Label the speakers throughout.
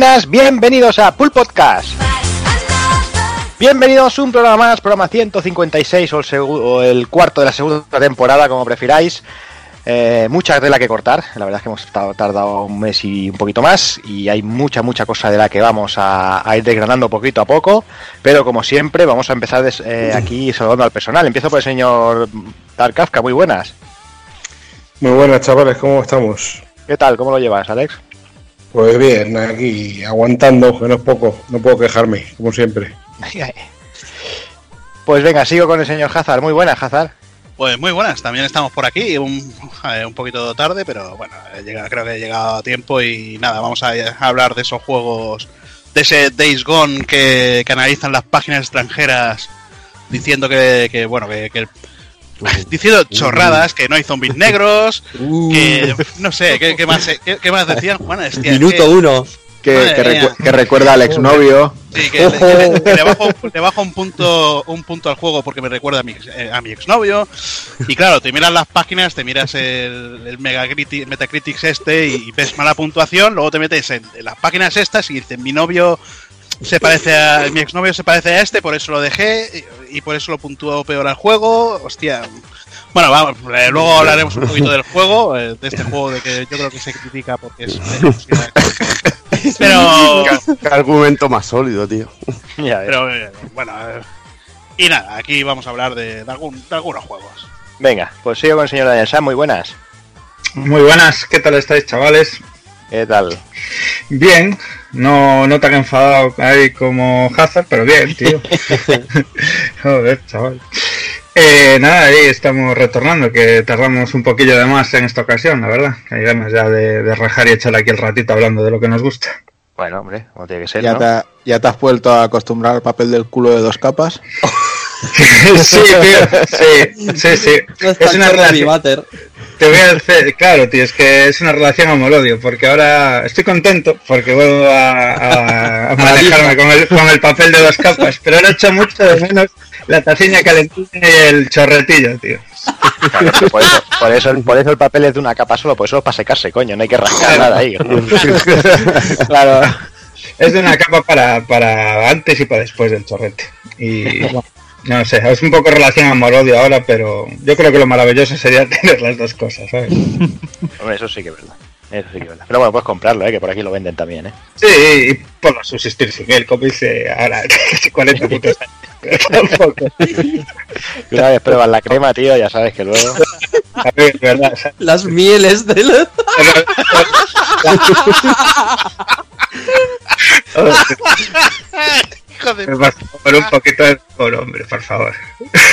Speaker 1: Buenas, bienvenidos a Pool Podcast. Bienvenidos a un programa más, programa 156 o el, o el cuarto de la segunda temporada, como prefiráis. Eh, mucha tela que cortar, la verdad es que hemos ta- tardado un mes y un poquito más y hay mucha, mucha cosa de la que vamos a, a ir desgranando poquito a poco, pero como siempre vamos a empezar des- eh, aquí saludando al personal. Empiezo por el señor Dark Kafka, muy buenas.
Speaker 2: Muy buenas chavales, ¿cómo estamos?
Speaker 1: ¿Qué tal? ¿Cómo lo llevas, Alex?
Speaker 2: Pues bien, aquí aguantando, que no es poco, no puedo quejarme, como siempre.
Speaker 1: Pues venga, sigo con el señor Hazard. Muy buenas, Hazard.
Speaker 3: Pues muy buenas, también estamos por aquí, un, eh, un poquito tarde, pero bueno, llegado- creo que he llegado a tiempo y nada, vamos a, a hablar de esos juegos, de ese Days Gone que, que analizan las páginas extranjeras diciendo que, que, bueno, que, que- diciendo chorradas, que no hay zombies negros, que no sé, ¿qué, qué más, qué, qué más decían, Juan? Hostia,
Speaker 4: Minuto
Speaker 3: que-
Speaker 4: uno.
Speaker 5: Que, que
Speaker 3: mía.
Speaker 5: recu- que recuerda al exnovio.
Speaker 3: Sí, que, le- le, bajo, le bajo un punto un punto al juego porque me recuerda a mi, eh, a mi exnovio. Y claro, te miras las páginas, te miras el, el Megacriti- Metacritics este y ves mala puntuación, luego te metes en, en las páginas estas y dices, mi novio se parece a... mi exnovio se parece a este, por eso lo dejé y, y por eso lo puntúo peor al juego. Hostia... Bueno, vamos, eh, luego hablaremos un poquito del juego, eh, de este juego de que yo creo que se critica porque es... Pero...
Speaker 4: Qué argumento más sólido, tío.
Speaker 1: Ya.
Speaker 3: Pero eh, bueno, eh, y nada, aquí vamos a hablar de, de algún- de algunos juegos.
Speaker 1: Venga, pues sigo con el señor Daniel Sam. Muy buenas.
Speaker 6: Muy buenas, ¿qué tal estáis, chavales?
Speaker 1: ¿Qué tal?
Speaker 6: Bien, no, no tan enfadado ahí como Hazard, pero bien, tío. Joder, chaval. Eh, nada, ahí estamos retornando, que tardamos un poquillo de más en esta ocasión, la verdad. Que hay ganas ya de, de rajar y echar aquí el ratito hablando de lo que nos gusta.
Speaker 1: Bueno, hombre, como tiene que ser,
Speaker 5: ¿Ya,
Speaker 1: ¿no?
Speaker 5: te, ya te has vuelto a acostumbrar al papel del culo de dos capas.
Speaker 6: sí, tío, sí, sí, sí.
Speaker 4: No
Speaker 6: Es una relación. Te voy a decir, claro, tío, es que es una relación amor-odio, porque ahora estoy contento porque vuelvo a, a- a manejarme con el, con el papel de dos capas, pero ahora echo mucho de menos la taciña calentita y el chorretillo, tío.
Speaker 1: Claro, por, eso, por, eso, el- por eso el papel es de una capa solo, por eso es para secarse, coño, no hay que rascar nada ahí.
Speaker 6: Claro, es de una capa para, para antes y para después del chorrete. Y bueno, no sé, es un poco relación amor-odio ahora, pero yo creo que lo maravilloso sería tener las dos cosas, ¿sabes?
Speaker 1: Hombre, eso sí que es verdad. Eso sí que es verdad. Pero bueno, puedes comprarlo, ¿eh? que por aquí lo venden también. ¿eh?
Speaker 6: Sí, y por no subsistir sin él, como dice ahora, casi 40 putos años. Tampoco.
Speaker 1: Una vez pruebas la crema, tío, ya sabes que luego.
Speaker 6: Es verdad.
Speaker 4: Las mieles de la...
Speaker 3: Hijo de...
Speaker 6: Pasa por un poquito de por hombre, por favor.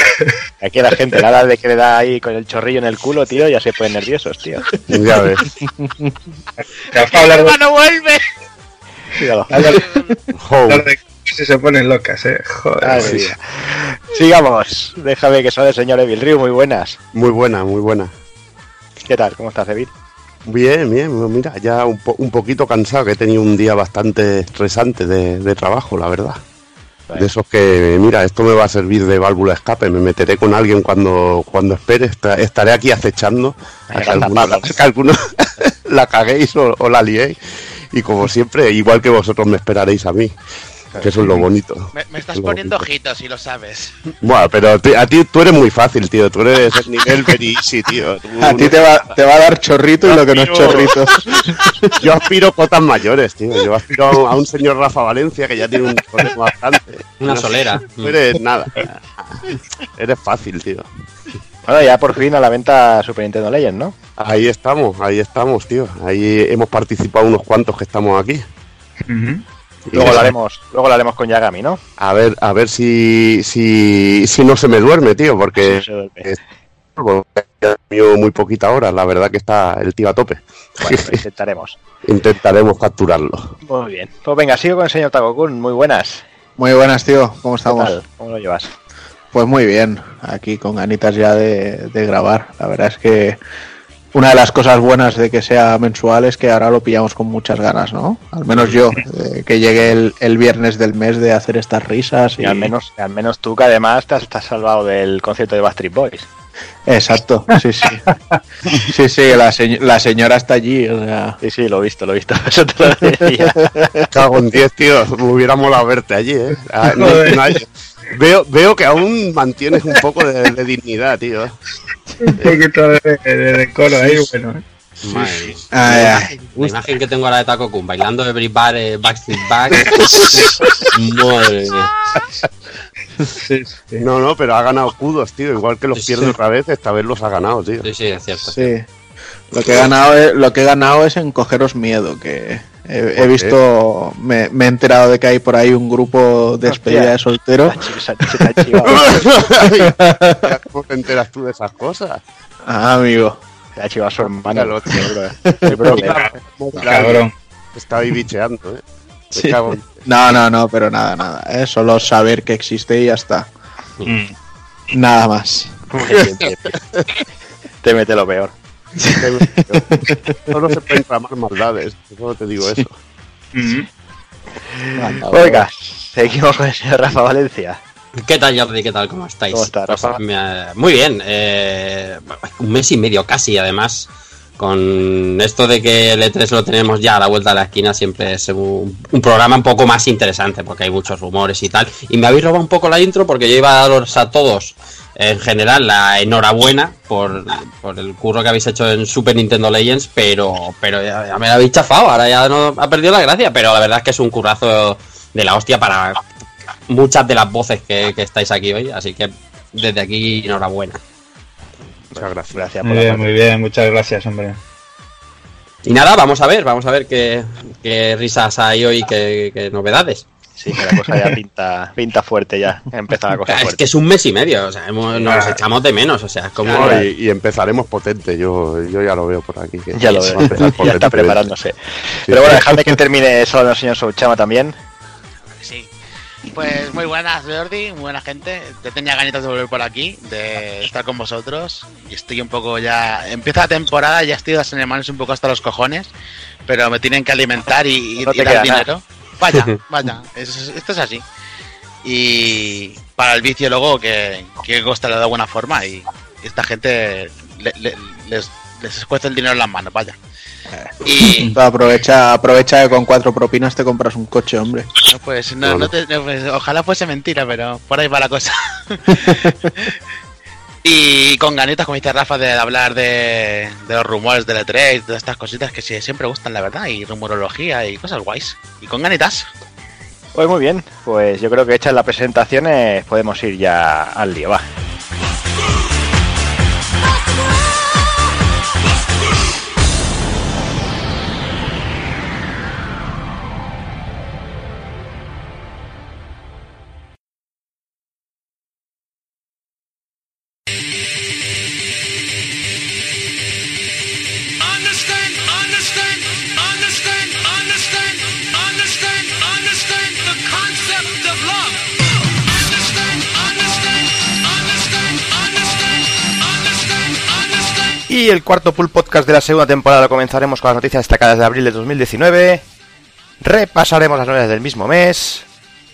Speaker 1: Aquí la gente, nada de que le da ahí con el chorrillo en el culo, tío, ya se ponen nerviosos, tío.
Speaker 4: Ya ves.
Speaker 6: Hablar
Speaker 3: no vuelve!
Speaker 1: Cuidado.
Speaker 6: hablar,
Speaker 4: Oh.
Speaker 6: si se ponen locas, eh. Joder. Sí.
Speaker 1: Sigamos. Déjame que soy el señor Evil Ryu, muy buenas.
Speaker 4: Muy buena, muy buena.
Speaker 1: ¿Qué tal? ¿Cómo estás, Evil?
Speaker 4: Bien, bien. Mira, ya un, po- un poquito cansado, que he tenido un día bastante estresante de, de trabajo, la verdad. De esos que, mira, esto me va a servir de válvula de escape. Me meteré con alguien cuando, cuando espere. esta- estaré aquí acechando a que alguno la caguéis o, o la liéis. Y como siempre, igual que vosotros me esperaréis a mí. Que eso es lo bonito.
Speaker 7: Me, me estás
Speaker 4: Lo
Speaker 7: poniendo
Speaker 4: bonito.
Speaker 7: ojitos y lo sabes.
Speaker 4: Bueno, pero ti- a ti tú eres muy fácil, tío. Tú eres el nivel very easy, tío. Tú-
Speaker 5: A ti te va, te va a dar chorrito y lo que no es chorrito.
Speaker 4: Yo aspiro a cotas mayores, tío. Yo aspiro a un señor Rafa Valencia que ya tiene un problema bastante.
Speaker 8: Una
Speaker 4: No
Speaker 8: solera.
Speaker 4: Tú eres nada. Eres fácil, tío.
Speaker 1: Bueno, ya por fin a la venta Super Nintendo Legends, ¿no?
Speaker 4: Ahí estamos, ahí estamos, tío. Ahí hemos participado unos cuantos que estamos aquí. Y
Speaker 1: Luego lo haremos, luego lo haremos con Yagami, ¿no?
Speaker 4: A ver, a ver si, si, si no se me duerme, tío, porque
Speaker 1: sí.
Speaker 4: es- muy poquita hora. La verdad que está el tío a tope.
Speaker 1: Bueno, intentaremos.
Speaker 4: Intentaremos capturarlo.
Speaker 1: Muy bien. Pues venga, sigo con el señor Tagokun. Muy buenas.
Speaker 5: Muy buenas, tío. ¿Cómo
Speaker 1: ¿Qué
Speaker 5: estamos?
Speaker 1: tal? ¿Cómo lo llevas?
Speaker 5: Pues muy bien. Aquí con ganitas ya de, de grabar. La verdad es que una de las cosas buenas de que sea mensual es que ahora lo pillamos con muchas ganas, ¿no? Al menos yo, de que llegue el, el viernes del mes de hacer estas risas y,
Speaker 1: Y al menos, al menos tú que además te has, te has salvado del concierto de Backstreet Boys.
Speaker 5: Exacto, sí, sí. Sí, sí, la, señ- la señora está allí. O sea,
Speaker 1: Sí, sí, lo he visto, lo he visto. Eso te lo decía.
Speaker 4: Cago en 10, tío. Me hubiera molado verte allí, ¿eh? Ah, no- no hay- veo, veo que aún mantienes un poco de, de dignidad, tío.
Speaker 6: Un poquito de, de decoro ahí, bueno. ¿eh?
Speaker 9: Madre mía.
Speaker 5: Ah.
Speaker 9: La imagen que tengo ahora de Taco Kun bailando Everybody Backstreet Back. Madre mía.
Speaker 6: Sí, sí.
Speaker 4: No, no, pero ha ganado kudos, tío. Igual que los
Speaker 9: Sí,
Speaker 4: pierde
Speaker 9: sí.
Speaker 4: otra vez, esta vez los ha ganado, tío.
Speaker 9: Sí, sí, es cierto.
Speaker 5: Sí. Lo que he ganado es, lo que he ganado es en cogeros miedo, que he, visto, me, me he enterado de que hay por ahí un grupo de despedida de soltero.
Speaker 1: Se ha- chivado.
Speaker 4: ¿Cómo te enteras tú de esas cosas?
Speaker 5: Ah, amigo.
Speaker 1: Se ha chivado a su hermano.
Speaker 4: Míralo, tío.
Speaker 1: Qué problema.
Speaker 6: Cabrón.
Speaker 4: Está ahí bicheando, ¿eh?
Speaker 5: Sí. No, no, no, pero nada, nada. Es solo saber que existe y ya está.
Speaker 6: Mm.
Speaker 5: Nada más.
Speaker 1: Te mete lo peor.
Speaker 4: Solo se pueden tramar maldades, solo te digo eso.
Speaker 6: Mm.
Speaker 1: Oiga, seguimos con el señor Rafa Valencia.
Speaker 9: ¿Qué tal, Jordi? ¿Qué tal? ¿Cómo estáis?
Speaker 1: ¿Cómo está,
Speaker 9: Pues,
Speaker 1: Rafa?
Speaker 9: me- muy bien. eh, un mes y medio casi, además. Con esto de que el E3 lo tenemos ya a la vuelta de la esquina, siempre es un, un programa un poco más interesante porque hay muchos rumores y tal. Y me habéis robado un poco la intro porque yo iba a daros a todos, en general, la enhorabuena por, por el curro que habéis hecho en Super Nintendo Legends, pero, pero ya, me la habéis chafado, ahora ya no ha perdido la gracia. Pero la verdad es que es un currazo de la hostia para muchas de las voces que estáis aquí hoy, así que desde aquí enhorabuena.
Speaker 4: Muchas gracias.
Speaker 1: Gracias por
Speaker 6: Muy bien, muy bien. Muchas gracias, hombre.
Speaker 9: Y nada, vamos a ver, vamos a ver qué, qué risas hay hoy, qué, qué novedades.
Speaker 1: Sí, que la cosa ya pinta, pinta fuerte ya. Empieza la cosa
Speaker 9: Es
Speaker 1: fuerte.
Speaker 9: que es un mes y medio, o sea, hemos- nos echamos de menos, o sea, es como...
Speaker 4: No, y, y empezaremos potente, yo, yo ya lo veo por aquí. que
Speaker 1: Ya lo veo, ya
Speaker 4: potente.
Speaker 1: está preparándose. Pero bueno, dejadme que termine solo el señor Souchama también.
Speaker 8: Sí. Pues muy buenas, Jordi, muy buena gente. Yo tenía ganitas de volver por aquí, de estar con vosotros. Y estoy un poco ya. Empieza la temporada, ya estoy las semanas un poco hasta los cojones. Pero me tienen que alimentar y, y-
Speaker 1: No te
Speaker 8: y dar dinero. Vaya, vaya, es- esto es así. Y para el vicio, luego que, que costa de buena forma. Y esta gente le- le- les, les escuece el dinero en las manos, vaya. Y.
Speaker 5: Aprovecha, aprovecha que con cuatro propinas te compras un coche, hombre.
Speaker 8: No, pues, no, no te- no, pues, ojalá fuese mentira, pero por ahí va la cosa. y con ganitas, como dice Rafa, de hablar de, de los rumores del E3 y todas estas cositas que sí, siempre gustan, la verdad, y rumorología y cosas guays. Y con ganitas.
Speaker 1: Pues muy bien, pues yo creo que hechas las presentaciones podemos ir ya al lío, va. El cuarto Pool Podcast de la segunda temporada comenzaremos con las noticias destacadas de abril de 2019. Repasaremos las novedades del mismo mes.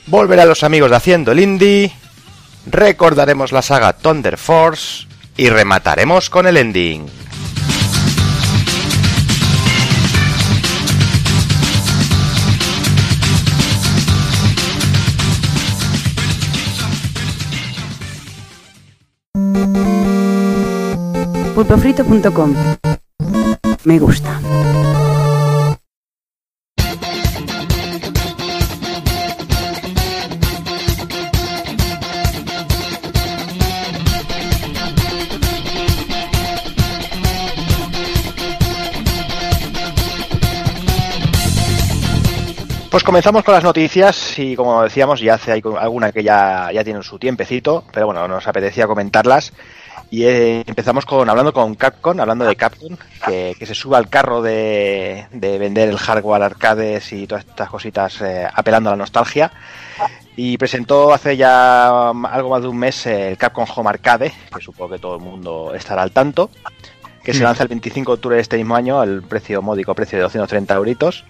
Speaker 1: Volverán los amigos de Haciendo el Indie. Recordaremos la saga Thunder Force. Y remataremos con el ending.
Speaker 10: pulpofrito.com Me gusta.
Speaker 1: Pues comenzamos con las noticias y como decíamos ya hace alguna que ya, ya tienen su tiempecito, pero bueno, nos apetecía comentarlas. Y eh, empezamos con hablando con Capcom, hablando de Capcom, que, que se suba al carro de, de vender el hardware arcades y todas estas cositas eh, apelando a la nostalgia. Y presentó hace ya um, algo más de un mes el Capcom Home Arcade, que supongo que todo el mundo estará al tanto, que se lanza el 25 de octubre de este mismo año al precio módico, precio de 230 euritos.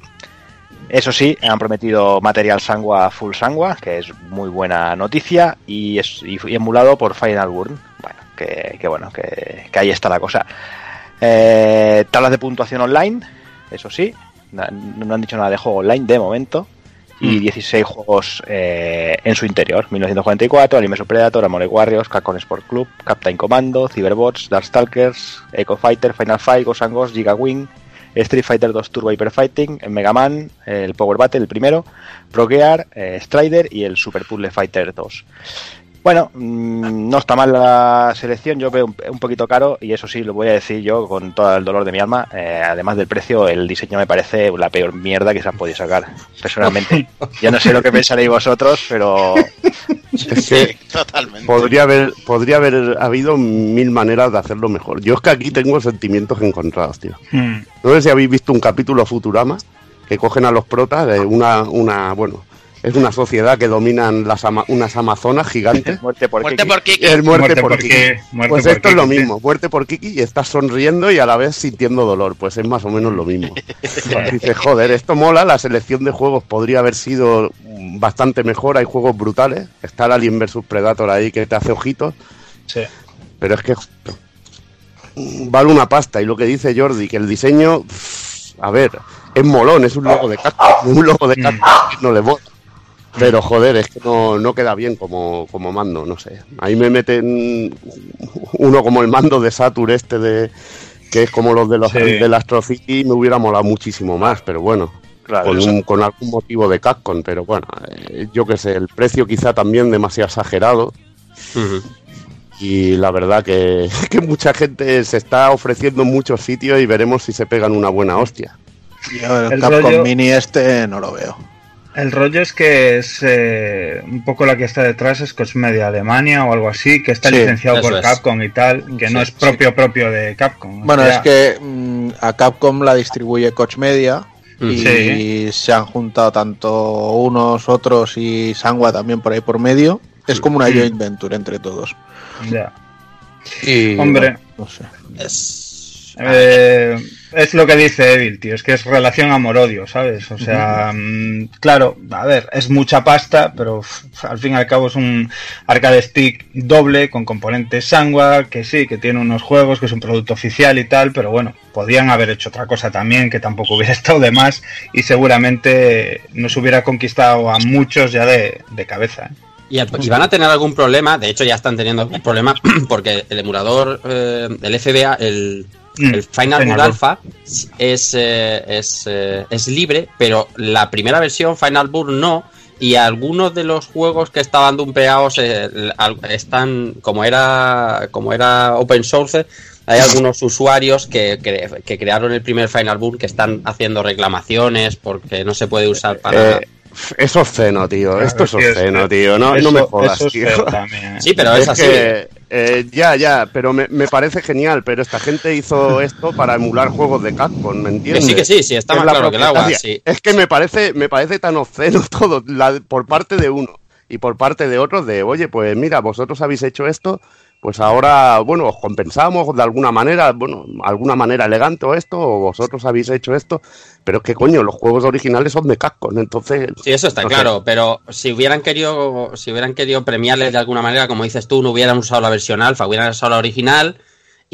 Speaker 1: Eso sí, han prometido material Sangua Full Sangua, que es muy buena noticia, y es y emulado por Final Burn. Bueno, que, que bueno, que, que ahí está la cosa. Eh, tablas de puntuación online, eso sí, no han dicho nada de juego online de momento. Y 16 juegos eh, en su interior: 1944, Anime Predator, Amore Warriors, Capcom Sport Club, Captain Commando, Cyberbots, Darkstalkers, Echo Fighter, Final Fight, Ghost and Ghost, Giga Wing, Street Fighter 2 Turbo Hyper Fighting, Mega Man, el Power Battle, el primero, Pro Gear, eh, Strider y el Super Puzzle Fighter 2. Bueno, mm, no está mal la selección, yo veo un, un poquito caro y eso sí, lo voy a decir yo con todo el dolor de mi alma. eh, además del precio, el diseño me parece la peor mierda que se han podido sacar, personalmente. Ya no sé lo que pensaréis vosotros, pero
Speaker 4: Es que
Speaker 8: Totalmente.
Speaker 4: podría haber, podría haber habido mil maneras de hacerlo mejor. Yo es que aquí tengo sentimientos encontrados, tío.
Speaker 6: Mm.
Speaker 4: No sé si habéis visto un capítulo Futurama que cogen a los protas de una, una bueno, es una sociedad que dominan las ama- unas amazonas gigantes.
Speaker 1: muerte por
Speaker 8: Muerte
Speaker 1: Kiki.
Speaker 8: por Kiki.
Speaker 4: Es muerte,
Speaker 6: Muerte
Speaker 4: por,
Speaker 6: por
Speaker 4: Kiki.
Speaker 6: Kiki, muerte
Speaker 4: pues
Speaker 6: por
Speaker 4: esto es lo mismo, muerte por Kiki y estás sonriendo y a la vez sintiendo dolor. Pues es más o menos lo mismo. Dices, joder, esto mola, la selección de juegos podría haber sido bastante mejor, hay juegos brutales. Está el Alien vs Predator ahí que te hace ojitos.
Speaker 6: Sí.
Speaker 4: Pero es que mm, vale una pasta. Y lo que dice Jordi, que el diseño, a ver, es molón, es un logo de casco, un logo de casco no le mola. Pero joder, es que no, no queda bien como, como mando, no sé. Ahí me meten uno como el mando de Saturn este de que es como los de los
Speaker 6: Sí.
Speaker 4: del Astro City, me hubiera molado muchísimo más, pero bueno,
Speaker 1: Claro,
Speaker 4: con, un- con algún motivo de Capcom, pero bueno, eh, yo que sé, el precio quizá también demasiado exagerado y la verdad que, que mucha gente se está ofreciendo en muchos sitios y veremos si se pegan una buena hostia.
Speaker 5: Yo el,
Speaker 6: El
Speaker 5: Capcom
Speaker 6: rollo-
Speaker 5: Mini este no lo veo.
Speaker 6: El rollo es que es eh, un poco la que está detrás es Cosmedia Alemania o algo así, que está
Speaker 5: Sí,
Speaker 6: licenciado por
Speaker 9: es.
Speaker 6: Capcom y tal, que no es propio propio de Capcom. O
Speaker 5: Bueno,
Speaker 6: sea,
Speaker 5: es que mm, a Capcom la distribuye Coach Media y
Speaker 6: Sí.
Speaker 5: se han juntado tanto unos, otros y Sangwa también por ahí por medio. Es como una joint venture entre todos.
Speaker 6: ya.
Speaker 5: Y,
Speaker 6: Hombre.
Speaker 5: no sé.
Speaker 9: Es...
Speaker 6: Eh, es lo que dice Evil, tío, es que es relación amor-odio, ¿sabes? O sea, mm, claro, a ver, es mucha pasta, pero uf, al fin y al cabo es un arcade stick doble con componentes Sangwa, que sí, que tiene unos juegos, que es un producto oficial y tal, pero bueno, podían haber hecho otra cosa también, que tampoco hubiera estado de más y seguramente nos hubiera conquistado a muchos ya de, de cabeza. ¿eh?
Speaker 9: Y, y van a tener algún problema, de hecho ya están teniendo algún problema, porque el emulador, eh, el FBA, el, el Final Boot. Alpha, es, eh, es, eh, es libre, pero la primera versión, Final Boot, no. Y algunos de los juegos que estaban dumpeados eh, están, como era, como era open source, hay algunos usuarios que, que, que crearon el primer Final Boot que están haciendo reclamaciones porque no se puede usar para...
Speaker 4: Eso es obsceno, tío.
Speaker 6: Claro,
Speaker 4: Esto es obsceno,
Speaker 6: que
Speaker 4: tío. No, no me jodas,
Speaker 6: es
Speaker 4: tío.
Speaker 6: también, ¿eh?
Speaker 9: Sí, pero es, así.
Speaker 4: que, eh, ya, ya, pero me, me parece genial. Pero esta gente hizo esto para emular juegos de Capcom, ¿me
Speaker 9: Que
Speaker 4: entiendes?
Speaker 9: sí, que sí, sí, está
Speaker 4: Es
Speaker 9: más
Speaker 4: la
Speaker 9: claro que el agua. Sí.
Speaker 4: Es que me parece, me parece tan obsceno todo, la- por parte de uno y por parte de otros, de oye, pues mira, vosotros habéis hecho esto, pues ahora, bueno, os compensamos de alguna manera, bueno, alguna manera elegante o esto, o vosotros habéis hecho esto, pero es que coño, los juegos originales son de Capcom, entonces.
Speaker 9: Sí, eso está
Speaker 4: no sé.
Speaker 9: claro, pero si hubieran querido, si hubieran querido premiarles de alguna manera, como dices tú, no hubieran usado la versión alfa, hubieran usado la original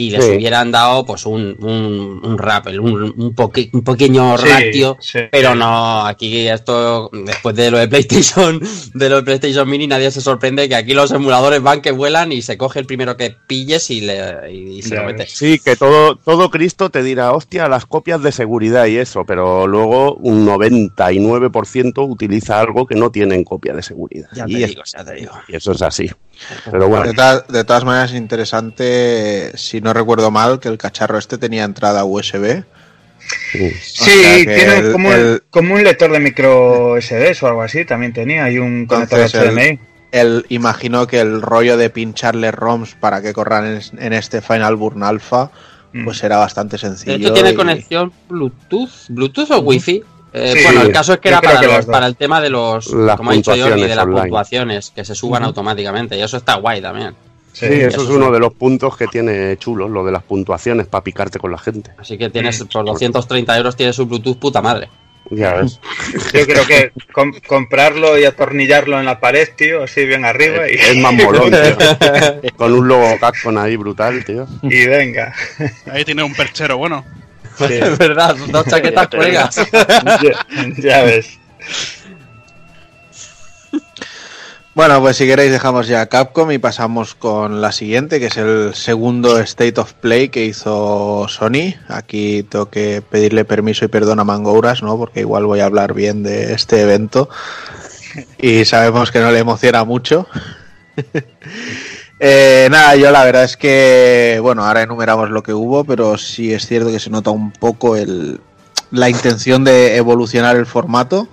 Speaker 9: y les
Speaker 4: Sí.
Speaker 9: hubieran dado pues un, un, un rappel, un, un, poque- un pequeño
Speaker 6: Sí,
Speaker 9: ratio,
Speaker 6: sí.
Speaker 9: pero no, aquí esto, después de lo de PlayStation, de lo de PlayStation Mini, nadie se sorprende que aquí los emuladores van que vuelan y se coge el primero que pilles y, le, y, y se
Speaker 6: Ya
Speaker 9: lo mete.
Speaker 4: Sí, que todo, todo Cristo te dirá, hostia, las copias de seguridad y eso, pero luego un 99% utiliza algo que no tienen copia de seguridad.
Speaker 9: Ya
Speaker 4: y,
Speaker 9: te
Speaker 4: es-
Speaker 9: digo, ya te digo.
Speaker 4: y eso es así. Pero bueno,
Speaker 5: De, ta- de todas maneras, interesante, si no recuerdo mal, que el cacharro este tenía entrada USB.
Speaker 4: sí.
Speaker 6: Tiene
Speaker 5: el-
Speaker 6: como,
Speaker 5: el-
Speaker 6: como un lector de micro SD o algo así, también tenía, y un conector HDMI.
Speaker 5: El, imagino que el rollo de pincharle ROMs para que corran en, en este Final Burn Alpha,
Speaker 6: Mm.
Speaker 5: pues era bastante sencillo.
Speaker 9: De hecho, tiene
Speaker 5: y-
Speaker 9: conexión Bluetooth, Bluetooth o Wi-Fi. Eh,
Speaker 6: Sí,
Speaker 9: bueno, el caso es que era para,
Speaker 6: que
Speaker 9: los- para el tema de los,
Speaker 4: Las
Speaker 9: como ha dicho Jordi, de las
Speaker 4: online.
Speaker 9: puntuaciones, que se suban automáticamente. Y eso está guay también.
Speaker 6: Sí,
Speaker 4: Sí, eso
Speaker 9: eso
Speaker 4: es
Speaker 9: sí.
Speaker 4: uno de los puntos que tiene chulo, lo de las puntuaciones para picarte con la gente.
Speaker 9: Así que tienes por 230 euros tienes un Bluetooth puta madre.
Speaker 4: Ya ves.
Speaker 6: Yo creo que com- comprarlo y atornillarlo en la pared, tío, así bien arriba y,
Speaker 4: Es más molón, tío. Con un logo Capcom ahí brutal, tío.
Speaker 6: y venga.
Speaker 3: Ahí tiene un perchero bueno.
Speaker 6: Sí.
Speaker 7: Es verdad, dos chaquetas colegas.
Speaker 6: ya, ya ves.
Speaker 5: Bueno, pues si queréis dejamos ya Capcom y pasamos con la siguiente, que es el segundo State of Play que hizo Sony. Aquí tengo que pedirle permiso y perdón a Mangouras, ¿no? Porque igual voy a hablar bien de este evento. Y sabemos que no le emociona mucho. Eh, nada, yo la verdad es que, bueno, ahora enumeramos lo que hubo, pero sí es cierto que se nota un poco el, la intención de evolucionar el formato.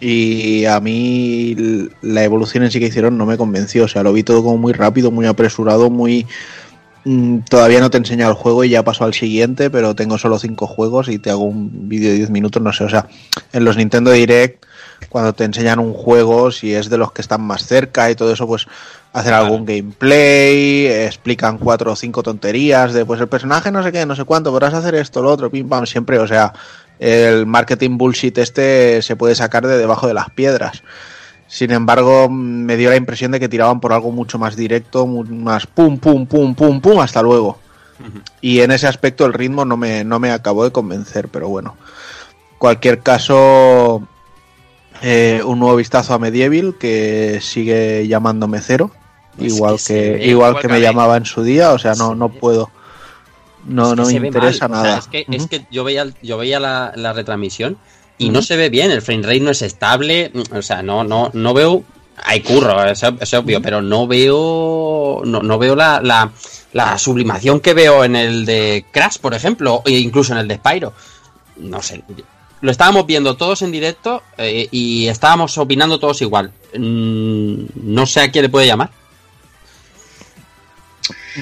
Speaker 5: Y a mí la evolución en sí que hicieron no me convenció. O sea, lo vi todo como muy rápido, muy apresurado, muy... mm, todavía no te he el juego y ya paso al siguiente, pero tengo solo cinco juegos y te hago un vídeo de 10 minutos, no sé. O sea, en los Nintendo Direct, cuando te enseñan un juego, si es de los que están más cerca y todo eso, pues hacen algún gameplay, explican cuatro o cinco tonterías de pues el personaje no sé qué, no sé cuánto, podrás hacer esto, lo otro, pim pam, siempre, o sea, el marketing bullshit este se puede sacar de debajo de las piedras. Sin embargo, me dio la impresión de que tiraban por algo mucho más directo, más pum, pum, pum, pum, pum, hasta luego. Y en ese aspecto el ritmo no me, no me acabó de convencer, pero bueno. Cualquier caso, eh, un nuevo vistazo a Medieval que sigue llamándome cero.
Speaker 7: Es
Speaker 5: Igual
Speaker 7: que
Speaker 5: que,
Speaker 7: se ve
Speaker 5: igual
Speaker 8: igual
Speaker 5: que
Speaker 8: que
Speaker 5: me llamaba en su día, o sea, no, no puedo. No,
Speaker 7: Es que
Speaker 5: no me interesa
Speaker 7: mal. O sea,
Speaker 5: nada.
Speaker 7: es, que, es que yo veía, yo veía la, la retransmisión y no se ve bien, el frame rate no es estable, o sea, no, no, no veo, hay curro, es obvio, pero no veo, no, no veo la, la, la sublimación que veo en el de Crash, por ejemplo, e incluso en el de Spyro. No sé, lo estábamos viendo todos en directo eh, y estábamos opinando todos igual. Mm, no sé a quién le puede llamar.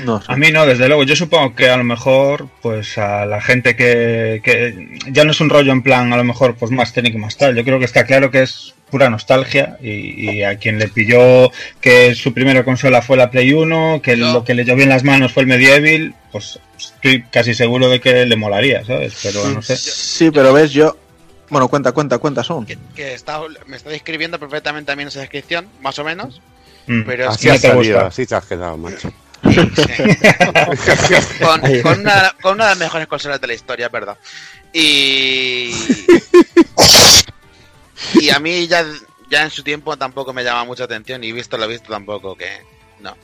Speaker 5: No.
Speaker 6: A mí no, desde luego. Yo supongo que a lo mejor, pues a la gente que, que ya no es un rollo en plan, a lo mejor, pues más técnico y más tal. Yo creo que está claro que es pura nostalgia y, y a quien le pilló que su primera consola fue la Play 1, que lo que le llovió en las manos fue el Medieval, pues estoy casi seguro de que le molaría, ¿sabes? Pero no sé.
Speaker 5: Sí, pero ves, yo. Bueno, cuenta, cuenta, cuenta, son.
Speaker 8: Que, que está, me está describiendo perfectamente también esa descripción, más o menos.
Speaker 6: Mm.
Speaker 8: Pero es
Speaker 4: Así
Speaker 8: que
Speaker 4: ha salido, así te has quedado, macho.
Speaker 8: con, con una, con una de las mejores consolas de la historia, es verdad. Y. Y a mí ya, ya en su tiempo tampoco me llama mucha atención y visto lo visto tampoco, que. No,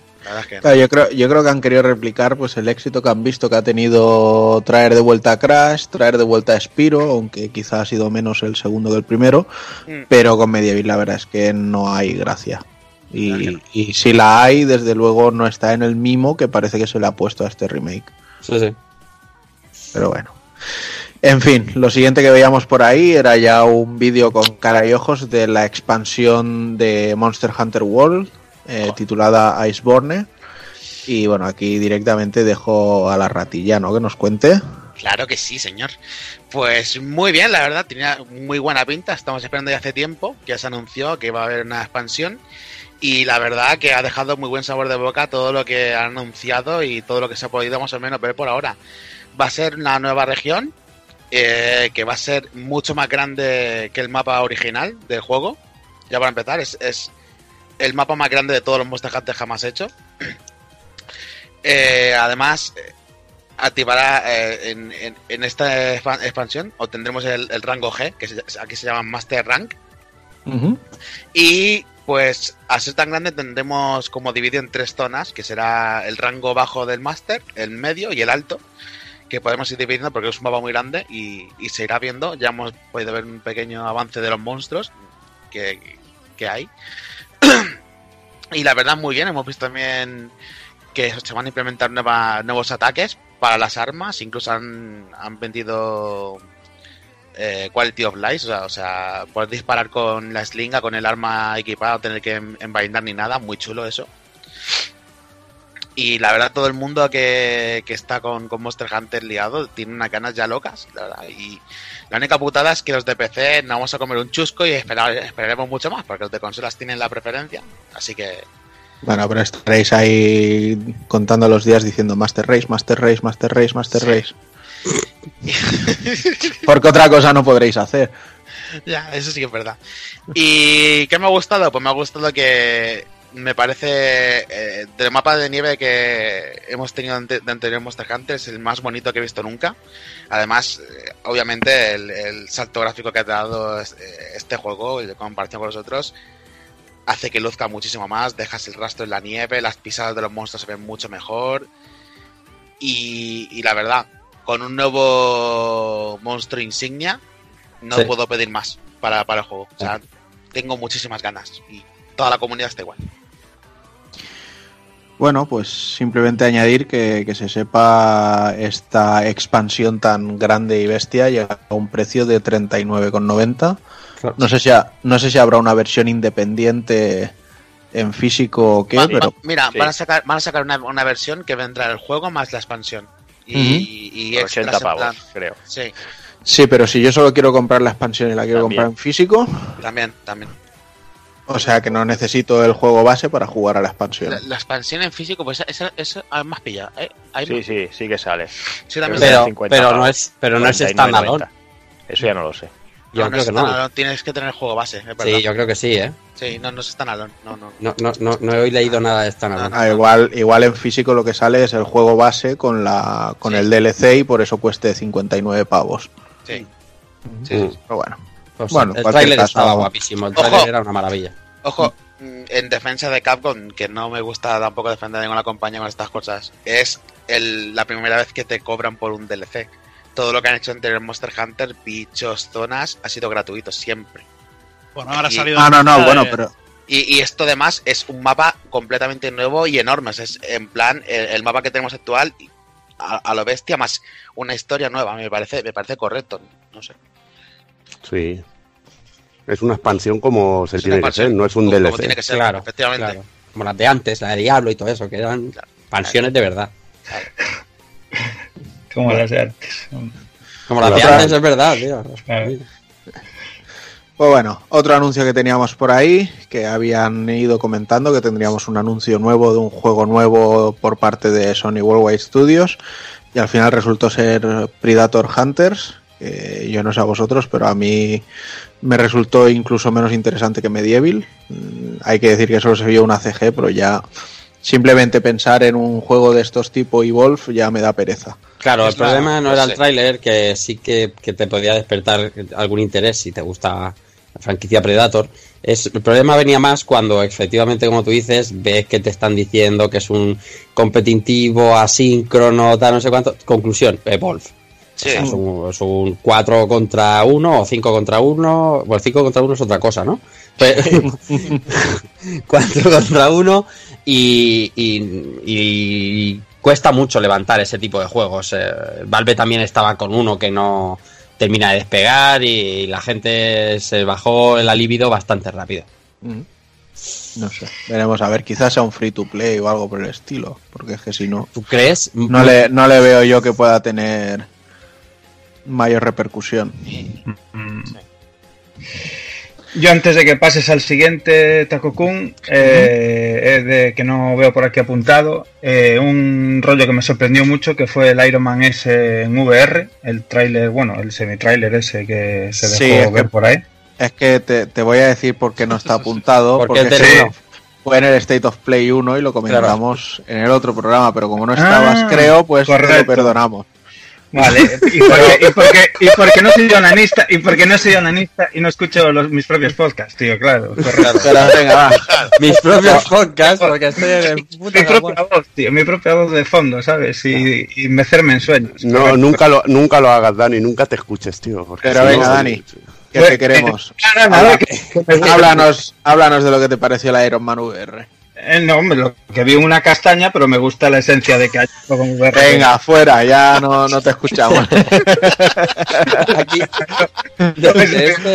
Speaker 8: es que no.
Speaker 5: Claro, yo creo, yo creo que han querido replicar pues el éxito que han visto que ha tenido traer de vuelta a Crash, traer de vuelta a Spiro, aunque quizá ha sido menos el segundo que el primero,
Speaker 8: Mm.
Speaker 5: pero con Medieval la verdad es que no hay gracia. Y, y si la hay, desde luego no está en el mimo que parece que se le ha puesto a este remake.
Speaker 7: Sí, sí.
Speaker 5: Pero bueno. En fin, lo siguiente que veíamos por ahí era ya un vídeo con cara y ojos de la expansión de Monster Hunter World, eh, titulada Iceborne. Y bueno, aquí directamente dejo a la ratilla, ¿no? Que nos cuente.
Speaker 8: Claro que sí, señor. Pues muy bien, la verdad, tenía muy buena pinta. Estamos esperando ya hace tiempo ya se anunció que va a haber una expansión. Y la verdad que ha dejado muy buen sabor de boca todo lo que han anunciado y todo lo que se ha podido más o menos ver por ahora. Va a ser una nueva región eh, que va a ser mucho más grande que el mapa original del juego. Ya para empezar, es el mapa más grande de todos los Monster Hunter jamás hecho. Eh, además, activará eh, en, en- en esta expa- expansión obtendremos el, el rango G, que se- aquí se llama Master Rank. Y pues al ser tan grande tendremos como dividido en tres zonas, que será el rango bajo del Master, el medio y el alto, que podemos ir dividiendo porque es un mapa muy grande y, y se irá viendo. Ya hemos podido ver un pequeño avance de los monstruos que, que hay. Y la verdad muy bien, hemos visto también que se van a implementar nueva- nuevos ataques para las armas, incluso han, han vendido eh, Quality of Life, o sea, o sea, poder disparar con la slinga, con el arma equipada, no tener que en- envaindar ni nada, muy chulo eso. Y la verdad, todo el mundo que, que está con, con Monster Hunter liado tiene unas ganas ya locas, la verdad. Y la única putada es que los de PC no vamos a comer un chusco y esperar- esperaremos mucho más, porque los de consolas tienen la preferencia. Así que
Speaker 5: Bueno, pero estaréis ahí contando los días diciendo Master Race, Master Race, Master Race, Master Race. Porque otra cosa no podréis hacer.
Speaker 8: Ya, eso sí que es verdad. ¿Y qué me ha gustado? Pues me ha gustado que me parece eh, del mapa de nieve que hemos tenido ante- de anterior Monster Hunter es el más bonito que he visto nunca. Además, eh, obviamente, el, el salto gráfico que ha dado eh, este juego, en comparación con los otros, hace que luzca muchísimo más. Dejas el rastro en la nieve, las pisadas de los monstruos se ven mucho mejor. Y, y la verdad, con un nuevo monstruo insignia, no
Speaker 9: Sí.
Speaker 8: puedo pedir más para, para el juego. O sea, tengo muchísimas ganas y toda la comunidad está igual.
Speaker 5: Bueno, pues simplemente añadir que, que se sepa esta expansión tan grande y bestia llega a un precio de 39,90. No sé si ha- no sé si habrá una versión independiente en físico o qué,
Speaker 8: Va-
Speaker 5: pero
Speaker 8: va- mira,
Speaker 1: sí.
Speaker 8: van a sacar, van a sacar una, una versión que vendrá el juego más la expansión. Y, extras
Speaker 1: 80
Speaker 8: en plan-
Speaker 1: pavos, creo.
Speaker 8: Sí,
Speaker 5: sí, pero si yo solo quiero comprar la expansión y la quiero
Speaker 1: También.
Speaker 5: comprar en físico,
Speaker 8: también, también.
Speaker 5: O sea que no necesito el juego base para jugar a la expansión.
Speaker 8: La, la expansión en físico, pues esa es más pillada. ¿eh? Hay
Speaker 1: Sí,
Speaker 8: más-
Speaker 1: sí, sí que sale.
Speaker 8: sí,
Speaker 1: que
Speaker 9: Pero,
Speaker 1: 50
Speaker 9: pero no es, pero no es
Speaker 1: 49,90.
Speaker 9: standalone.
Speaker 1: Eso ya no lo sé.
Speaker 9: Yo
Speaker 8: no, no
Speaker 9: creo
Speaker 8: es
Speaker 9: que no.
Speaker 8: Tienes que tener el juego base, es verdad.
Speaker 9: Sí, yo creo que sí, ¿eh?
Speaker 8: Sí, no, no es standalone. No, no.
Speaker 9: No, no, no, no he leído nada de standalone.
Speaker 5: Ah, igual, igual en físico lo que sale es el juego base con la con
Speaker 8: Sí.
Speaker 5: el DLC y por eso cueste 59 pavos.
Speaker 8: Sí.
Speaker 9: Mm.
Speaker 5: Pero bueno.
Speaker 9: Pues
Speaker 5: Bueno,
Speaker 9: el tráiler estaba guapísimo, el
Speaker 8: Ojo.
Speaker 9: tráiler era una maravilla.
Speaker 8: Ojo, mm, en defensa de Capcom, que no me gusta tampoco defender a ninguna compañía con estas cosas, es el- la primera vez que te cobran por un DLC. Todo lo que han hecho anterior Monster Hunter, bichos, zonas, ha sido gratuito siempre.
Speaker 3: Bueno, ahora ha salido.
Speaker 5: Ah, no, no,
Speaker 3: una
Speaker 5: bueno,
Speaker 3: de-
Speaker 5: pero
Speaker 8: Y, y esto además es un mapa completamente nuevo y enorme. Es en plan el, el mapa que tenemos actual a, a lo bestia más una historia nueva. Me parece, me parece correcto. No sé.
Speaker 4: Sí. Es una expansión como se
Speaker 8: Es
Speaker 4: tiene que ser, no es un
Speaker 8: como-
Speaker 4: DLC.
Speaker 8: como tiene que ser,
Speaker 9: Claro,
Speaker 8: efectivamente.
Speaker 9: claro. Como las de antes, la de Diablo y todo eso, que eran
Speaker 8: Claro.
Speaker 9: expansiones de verdad.
Speaker 6: Como las de antes.
Speaker 9: Como las de antes, es verdad, tío.
Speaker 6: Claro.
Speaker 5: Pues bueno, otro anuncio que teníamos por ahí, que habían ido comentando que tendríamos un anuncio nuevo de un juego nuevo por parte de Sony Worldwide Studios y al final resultó ser Predator Hunters, que yo no sé a vosotros, pero a mí me resultó incluso menos interesante que Medieval. Mm, Hay que decir que solo se vio una CG, pero ya simplemente pensar en un juego de estos tipo Evolve ya me da pereza.
Speaker 9: Claro,
Speaker 8: Es
Speaker 9: el problema
Speaker 8: la-
Speaker 9: no
Speaker 8: no
Speaker 9: era
Speaker 8: sé.
Speaker 9: el tráiler, que sí que, que te podía despertar algún interés si te gusta la franquicia Predator. Es, el problema venía más cuando efectivamente, como tú dices, ves que te están diciendo que es un competitivo, asíncrono, tal, no sé cuánto. Conclusión, Evolve.
Speaker 8: Sí.
Speaker 9: Es, un, es un 4 contra 1 o 5 contra 1. Bueno, 5 contra 1 es otra cosa, ¿no? 4 contra 1 y, y- y cuesta mucho levantar ese tipo de juegos. Eh, Valve también estaba con uno que no termina de despegar y la gente se bajó el libido bastante rápido.
Speaker 5: No sé, veremos a ver, quizás sea un free to play o algo por el estilo, porque es que si no,
Speaker 9: ¿Tú crees?
Speaker 5: no le, no le veo yo que pueda tener mayor repercusión.
Speaker 6: Yo antes de que pases al siguiente Takokun, eh, eh, de, que no veo por aquí apuntado, eh, un rollo que me sorprendió mucho que fue el Iron Man S en VR, el tráiler, bueno, el semi-tráiler ese que se dejó
Speaker 5: Sí, es
Speaker 6: ver
Speaker 5: que-
Speaker 6: por ahí.
Speaker 5: Es que te, te voy a decir por qué no está apuntado,
Speaker 9: Porque
Speaker 5: porque fue en el State of Play 1 y lo comentamos en el otro programa, pero como no estabas,
Speaker 6: Ah,
Speaker 5: creo, pues te lo perdonamos.
Speaker 6: Vale, y porque, y porque, y porque no soy onanista, y porque no soy onanista y no escucho los, mis propios podcasts, tío, claro. correcto.
Speaker 5: Pero venga, va.
Speaker 9: Mis propios podcasts, porque estoy en el puto
Speaker 6: Mi propia voz, tío, mi propia voz de fondo, ¿sabes? Y, y mecerme en sueños.
Speaker 4: No,
Speaker 6: Correcto.
Speaker 4: nunca lo, nunca lo hagas, Dani, nunca te escuches, tío. porque
Speaker 5: Pero
Speaker 4: si
Speaker 5: venga,
Speaker 4: no-
Speaker 5: Dani. ¿Qué
Speaker 6: Pues,
Speaker 5: te queremos?
Speaker 6: Que- que
Speaker 5: Háblanos, háblanos de lo que te pareció la Iron Man VR.
Speaker 6: Eh, no, hombre, lo que vi una castaña, pero me gusta la esencia de que hay un.
Speaker 5: Venga, fuera, ya no, no te escuchamos.
Speaker 9: Aquí, de, de este,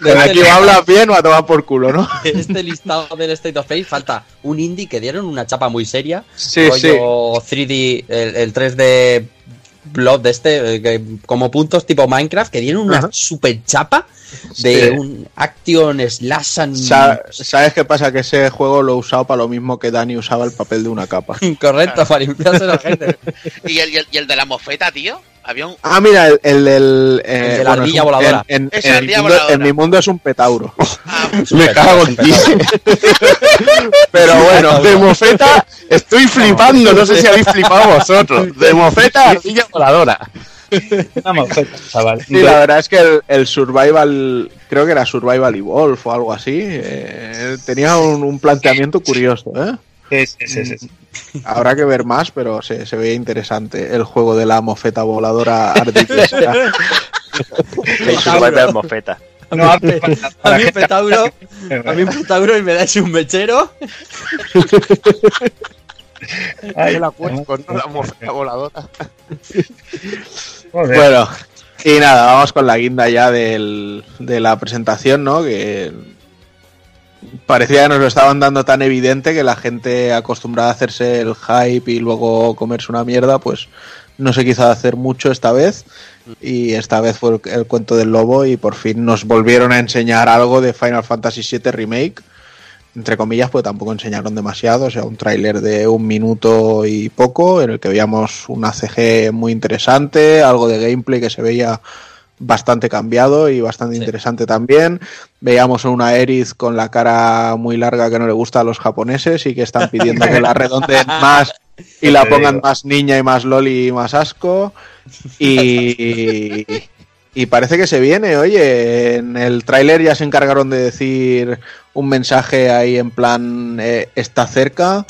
Speaker 9: de
Speaker 5: Aquí
Speaker 9: este-
Speaker 5: o hablas bien o a tomar por culo, ¿no?
Speaker 9: en este listado del State of Play falta un indie que dieron una chapa muy seria.
Speaker 5: Sí, sí.
Speaker 9: rollo 3D, el, el 3D Blood de este, eh, como puntos tipo Minecraft, que dieron una super chapa. De
Speaker 5: Sí.
Speaker 9: un action slash and...
Speaker 5: Sa- ¿Sabes qué pasa? Que ese juego lo he usado para lo mismo que Dani usaba el papel de una capa.
Speaker 9: Correcto, para limpiarse la gente.
Speaker 8: ¿Y el, y, el, y el de la mofeta, tío? Había un.
Speaker 5: Ah, mira, el, el, del, eh,
Speaker 9: El de la ardilla
Speaker 5: un-
Speaker 9: voladora.
Speaker 5: En, en-
Speaker 8: Esa
Speaker 5: en el
Speaker 8: ardilla
Speaker 5: mundo,
Speaker 8: voladora.
Speaker 5: en mi mundo es un petauro.
Speaker 8: Ah,
Speaker 4: Me cago en ti.
Speaker 5: Pero bueno,
Speaker 4: de mofeta estoy flipando, no sé si habéis flipado vosotros. De mofeta, ardilla voladora.
Speaker 6: Una mofeta, chaval.
Speaker 5: Sí, la verdad es que el, el Survival, creo que era Survival Evolve o algo así, eh, tenía un, un planteamiento curioso, ¿eh?
Speaker 6: Sí, sí, sí, sí.
Speaker 5: Habrá que ver más, pero se, se veía interesante el juego de la mofeta voladora ardillesca.
Speaker 1: El Survivor Mofeta.
Speaker 6: No
Speaker 9: A mí petauro, a mí un petauro y me dais un mechero.
Speaker 6: Ay,
Speaker 4: la puerco, no la mofeta voladora.
Speaker 6: joder.
Speaker 5: Bueno, y nada, vamos con la guinda ya del, de la presentación, ¿no? Que parecía que nos lo estaban dando tan evidente que la gente acostumbrada a hacerse el hype y luego comerse una mierda, pues no se quiso hacer mucho esta vez. Y esta vez fue el, el cuento del lobo y por fin nos volvieron a enseñar algo de Final Fantasy VII Remake. Entre comillas, pues tampoco enseñaron demasiado, o sea, un tráiler de un minuto y poco, en el que veíamos una CG muy interesante, algo de gameplay que se veía bastante cambiado y bastante
Speaker 9: Sí.
Speaker 5: interesante también. Veíamos una Aerith con la cara muy larga que no le gusta a los japoneses y que están pidiendo que la redondeen más y la pongan más niña y más loli y más asco. Y, y parece que se viene, oye, en el tráiler ya se encargaron de decir un mensaje ahí en plan eh, está cerca.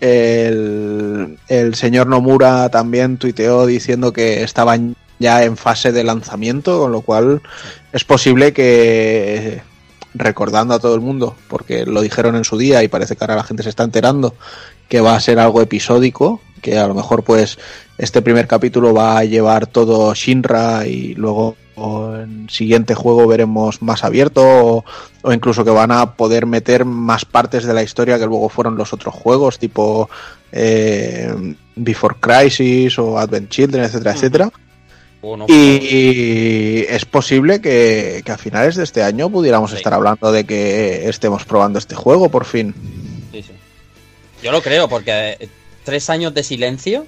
Speaker 5: El, el señor Nomura también tuiteó diciendo que estaban ya en fase de lanzamiento, con lo cual es posible que recordando a todo el mundo, porque lo dijeron en su día y parece que ahora la gente se está enterando que va a ser algo episódico, que a lo mejor pues este primer capítulo va a llevar todo Shinra y luego o en siguiente juego veremos más abierto o, o incluso que van a poder meter más partes de la historia que luego fueron los otros juegos tipo eh, Before Crisis o Advent Children, etcétera, etcétera.
Speaker 9: Bueno,
Speaker 5: Y es posible que, que a finales de este año pudiéramos
Speaker 9: Sí.
Speaker 5: estar hablando de que estemos probando este juego por fin.
Speaker 9: sí, sí. Yo lo creo, porque eh, tres años de silencio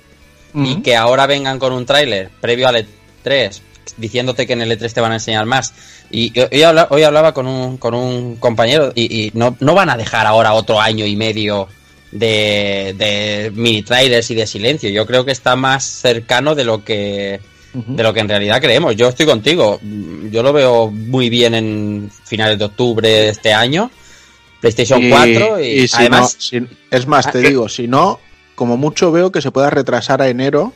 Speaker 9: y que ahora vengan con un tráiler previo al E3 diciéndote que en el E3 te van a enseñar más. Y hoy hablaba, hoy hablaba con, un, con un compañero y, y no, no van a dejar ahora otro año y medio de, de mini trailers y de silencio. Yo creo que está más cercano de lo que de lo que en realidad creemos. Yo estoy contigo. Yo lo veo muy bien en finales de octubre de este año. PlayStation 4 y,
Speaker 5: y si
Speaker 9: además
Speaker 5: no- si- es más, te
Speaker 9: Ah,
Speaker 5: digo, si no, como mucho veo que se pueda retrasar a enero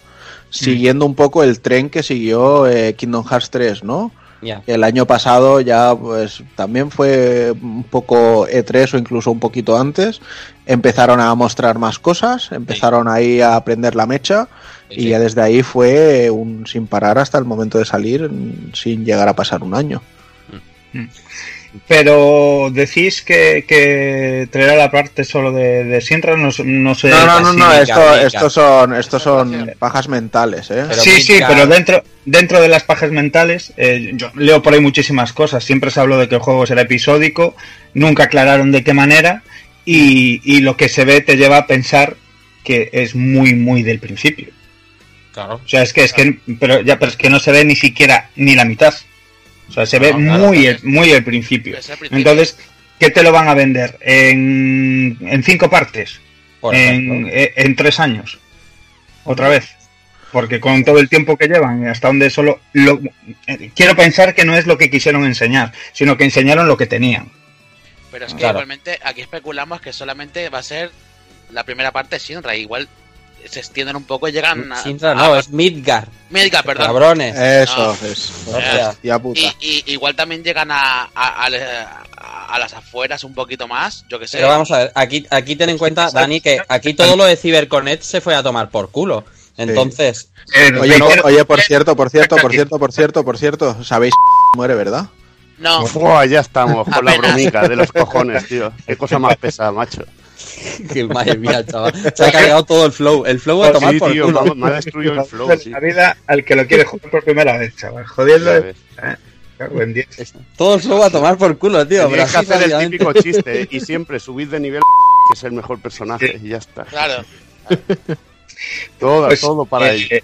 Speaker 5: siguiendo un poco el tren que siguió eh, Kingdom Hearts 3, ¿no? El año pasado ya pues también fue un poco E3 o incluso un poquito antes. Empezaron a mostrar más cosas, empezaron ahí a aprender la mecha
Speaker 9: Sí,
Speaker 5: y
Speaker 9: sí.
Speaker 5: ya desde ahí fue un sin parar hasta el momento de salir mm, sin llegar a pasar un año.
Speaker 6: Pero decís que, que traerá la parte solo de, de Sinra, no, no sé.
Speaker 5: No, no, no, no, esto, estos son, estos son pajas mentales, ¿eh?
Speaker 9: Pero
Speaker 6: sí, sí, pero dentro, dentro de las pajas mentales, eh, yo leo por ahí muchísimas cosas. Siempre se habló de que el juego será episódico, nunca aclararon de qué manera, y, y lo que se ve te lleva a pensar que es muy, muy del principio.
Speaker 9: Claro.
Speaker 6: O sea, es que, es que, pero ya, pero es que no se ve ni siquiera ni la mitad. O sea, se ve
Speaker 9: No, claro,
Speaker 6: muy, el, muy el principio.
Speaker 8: Es el principio.
Speaker 6: Entonces, ¿qué te lo van a vender? ¿En, en cinco partes? En, eh, en tres años. Otra vez. Porque con todo el tiempo que llevan y hasta donde solo... Lo, eh, quiero pensar que no es lo que quisieron enseñar, sino que enseñaron lo que tenían.
Speaker 8: Pero es que
Speaker 9: Claro.
Speaker 8: igualmente aquí especulamos que solamente va a ser la primera parte de Shinra. Igual se extienden un poco y llegan a.
Speaker 9: Sintra,
Speaker 8: a-
Speaker 9: no, es Midgar.
Speaker 8: Midgar, perdón.
Speaker 9: Cabrones.
Speaker 5: Eso
Speaker 8: No.
Speaker 5: es.
Speaker 9: Hostia.
Speaker 5: Hostia puta.
Speaker 8: Y, y igual también llegan a, a, a- a las afueras un poquito más, yo que sé.
Speaker 9: Pero vamos a ver, aquí, aquí ten en cuenta, Dani, que aquí todo lo de CyberConnect se fue a tomar por culo. Entonces,
Speaker 6: Eh,
Speaker 5: Oye,
Speaker 6: no,
Speaker 5: oye, por cierto, por cierto, por cierto, por cierto, por cierto, sabéis muere, ¿verdad?
Speaker 8: No,
Speaker 4: Buah, ya estamos con la bromica de los cojones, tío. Qué cosa más pesada, macho.
Speaker 9: que madre mía, chaval. Se ha cargado todo el flow. El flow a tomar
Speaker 4: Sí,
Speaker 9: por
Speaker 4: tío,
Speaker 9: culo.
Speaker 4: me, me ha destruido el flow, sí.
Speaker 6: la vida al que lo quiere jugar por primera vez, chaval. Jodiendo. eh.
Speaker 9: Todo el juego a tomar por culo, tío.
Speaker 4: Que
Speaker 9: Brasil,
Speaker 4: hacer el típico chiste y siempre subir de nivel que es el mejor personaje y ya está.
Speaker 8: Claro.
Speaker 4: Todo,
Speaker 6: Pues,
Speaker 4: todo para
Speaker 6: eh,
Speaker 4: ello.
Speaker 6: eh,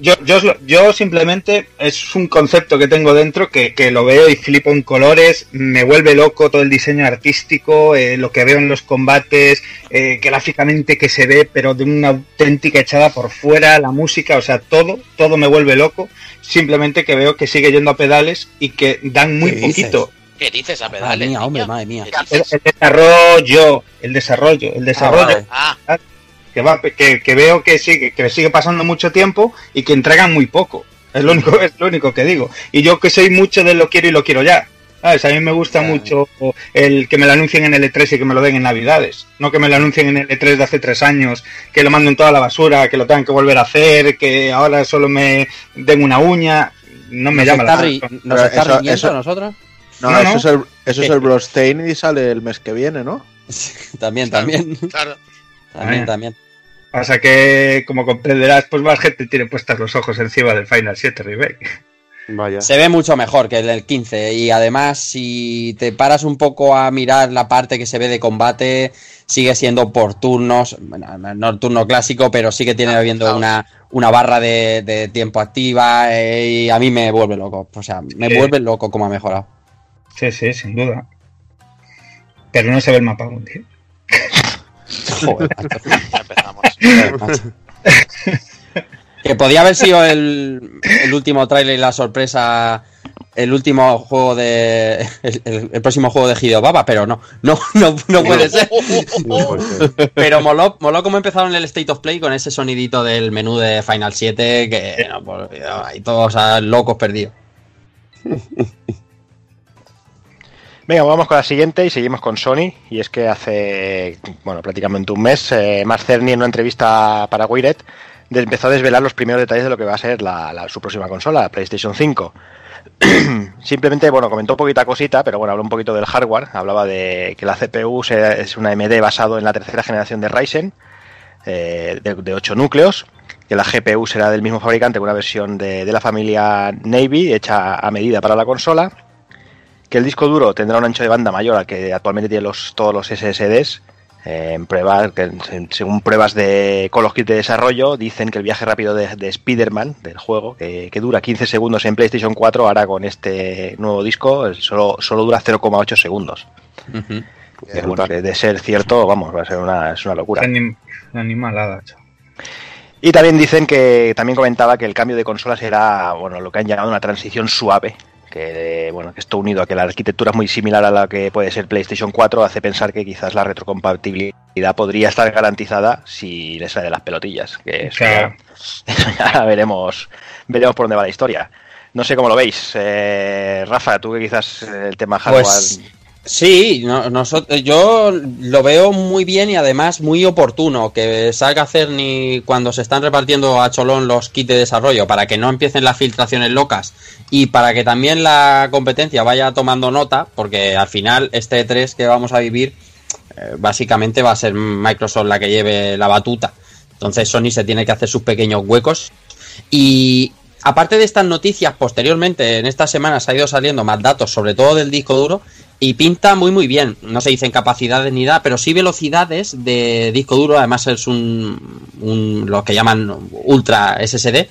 Speaker 6: yo, yo, os lo- yo simplemente es un concepto que tengo dentro que, que lo veo y flipo en colores, me vuelve loco todo el diseño artístico, eh, lo que veo en los combates, eh, gráficamente que se ve, pero de una auténtica echada por fuera, la música, o sea, todo, todo me vuelve loco. Simplemente que veo que sigue yendo a pedales y que dan muy poquito.
Speaker 8: ¿Qué dices a
Speaker 9: Madre
Speaker 8: pedales?
Speaker 9: mía, hombre, madre mía.
Speaker 8: ¿Qué
Speaker 6: El, desarrollo, el desarrollo, el desarrollo.
Speaker 9: vale.
Speaker 8: Ah,
Speaker 6: que va que, que veo que sigue que sigue pasando mucho tiempo y que entregan muy poco es lo único es lo único que digo y yo que soy mucho de lo quiero y lo quiero ya ¿Sabes? A mí me gusta
Speaker 9: Claro.
Speaker 6: mucho el que me lo anuncien en L3 y que me lo den en Navidades. No que me lo anuncien en L3 de hace tres años, que lo manden toda la basura, que lo tengan que volver a hacer, que ahora solo me den una uña. No me
Speaker 9: ¿Nos
Speaker 6: llama la
Speaker 9: está,
Speaker 6: atención.
Speaker 9: nos
Speaker 5: Pero
Speaker 9: está
Speaker 5: eso-
Speaker 9: riñendo
Speaker 5: eso-
Speaker 9: a nosotros?
Speaker 5: No,
Speaker 6: No,
Speaker 5: eso,
Speaker 6: no.
Speaker 5: Es el, eso es el Bloodstained y sale el mes que viene, ¿no?
Speaker 9: también, también.
Speaker 8: claro.
Speaker 9: También, también.
Speaker 6: Pasa que, como comprenderás, pues más gente tiene puestas los ojos encima del Final 7 Remake.
Speaker 4: Vaya.
Speaker 9: Se ve mucho mejor que el del 15 y además si te paras un poco a mirar la parte que se ve de combate sigue siendo por turnos, bueno, no el turno clásico, pero sí que tiene habiendo una, una barra de, de tiempo activa eh, y a mí me vuelve loco, o sea, me
Speaker 6: Sí.
Speaker 9: vuelve loco como ha mejorado.
Speaker 6: Sí, sí, sin duda. Pero no se ve el mapa aún, tío.
Speaker 9: Joder, macho.
Speaker 8: Ya empezamos.
Speaker 9: macho. Que podía haber sido el, el último tráiler y la sorpresa, el último juego de. El, el- el próximo juego de Hideo Baba, pero no, no, no, no puede ser. Pero moló, moló como empezaron el State of Play con ese sonidito del menú de Final 7 que no, ahí todos locos perdidos.
Speaker 1: Venga, vamos con la siguiente y seguimos con Sony. Y es que hace, bueno, prácticamente un mes, eh, Cerny en una entrevista para Wired empezó a desvelar los primeros detalles de lo que va a ser su próxima consola, la PlayStation 5. Simplemente, bueno, comentó poquita cosita, pero bueno, habló un poquito del hardware. Hablaba de que la CPU es una AMD basado en la tercera generación de Ryzen, eh, de, de 8 núcleos. Que la GPU será del mismo fabricante, con una versión de la familia Navy hecha a medida para la consola que el disco duro tendrá un ancho de banda mayor al que actualmente tienen los, todos los SSDs. eh, en pruebas, que se- según pruebas de con los kits de desarrollo, dicen que el viaje rápido de, de Spider-Man, del juego, que, que dura 15 segundos en PlayStation 4, ahora con este nuevo disco eh, solo, solo dura 0,8 segundos. Que, bueno, que de ser cierto, vamos, va a ser una, es una locura.
Speaker 6: Anim- animalada, chaval.
Speaker 1: Y también dicen que también comentaba que el cambio de consola será, bueno, lo que han llamado una transición suave, que bueno, que esto unido a que la arquitectura es muy similar a la que puede ser PlayStation 4 hace pensar que quizás la retrocompatibilidad podría estar garantizada si le sale de las pelotillas, que eso,
Speaker 6: Claro.
Speaker 1: ya, veremos veremos por dónde va la historia. No sé cómo lo veis. Eh, Rafa, tú que quizás el tema hardware
Speaker 9: Pues sí, no, nosotros, yo lo veo muy bien y además muy oportuno que salga Cerny cuando se están repartiendo a Cholón los kits de desarrollo para que no empiecen las filtraciones locas y para que también la competencia vaya tomando nota, porque al final este 3 que vamos a vivir eh, básicamente va a ser Microsoft la que lleve la batuta. Entonces Sony se tiene que hacer sus pequeños huecos y aparte de estas noticias, posteriormente en estas semanas ha ido saliendo más datos, sobre todo del disco duro, y pinta muy muy bien. No se dicen capacidades ni nada, pero sí velocidades de disco duro. Además es un, un lo que llaman ultra SSD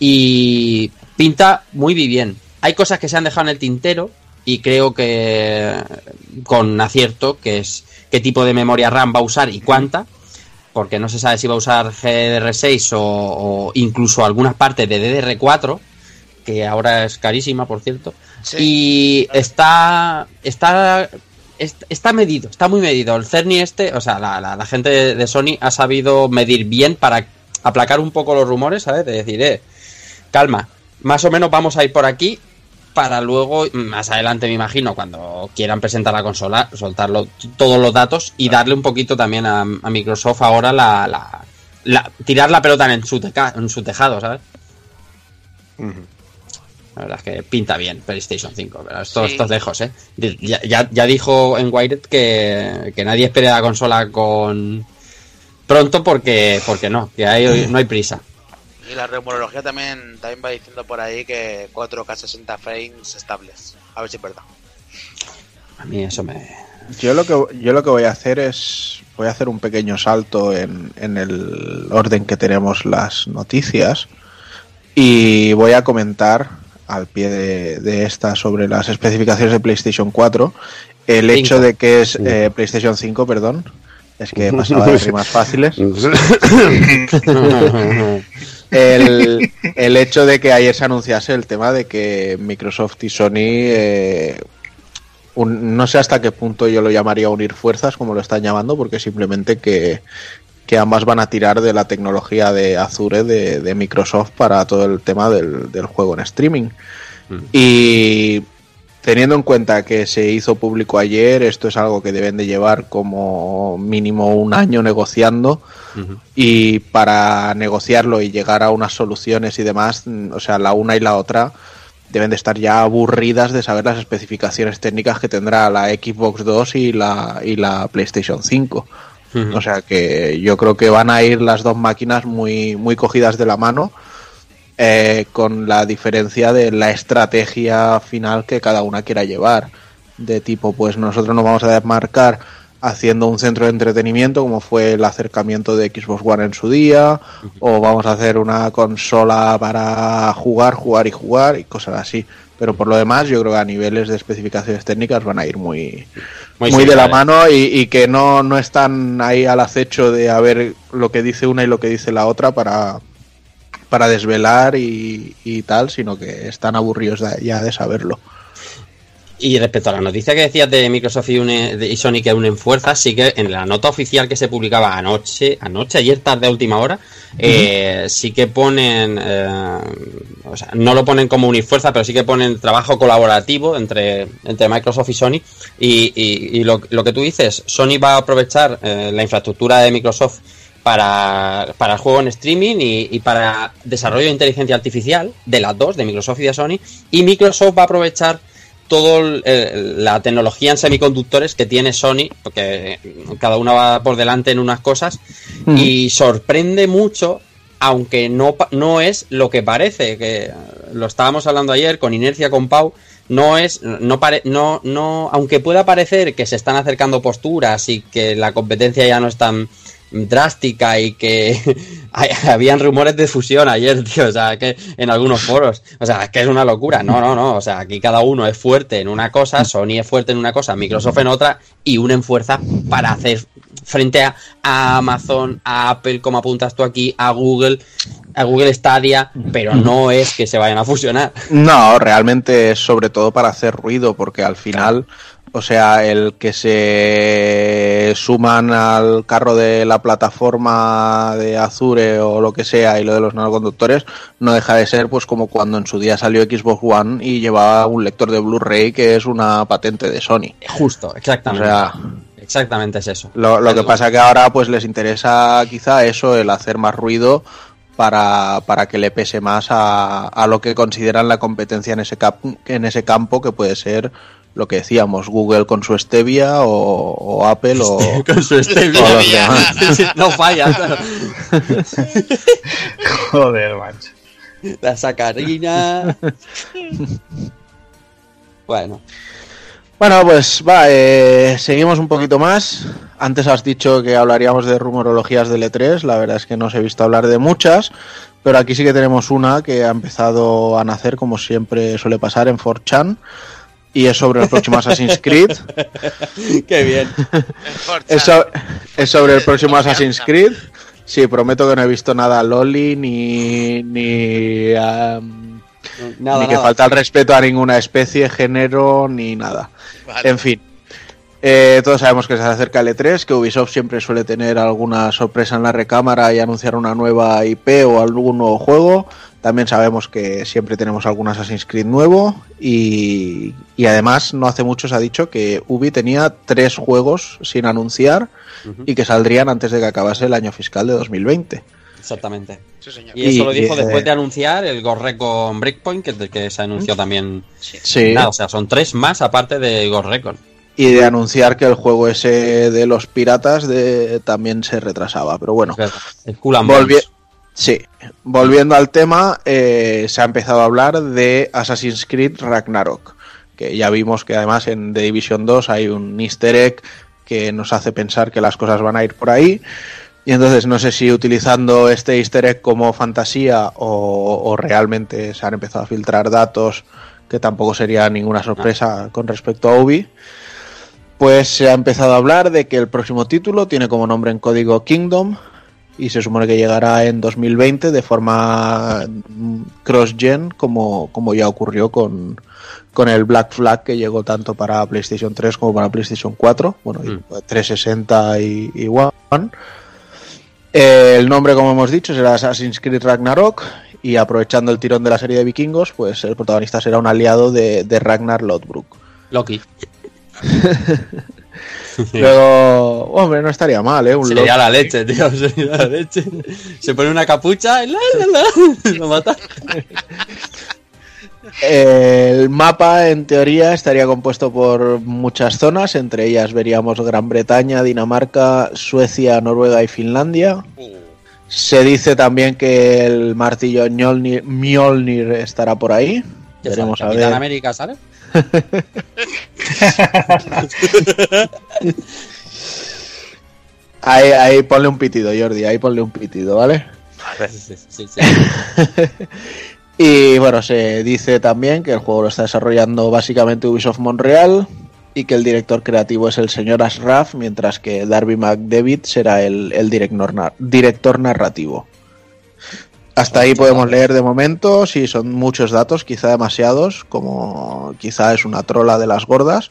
Speaker 9: y pinta muy bien. Hay cosas que se han dejado en el tintero y creo que con acierto, que es qué tipo de memoria RAM va a usar y cuánta porque no se sabe si va a usar GDR6 o, o incluso algunas partes de DDR4, que ahora es carísima, por cierto. Y está, está, est- está medido, está muy medido. El Cerny este, o sea, la, la- la gente de, Sony ha sabido medir bien para aplacar un poco los rumores, ¿sabes? De decir, eh, calma, más o menos vamos a ir por aquí para luego, más adelante me imagino, cuando quieran presentar la consola, soltarlo todos los datos y darle un poquito también a, a Microsoft ahora la, la- la- tirar la pelota en su, teca- en su tejado, ¿sabes? La verdad es que pinta bien PlayStation 5, pero esto,
Speaker 8: Sí.
Speaker 9: esto es lejos, ¿eh? Ya- ya dijo en Wired que, que nadie espere la consola con pronto porque, porque no, que hay, no hay prisa.
Speaker 8: Y la rumorología también, también va diciendo por ahí que 4K 60 frames estables. A ver si es verdad.
Speaker 9: A mí eso me...
Speaker 5: Yo lo que yo lo que voy a hacer es voy a hacer un pequeño salto en, en el orden que tenemos las noticias y voy a comentar al pie de, de esta sobre las especificaciones de PlayStation 4 el
Speaker 9: Cinco.
Speaker 5: hecho de que es eh, PlayStation 5, perdón. Es que pasaba de rimas fáciles. el, el hecho de que ayer se anunciase el tema de que Microsoft y Sony, eh, un- no sé hasta qué punto yo lo llamaría unir fuerzas, como lo están llamando, porque simplemente que, que ambas van a tirar de la tecnología de Azure de, de Microsoft para todo el tema del, del juego en streaming. Y teniendo en cuenta que se hizo público ayer, esto es algo que deben de llevar como mínimo un año negociando y para negociarlo y llegar a unas soluciones y demás, mm, o sea, la una y la otra deben de estar ya aburridas de saber las especificaciones técnicas que tendrá la Xbox 2 y la, y la PlayStation 5. O sea que yo creo que van a ir las dos máquinas muy, muy cogidas de la mano, eh, con la diferencia de la estrategia final que cada una quiera llevar. De tipo, pues nosotros nos vamos a desmarcar haciendo un centro de entretenimiento, como fue el acercamiento de Xbox One en su día, o vamos a hacer una consola para jugar, jugar y jugar, y cosas así. Pero por lo demás, yo creo que a niveles de especificaciones técnicas van a ir muy,
Speaker 9: Muy
Speaker 5: muy, de la mano y, y que no, no están ahí al acecho de a ver lo que dice una y lo que dice la otra para, para desvelar y, y tal, sino que están aburridos ya de saberlo.
Speaker 9: Y respecto a la noticia que decías de Microsoft y, une- de- y Sony que unen fuerzas, sí que en la nota oficial que se publicaba anoche, anoche, ayer tarde a última hora, eh, sí que ponen, eh, o sea, no lo ponen como unir fuerzas, pero sí que ponen trabajo colaborativo entre, entre Microsoft y Sony. Y, y- y lo, lo que tú dices, Sony va a aprovechar eh, la infraestructura de Microsoft para, para el juego en streaming y, y para desarrollo de inteligencia artificial de las dos, de Microsoft y de Sony. Y Microsoft va a aprovechar toda la tecnología en semiconductores que tiene Sony, porque cada una va por delante en unas cosas, y sorprende mucho, aunque no, no es lo que parece, que lo estábamos hablando ayer con Inercia con Pau, no es, no pare, no, no, aunque pueda parecer que se están acercando posturas y que la competencia ya no es tan drástica y que habían rumores de fusión ayer, tío, o sea, que en algunos foros, o sea, que es una locura, no, no, no, o sea, aquí cada uno es fuerte en una cosa, Sony es fuerte en una cosa, Microsoft en otra y unen fuerza para hacer frente a, a Amazon, a Apple, como apuntas tú aquí, a Google, a Google Stadia, pero no es que se vayan a fusionar.
Speaker 5: No, realmente es sobre todo para hacer ruido, porque al final, o sea, el que se suman al carro de la plataforma de Azure o lo que sea y lo de los nanoconductores, no deja de ser pues como cuando en su día salió Xbox One y llevaba un lector de Blu-ray que es una patente de Sony.
Speaker 9: Justo, exactamente.
Speaker 5: O sea,
Speaker 9: Exactamente es eso.
Speaker 5: Lo, lo que pasa que ahora pues les interesa quizá eso, el hacer más ruido para, para que le pese más a, a lo que consideran la competencia en ese, cap- en ese campo, que puede ser lo que decíamos, Google con su Stevia o, o Apple o,
Speaker 9: Con su stevia.
Speaker 5: o los demás.
Speaker 9: no falla.
Speaker 6: Joder, macho.
Speaker 9: La sacarina. bueno.
Speaker 5: Bueno, pues va, eh, seguimos un poquito más. Antes has dicho que hablaríamos de rumorologías del E3, la verdad es que no os he visto hablar de muchas, pero aquí sí que tenemos una que ha empezado a nacer, como siempre suele pasar, en 4chan, y es sobre el próximo Assassin's Creed.
Speaker 9: Qué bien.
Speaker 5: Es, so- es sobre el próximo Assassin's Creed. Sí, prometo que no he visto nada loli ni ni, am,
Speaker 9: Nada,
Speaker 5: ni que
Speaker 9: nada.
Speaker 5: falta el respeto a ninguna especie, género ni nada.
Speaker 8: Vale.
Speaker 5: En fin. Eh, todos sabemos que se acerca el E3, que Ubisoft siempre suele tener alguna sorpresa en la recámara y anunciar una nueva IP o algún nuevo juego. También sabemos que siempre tenemos algún Assassin's Creed nuevo y, y además no hace mucho se ha dicho que Ubi tenía tres juegos sin anunciar y que saldrían antes de que acabase el año fiscal de 2020.
Speaker 9: Exactamente.
Speaker 8: Sí, señor.
Speaker 9: Y eso lo
Speaker 5: Y,
Speaker 9: dijo
Speaker 5: eh,
Speaker 9: después de anunciar el Ghost Recon Breakpoint, que, que se anunció también.
Speaker 5: Sí.
Speaker 9: Nada, o sea, son tres más aparte de Ghost Recon.
Speaker 5: Y de anunciar que el juego ese de los piratas de, también se retrasaba. Pero bueno,
Speaker 9: El Cool
Speaker 5: Volvi-. Sí, volviendo al tema, eh, se ha empezado a hablar de Assassin's Creed Ragnarok, que ya vimos que además en The Division 2 hay un easter egg que nos hace pensar que las cosas van a ir por ahí. Y entonces no sé si utilizando este easter egg como fantasía o, o realmente se han empezado a filtrar datos, que tampoco sería ninguna sorpresa con respecto a Ubi. Pues se ha empezado a hablar de que el próximo título tiene como nombre en código Kingdom y se supone que llegará en 2020 de forma mm, cross-gen como, como ya ocurrió con, con el Black Flag que llegó tanto para PlayStation 3 como para PlayStation 4, bueno, y 360 y, y One. Eh, el nombre, como hemos dicho, será Assassin's Creed Ragnarok y aprovechando el tirón de la serie de vikingos, pues el protagonista será un aliado de, de Ragnar Lodbrok.
Speaker 9: Loki.
Speaker 5: Luego, hombre, no estaría mal, ¿eh? Un
Speaker 9: Sería la leche, tío. Sería la leche. Se pone una capucha y la, la, la, lo mata.
Speaker 5: El mapa, en teoría, estaría compuesto por muchas zonas, entre ellas veríamos Gran Bretaña, Dinamarca, Suecia, Noruega y Finlandia. Se dice también que el martillo Mjolnir, Mjolnir estará por ahí.
Speaker 9: Ya
Speaker 5: Veremos a ver.
Speaker 9: América, ¿sale?
Speaker 5: Ahí, ahí ponle un pitido, Jordi, ahí ponle un pitido, ¿vale?
Speaker 9: Sí, sí, sí.
Speaker 5: Y bueno, se dice también que el juego lo está desarrollando básicamente Ubisoft Montreal y que el director creativo es el señor Ashraf, mientras que Darby McDavid será el, director narrativo. Hasta ahí podemos leer de momento, si son muchos datos, quizá demasiados, como quizá es una trola de las gordas.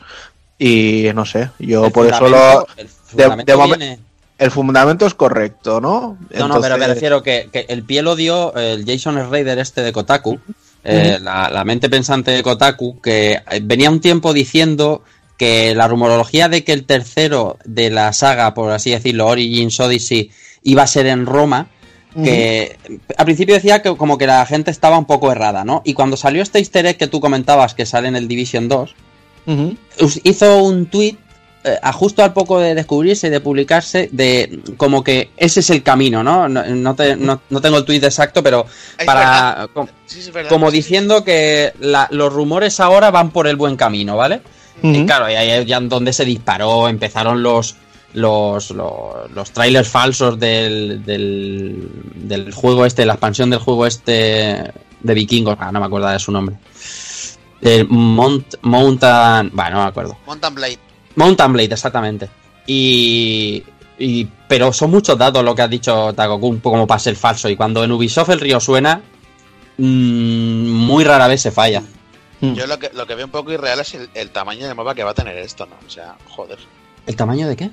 Speaker 5: Y no sé, yo
Speaker 9: El
Speaker 5: por eso lo...
Speaker 9: el fundamento
Speaker 5: de
Speaker 9: viene-
Speaker 5: el fundamento es correcto, ¿no?
Speaker 9: No, no, pero me
Speaker 5: Entonces-
Speaker 9: refiero que, que el pie lo dio el Jason Raider este de Kotaku, eh, la, la mente pensante de Kotaku, que eh, venía un tiempo diciendo que la rumorología de que el tercero de la saga, por así decirlo, Origins Odyssey, iba a ser en Roma, que al principio decía que como que la gente estaba un poco errada, ¿no? Y cuando salió este easter egg que tú comentabas que sale en el Division 2,
Speaker 5: Ujú.
Speaker 9: us- hizo un tweet a justo al poco de descubrirse y de publicarse de como que ese es el camino, ¿no? No, no te- no- no tengo el tweet exacto, pero para
Speaker 8: Sí,
Speaker 9: como diciendo que la- los rumores ahora van por el buen camino, ¿vale? Y claro, y ahí es donde se disparó, empezaron los los, los, los trailers falsos del, del, del juego este, la expansión del juego este de vikingos, ah, no me acuerdo de su nombre. El Mount, Mountain, bueno, no me acuerdo.
Speaker 8: Mountain Blade.
Speaker 9: Mountain Blade, exactamente. Y, y- Pero son muchos datos lo que has dicho, Takokun, como para ser falso. Y cuando en Ubisoft el río suena, mm, muy rara vez se falla.
Speaker 8: Yo lo que, lo que veo un poco irreal es el, el tamaño del mapa que va a tener esto, ¿no? O sea, joder.
Speaker 9: ¿El tamaño de qué?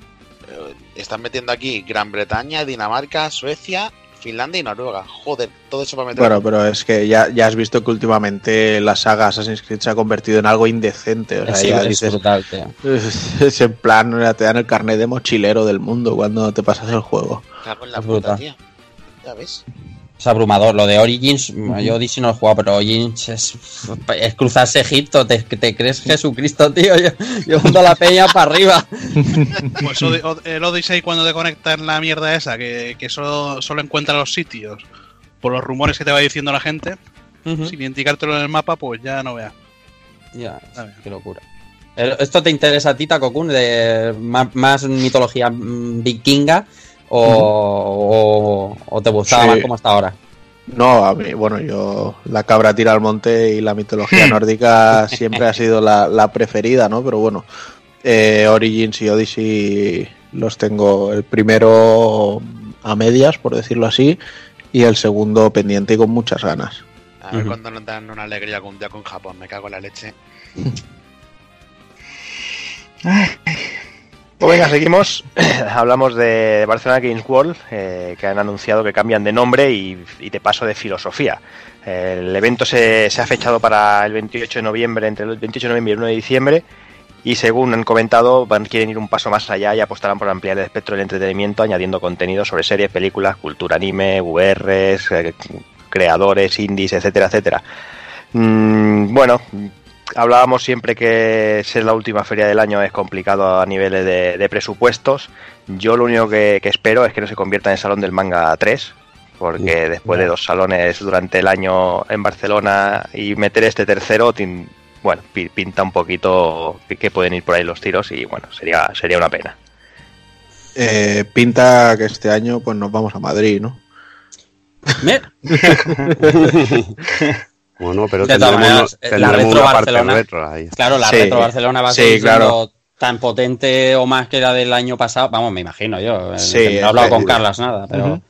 Speaker 8: Eh, Están metiendo aquí Gran Bretaña, Dinamarca, Suecia, Finlandia y Noruega. Joder, todo eso para meter.
Speaker 5: Bueno, pero es que ya, ya has visto que últimamente la saga Assassin's Creed se ha convertido en algo indecente. O sea,
Speaker 9: Sí,
Speaker 5: ya
Speaker 9: es
Speaker 5: dices,
Speaker 9: brutal, tío.
Speaker 5: es en plan, te dan el carnet de mochilero del mundo cuando te pasas el juego.
Speaker 8: Cago en la
Speaker 9: es
Speaker 8: puta,
Speaker 9: brutal.
Speaker 8: Ya ves.
Speaker 9: Es abrumador. Lo de Origins, yo Odyssey no lo he jugado, pero Origins es, es cruzarse Egipto. ¿Te, te crees Jesucristo, tío? Yo, llevando la peña para arriba.
Speaker 3: Pues el Odyssey cuando te conectas en la mierda esa, que, que solo, solo encuentra los sitios por los rumores que te va diciendo la gente, sin indicártelo en el mapa, pues ya no veas.
Speaker 9: Ya, qué locura. ¿Esto te interesa a ti, Takokun, de más, más mitología mm, vikinga o, o- o te gustaba
Speaker 5: Sí.
Speaker 9: más como está ahora?
Speaker 5: No, a mí, bueno, yo la cabra tira al monte y la mitología nórdica siempre ha sido la, la preferida, ¿no? Pero bueno, eh, Origins y Odyssey los tengo el primero a medias, por decirlo así, y el segundo pendiente y con muchas ganas.
Speaker 8: A ver cuando nos dan una alegría algún día con Japón. Me cago en la leche.
Speaker 1: Pues venga, seguimos. Hablamos de Barcelona Games World, eh, que han anunciado que cambian de nombre y, y de paso de filosofía. El evento se, se ha fechado para el 28 de noviembre, entre el 28 de noviembre y el 1 de diciembre, y según han comentado, van, quieren ir un paso más allá y apostarán por ampliar el espectro del entretenimiento, añadiendo contenido sobre series, películas, cultura anime, VRs, eh, creadores, indies, etcétera, etcétera. Mm, bueno, hablábamos siempre que ser la última feria del año es complicado a niveles de, de presupuestos. Yo lo único que, que espero es que no se convierta en el Salón del Manga 3, Porque después de dos salones durante el año en Barcelona y meter este tercero, tin- bueno, pi- pinta un poquito que- que pueden ir por ahí los tiros y bueno, sería, sería una pena.
Speaker 5: Eh, pinta que este año pues nos vamos a Madrid, ¿no?
Speaker 4: Bueno, pero
Speaker 9: De
Speaker 4: tendremos,
Speaker 9: maneras, la retro
Speaker 4: una parte
Speaker 9: Barcelona-
Speaker 4: retro ahí.
Speaker 9: Claro, la
Speaker 5: Sí.
Speaker 9: Retro Barcelona va a
Speaker 5: Sí, claro.
Speaker 9: tan potente o más que la del año pasado. Vamos, me imagino yo. eh,
Speaker 5: Sí,
Speaker 9: no he hablado con. Carlas nada, pero.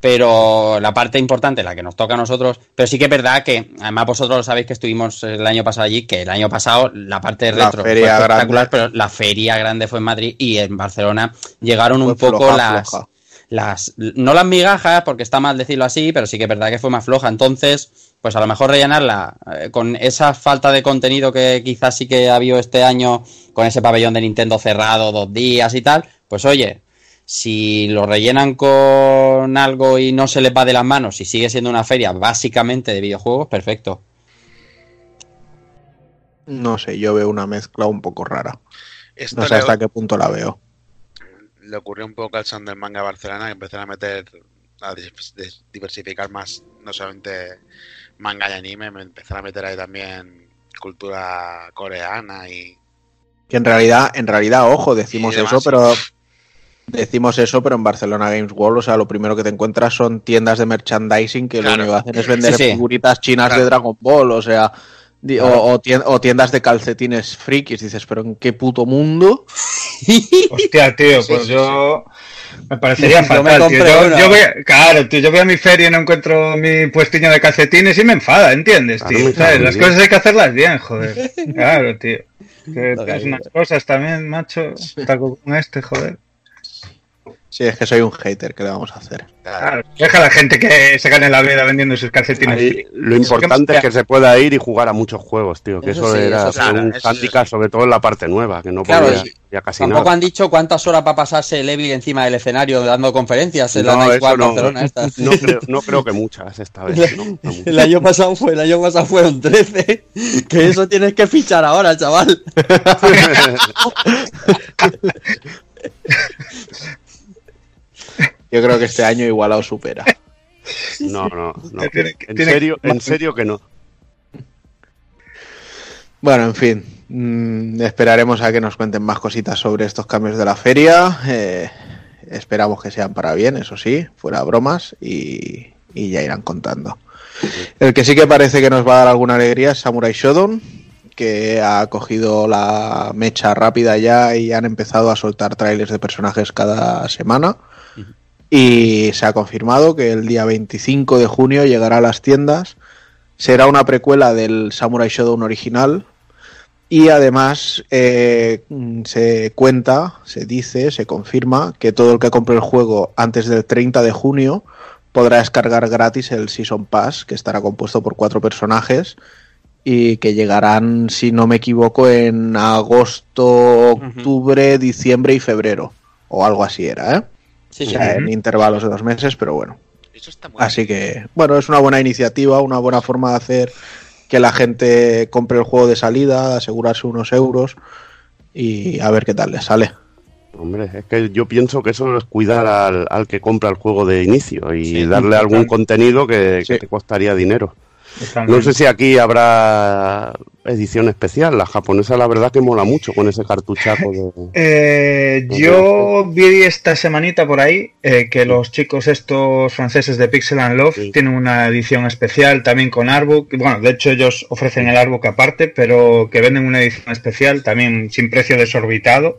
Speaker 9: Pero la parte importante, la que nos toca a nosotros, pero sí que es verdad que, además vosotros lo sabéis que estuvimos el año pasado allí, que el año pasado la parte
Speaker 5: La
Speaker 9: retro
Speaker 5: feria
Speaker 9: fue espectacular,
Speaker 5: grande.
Speaker 9: pero la feria grande fue en Madrid y en Barcelona llegaron
Speaker 5: Fue
Speaker 9: un poco
Speaker 5: floja,
Speaker 9: las,
Speaker 5: floja.
Speaker 9: Las, no las migajas, porque está mal decirlo así, pero sí que es verdad que fue más floja. Entonces, pues a lo mejor rellenarla eh, con esa falta de contenido que quizás sí que ha habido este año, con ese pabellón de Nintendo cerrado dos días y tal, pues oye, si lo rellenan con algo y no se les va de las manos y sigue siendo una feria básicamente de videojuegos, perfecto.
Speaker 5: No sé, yo veo una mezcla un poco rara.
Speaker 8: Esto
Speaker 5: No sé hasta qué punto la veo.
Speaker 8: Le ocurrió un poco al Sound del Manga Barcelona que empezaron a meter, a diversificar más, no solamente manga y anime, me empezaron a meter ahí también cultura coreana y
Speaker 5: Que en realidad, en realidad, ojo, decimos eso, pero decimos eso, pero en Barcelona Games World, o sea, lo primero que te encuentras son tiendas de merchandising que
Speaker 8: Claro.
Speaker 5: lo único que hacen es vender
Speaker 9: Sí, sí.
Speaker 5: figuritas chinas
Speaker 8: Claro.
Speaker 5: de Dragon Ball, o sea,
Speaker 9: Claro.
Speaker 5: o, tien- o tiendas de calcetines frikis, dices, pero ¿en qué puto mundo?
Speaker 6: Hostia, tío, pues
Speaker 8: sí,
Speaker 6: yo me parecería
Speaker 9: Yo me
Speaker 6: fatal, tío. Yo, yo voy a- claro, tío, yo voy a mi feria y no encuentro mi puestiño de calcetines y me enfada, ¿entiendes,
Speaker 4: Claro,
Speaker 6: tío? Las cosas hay que hacerlas bien, joder. Claro, tío. Que- unas cosas también, macho. Taco con este, joder.
Speaker 5: Sí, es que soy un hater, ¿qué le vamos a hacer?
Speaker 6: Claro, deja a la gente que se gane la vida vendiendo sus calcetines.
Speaker 4: Ahí, lo importante es que se pueda ir y jugar a muchos juegos, tío. Que
Speaker 9: Eso
Speaker 4: eso,
Speaker 9: sí,
Speaker 4: era
Speaker 9: eso sí.
Speaker 8: Claro,
Speaker 4: un
Speaker 8: sí.
Speaker 4: sobre todo en la parte nueva, que no
Speaker 9: Claro,
Speaker 4: podía
Speaker 9: y
Speaker 4: ya casi
Speaker 9: Tampoco
Speaker 4: nada.
Speaker 9: han dicho cuántas horas va a pasarse el Evil encima del escenario dando conferencias en la
Speaker 4: No,
Speaker 9: Night
Speaker 4: eso
Speaker 9: One
Speaker 4: no.
Speaker 9: Barcelona esta.
Speaker 4: No creo, no creo que muchas esta vez. no.
Speaker 9: El año pasado fue, el año pasado fueron 13. Que eso tienes que fichar ahora, chaval.
Speaker 5: Yo creo que este año igualado supera.
Speaker 4: No, no, no. En serio, en serio que no.
Speaker 5: Bueno, en fin, mm, esperaremos a que nos cuenten más cositas sobre estos cambios de la feria. eh, esperamos que sean para bien, eso sí, fuera bromas, y, y ya irán contando. El que sí que parece que nos va a dar alguna alegría es Samurai Shodown, que ha cogido la mecha rápida ya y han empezado a soltar trailers de personajes cada semana. Y se ha confirmado que el día 25 de junio llegará a las tiendas. Será una precuela del Samurai Shodown original. Y además eh, se cuenta, se dice, se confirma que todo el que compre el juego antes del 30 de junio podrá descargar gratis el Season Pass, que estará compuesto por cuatro personajes y que llegarán, si no me equivoco, en agosto, octubre, diciembre y febrero. O algo así era, ¿eh?
Speaker 9: Sí, sí.
Speaker 5: en intervalos de dos meses, pero bueno.
Speaker 8: eso está muy
Speaker 5: Así que, bueno, es una buena iniciativa, una buena forma de hacer que la gente compre el juego de salida, asegurarse unos euros y a ver qué tal le sale.
Speaker 4: Hombre, es que yo pienso que eso es cuidar al, al que compra el juego de inicio y
Speaker 9: Sí,
Speaker 4: darle algún contenido que, te costaría dinero. No sé si aquí habrá edición especial. La japonesa, la verdad, que mola mucho con ese cartuchaco de.
Speaker 6: Eh, yo vi esta semanita por ahí eh, que los chicos estos franceses de Pixel and Love
Speaker 4: Sí.
Speaker 6: tienen una edición especial también con Artbook. Bueno, de hecho ellos ofrecen el Artbook aparte, pero que venden una edición especial también sin precio desorbitado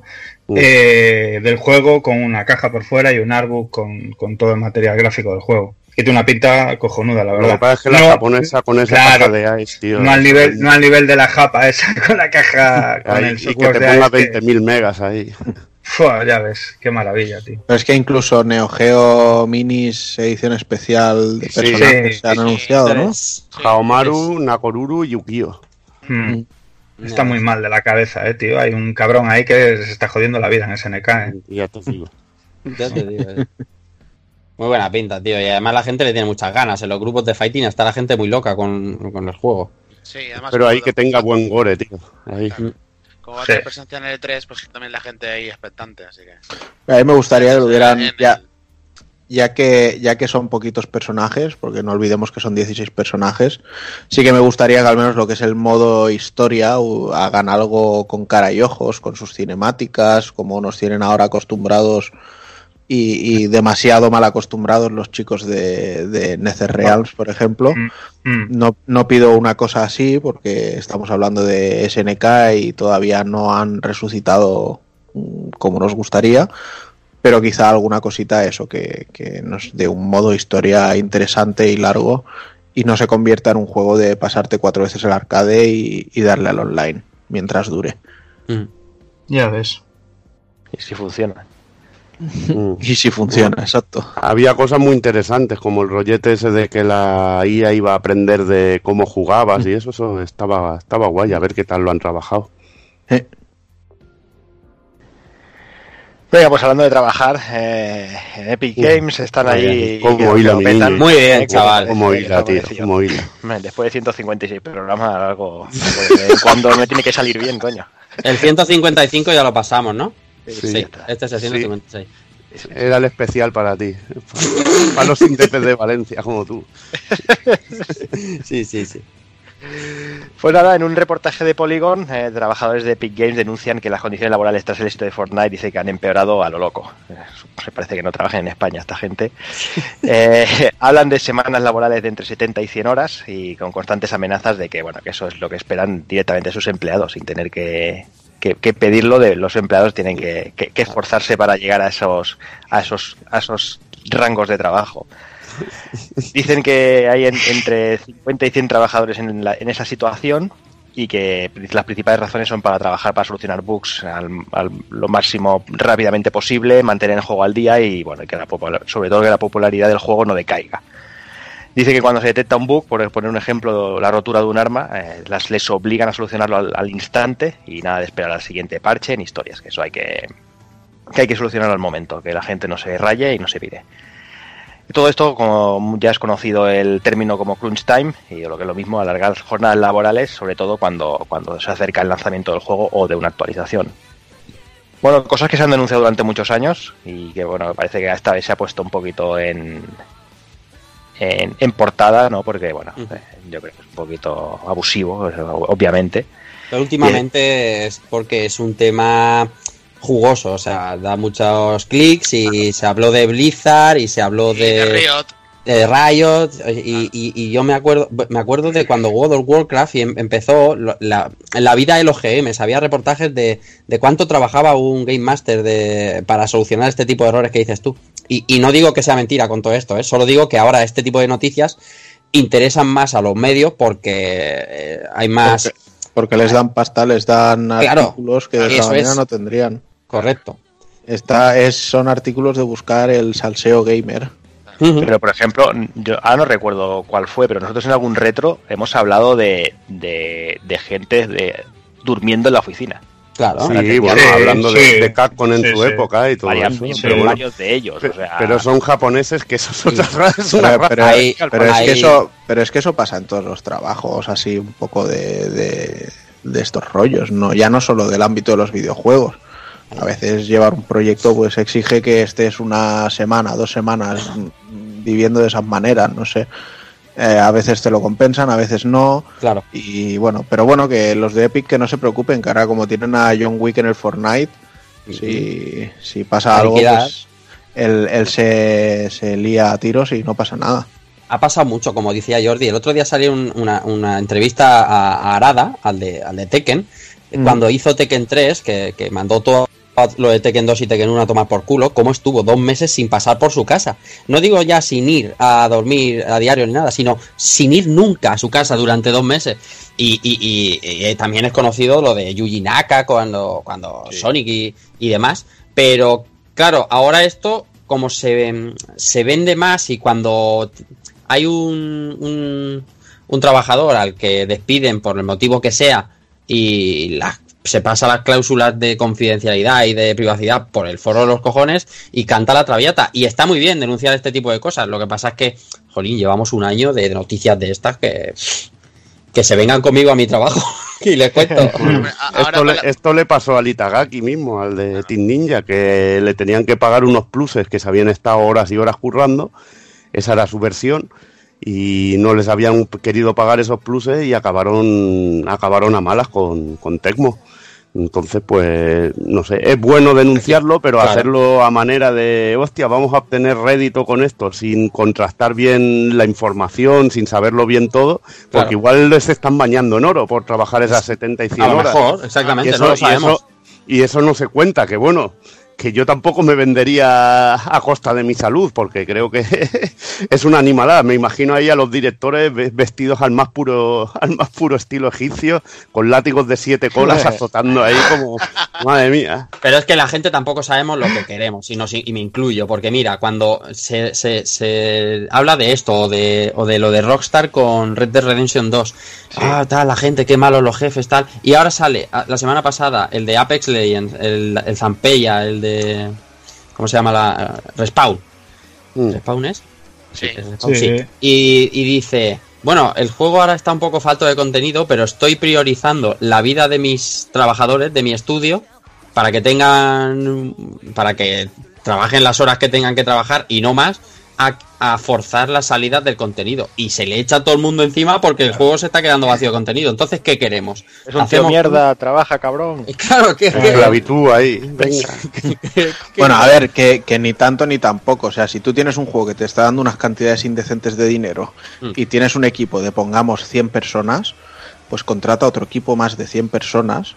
Speaker 6: eh, del juego con una caja por fuera y un Artbook con, con todo el material gráfico del juego. Que tiene una pinta cojonuda, la
Speaker 4: Lo
Speaker 6: verdad.
Speaker 4: que pasa es que la
Speaker 6: No,
Speaker 4: japonesa con esa
Speaker 6: claro,
Speaker 4: caja de Ice, tío.
Speaker 6: no al nivel, no al nivel de la japa esa con la caja con
Speaker 4: ahí,
Speaker 6: el
Speaker 4: y que te ponga
Speaker 6: Ice, que-
Speaker 4: 20.000 megas ahí.
Speaker 6: Fua, ya ves, qué maravilla, tío.
Speaker 5: Pero es que incluso Neo Geo Minis edición especial de
Speaker 4: Sí,
Speaker 5: personajes
Speaker 6: sí,
Speaker 5: se han
Speaker 8: sí,
Speaker 5: anunciado, ¿no?
Speaker 4: Haomaru, Nakoruru y Yukio.
Speaker 6: Hmm. Está muy mal de la cabeza, eh, tío. Hay un cabrón ahí que se está jodiendo la vida en SNK, eh.
Speaker 4: Y ya te digo.
Speaker 9: Ya te digo, eh. Muy buena pinta, tío. Y además la gente le tiene muchas ganas. En los grupos de fighting está la gente muy loca con, con el juego.
Speaker 8: Sí, además,
Speaker 4: Pero ahí que tenga buen gore, tío. Ahí.
Speaker 8: Claro. Como va a tener presencia en el E3, pues también la gente ahí expectante, así que.
Speaker 5: A mí me gustaría que lo hubieran ya, ya que, ya que son poquitos personajes, porque no olvidemos que son 16 personajes, sí que me gustaría que al menos lo que es el modo historia hagan algo con cara y ojos, con sus cinemáticas, como nos tienen ahora acostumbrados y, y demasiado mal acostumbrados los chicos de, de Netherrealms, por ejemplo.
Speaker 6: Mm.
Speaker 5: No, no pido una cosa así porque estamos hablando de SNK y todavía no han resucitado mm, como nos gustaría, pero quizá alguna cosita eso, que, que nos dé un modo historia interesante y largo y no se convierta en un juego de pasarte cuatro veces el arcade y, y darle al online mientras dure.
Speaker 9: Mm.
Speaker 6: Ya ves.
Speaker 1: Y si funciona.
Speaker 4: Mm.
Speaker 5: Y si funciona, exacto.
Speaker 4: Había cosas muy interesantes, como el rollete ese de que la IA iba a aprender de cómo jugabas y eso, eso estaba, estaba guay, a ver qué tal lo han trabajado.
Speaker 5: Eh,
Speaker 1: Venga, pues hablando de trabajar, eh, en Epic Games están ahí.
Speaker 4: Cómo
Speaker 1: que
Speaker 4: hila, mi niño.
Speaker 9: Muy bien,
Speaker 1: Eh,
Speaker 9: chaval.
Speaker 1: Que-
Speaker 4: hila, tío, cómo hila.
Speaker 1: Después de 156 programas, algo. algo de- cuando me tiene que salir bien, coño.
Speaker 9: El 155 ya lo pasamos, ¿no?
Speaker 1: Sí,
Speaker 9: Sí, este es el 156.
Speaker 4: Era el especial para ti, para los índices de Valencia como tú.
Speaker 9: Sí, sí, sí.
Speaker 1: Pues nada, en un reportaje de Polygon, eh, trabajadores de Epic Games denuncian que las condiciones laborales tras el éxito de Fortnite dice que han empeorado a lo loco. Eh, Se parece que no trabajan en España esta gente. Eh, hablan de semanas laborales de entre 70 y 100 horas y con constantes amenazas de que bueno que eso es lo que esperan directamente sus empleados sin tener que, que- pedirlo. De los empleados tienen que, esforzarse para llegar a esos a esos a esos rangos de trabajo. Dicen que hay en- entre 50 y 100 trabajadores en, la- en esa situación y que las principales razones son para trabajar para solucionar bugs al, al- lo máximo rápidamente posible, mantener el juego al día y bueno, que la sobre todo que la popularidad del juego no decaiga. Dice que cuando se detecta un bug, por poner un ejemplo, la rotura de un arma, eh, las les obligan a solucionarlo al, instante y nada de esperar al siguiente parche ni historias, que eso hay que, que hay que solucionarlo al momento, que la gente no se raye y no se pide. Todo esto, como ya es conocido el término como crunch time, y lo que es lo mismo, alargar jornadas laborales, sobre todo cuando, cuando se acerca el lanzamiento del juego o de una actualización. Bueno, cosas que se han denunciado durante muchos años y que, bueno, parece que esta vez se ha puesto un poquito en, en, en portada, ¿no? Porque, bueno, eh, yo creo que es un poquito abusivo, obviamente.
Speaker 9: Pero últimamente es porque es un tema jugoso, o sea, da muchos clics y se habló de Blizzard y se habló
Speaker 8: Y de
Speaker 9: de,
Speaker 8: Riot.
Speaker 9: De Riot y, y- y yo me acuerdo me acuerdo de cuando World of Warcraft em- empezó la, la vida de los GMs, había reportajes de, de cuánto trabajaba un Game Master de, para solucionar este tipo de errores que dices tú. Y, y no digo que sea mentira con todo esto, ¿eh? solo digo que ahora este tipo de noticias interesan más a los medios porque eh, hay más...
Speaker 5: Porque, porque les dan pasta, les dan
Speaker 9: Claro,
Speaker 5: artículos que de otra manera
Speaker 9: es.
Speaker 5: no tendrían.
Speaker 9: Correcto.
Speaker 5: Es, son artículos de buscar el salseo gamer.
Speaker 1: Pero, por ejemplo, yo ahora no recuerdo cuál fue, pero nosotros en algún retro hemos hablado de, de, de gente de, durmiendo en la oficina.
Speaker 9: Claro.
Speaker 4: Sí, bueno,
Speaker 6: Sí,
Speaker 4: hablando de,
Speaker 6: sí.
Speaker 4: de Capcom en
Speaker 6: Sí,
Speaker 4: su
Speaker 6: sí.
Speaker 4: época y todo
Speaker 1: Varias-
Speaker 4: eso.
Speaker 1: pero
Speaker 4: Pero, bueno,
Speaker 1: varios de ellos.
Speaker 4: pe-
Speaker 1: o sea,
Speaker 4: pero son japoneses que eso es otra raza.
Speaker 5: Pero,
Speaker 9: Ahí-
Speaker 5: pero es
Speaker 9: ahí-
Speaker 5: que eso, pero es que eso pasa en todos los trabajos, así un poco de, de, de estos rollos, no, ya no solo del ámbito de los videojuegos. A veces llevar un proyecto pues exige que estés una semana, dos semanas viviendo de esas maneras, no sé. Eh, a veces te lo compensan, a veces no.
Speaker 9: Claro.
Speaker 5: Y bueno, pero bueno, que los de Epic que no se preocupen, que ahora como tienen a John Wick en el Fortnite, si, si pasa algo, pues él, él se, se lía a tiros y no pasa nada.
Speaker 9: Ha pasado mucho, como decía Jordi. El otro día salió un- una, una entrevista a, a Arada, al de, al de Tekken,
Speaker 5: Mm.
Speaker 9: cuando hizo Tekken 3, que, que mandó todo lo de Tekken 2 y Tekken 1 a tomar por culo, cómo estuvo dos meses sin pasar por su casa. No digo ya sin ir a dormir a diario ni nada, sino sin ir nunca a su casa durante dos meses. Y, y- y- y, eh, también es conocido lo de Yuji Naka cuando, cuando Sonic y, y demás. Pero claro, ahora esto, como se, se vende más y cuando hay un, un, un trabajador al que despiden por el motivo que sea y la- se pasa las cláusulas de confidencialidad y de privacidad por el foro de los cojones y canta la traviata. Y está muy bien denunciar este tipo de cosas. Lo que pasa es que, jolín, llevamos un año de noticias de estas que, que se vengan conmigo a mi trabajo. Y le cuento.
Speaker 4: Esto le, esto le pasó al Itagaki mismo, al de Team Ninja, que le tenían que pagar unos pluses que se habían estado horas y horas currando. Esa era su versión. Y no les habían querido pagar esos pluses y acabaron, acabaron a malas con, con Tecmo. Entonces, pues, no sé, es bueno denunciarlo, pero
Speaker 9: Claro.
Speaker 4: hacerlo a manera de, hostia, vamos a obtener rédito con esto, sin contrastar bien la información, sin saberlo bien todo, porque
Speaker 9: Claro.
Speaker 4: igual les están bañando en oro por trabajar esas 70 y 100
Speaker 9: A lo
Speaker 4: horas.
Speaker 9: mejor, exactamente,
Speaker 4: Y eso,
Speaker 9: no lo
Speaker 4: y
Speaker 9: sabemos.
Speaker 4: eso- y eso no se cuenta, que bueno, que yo tampoco me vendería a costa de mi salud, porque creo que es una animalada. Me imagino ahí a los directores ve- vestidos al más puro, al más puro estilo egipcio, con látigos de siete colas azotando ahí como, madre mía.
Speaker 9: Pero es que la gente tampoco sabemos lo que queremos, y, nos- y me incluyo, porque mira, cuando se, se- se habla de esto, o de, o de lo de Rockstar con Red Dead Redemption 2, ah, tal, la gente, qué malos los jefes, tal, y ahora sale, ah, la semana pasada, el de Apex Legends, el, el Zampeya, el de, ¿cómo se llama la? Respawn. ¿Respawn es?
Speaker 8: Sí.
Speaker 9: Es Respawn,
Speaker 6: Sí.
Speaker 9: sí. Y, y dice, bueno, el juego ahora está un poco falto de contenido, pero estoy priorizando la vida de mis trabajadores, de mi estudio, para que tengan, para que trabajen las horas que tengan que trabajar y no más, a, a forzar las salidas del contenido. Y se le echa a todo el mundo encima porque el juego se está quedando vacío de contenido. Entonces, ¿qué queremos?
Speaker 1: Es un tío mierda, trabaja, cabrón.
Speaker 9: Claro, que,
Speaker 4: Esclavitud ahí.
Speaker 5: Bueno, a ver, que, que ni tanto ni tampoco. O sea, si tú tienes un juego que te está dando unas cantidades indecentes de dinero
Speaker 9: Mm.
Speaker 5: y tienes un equipo de, pongamos, 100 personas, pues contrata otro equipo más de 100 personas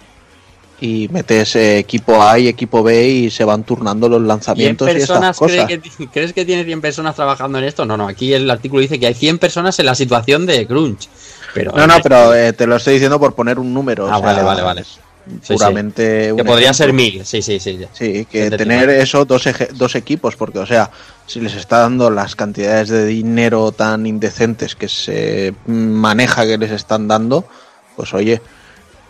Speaker 5: y metes eh, equipo A y equipo B y se van turnando los
Speaker 9: 100
Speaker 5: lanzamientos y, estas
Speaker 9: personas cree
Speaker 5: cosas.
Speaker 9: que ¿Crees que tiene 100 personas trabajando en esto? No, no, aquí el artículo dice que hay 100 personas en la situación de Crunch. Pero,
Speaker 5: No, no, pero eh, te lo estoy diciendo por poner un número.
Speaker 9: Ah,
Speaker 5: o sea,
Speaker 9: vale, vale, vale. Sí, sí.
Speaker 5: Puramente.
Speaker 9: Que
Speaker 5: un
Speaker 9: podría ser
Speaker 5: ejemplo.
Speaker 9: mil, sí, sí, sí.
Speaker 5: Sí, que tener eso, dos, eje- dos equipos, porque, o sea, si les está dando las cantidades de dinero tan indecentes que se maneja que les están dando, pues oye.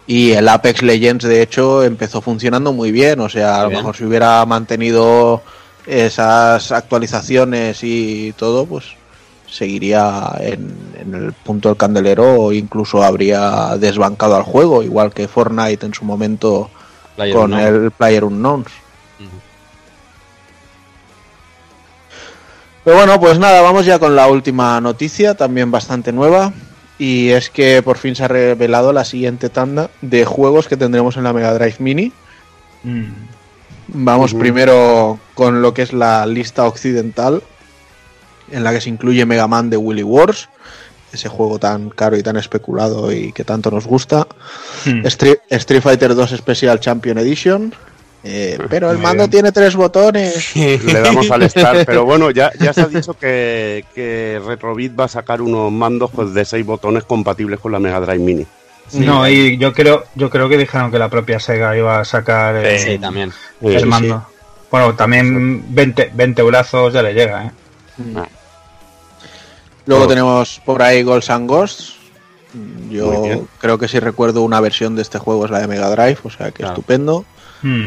Speaker 5: Y el Apex Legends, de hecho, empezó funcionando muy bien. O sea, a lo
Speaker 9: bien.
Speaker 5: mejor si hubiera mantenido esas actualizaciones y todo, pues seguiría en, en el punto del candelero o incluso habría desbancado al juego, igual que Fortnite en su momento
Speaker 9: Player
Speaker 5: con
Speaker 9: Unknown.
Speaker 5: el Player Unknowns. Pero bueno, pues nada, vamos ya con la última noticia, también bastante nueva. Y es que por fin se ha revelado la siguiente tanda de juegos que tendremos en la Mega Drive Mini.
Speaker 6: Mm.
Speaker 5: Vamos primero con lo que es la lista occidental, en la que se incluye Mega Man de Willy Wars, ese juego tan caro y tan especulado y que tanto nos gusta.
Speaker 6: Mm.
Speaker 5: Street, Street Fighter 2 Special Champion Edition. Eh, pero el
Speaker 6: Muy
Speaker 5: mando
Speaker 6: bien.
Speaker 5: tiene tres botones.
Speaker 4: Le damos al estar, pero bueno, ya, ya se ha dicho que, que Retrobit va a sacar unos mandos pues, de seis botones compatibles con la Mega Drive Mini.
Speaker 6: no, y yo creo, yo creo que dijeron que la propia Sega iba a sacar eh,
Speaker 9: Sí, también.
Speaker 6: el
Speaker 4: Sí,
Speaker 6: mando. Bueno, también 20, 20 brazos ya le llega, ¿eh?
Speaker 5: Luego
Speaker 4: Todo.
Speaker 5: tenemos por ahí Ghosts and Ghosts. Yo creo que si recuerdo una versión de este juego es la de Mega Drive, o sea que
Speaker 9: Claro.
Speaker 5: estupendo.
Speaker 6: Mm.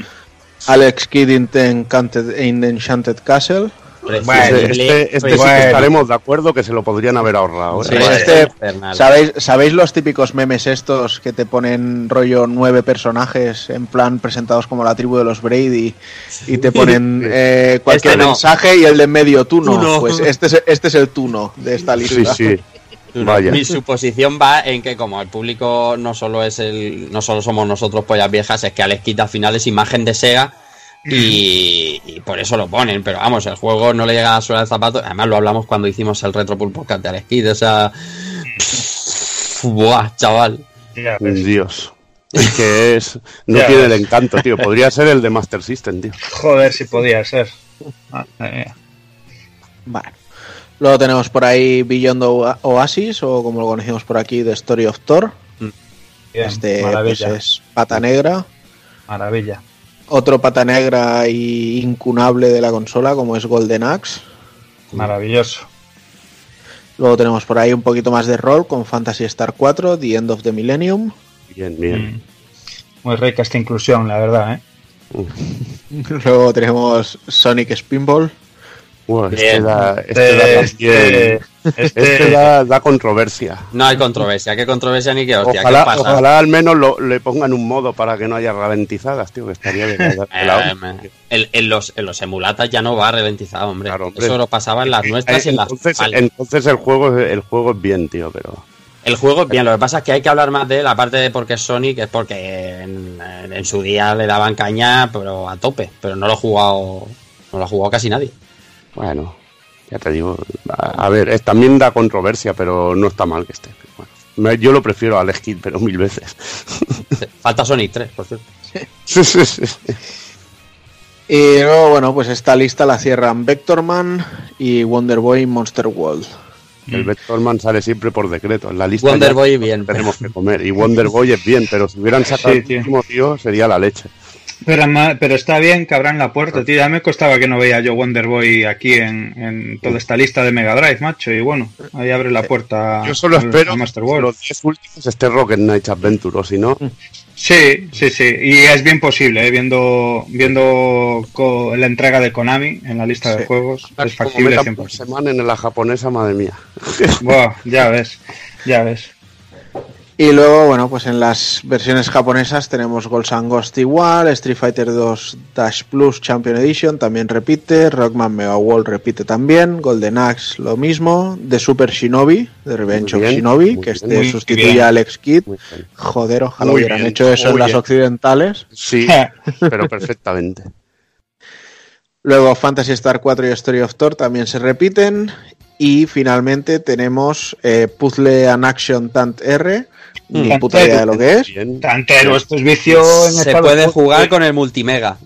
Speaker 5: Alex Kidd in the Enchanted, in the Enchanted Castle.
Speaker 6: Bueno,
Speaker 4: Este, este, este sí que estaremos de acuerdo que se lo podrían haber ahorrado. ¿eh?
Speaker 9: Sí,
Speaker 5: este-. ¿Sabéis, ¿Sabéis los típicos memes estos que te ponen rollo nueve personajes en plan presentados como la tribu de los Brady y te ponen eh, cualquier
Speaker 9: Este no.
Speaker 5: mensaje y el de en medio tú no?
Speaker 9: Tú no.
Speaker 5: Pues este es, este es el tuno de esta
Speaker 4: Sí,
Speaker 5: lista.
Speaker 4: sí. Vaya.
Speaker 9: Mi suposición va en que como el público no solo es el, no solo somos nosotros pollas viejas, es que Alex Kidd al final es imagen de Sega y, y por eso lo ponen. Pero vamos, el juego no le llega a la suela del zapato. Además lo hablamos cuando hicimos el Retro Pool Podcast de Alex Kidd. O sea, buah, chaval.
Speaker 4: Dios. Es que es. No
Speaker 6: Ya
Speaker 4: tiene
Speaker 6: ves.
Speaker 4: el encanto, tío. Podría ser el de Master System, tío.
Speaker 6: Joder, si podía ser. Madre mía.
Speaker 5: Vale. Luego tenemos por ahí Beyond Oa- Oasis, o como lo conocemos por aquí, The Story of Thor.
Speaker 6: Bien,
Speaker 5: este pues, es pata negra.
Speaker 6: maravilla.
Speaker 5: Otro pata negra y incunable de la consola, como es Golden Axe.
Speaker 6: Maravilloso.
Speaker 5: Luego tenemos por ahí un poquito más de rol con Fantasy Star 4, The End of the Millennium.
Speaker 4: Bien, bien.
Speaker 6: Mm. Muy rica esta inclusión, la verdad, ¿eh?
Speaker 5: Luego tenemos Sonic Spinball,
Speaker 4: Buah, este da, este da
Speaker 6: este-
Speaker 4: este da, da controversia.
Speaker 9: No hay controversia, qué controversia ni qué hostia,
Speaker 4: Ojalá,
Speaker 9: ¿qué pasa?
Speaker 4: ojalá al menos lo- le pongan un modo para que no haya ralentizadas, tío, que estaría de, de la.
Speaker 9: Eh, en, en los, en los emulatas ya no va ralentizado, hombre.
Speaker 4: Claro, hombre.
Speaker 9: Eso lo pasaba en las nuestras y en las
Speaker 4: entonces, el juego es- el juego es bien, tío, pero
Speaker 9: El juego es bien, lo que pasa es que hay que hablar más de él, aparte de porque es Sonic, es porque en, en- en su día le daban caña, pero a tope, pero no lo ha jugado, no lo ha jugado casi nadie.
Speaker 4: Bueno, ya te digo, a, a ver, es- también da controversia, pero no está mal que esté. Bueno, me- yo lo prefiero al Skid, pero mil veces.
Speaker 9: Falta Sonic 3, por cierto.
Speaker 4: Sí, sí, sí.
Speaker 5: Y luego, bueno, pues esta lista la cierran Vectorman y Wonder Boy Monster World.
Speaker 4: El Vectorman sale siempre por decreto. En la lista
Speaker 9: Wonder Boy bien.
Speaker 4: tenemos que comer. Y Wonder Boy es bien, pero si hubieran sacado
Speaker 6: Sí,
Speaker 4: el último, tío, sería la leche.
Speaker 6: Pero, pero está bien que abran la puerta, tío. Ya me costaba que no veía yo Wonder Boy aquí en, en toda esta lista de Mega Drive, macho. Y bueno, ahí abre la puerta.
Speaker 4: Yo solo
Speaker 6: al-
Speaker 4: espero que los 10 últimos esté Rocket Knight Adventure, o si no,
Speaker 6: Sí, sí, sí. Y es bien posible, ¿eh? viendo viendo la entrega de Konami en la lista de
Speaker 5: Sí.
Speaker 6: juegos. Es factible 100%.
Speaker 4: semana en la japonesa, madre mía.
Speaker 6: Buah, ya ves, ya ves.
Speaker 5: Y luego, bueno, pues en las versiones japonesas tenemos Ghosts and Ghost igual, Street Fighter 2 Dash Plus Champion Edition también repite, Rockman Mega World repite también, Golden Axe lo mismo, The Super Shinobi, The Revenge of Shinobi, que
Speaker 4: bien.
Speaker 5: este sustituye
Speaker 6: bien.
Speaker 5: a Alex Kidd. Joder, ojalá
Speaker 4: Muy
Speaker 5: hubieran
Speaker 4: bien,
Speaker 5: hecho eso en las
Speaker 4: bien.
Speaker 5: occidentales.
Speaker 4: Sí, pero perfectamente.
Speaker 5: Luego Fantasy Star 4 y Story of Thor también se repiten. Y finalmente tenemos eh, Puzzle and Action Tant R. Ni
Speaker 6: Mm.
Speaker 5: puta idea de lo que es.
Speaker 4: Bien.
Speaker 6: Tantero, esto es vicio en
Speaker 9: Se
Speaker 6: estado
Speaker 9: puede
Speaker 6: puro.
Speaker 9: jugar con el multimega.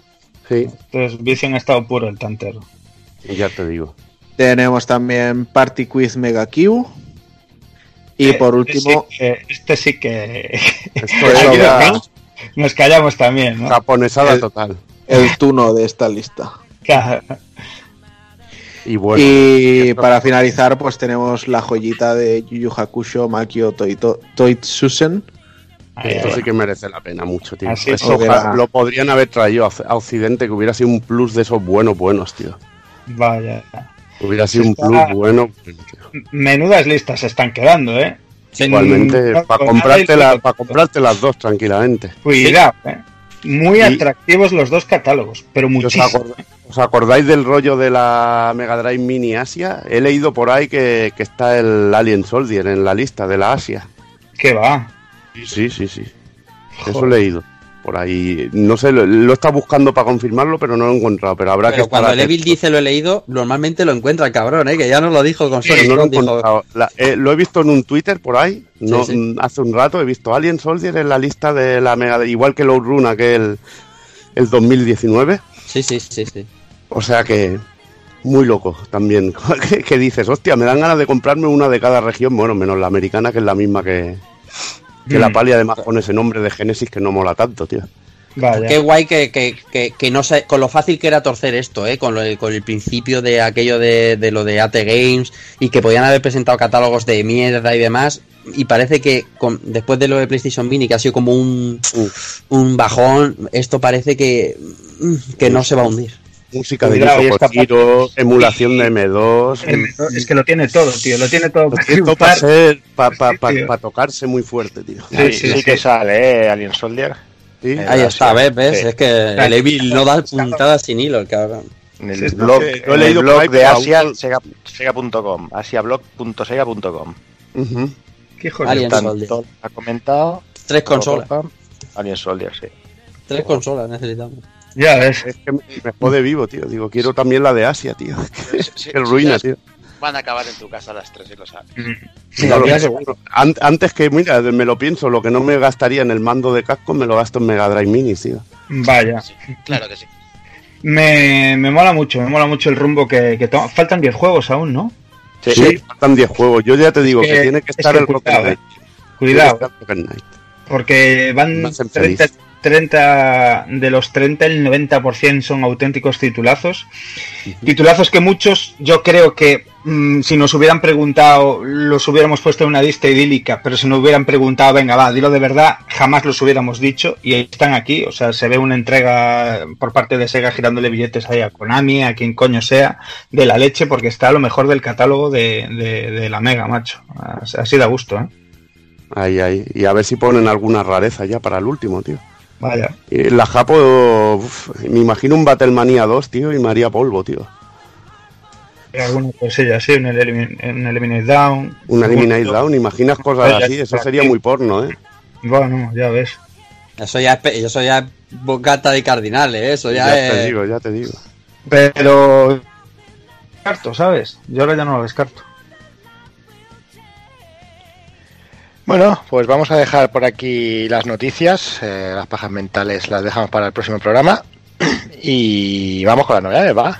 Speaker 4: Sí,
Speaker 6: Esto es vicio en estado puro el tantero.
Speaker 4: ya te digo.
Speaker 5: Tenemos también Party Quiz Mega Q. Y
Speaker 6: Eh,
Speaker 5: por
Speaker 6: este
Speaker 5: último,
Speaker 6: sí que- Este sí que.
Speaker 4: Esto ya
Speaker 6: nos- Nos callamos también, ¿no?
Speaker 4: japonesada
Speaker 5: El-
Speaker 4: total.
Speaker 5: el tuno de esta lista.
Speaker 6: Claro.
Speaker 4: Y bueno,
Speaker 5: y
Speaker 4: esto-
Speaker 5: para finalizar, pues tenemos la joyita de Yu Yu Hakusho Makio Toito- Toitsusen.
Speaker 4: esto sí que merece la pena mucho, tío.
Speaker 6: Así.
Speaker 4: Eso lo podrían haber traído a Occidente, que hubiera sido un plus de esos buenos, buenos, tío.
Speaker 6: Vaya.
Speaker 4: Hubiera sido un plus bueno. tío.
Speaker 6: Menudas listas se están quedando, ¿eh?
Speaker 4: Igualmente,
Speaker 6: Mm,
Speaker 4: para comprarte, la- para comprarte las dos tranquilamente.
Speaker 6: Cuidado, ¿eh? Muy
Speaker 4: Y-
Speaker 6: atractivos los dos catálogos, pero
Speaker 4: ¿Os,
Speaker 6: muchísimo.
Speaker 4: acorda- os acordáis del rollo de la Mega Drive Mini Asia? He leído por ahí que, que está el Alien Soldier en la lista de la Asia.
Speaker 6: ¿Qué va?
Speaker 4: Sí, sí, sí. Eso he leído. Por ahí, no sé, lo, lo está buscando para confirmarlo, pero no lo he encontrado. Pero habrá
Speaker 9: Pero
Speaker 4: que
Speaker 9: cuando
Speaker 4: estar
Speaker 9: el Evil
Speaker 4: atento.
Speaker 9: dice lo he leído, normalmente lo encuentra el cabrón, ¿eh? que ya nos lo dijo con Sonic.
Speaker 4: no lo he
Speaker 9: dijo,
Speaker 4: encontrado. La- eh, lo he visto en un Twitter por ahí, no,
Speaker 9: Sí, sí.
Speaker 4: mm, hace un rato he visto Alien Soldier en la lista de la Mega Drive, igual que Low Run aquel el 2019.
Speaker 9: Sí, sí, sí, sí.
Speaker 4: O sea que muy loco también. que, que dices, hostia, me dan ganas de comprarme una de cada región, bueno, menos la americana, que es la misma que, que la
Speaker 6: Mm.
Speaker 4: Pali, además con ese nombre de Genesis que no mola tanto, tío.
Speaker 6: Vaya.
Speaker 9: Qué guay que, que, que, que no sé, con lo fácil que era torcer esto, ¿eh? con, lo, con el principio de aquello de, de lo de AT Games y que podían haber presentado catálogos de mierda y demás. Y parece que con, después de lo de PlayStation Mini, que ha sido como un, un bajón, esto parece que, que no se va a hundir.
Speaker 4: Música de Koshiro, emulación de M2.
Speaker 6: Es que lo tiene todo, tío. Lo tiene todo. para
Speaker 4: Esto para ser, para
Speaker 6: Sí, tío.
Speaker 4: tocarse muy fuerte, tío.
Speaker 1: Sí,
Speaker 6: Sí,
Speaker 1: sí,
Speaker 6: sí,
Speaker 1: que sale, ¿eh? Alien Soldier.
Speaker 4: Sí.
Speaker 1: Eh,
Speaker 9: Ahí está. ¿ves? ¿ves?
Speaker 1: Sí.
Speaker 9: Es que el Evil no da puntadas sin hilo, el cabrón.
Speaker 1: En el
Speaker 6: Sí,
Speaker 1: blog,
Speaker 4: que lo he leído
Speaker 1: el blog de Asia, sega.com, asiablog.sega.com.
Speaker 4: Ujú.
Speaker 6: Qué.
Speaker 9: Alien Soldier.
Speaker 1: ha comentado.
Speaker 9: Tres consolas.
Speaker 1: Alien Soldier, sí.
Speaker 9: Tres consolas necesitamos.
Speaker 6: Ya ves.
Speaker 4: Es que me, me jode vivo, tío. Digo, quiero también la de Asia, tío.
Speaker 8: Sí,
Speaker 4: Qué ruina,
Speaker 8: sí,
Speaker 4: tío.
Speaker 8: Van a acabar en tu casa a las 3 y lo sabes.
Speaker 6: Sí,
Speaker 4: Ya lo
Speaker 6: ya
Speaker 4: sé, seguro. An- Antes que, mira, me lo pienso, lo que no me gastaría en el mando de casco me lo gasto en Mega Drive Mini, tío.
Speaker 6: Vaya.
Speaker 8: Sí, claro que sí.
Speaker 6: Me, me mola mucho, me mola mucho el rumbo que, que toma. Faltan 10 juegos aún, ¿no?
Speaker 4: Sí, faltan 10 juegos. Yo ya te digo que,
Speaker 6: que-
Speaker 4: tiene que
Speaker 6: es
Speaker 4: estar
Speaker 6: que
Speaker 4: el Rocket
Speaker 6: cuidado,
Speaker 4: Knight.
Speaker 6: Cuidado,
Speaker 4: Rocket Knight.
Speaker 6: porque van
Speaker 4: feliz.
Speaker 6: 30, 30, de los 30, el 90% son auténticos titulazos. Titulazos que muchos, yo creo que mm, si nos hubieran preguntado, los hubiéramos puesto en una lista idílica, pero si nos hubieran preguntado, venga, va, dilo de verdad, jamás los hubiéramos dicho y están aquí. O sea, se ve una entrega por parte de Sega girándole billetes ahí a Konami, a quien coño sea, de la leche, porque está a lo mejor del catálogo de, de- de la Mega, macho. Así da gusto, ¿eh?
Speaker 4: Ahí, ahí. Y a ver si ponen alguna rareza ya para el último, tío.
Speaker 6: Vaya.
Speaker 4: Y la Japo, uf, me imagino un Battlemania 2, tío, y María Polvo, tío.
Speaker 6: Alguna cosilla así, un, elimin- un Eliminate Down.
Speaker 4: Un Eliminate Down, imaginas cosas así, eso sería
Speaker 6: aquí.
Speaker 4: muy porno, ¿eh?
Speaker 6: Bueno, ya ves.
Speaker 9: Eso ya es, eso ya es bocata de cardinales, ¿eh? eso ya,
Speaker 4: Ya
Speaker 9: es...
Speaker 4: te digo, ya te digo.
Speaker 6: Pero. Descarto, ¿sabes? Yo ahora ya no lo descarto.
Speaker 1: Bueno, pues vamos a dejar por aquí las noticias. eh, las pajas mentales las dejamos para el próximo programa. Y vamos con las novedades, va.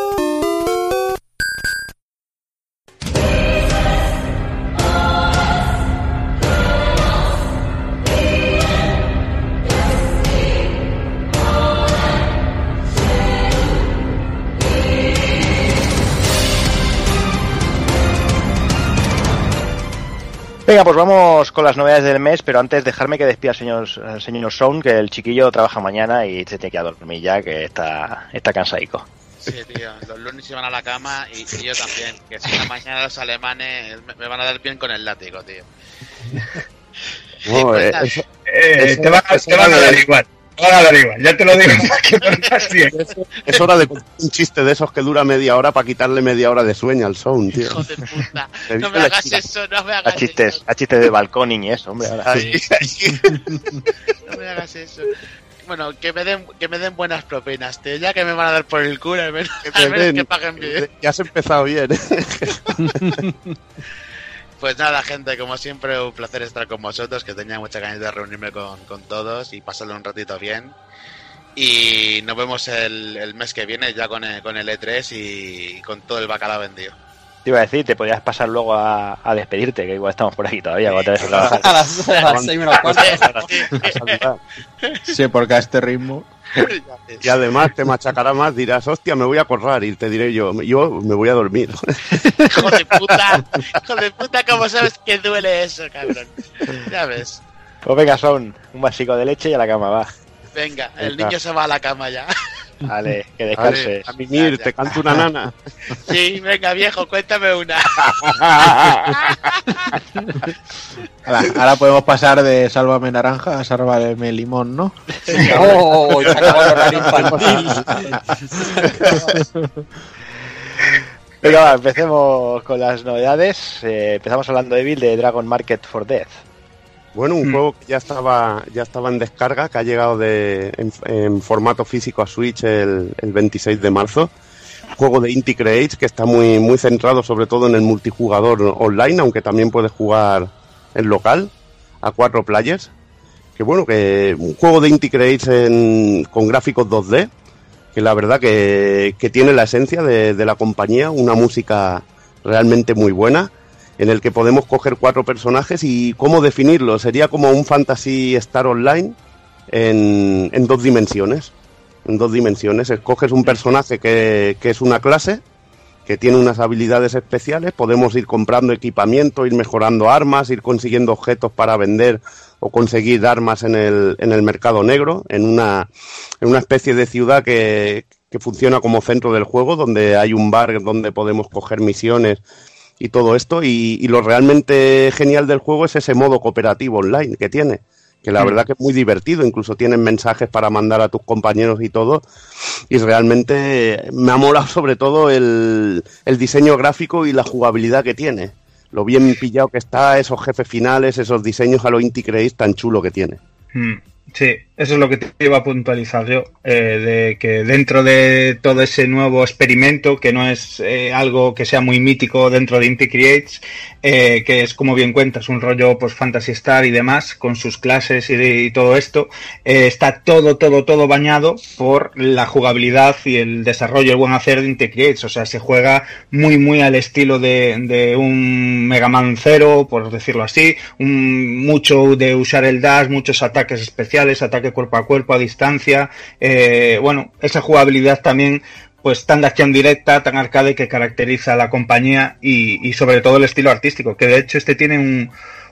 Speaker 1: Venga, pues vamos con las novedades del mes, pero antes dejarme que despida al señor, al señor Sound, que el chiquillo trabaja mañana y se tiene que ir a dormir ya, que está, está cansadico.
Speaker 8: Sí, tío, los lunes se van a la cama y, y yo también. Que si la mañana los alemanes me, me van a dar bien con el látigo, tío.
Speaker 4: No, eh,
Speaker 8: Pues,
Speaker 4: eso-
Speaker 6: Eh,
Speaker 4: Eso-
Speaker 6: te, van, a-
Speaker 4: eso
Speaker 6: te van a dar igual. Van a dar igual. Ya te lo digo
Speaker 4: es hora de un chiste de esos que dura media hora para quitarle media hora de sueño al sound, tío.
Speaker 8: Hijo de puta.
Speaker 4: Te
Speaker 8: No me hagas
Speaker 4: chica.
Speaker 8: eso, no me
Speaker 1: A
Speaker 8: hagas
Speaker 1: chistes,
Speaker 8: eso.
Speaker 1: a chistes de balcón y eso, hombre. ahora.
Speaker 8: No me hagas eso. Bueno, que me den, que me den buenas propinas, tío. Ya que me van a dar por el culo, al menos,
Speaker 4: Que te
Speaker 8: al menos
Speaker 4: den.
Speaker 8: que paguen bien.
Speaker 4: Ya has empezado bien.
Speaker 8: Pues nada, gente, como siempre, un placer estar con vosotros, que tenía muchas ganas de reunirme con, con todos y pasarlo un ratito bien. Y nos vemos el, el mes que viene ya con el, con el E3 y con todo el bacalao vendido.
Speaker 1: Te iba a decir, te podrías pasar luego a, a despedirte, que igual estamos por aquí todavía, cuando te a trabajar.
Speaker 9: A las, a las seis menos cuarto.
Speaker 5: Sí, porque a este ritmo.
Speaker 4: Y además te machacará más, dirás, hostia, me voy a correr y te diré yo, yo me voy a dormir.
Speaker 8: Hijo de puta, hijo de puta, ¿cómo sabes que duele eso, cabrón? Ya ves.
Speaker 1: Pues venga, son un vasico de leche y a la cama, va.
Speaker 8: Venga, el niño se va a la cama ya.
Speaker 1: Vale, que descanses.
Speaker 4: a mimir, te canto una nana.
Speaker 8: Sí, venga, viejo, cuéntame una.
Speaker 5: Ahora, ahora podemos pasar de Sálvame Naranja a Sálvame Limón, ¿no?
Speaker 9: Oh, se acabó el horario infantil.
Speaker 1: Venga, va, empecemos con las novedades. Eh, empezamos hablando de Bill de Dragon Market for Death.
Speaker 4: Bueno, un
Speaker 6: Hmm.
Speaker 4: juego que ya estaba, ya estaba en descarga, que ha llegado de, en, en formato físico a Switch el, el 26 de marzo. Juego de Inti Creates que está muy, muy centrado sobre todo en el multijugador online, aunque también puedes jugar en local a cuatro players. Que bueno, que un juego de Inti Creates en- con gráficos 2D, que la verdad que, que tiene la esencia de, de la compañía, una música realmente muy buena en el que podemos coger cuatro personajes y cómo definirlo. Sería como un Fantasy Star Online en, en dos dimensiones. En dos dimensiones. Escoges un personaje que, que es una clase, que tiene unas habilidades especiales. Podemos ir comprando equipamiento, ir mejorando armas, ir consiguiendo objetos para vender o conseguir armas en el, en el mercado negro, en una, en una especie de ciudad que, que funciona como centro del juego, donde hay un bar donde podemos coger misiones y todo esto. Y, y lo realmente genial del juego es ese modo cooperativo online que tiene. Que la
Speaker 6: Mm.
Speaker 4: verdad que es muy divertido, incluso tienen mensajes para mandar a tus compañeros y todo. Y realmente me ha molado sobre todo el, el diseño gráfico y la jugabilidad que tiene. Lo bien pillado que está, esos jefes finales, esos diseños a lo Inti tan chulo que tiene.
Speaker 6: Hmm. Sí, eso es lo que te iba a puntualizar yo, eh, de que dentro de todo ese nuevo experimento, que no es eh, algo que sea muy mítico dentro de Inti Creates, eh, que es como bien cuentas, un rollo pues Fantasy Star y demás, con sus clases y, y todo esto, eh, está todo, todo, todo bañado por la jugabilidad y el desarrollo, el buen hacer de Inti Creates, o sea, se juega muy, muy al estilo de, un Mega Man Zero, por decirlo así, un, mucho de usar el dash, muchos ataques especiales, ataque cuerpo a cuerpo a distancia, eh, bueno, esa jugabilidad también pues tan de acción directa, tan arcade que caracteriza a la compañía y, y sobre todo el estilo artístico, que de hecho este tiene un,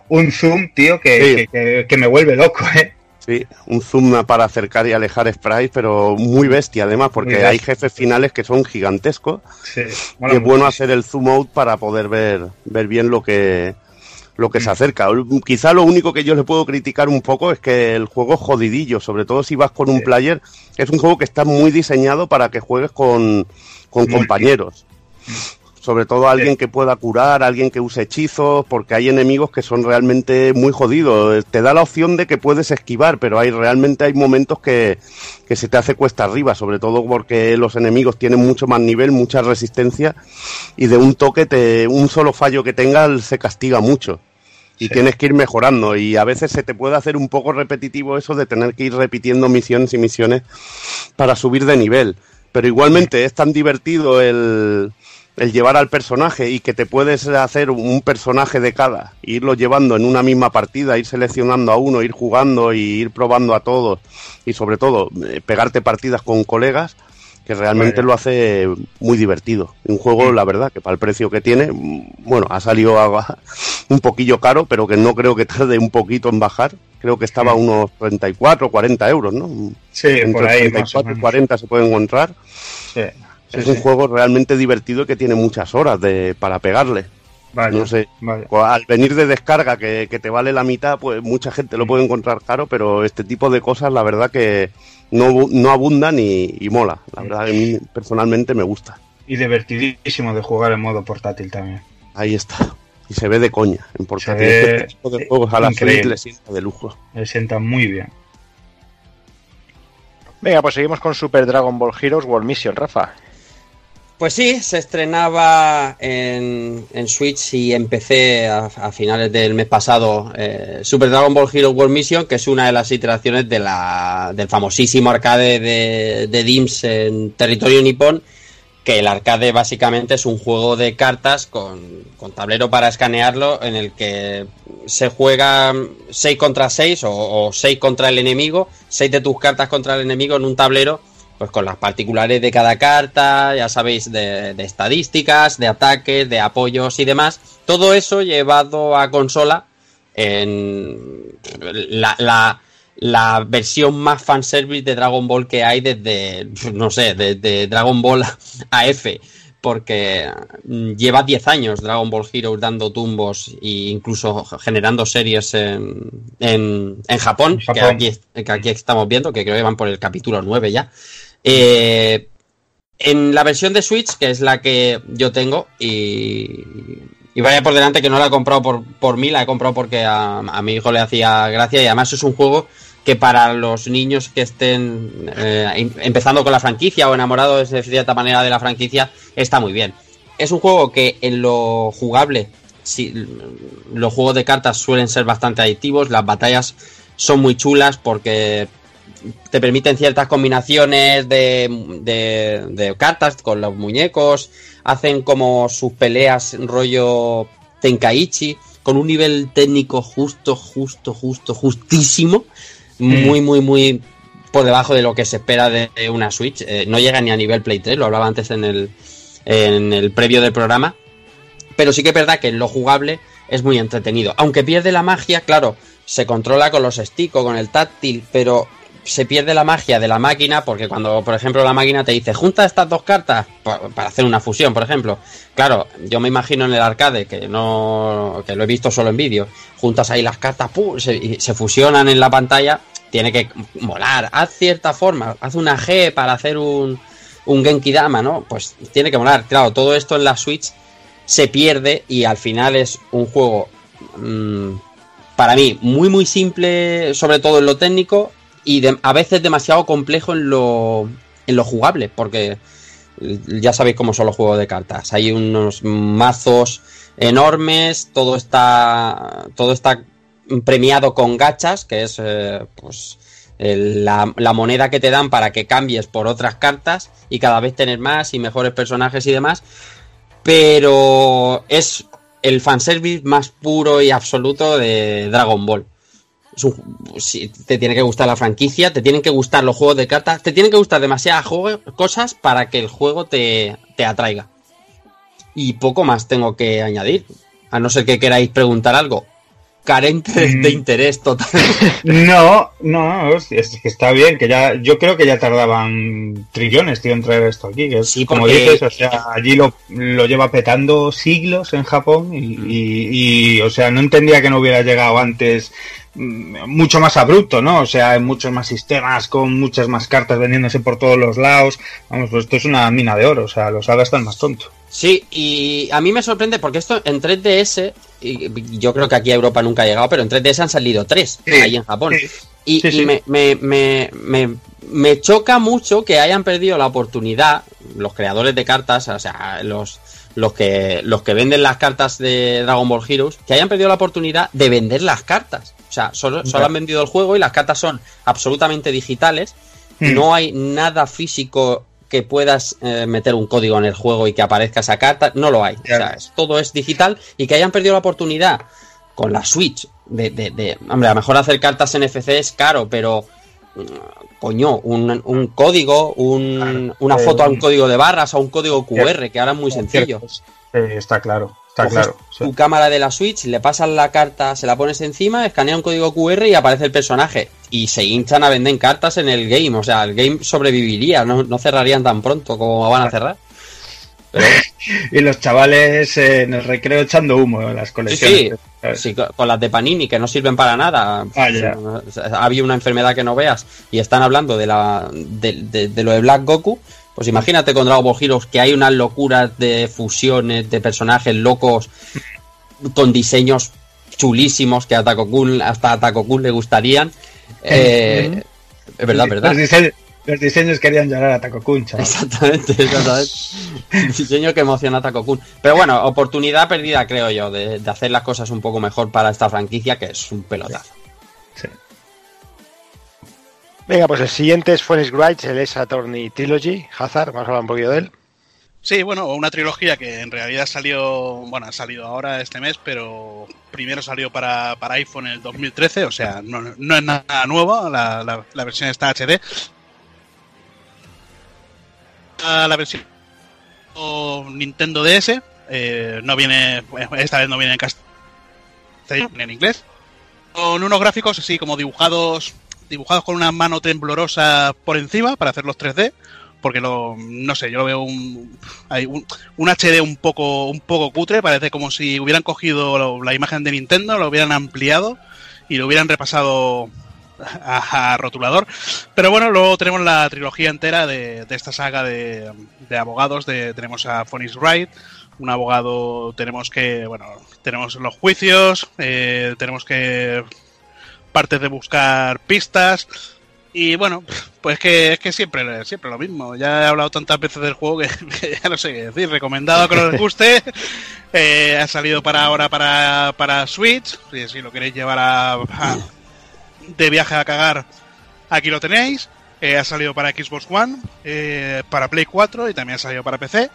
Speaker 6: un zoom, tío, que,
Speaker 4: Sí.
Speaker 6: que, que- que me vuelve loco, ¿eh?
Speaker 4: Sí, un zoom para acercar y alejar sprites, pero muy bestia además, porque
Speaker 6: bestia.
Speaker 4: hay jefes finales que son gigantescos.
Speaker 6: Sí,
Speaker 4: y es bueno hacer el zoom out para poder ver, ver bien lo que, lo que se acerca. Quizá lo único que yo le puedo criticar un poco es que el juego es jodidillo, sobre todo si vas con un player. Es un juego que está muy diseñado para que juegues con, con compañeros. Sobre todo alguien que pueda curar, alguien que use hechizos, porque hay enemigos que son realmente muy jodidos. Te da la opción de que puedes esquivar, pero hay realmente hay momentos que, que se te hace cuesta arriba, sobre todo porque los enemigos tienen mucho más nivel, mucha resistencia, y de un toque, te, un solo fallo que tengas se castiga mucho. Y
Speaker 6: Sí.
Speaker 4: tienes que ir mejorando, y a veces se te puede hacer un poco repetitivo eso de tener que ir repitiendo misiones y misiones para subir de nivel. Pero igualmente es tan divertido el, el llevar al personaje y que te puedes hacer un personaje de cada, irlo llevando en una misma partida, ir seleccionando a uno, ir jugando y ir probando a todos y sobre todo eh, pegarte partidas con colegas que realmente lo hace muy divertido. Un juego, la verdad, que para el precio que tiene, mm, bueno, ha salido a- un poquillo caro, pero que no creo que tarde un poquito en bajar. Creo que estaba a unos 34, 40 euros, ¿no?
Speaker 6: Sí,
Speaker 4: Entre
Speaker 6: por ahí, más o
Speaker 4: 34 y
Speaker 6: menos.
Speaker 4: 40 se puede encontrar.
Speaker 6: Sí, sí,
Speaker 4: es
Speaker 6: sí.
Speaker 4: un juego realmente divertido y que tiene muchas horas de, para pegarle.
Speaker 6: Vaya,
Speaker 4: No sé,
Speaker 6: vaya.
Speaker 4: al venir de descarga que, que te vale la mitad, pues mucha gente lo puede encontrar caro, pero este tipo de cosas la verdad que no, no abundan y, y mola. La verdad que a mí personalmente me gusta.
Speaker 6: Y divertidísimo de jugar en modo portátil también.
Speaker 4: Ahí está. Y se ve de coña en portátil.
Speaker 6: Ve
Speaker 4: Este tipo de juegos a la. Switch le sienta de lujo.
Speaker 6: Le sienta muy bien.
Speaker 1: Venga, pues seguimos con Super Dragon Ball Heroes World Mission, Rafa.
Speaker 9: Pues sí, se estrenaba en, en Switch y en PC a, a finales del mes pasado eh, Super Dragon Ball Hero World Mission, que es una de las iteraciones de la, del famosísimo arcade de, de DIMS en territorio nipón, que el arcade básicamente es un juego de cartas con, con tablero para escanearlo en el que se juega 6 contra 6 o 6 contra el enemigo, 6 de tus cartas contra el enemigo en un tablero pues con las particulares de cada carta, ya sabéis, de, de estadísticas, de ataques, de apoyos y demás. Todo eso llevado a consola en la, la, la versión más fanservice de Dragon Ball que hay desde, no sé, desde Dragon Ball AF. Porque mm, lleva 10 años Dragon Ball Heroes dando tumbos e incluso generando series en, en, en Japón, que, aquí, que aquí estamos viendo, que creo que van por el capítulo 9 ya. Eh, en la versión de Switch, que es la que yo tengo, y, y vaya por delante que no la he comprado por, por mí, la he comprado porque a, mi hijo le hacía gracia y además es un juego que para los niños que estén eh, em- empezando con la franquicia o enamorados de cierta manera de la franquicia, está muy bien. Es un juego que en lo jugable, sí, los juegos de cartas suelen ser bastante adictivos, las batallas son muy chulas porque te permiten ciertas combinaciones de, de- de cartas con los muñecos, hacen como sus peleas rollo Tenkaichi, con un nivel técnico justo, justo, justo, justísimo, muy, muy, muy por debajo de lo que se espera de de una Switch. Eh, no llega ni a nivel Play 3, lo hablaba antes en el, en el previo del programa. Pero sí que es verdad que en lo jugable es muy entretenido. Aunque pierde la magia, claro, se controla con los stick o con el táctil, pero se pierde la magia de la máquina porque cuando, por ejemplo, la máquina te dice junta estas dos cartas pa- para hacer una fusión, por ejemplo. Claro, yo me imagino en el arcade que no, que lo he visto solo en vídeo, juntas ahí las cartas, se, y se fusionan en la pantalla, tiene que molar. Haz cierta forma, haz una G para hacer un, un Genki Dama, ¿no? Pues tiene que molar. Claro, todo esto en la Switch se pierde y al final es un juego mm, para mí muy muy simple, sobre todo en lo técnico, y a veces demasiado complejo en lo, en lo jugable, porque eh, ya sabéis cómo son los juegos de cartas. Hay unos mazos enormes, todo está, todo está premiado con gachas, que es eh, pues la, la moneda que te dan para que cambies por otras cartas y cada vez tener más y mejores personajes y demás. Pero es el fanservice más puro y absoluto de Dragon Ball. Si te tiene que gustar la franquicia, te tienen que gustar los juegos de cartas, te tienen que gustar demasiadas juego- cosas para que el juego te, te atraiga. Y poco más tengo que añadir. A no ser que queráis preguntar algo. Carente de, de interés total.
Speaker 6: No, no, es, que está bien, que ya, yo creo que ya tardaban trillones, tío, en traer esto aquí. Que es,
Speaker 9: Sí,
Speaker 6: como dices, o sea, allí lo, lo lleva petando siglos en Japón y, y- y, o sea, no entendía que no hubiera llegado antes mm, mucho más abrupto, ¿no? O sea, hay muchos más sistemas con muchas más cartas vendiéndose por todos los lados. Vamos, pues esto es una mina de oro, o sea, los hagas están más tontos.
Speaker 9: Sí, y a mí me sorprende porque esto en 3DS, y yo creo que aquí a Europa nunca ha llegado, pero en 3DS han salido tres
Speaker 6: Sí,
Speaker 9: ahí en Japón.
Speaker 6: sí.
Speaker 9: Y,
Speaker 6: Sí,
Speaker 9: y
Speaker 6: sí.
Speaker 9: Me, me, me, me, me choca mucho que hayan perdido la oportunidad, los creadores de cartas, o sea, los, los, que, los que venden las cartas de Dragon Ball Heroes, que hayan perdido la oportunidad de vender las cartas. O sea, solo, solo han vendido el juego y las cartas son absolutamente digitales.
Speaker 6: Hmm.
Speaker 9: No hay nada físico que puedas eh, meter un código en el juego y que aparezca esa carta. No lo hay. O sea, es- todo es digital y que hayan perdido la oportunidad con la Switch de, de, de- hombre, a lo mejor hacer cartas NFC es caro, pero mm, coño, un, un código, un- una
Speaker 6: Eh,
Speaker 9: foto a un código de barras o un código QR, que ahora es muy sencillo.
Speaker 6: Eh, está claro, está
Speaker 9: Coges
Speaker 6: claro.
Speaker 9: Tu cámara de la Switch, le pasas la carta, se la pones encima, escanea un código QR y aparece el personaje. Y se hinchan a vender cartas en el game. O sea, el game sobreviviría, no, no cerrarían tan pronto como van a cerrar.
Speaker 6: y los chavales eh, en el recreo echando humo en las colecciones.
Speaker 9: sí, sí, co- con las de Panini que no sirven para nada.
Speaker 6: Ah,
Speaker 9: Había una enfermedad que no veas y están hablando de, la, de, de- de lo de Black Goku. Pues imagínate con Dragon Ball Heroes que hay unas locuras de fusiones de personajes locos con diseños chulísimos que a Takokun, hasta a Takokun le gustarían. Eh, es verdad,
Speaker 6: Los
Speaker 9: verdad.
Speaker 6: Los diseños querían llorar a Taco Kun, chaval.
Speaker 9: Exactamente, exactamente. Diseño que emociona a Takokun. Pero bueno, oportunidad perdida, creo yo, de, de hacer las cosas un poco mejor para esta franquicia, que es un pelotazo.
Speaker 1: Venga, pues el siguiente es Phoenix Wright, el Ace Attorney Trilogy. Hazard, vamos a hablar un poquito de él.
Speaker 3: Sí, bueno, una trilogía que en realidad salió, bueno, ha salido ahora este mes, pero primero salió para, para iPhone en el 2013, o sea, no, no es nada nuevo, la, la- la versión está HD. Ah, La versión o Nintendo DS eh, no viene, esta vez no viene en castellano, en inglés, con unos gráficos así como dibujados, dibujados con una mano temblorosa por encima para hacerlos 3D porque lo, no sé, yo lo veo un, hay un, un HD un poco, un poco cutre, parece como si hubieran cogido la imagen de Nintendo, lo hubieran ampliado y lo hubieran repasado a, a rotulador. Pero bueno, luego tenemos la trilogía entera de, esta saga de, abogados, tenemos a Phoenix Wright, un abogado, tenemos que, bueno, tenemos los juicios, eh, tenemos que partes de buscar pistas, y bueno, pues que es que siempre, siempre lo mismo. Ya he hablado tantas veces del juego que, ya no sé qué decir. Recomendado que os guste. Eh, ha salido para ahora para, para Switch. Si, lo queréis llevar a- de viaje a cagar, aquí lo tenéis. Eh, ha salido para Xbox One, eh, para Play 4 y también ha salido para PC.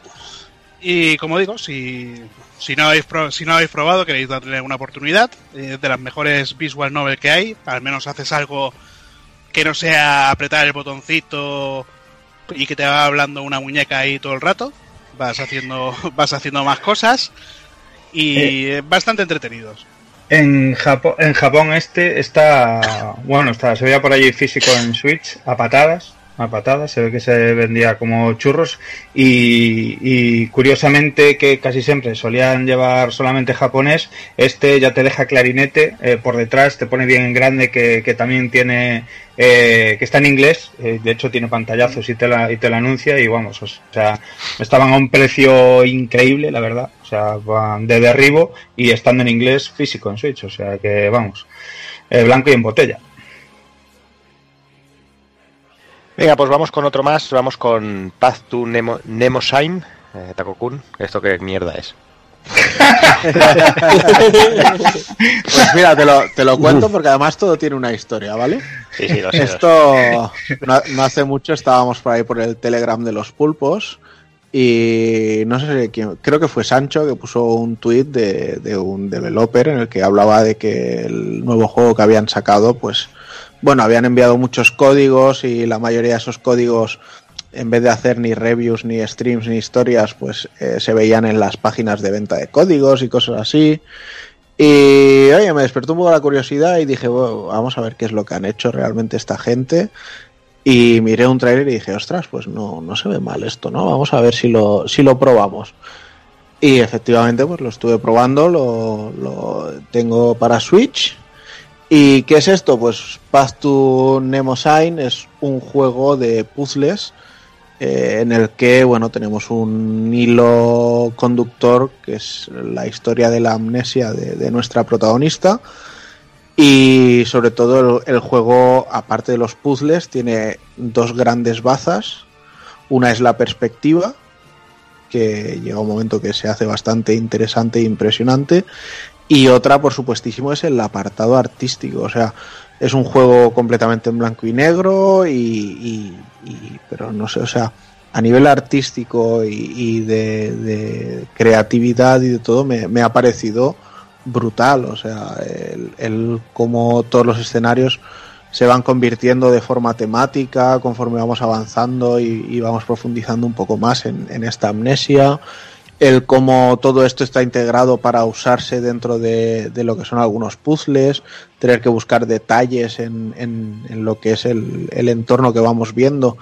Speaker 3: Y como digo, si, si, no, habéis si no habéis probado, queréis darle una oportunidad. eh, de las mejores visual novel que hay. Al menos haces algo que no sea apretar el botoncito y que te va hablando una muñeca ahí todo el rato. Vas haciendo, vas haciendo más cosas y bastante entretenidos.
Speaker 6: En Japón, en Japón este está, bueno, está, se veía por allí físico en Switch a patadas, a patadas, se ve que se vendía como churros y, y curiosamente que casi siempre solían llevar solamente japonés, este ya te deja clarinete eh, por detrás, te pone bien en grande que, que también tiene, eh, que está en inglés, eh, de hecho tiene pantallazos y te, la, y te lo anuncia y vamos, o sea, estaban a un precio increíble, la verdad, o sea, van de derribo y estando en inglés físico en Switch, o sea que vamos, blanco y en botella.
Speaker 1: Venga, pues vamos con otro más. Vamos con Path to Nemo, Nemosign. Eh, Takokun, ¿esto qué mierda es?
Speaker 5: Pues mira, te lo, te lo cuento porque además todo tiene una historia, ¿vale?
Speaker 1: Sí, sí, lo sé. lo sé.
Speaker 5: Esto no, no hace mucho estábamos por ahí por el Telegram de los pulpos y no sé quién, creo que fue Sancho que puso un tweet de, de un developer en el que hablaba de que el nuevo juego que habían sacado, pues bueno, habían enviado muchos códigos y la mayoría de esos códigos en vez de hacer ni reviews, ni streams, ni historias, pues eh, se veían en las páginas de venta de códigos y cosas así. Y oye, me despertó un poco la curiosidad y dije, bueno, vamos a ver qué es lo que han hecho realmente esta gente. Y miré un trailer y dije, ostras, pues no, no se ve mal esto, ¿no? Vamos a ver si lo, si lo probamos. Y efectivamente, pues lo estuve probando, lo, lo tengo para Switch. ¿Y qué es esto? Pues Path to Nemosign es un juego de puzzles eh, en el que, bueno, tenemos un hilo conductor que es la historia de la amnesia de, de nuestra protagonista. Y sobre todo el, el juego, aparte de los puzzles, tiene dos grandes bazas. Una es la perspectiva, que llega un momento que se hace bastante interesante e impresionante. Y otra, por supuestísimo, es el apartado artístico. O sea, es un juego completamente en blanco y negro, y, y- y- pero no sé, o sea, a nivel artístico y, de creatividad y de todo, me, me ha parecido brutal. O sea, el, el cómo todos los escenarios se van convirtiendo de forma temática conforme vamos avanzando y, y vamos profundizando un poco más en, en esta amnesia. El cómo todo esto está integrado para usarse dentro de, de lo que son algunos puzzles, tener que buscar detalles en, en- en lo que es el, el entorno que vamos viendo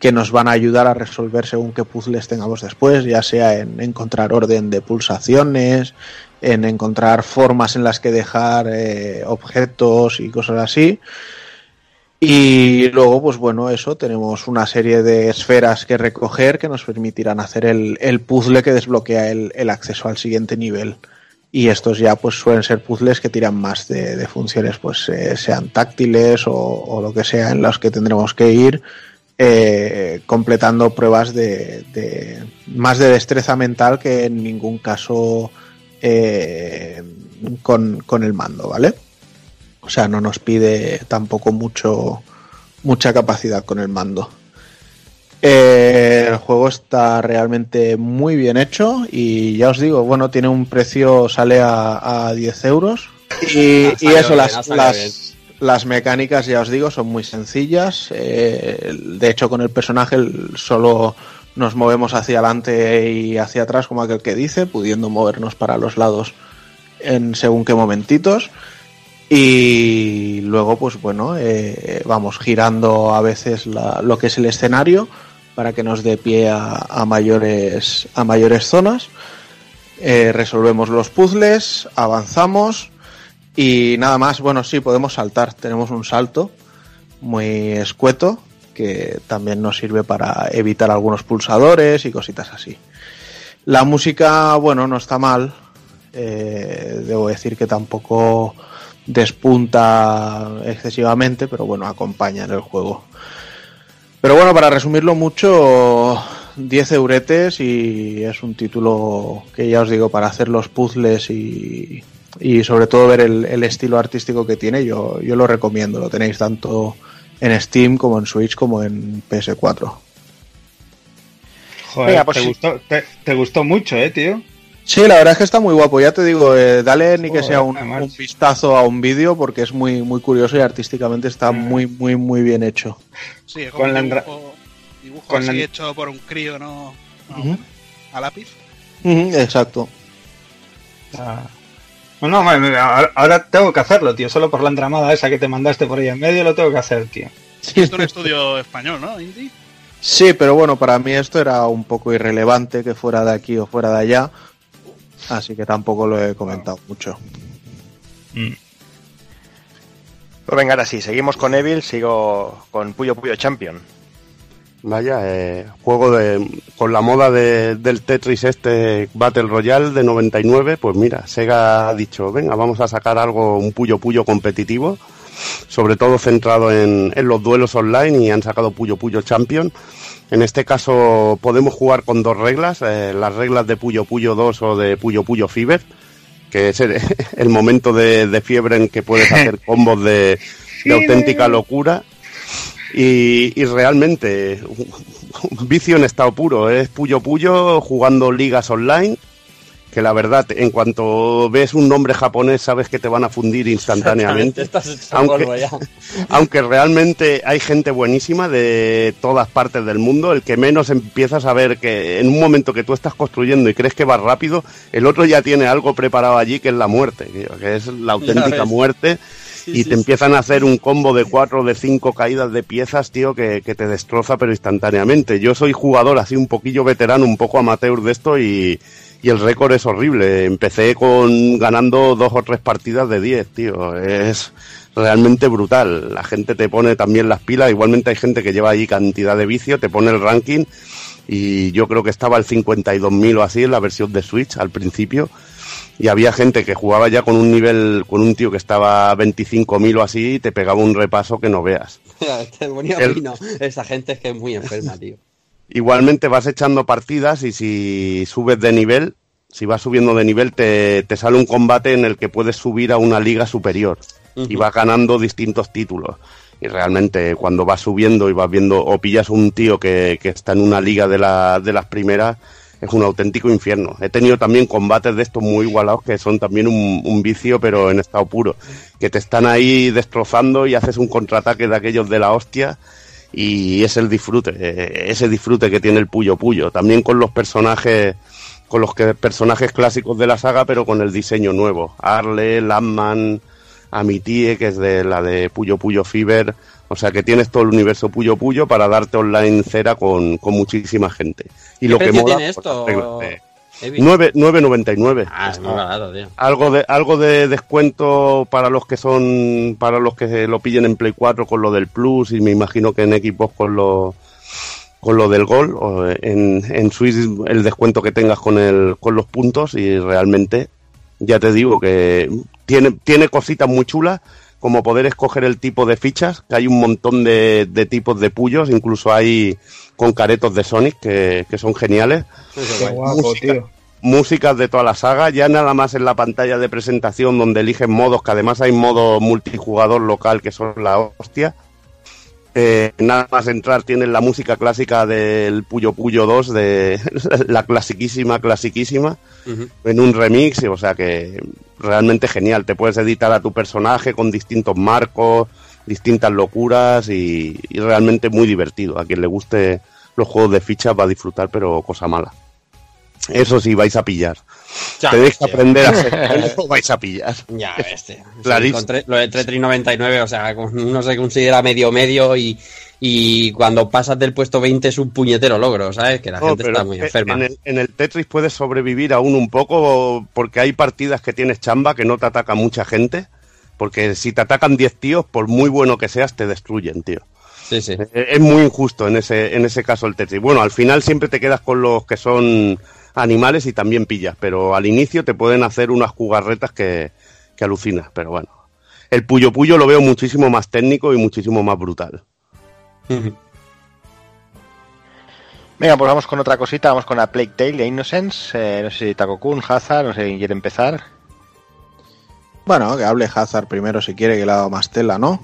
Speaker 5: que nos van a ayudar a resolver según qué puzzles tengamos después, ya sea en encontrar orden de pulsaciones, en encontrar formas en las que dejar eh, objetos y cosas así. Y luego, pues bueno, eso, tenemos una serie de esferas que recoger que nos permitirán hacer el, el puzzle que desbloquea el, el acceso al siguiente nivel. Y estos ya pues suelen ser puzzles que tiran más de, funciones, pues eh, sean táctiles o, o lo que sea, en los que tendremos que ir eh, completando pruebas de, de- más de destreza mental que en ningún caso eh, con, con el mando, ¿vale? O sea, no nos pide tampoco mucho mucha capacidad con el mando. Eh, el juego está realmente muy bien hecho y ya os digo, bueno, tiene un precio, sale a, a 10 euros. Y, eso,
Speaker 9: bien,
Speaker 5: las, las, mecánicas, ya os digo, son muy sencillas. Eh, de hecho, con el personaje solo nos movemos hacia adelante y hacia atrás, como aquel que dice, pudiendo movernos para los lados en según qué momentitos. Y luego, pues bueno, eh, vamos girando a veces lo que es el escenario para que nos dé pie a, a mayores, a mayores zonas. Eh, resolvemos los puzzles, avanzamos y nada más. Bueno, sí, podemos saltar. Tenemos un salto muy escueto que también nos sirve para evitar algunos pulsadores y cositas así. La música, bueno, no está mal. Eh, debo decir que tampoco despunta excesivamente, pero bueno, acompaña en el juego. Pero bueno, para resumirlo mucho, 10 euretes y es un título que ya os digo, para hacer los puzzles y, y sobre todo ver el, el estilo artístico que tiene, yo, yo lo recomiendo. Lo tenéis tanto en Steam como en Switch como en PS4.
Speaker 6: Joder,
Speaker 1: Venga, pues
Speaker 6: te,
Speaker 1: sí.
Speaker 6: gustó, te, te gustó mucho, eh, tío.
Speaker 5: Sí, la verdad es que está muy guapo. Ya te digo, eh, dale ni que sea un, vistazo a un vídeo porque es muy, muy curioso y artísticamente está muy, muy, muy bien hecho.
Speaker 3: Sí, es como
Speaker 6: Con
Speaker 3: un dibujo, dibujo
Speaker 6: con
Speaker 3: así
Speaker 6: la-
Speaker 3: hecho por un crío, ¿no? A lápiz.
Speaker 5: Exacto.
Speaker 6: Ah. No, no, me- me- ahora, tengo que hacerlo, tío. Solo por la entramada esa que te mandaste por ahí en medio lo tengo que hacer, tío.
Speaker 3: Es un estudio español, ¿no? Indie.
Speaker 5: Sí, pero bueno, para mí esto era un poco irrelevante que fuera de aquí o fuera de allá. Así que tampoco lo he comentado mucho.
Speaker 6: Mm.
Speaker 1: Pues venga, ahora sí, seguimos con Evil, sigo con Puyo Puyo Champion.
Speaker 4: Vaya, eh, juego de, con la moda de- del Tetris este Battle Royale de 99, pues mira, Sega ha dicho, venga, vamos a sacar algo, un puyo puyo competitivo. Sobre todo centrado en, en los duelos online y han sacado Puyo Puyo Champion. En este caso podemos jugar con dos reglas, eh, las reglas de Puyo Puyo 2 o de Puyo Puyo Fever, que es el, el momento de, de fiebre en que puedes hacer combos de, de auténtica locura. Y, y realmente, un vicio en estado puro, es Puyo Puyo jugando ligas online, que la verdad, en cuanto ves un nombre japonés, sabes que te van a fundir instantáneamente.
Speaker 9: Estás
Speaker 4: Aunque-
Speaker 9: polvo ya.
Speaker 4: Aunque realmente hay gente buenísima de todas partes del mundo, el que menos empiezas a ver que en un momento que tú estás construyendo y crees que vas rápido, el otro ya tiene algo preparado allí que es la muerte, que es la auténtica muerte. y te empiezan a hacer un combo de cuatro o de cinco caídas de piezas, tío, que, que te destroza pero instantáneamente. Yo soy jugador así un poquillo veterano, un poco amateur de esto y, y el récord es horrible. Empecé con ganando dos o tres partidas de 10, tío. Es realmente brutal. La gente te pone también las pilas. Igualmente hay gente que lleva ahí cantidad de vicio, te pone el ranking y yo creo que estaba el 52.000 o así en la versión de Switch al principio. Y había gente que jugaba ya con un nivel, con un tío que estaba 25.000 o así y te pegaba un repaso que no veas.
Speaker 9: Te ponía
Speaker 4: El-
Speaker 9: fino. Esa gente es que es muy enferma, tío.
Speaker 4: Igualmente vas echando partidas y si subes de nivel, si vas subiendo de nivel, te, te sale un combate en el que puedes subir a una liga superior y vas ganando distintos títulos. Y realmente cuando vas subiendo y vas viendo o pillas un tío que, que está en una liga de, la, de las primeras, es un auténtico infierno. He tenido también combates de estos muy igualados que son también un, un vicio, pero en estado puro. Que te están ahí destrozando y haces un contraataque de aquellos de la hostia y es el disfrute, eh, ese disfrute que tiene el Puyo Puyo. También con los personajes, con los que, personajes clásicos de la saga, pero con el diseño nuevo. Arle, Landman, Amitie, que es de la de Puyo Puyo Fever. O sea que tienes todo el universo Puyo Puyo para darte online cera con, con muchísima gente. Y
Speaker 9: ¿Qué
Speaker 4: lo que mola,
Speaker 9: tiene
Speaker 4: pues,
Speaker 9: esto?
Speaker 4: 9 9.99.
Speaker 9: Ah, barato, tío.
Speaker 4: Algo de algo de descuento para los que son para los que se lo pillen en Play 4 con lo del Plus y me imagino que en Xbox con lo con lo del gol o en, en Switch el descuento que tengas con el con los puntos y realmente ya te digo que tiene tiene cositas muy chulas como poder escoger el tipo de fichas que hay un montón de, de tipos de puyos incluso hay con caretos de Sonic que, que son geniales
Speaker 6: Qué guapo,
Speaker 4: Música.
Speaker 6: tío.
Speaker 4: músicas de toda la saga, ya nada más en la pantalla de presentación donde eligen modos, que además hay modo multijugador local que son la hostia. Eh, nada más entrar tienes la música clásica del Puyo Puyo 2, de la clasiquísima, clasiquísima, en un remix, o sea que realmente genial. Te puedes editar a tu personaje con distintos marcos, distintas locuras y, y realmente muy divertido. A quien le guste los juegos de fichas va a disfrutar, pero cosa mala. Eso sí, vais a pillar.
Speaker 9: Ya
Speaker 4: Tenéis
Speaker 9: ves,
Speaker 4: que
Speaker 9: tío.
Speaker 4: aprender a ser bueno, vais a pillar.
Speaker 9: Ya. Sí,
Speaker 4: Clarísimo.
Speaker 9: tre- lo de Tetris 99, o sea, uno se considera medio medio y, y cuando pasas del puesto 20 es un puñetero logro, ¿sabes? Que la
Speaker 4: No,
Speaker 9: gente está muy enferma.
Speaker 4: En el, en el Tetris puedes sobrevivir aún un poco porque hay partidas que tienes chamba que no te ataca mucha gente. Porque si te atacan 10 tíos, por muy bueno que seas, te destruyen, tío.
Speaker 9: Sí, sí.
Speaker 4: Eh, Es muy injusto en ese, en ese caso el Tetris. Bueno, al final siempre te quedas con los que son animales y también pillas, pero al inicio te pueden hacer unas jugarretas que, que alucinas, pero bueno. El Puyo Puyo lo veo muchísimo más técnico y muchísimo más brutal.
Speaker 1: Venga, pues vamos con otra cosita, vamos con la Plague Tale de Innocence. Eh, no sé si Takokun, Hazard, no sé quién quiere empezar.
Speaker 5: Bueno, que hable Hazard primero si quiere que le haga más tela, ¿no?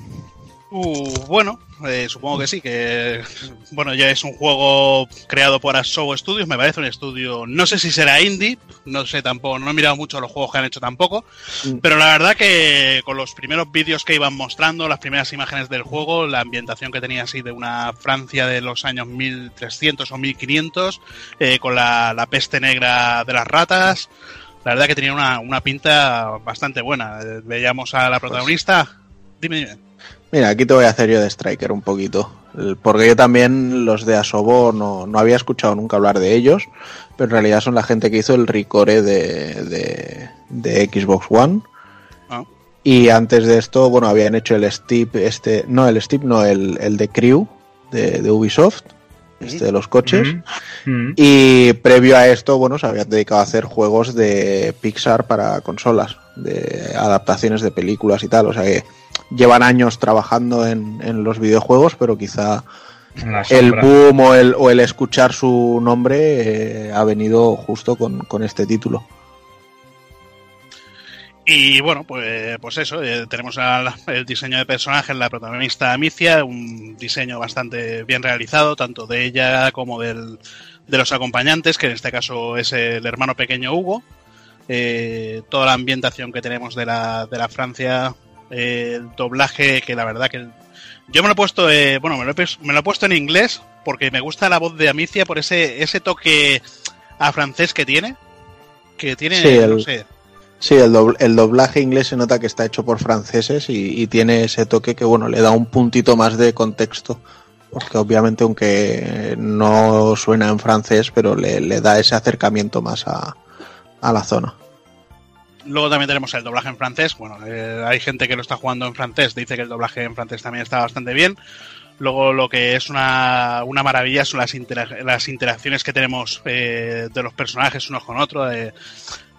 Speaker 3: Uh, bueno, eh, supongo que sí, que bueno, ya es un juego creado por Show Studios, me parece un estudio, no sé si será indie, no sé tampoco, no he mirado mucho los juegos que han hecho tampoco,
Speaker 5: Mm.
Speaker 3: pero la verdad que con los primeros vídeos que iban mostrando, las primeras imágenes del juego, la ambientación que tenía así de una Francia de los años 1300 o 1500, eh, con la, la peste negra de las ratas, la verdad que tenía una, una pinta bastante buena. Eh, Veíamos a la protagonista, dime, dime.
Speaker 5: Mira, aquí te voy a hacer yo de Striker un poquito. Porque yo también los de Asobo no, no había escuchado nunca hablar de ellos, pero en realidad son la gente que hizo el Ricore de, de, de Xbox One.
Speaker 3: Ah.
Speaker 5: Y antes de esto, bueno, habían hecho el Steep, este, no, el Steep, no, el, el de Crew de, de Ubisoft, este de los coches.
Speaker 6: Mm.
Speaker 5: Y previo a esto, bueno, se habían dedicado a hacer juegos de Pixar para consolas, de adaptaciones de películas y tal. O sea que llevan años trabajando en, en los videojuegos, pero quizá el boom o el, o el escuchar su nombre eh, ha venido justo con, con este título.
Speaker 3: Y bueno, pues, pues eso, eh, tenemos al- el diseño de personaje en la protagonista Amicia, un diseño bastante bien realizado, tanto de ella como del, de los acompañantes, que en este caso es el hermano pequeño Hugo. Eh, toda la ambientación que tenemos de la, de la Francia, eh, el doblaje, que la verdad que... el- yo me lo he puesto, eh, bueno, me lo he, me lo he puesto en inglés porque me gusta la voz de Amicia por ese, ese toque a francés que tiene. Que tiene,
Speaker 5: Sí, el-
Speaker 3: no sé,
Speaker 5: Sí, el, dobl- el doblaje inglés se nota que está hecho por franceses y, y tiene ese toque que, bueno, le da un puntito más de contexto. Porque obviamente, aunque no suena en francés, pero le, le da ese acercamiento más a, a la zona.
Speaker 3: Luego también tenemos el doblaje en francés. Bueno, eh, hay gente que lo está jugando en francés, dice que el doblaje en francés también está bastante bien. Luego lo que es una, una maravilla son las, intera- las interacciones que tenemos eh, de los personajes unos con otros. eh,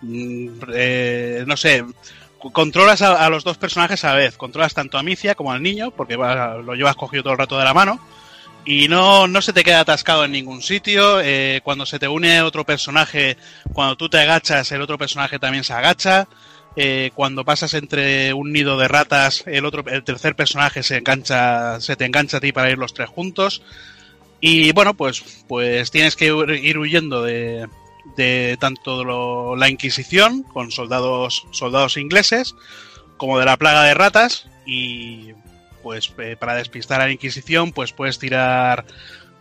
Speaker 3: mm, eh, no sé, controlas a, los dos personajes a la vez. Controlas tanto a Micia como al niño, porque lo llevas cogido todo el rato de la mano. Y no, no se te queda atascado en ningún sitio. eh, cuando se te une otro personaje, cuando tú te agachas, el otro personaje también se agacha. eh, cuando pasas entre un nido de ratas, el otro, el tercer personaje se engancha, se te engancha a ti para ir los tres juntos. Y bueno, pues, pues tienes que ir huyendo de, de tanto lo- la Inquisición con soldados, soldados ingleses, como de la plaga de ratas. Y pues eh, para despistar a la Inquisición, pues puedes tirar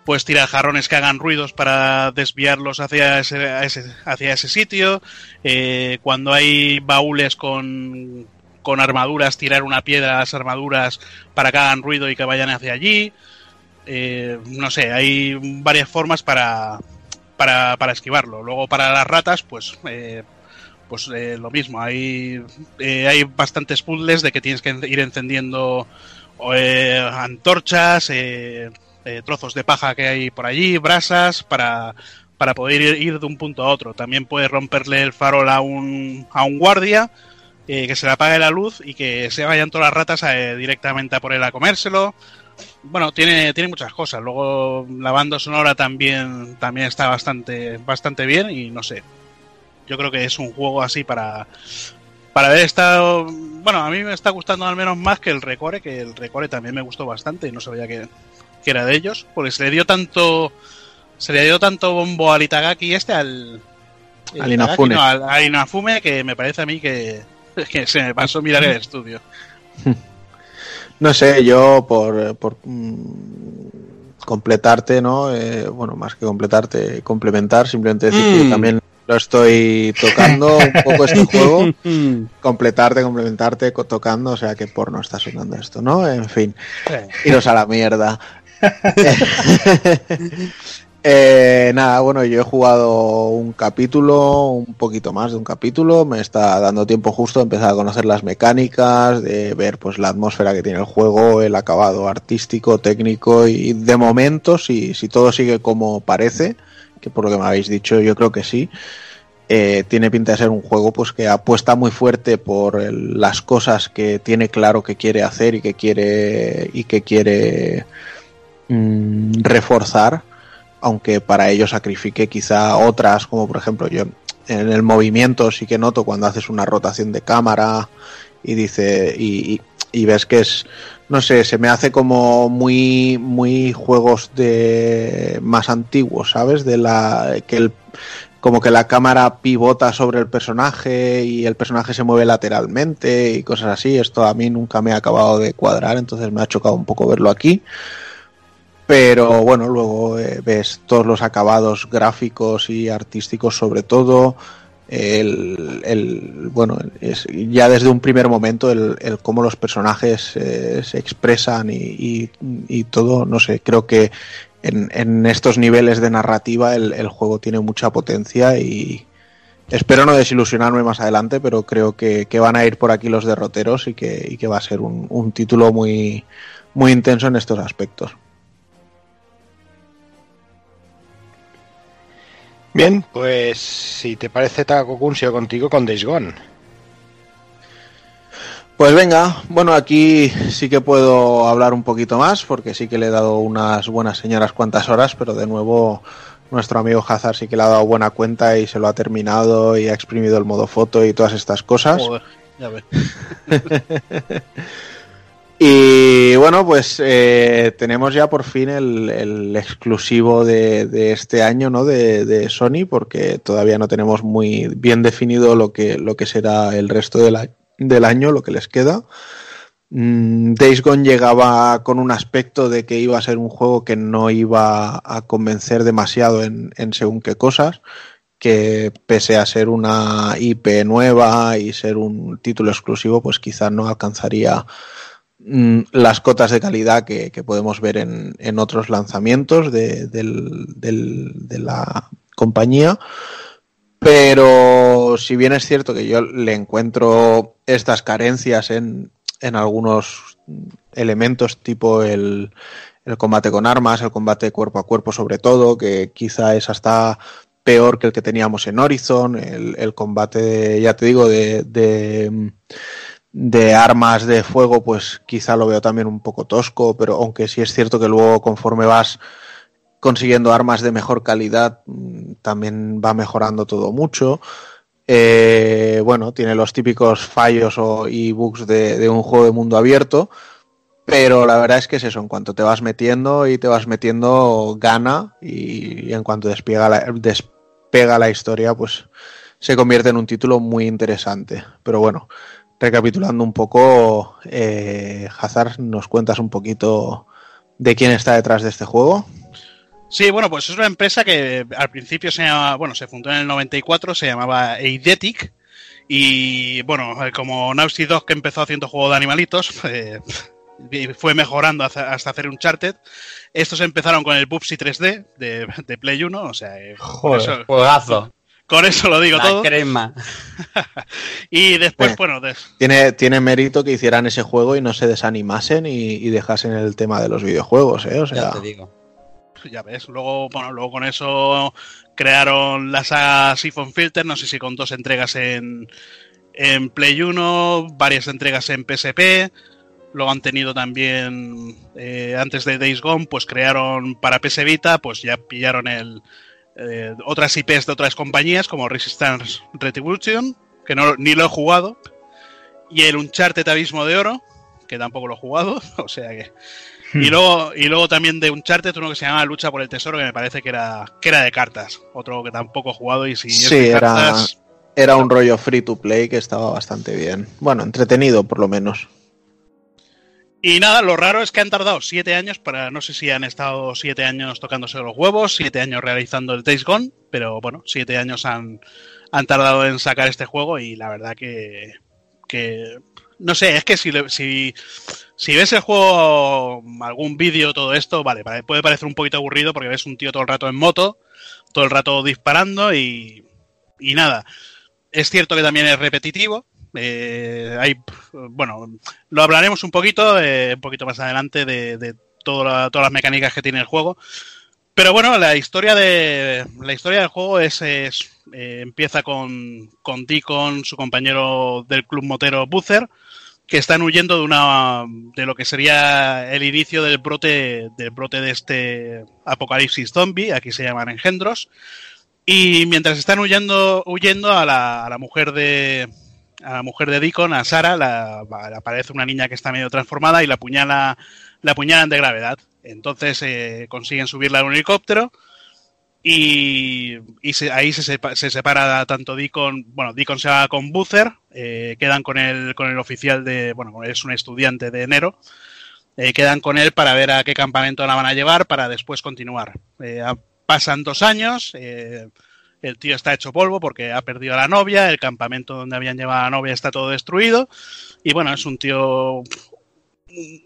Speaker 3: puedes tirar jarrones que hagan ruidos para desviarlos hacia ese, hacia ese sitio. Eh, cuando hay baúles con, con armaduras, tirar una piedra a las armaduras para que hagan ruido y que vayan hacia allí. Eh, no sé, hay varias formas para, para, para esquivarlo. Luego para las ratas, pues, eh, pues eh, lo mismo. Hay, hay bastantes puzzles de que tienes que ir encendiendo eh, antorchas, eh, eh, trozos de paja que hay por allí, brasas, para, para poder ir, de un punto a otro. También puedes romperle el farol a un, a un guardia, eh, que se le apague la luz y que se vayan todas las ratas directamente a por él a comérselo. Bueno, tiene, tiene muchas cosas. Luego la banda sonora también, también está bastante, bastante bien y no sé. Yo creo que es un juego así para, para haber estado. Bueno, a mí me está gustando al menos más que el Recore, que el Recore también me gustó bastante y no sabía que, que era de ellos, porque se le dio tanto. Se le dio tanto bombo al Itagaki este, al.
Speaker 5: Al Inafune.
Speaker 3: no, al, al Inafune, que me parece a mí que, que se me pasó mirar el estudio.
Speaker 5: No sé, yo por, por mm, completarte, ¿no? Eh, bueno, más que completarte, complementar, simplemente decir que
Speaker 9: Mm.
Speaker 5: yo también lo estoy tocando un poco este juego. completarte, complementarte, co- tocando, o sea que porno está sonando esto, ¿no? En fin, iros a la mierda. Eh, nada, bueno, yo he jugado un capítulo, un poquito más de un capítulo, me está dando tiempo justo de empezar a conocer las mecánicas, de ver pues la atmósfera que tiene el juego, el acabado artístico, técnico y de momento, si, si todo sigue como parece, que por lo que me habéis dicho yo creo que sí, eh, tiene pinta de ser un juego pues que apuesta muy fuerte por las cosas que tiene claro que quiere hacer y que quiere y que quiere mm, reforzar aunque para ello sacrifique quizá otras como por ejemplo yo en el movimiento sí que noto cuando haces una rotación de cámara y dice y ves que es no sé se me hace como muy muy juegos de más antiguos sabes de la que el como que la cámara pivota sobre el personaje y el personaje se mueve lateralmente y cosas así. Esto a mí nunca me ha acabado de cuadrar, entonces me ha chocado un poco verlo aquí. Pero bueno, luego eh, ves todos los acabados gráficos y artísticos sobre todo. El, el- bueno, es ya desde un primer momento el, el cómo los personajes eh, se expresan y, y- y todo, no sé, creo que en, en estos niveles de narrativa el, el juego tiene mucha potencia y espero no desilusionarme más adelante, pero creo que, que van a ir por aquí los derroteros y que, y que va a ser un, un título muy, muy intenso en estos aspectos.
Speaker 1: Bien, pues si te parece Takokun, sigo contigo con Days Gone.
Speaker 5: Pues venga, bueno, aquí sí que puedo hablar un poquito más, porque sí que le he dado unas buenas señoras cuantas horas, pero de nuevo nuestro amigo Hazard sí que le ha dado buena cuenta y se lo ha terminado y ha exprimido el modo foto y todas estas cosas.
Speaker 3: Joder, ya ves.
Speaker 5: Y bueno, pues eh, tenemos ya por fin el, exclusivo de, este año, ¿no? De, Sony, porque todavía no tenemos muy bien definido lo que, lo que será el resto del, año, lo que les queda. Mm, Days Gone llegaba con un aspecto de que iba a ser un juego que no iba a convencer demasiado en, en según qué cosas, que pese a ser una IP nueva y ser un título exclusivo, pues quizá no alcanzaría las cotas de calidad que, podemos ver en, otros lanzamientos de, la compañía. Pero si bien es cierto que yo le encuentro estas carencias en, algunos elementos tipo el, combate con armas, el combate cuerpo a cuerpo sobre todo, que quizá es hasta peor que el que teníamos en Horizon, el, el combate, ya te digo, de, de armas de fuego, pues quizá lo veo también un poco tosco, pero aunque sí es cierto que luego conforme vas consiguiendo armas de mejor calidad, mm, también va mejorando todo mucho. Eh, bueno, tiene los típicos fallos o, y bugs de, un juego de mundo abierto, pero la verdad es que es eso, en cuanto te vas metiendo y te vas metiendo, gana y, y en cuanto despega la, despega la historia, pues se convierte en un título muy interesante. Pero bueno, recapitulando un poco, eh, Hazard, ¿nos cuentas un poquito de quién está detrás de este juego?
Speaker 3: Sí, bueno, pues es una empresa que al principio se llamaba, bueno, se fundó en el 94, se llamaba Eidetic. Y bueno, eh, como Naughty Dog que empezó haciendo juegos de animalitos, eh, fue mejorando hasta, hasta hacer un charted. Estos empezaron con el Bubsy 3D de, de Play 1, o sea, eh,
Speaker 6: Joder.
Speaker 3: eso,
Speaker 9: Juegazo.
Speaker 3: Con eso lo digo
Speaker 9: La
Speaker 3: todo.
Speaker 9: crema.
Speaker 3: Y después,
Speaker 5: Eh.
Speaker 3: bueno, des-
Speaker 5: Tiene, tiene mérito que hicieran ese juego y no se desanimasen y, y dejasen el tema de los videojuegos, ¿eh? O sea,
Speaker 9: Ya te digo.
Speaker 3: ya ves, luego, bueno, luego con eso crearon la saga Siphon Filter, no sé si con dos entregas en, en Play 1, varias entregas en PSP. Luego han tenido también, eh, antes de Days Gone, pues crearon para PS Vita, pues ya pillaron el, eh, otras IPs de otras compañías como Resistance Retribution, que no, ni lo he jugado, y el Uncharted Abismo de Oro, que tampoco lo he jugado, o sea que... Y luego, y luego también de Uncharted, uno que se llama Lucha por el Tesoro, que me parece que era, que era de cartas. Otro que tampoco he jugado y si es
Speaker 5: Sí,
Speaker 3: de
Speaker 5: era-
Speaker 3: cartas...
Speaker 5: era un rollo free to play que estaba bastante bien. Bueno, entretenido por lo menos.
Speaker 3: Y nada, lo raro es que han tardado siete años para, no sé si han estado siete años tocándose los huevos, siete años realizando el Days Gone, pero bueno, siete años han, han tardado en sacar este juego y la verdad que, que no sé, es que si, si, si ves el juego, algún vídeo, todo esto, vale, puede parecer un poquito aburrido porque ves un tío todo el rato en moto, todo el rato disparando y, y nada. Es cierto que también es repetitivo. Eh, hay, bueno, lo hablaremos un poquito, eh, un poquito más adelante de, todas las mecánicas que tiene el juego. Pero bueno, la historia de la historia del juego es, eh, empieza con, con Deacon, su compañero del club motero Butzer, que están huyendo de una de lo que sería el inicio del brote del brote de este apocalipsis zombie, aquí se llaman engendros. Y mientras están huyendo, huyendo a la mujer de a la mujer de Deacon, a Sara, la, aparece una niña que está medio transformada y la apuñala, la apuñalan de gravedad. Entonces eh, consiguen subirla a un helicóptero y, y ahí se, se separa tanto Deacon, bueno, Deacon se va con Butzer, eh, quedan con el, con el oficial de, bueno, es un estudiante de enero, eh, quedan con él para ver a qué campamento la van a llevar para después continuar. Eh, pasan dos años, el tío está hecho polvo porque ha perdido a la novia, el campamento donde habían llevado a la novia está todo destruido y bueno, es un tío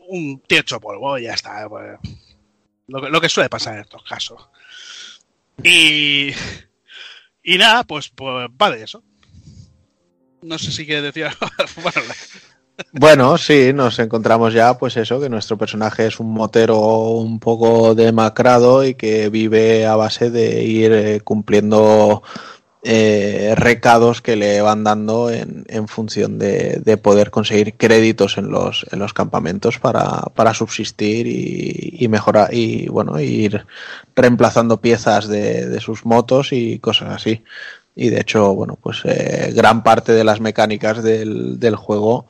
Speaker 3: un, tío hecho polvo y ya está. pues, lo, que- lo que suele pasar en estos casos. Y, y nada, pues, pues va de eso. No sé si quieres decir algo. bueno,
Speaker 5: Bueno, sí, nos encontramos ya, pues eso, que nuestro personaje es un motero un poco demacrado y que vive a base de ir eh, cumpliendo eh, recados que le van dando en, en función de, de poder conseguir créditos en los, en los campamentos para, para subsistir y, y mejorar y bueno ir reemplazando piezas de, de sus motos y cosas así. Y de hecho, bueno, pues eh, gran parte de las mecánicas del, del juego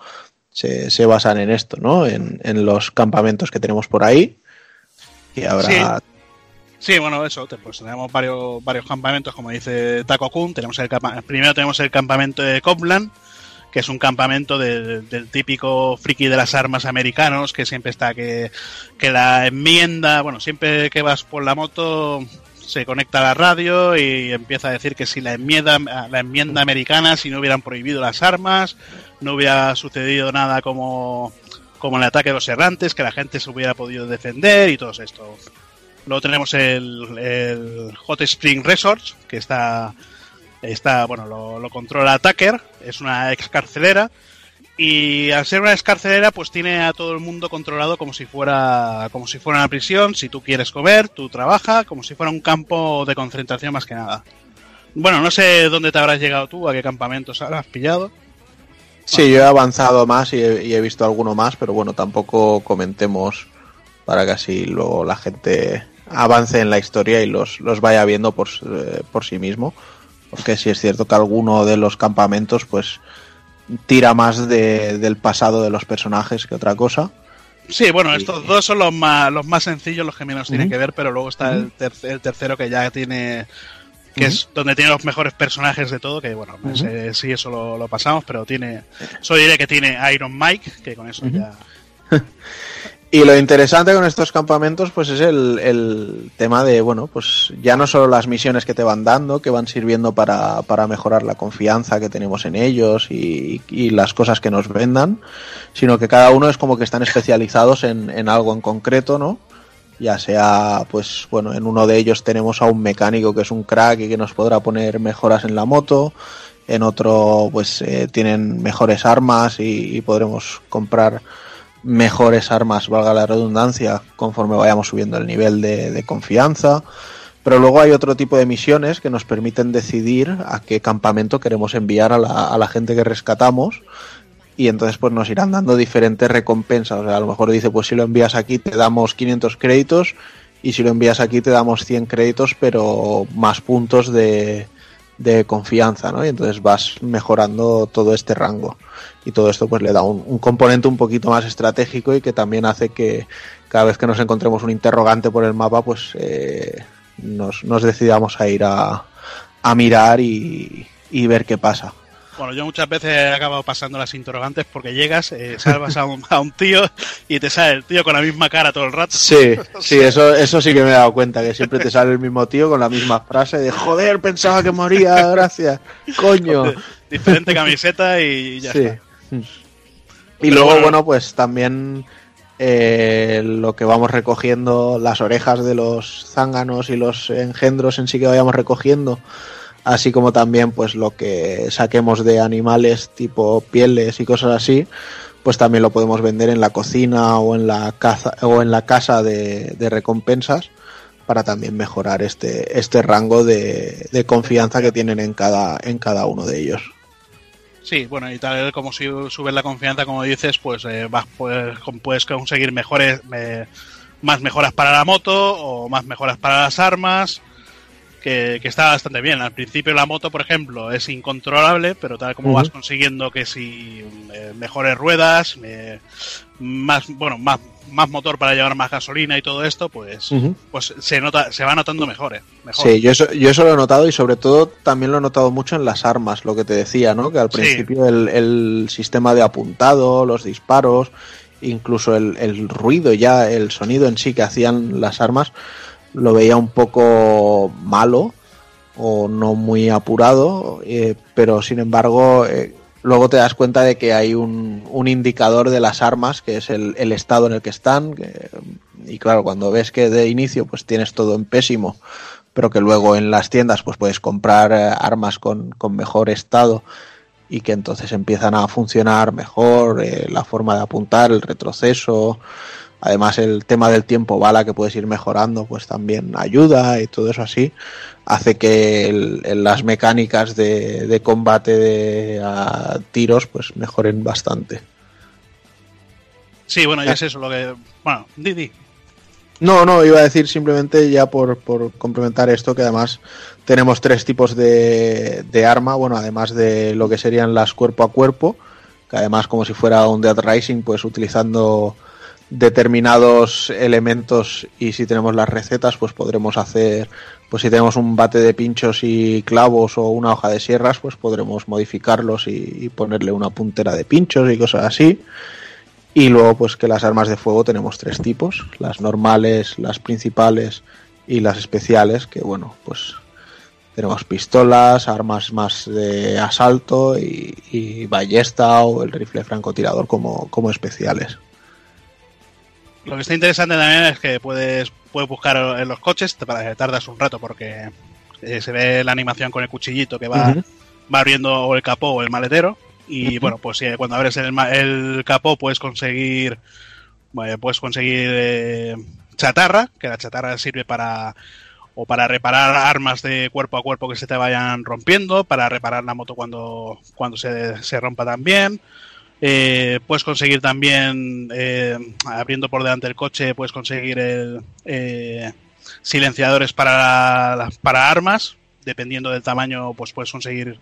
Speaker 5: se, se basan en esto, ¿no? En, en los campamentos que tenemos por ahí. Y habrá
Speaker 3: Sí, bueno, eso, pues tenemos varios, varios campamentos, como dice Taco Kun. Tenemos el primero tenemos el campamento de Copland, que es un campamento de- del típico friki de las armas americanos, que siempre está que, que la enmienda, bueno, siempre que vas por la moto se conecta a la radio y empieza a decir que si la enmienda, la enmienda americana, si no hubieran prohibido las armas, no hubiera sucedido nada como, como el ataque de los errantes, que la gente se hubiera podido defender y todo esto. Luego tenemos el, Hot Spring Resort, que está, está bueno, lo, lo controla Tucker, es una ex carcelera. Y al ser una ex carcelera, pues tiene a todo el mundo controlado como si fuera, como si fuera una prisión. Si tú quieres comer, tú trabajas, como si fuera un campo de concentración más que nada. Bueno, no sé dónde te habrás llegado tú, a qué campamentos habrás pillado.
Speaker 5: Sí, yo he avanzado más y he, y he visto alguno más, pero bueno, tampoco comentemos para que así luego la gente avance en la historia y los, los vaya viendo por, eh, por sí mismo. Porque sí es cierto que alguno de los campamentos pues tira más de- del pasado de los personajes que otra cosa.
Speaker 3: Sí, bueno, estos dos son los más, los más sencillos, los que menos tienen
Speaker 5: Ujú.
Speaker 3: que ver, pero luego está el, ter- el tercero que ya tiene, que es donde tiene los mejores personajes de todo, que bueno,
Speaker 5: Ujú.
Speaker 3: ese- sí, eso lo, lo pasamos, pero tiene, solo diré que tiene Iron Mike, que con eso ya...
Speaker 5: Y lo interesante con estos campamentos, pues es el, el tema de, bueno, pues ya no solo las misiones que te van dando, que van sirviendo para, para mejorar la confianza que tenemos en ellos y, y las cosas que nos vendan, sino que cada uno es como que están especializados en, en algo en concreto, ¿no? Ya sea, pues bueno, en uno de ellos tenemos a un mecánico que es un crack y que nos podrá poner mejoras en la moto, en otro pues eh, tienen mejores armas y, y podremos comprar mejores armas, valga la redundancia, conforme vayamos subiendo el nivel de, confianza. Pero luego hay otro tipo de misiones que nos permiten decidir a qué campamento queremos enviar a la, a la gente que rescatamos. Y entonces pues nos irán dando diferentes recompensas. O sea, a lo mejor dice, pues si lo envías aquí te damos 500 créditos y si lo envías aquí te damos 100 créditos, pero más puntos de, de confianza, ¿no? Y entonces vas mejorando todo este rango. Y todo esto pues le da un, componente un poquito más estratégico y que también hace que cada vez que nos encontremos un interrogante por el mapa, pues eh, nos, decidamos a ir a, a mirar y ver qué pasa.
Speaker 3: Bueno, yo muchas veces he acabado pasando las interrogantes porque llegas, eh, salvas a un, a un tío y te sale el tío con la misma cara todo el rato.
Speaker 5: Sí, sí, eso, eso sí que me he dado cuenta, que siempre te sale el mismo tío con la misma frase de joder, pensaba que moría, gracias, coño.
Speaker 3: Diferente camiseta y ya
Speaker 5: Sí.
Speaker 3: está.
Speaker 5: Y
Speaker 3: Pero
Speaker 5: luego,
Speaker 3: bueno.
Speaker 5: bueno, pues también eh, lo que vamos recogiendo, las orejas de los zánganos y los engendros en sí que vayamos recogiendo, así como también pues lo que saquemos de animales tipo pieles y cosas así, pues también lo podemos vender en la cocina o en la caza o en la casa de, recompensas para también mejorar este, este rango de, confianza que tienen en cada, en cada uno de ellos.
Speaker 3: Sí, bueno, y tal como si subes la confianza, como dices, pues eh, vas, puedes, puedes conseguir mejores, me- más mejoras para la moto o más mejoras para las armas, que, que está bastante bien. Al principio la moto, por ejemplo, es incontrolable, pero tal como vas consiguiendo que si eh, mejores ruedas, eh, más, bueno, más, más motor para llevar más gasolina y todo esto, pues, pues se nota, se va notando mejor, eh, mejor.
Speaker 5: Sí, yo eso, yo eso lo he notado y sobre todo también lo he notado mucho en las armas, lo que te decía, ¿no? Que al
Speaker 3: Sí.
Speaker 5: principio el, el sistema de apuntado, los disparos, incluso el, el ruido ya, el sonido en sí que hacían las armas, lo veía un poco malo o no muy apurado, eh, pero sin embargo eh, luego te das cuenta de que hay un, un indicador de las armas, que es el, estado en el que están, y claro, cuando ves que de inicio pues tienes todo en pésimo, pero que luego en las tiendas pues puedes comprar eh, armas con, con mejor estado y que entonces empiezan a funcionar mejor, eh, la forma de apuntar, el retroceso, Además el tema del tiempo bala que puedes ir mejorando pues también ayuda y todo eso así hace que el- el- las mecánicas de, de combate de a tiros pues mejoren bastante.
Speaker 3: Sí, bueno, ya es eso lo que. Bueno, Didi.
Speaker 5: No, no, iba a decir simplemente ya por, por complementar esto que además tenemos tres tipos de, de arma, bueno, además de lo que serían las cuerpo a cuerpo, que además como si fuera un Dead Rising, pues utilizando determinados elementos y si tenemos las recetas, pues podremos hacer, pues si tenemos un bate de pinchos y clavos o una hoja de sierras, pues podremos modificarlos y, ponerle una puntera de pinchos y cosas así. Y luego, pues que las armas de fuego tenemos tres tipos: las normales, las principales y las especiales. Que bueno, pues tenemos pistolas, armas más de asalto y, y ballesta o el rifle francotirador como, como especiales.
Speaker 3: Lo que está interesante también es que puedes, puedes buscar en los coches, te tardas un rato porque eh, se ve la animación con el cuchillito que va, va abriendo o el capó o el maletero. Y bueno, pues eh, cuando abres el, el capó puedes conseguir eh, puedes conseguir eh, chatarra, que la chatarra sirve para o para reparar armas de cuerpo a cuerpo que se te vayan rompiendo, para reparar la moto cuando, cuando se, se rompa también. Eh, puedes conseguir también, eh, abriendo por delante el coche, puedes conseguir el, eh, silenciadores para, para armas. Dependiendo del tamaño, pues puedes conseguir.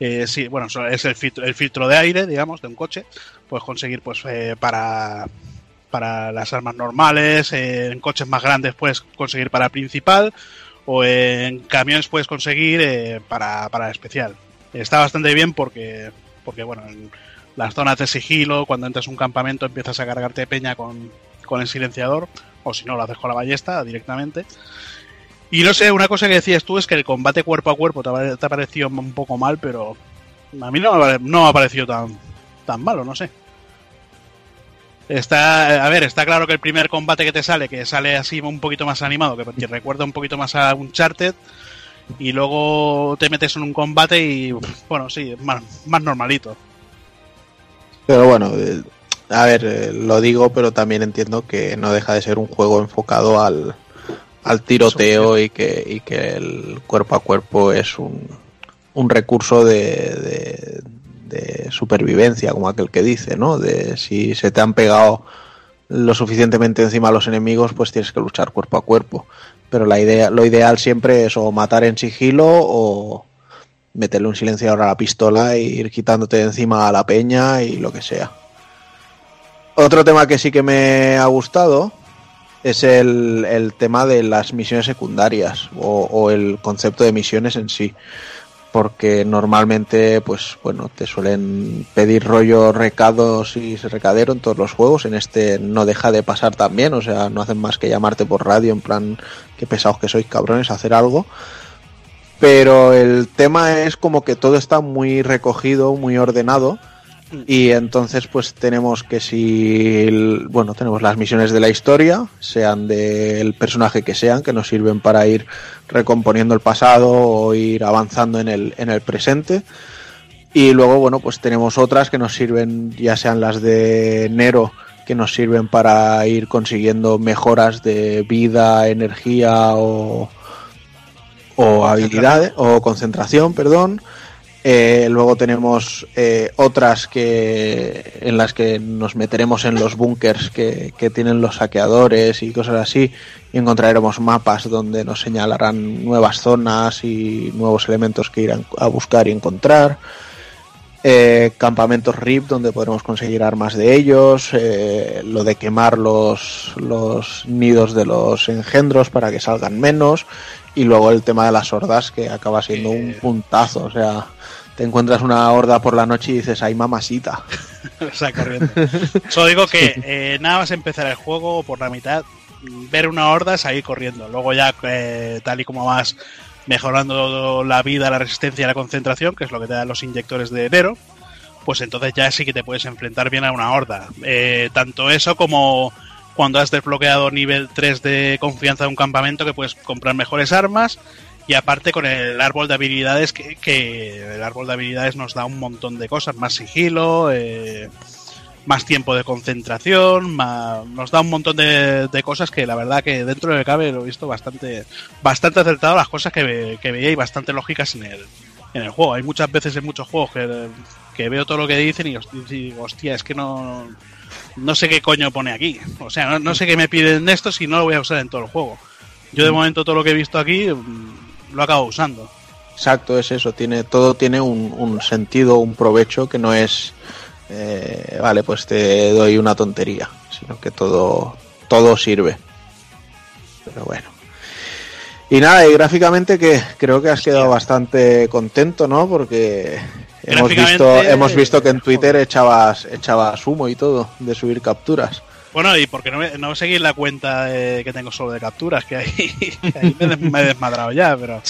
Speaker 3: eh, sí, bueno, es el filtro, el filtro de aire, digamos, de un coche. Puedes conseguir, pues, eh, para, para las armas normales. eh, en coches más grandes puedes conseguir para principal. O en camiones puedes conseguir eh, para, para especial. Está bastante bien porque, porque bueno, en las zonas de sigilo, cuando entras a un campamento empiezas a cargarte peña con, con el silenciador, o si no, lo haces con la ballesta directamente. Y no sé, una cosa que decías tú es que el combate cuerpo a cuerpo te ha, parecido un poco mal, pero a mí no no me ha parecido tan, tan malo, no sé. Está, a ver, está claro que el primer combate que te sale, que sale así un poquito más animado, que te recuerda un poquito más a Uncharted, y luego te metes en un combate y, bueno, sí, más, más normalito.
Speaker 5: Pero bueno, eh, a ver, eh, lo digo, pero también entiendo que no deja de ser un juego enfocado al, al tiroteo y que, y que el cuerpo a cuerpo es un, un recurso de, de- de supervivencia, como aquel que dice, ¿no? De si se te han pegado lo suficientemente encima a los enemigos, pues tienes que luchar cuerpo a cuerpo. Pero la idea, lo ideal siempre es o matar en sigilo o meterle un silenciador a la pistola e ir quitándote de encima a la peña y lo que sea. Otro tema que sí que me ha gustado es el, el tema de las misiones secundarias o, o el concepto de misiones en sí. Porque normalmente, pues bueno, te suelen pedir rollo recados y recadero en todos los juegos. En este no deja de pasar también, o sea, no hacen más que llamarte por radio en plan, qué pesados que sois cabrones, hacer algo pero el tema es como que todo está muy recogido, muy ordenado y entonces pues tenemos que si bueno tenemos las misiones de la historia sean del personaje que sean que nos sirven para ir recomponiendo el pasado o ir avanzando en el en el presente. Y luego bueno pues tenemos otras que nos sirven ya sean las de Nero que nos sirven para ir consiguiendo mejoras de vida energía o o habilidades o concentración, perdón. Eh, luego tenemos eh, otras que en las que nos meteremos en los búnkers que, que tienen los saqueadores y cosas así y encontraremos mapas donde nos señalarán nuevas zonas y nuevos elementos que irán a buscar y encontrar. Eh, campamentos RIP donde podremos conseguir armas de ellos, eh, lo de quemar los, los nidos de los engendros para que salgan menos y luego el tema de las hordas que acaba siendo un puntazo, o sea, te encuentras una horda por la noche y dices, ay mamasita.
Speaker 3: Está corriendo. Solo digo que eh, nada más empezar el juego por la mitad, ver una horda, salir corriendo. Luego ya, eh, tal y como vas mejorando la vida, la resistencia y la concentración, que es lo que te dan los inyectores de Nero, pues entonces ya sí que te puedes enfrentar bien a una horda. Eh, tanto eso como cuando has desbloqueado nivel 3 de confianza de un campamento que puedes comprar mejores armas y aparte con el árbol de habilidades que, el árbol de habilidades nos da un montón de cosas, más sigilo, eh, más tiempo de concentración, ma- nos da un montón de, cosas que la verdad que dentro de cabe lo he visto bastante bastante acertado las cosas que, que veía y bastante lógicas en el, en el juego. Hay muchas veces en muchos juegos que, veo todo lo que dicen y, y digo, hostia, es que no, no sé qué coño pone aquí. O sea, no, no sé qué me piden de esto si no lo voy a usar en todo el juego. Yo de momento todo lo que he visto aquí mm, lo acabo usando.
Speaker 5: Exacto, es eso, tiene, todo tiene un, un sentido, un provecho que no es, eh, vale, pues te doy una tontería, sino que todo, todo sirve. Pero bueno. Y nada, y gráficamente que creo que has quedado bastante contento, ¿no? Porque hemos visto, hemos visto que en Twitter echabas, echabas humo y todo de subir capturas.
Speaker 3: Bueno, y porque no, no seguir la cuenta de- que tengo solo de capturas, que ahí, que ahí me, he des- me he desmadrado ya, pero,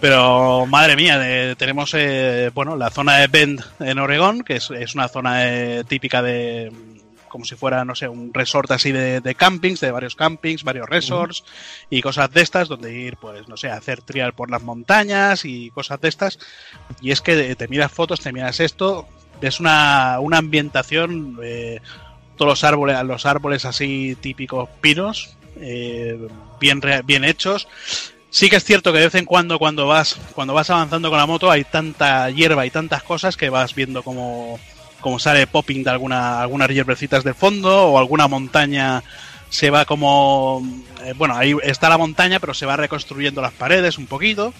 Speaker 3: pero madre mía, de- tenemos eh, bueno la zona de Bend en Oregón, que es, es una zona eh, típica de como si fuera, no sé, un resort así de, de campings, de varios campings, varios resorts y cosas de estas, donde ir, pues, no sé, a hacer trial por las montañas y cosas de estas. Y es que te miras fotos, te miras esto, ves una, una ambientación, eh, todos los árboles, los árboles así típicos pinos, eh, bien, bien hechos. Sí que es cierto que de vez en cuando cuando vas, cuando vas avanzando con la moto hay tanta hierba y tantas cosas que vas viendo como, como sale popping de alguna, algunas hierbrecitas del fondo o alguna montaña se va como eh, bueno ahí está la montaña pero se va reconstruyendo las paredes un poquito.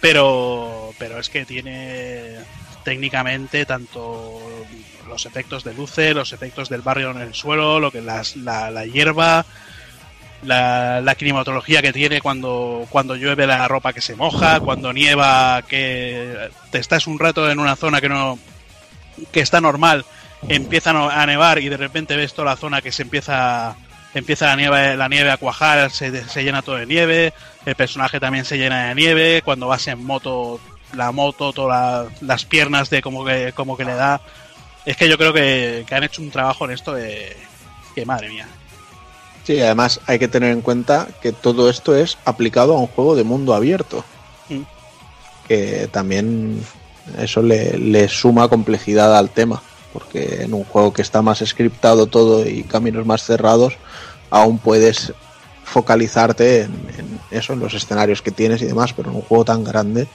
Speaker 3: Pero pero es que tiene técnicamente tanto los efectos de luces los efectos del barrio en el suelo lo que las, la, la hierba la, la climatología que tiene cuando, cuando llueve la ropa que se moja, cuando nieva que te estás un rato en una zona que no que está normal, empieza a nevar y de repente ves toda la zona que se empieza empieza la nieve la nieve a cuajar, se, se llena todo de nieve, el personaje también se llena de nieve, cuando vas en moto la moto, todas la- las piernas de como que como que le da es que yo creo que, que han hecho un trabajo en esto de que madre mía.
Speaker 5: Sí, además hay que tener en cuenta que todo esto es aplicado a un juego de mundo abierto.
Speaker 3: Mm.
Speaker 5: Que también eso le, le suma complejidad al tema. Porque en un juego que está más scriptado todo y caminos más cerrados, aún puedes focalizarte en, eso, en los escenarios que tienes y demás. Pero en un juego tan grande,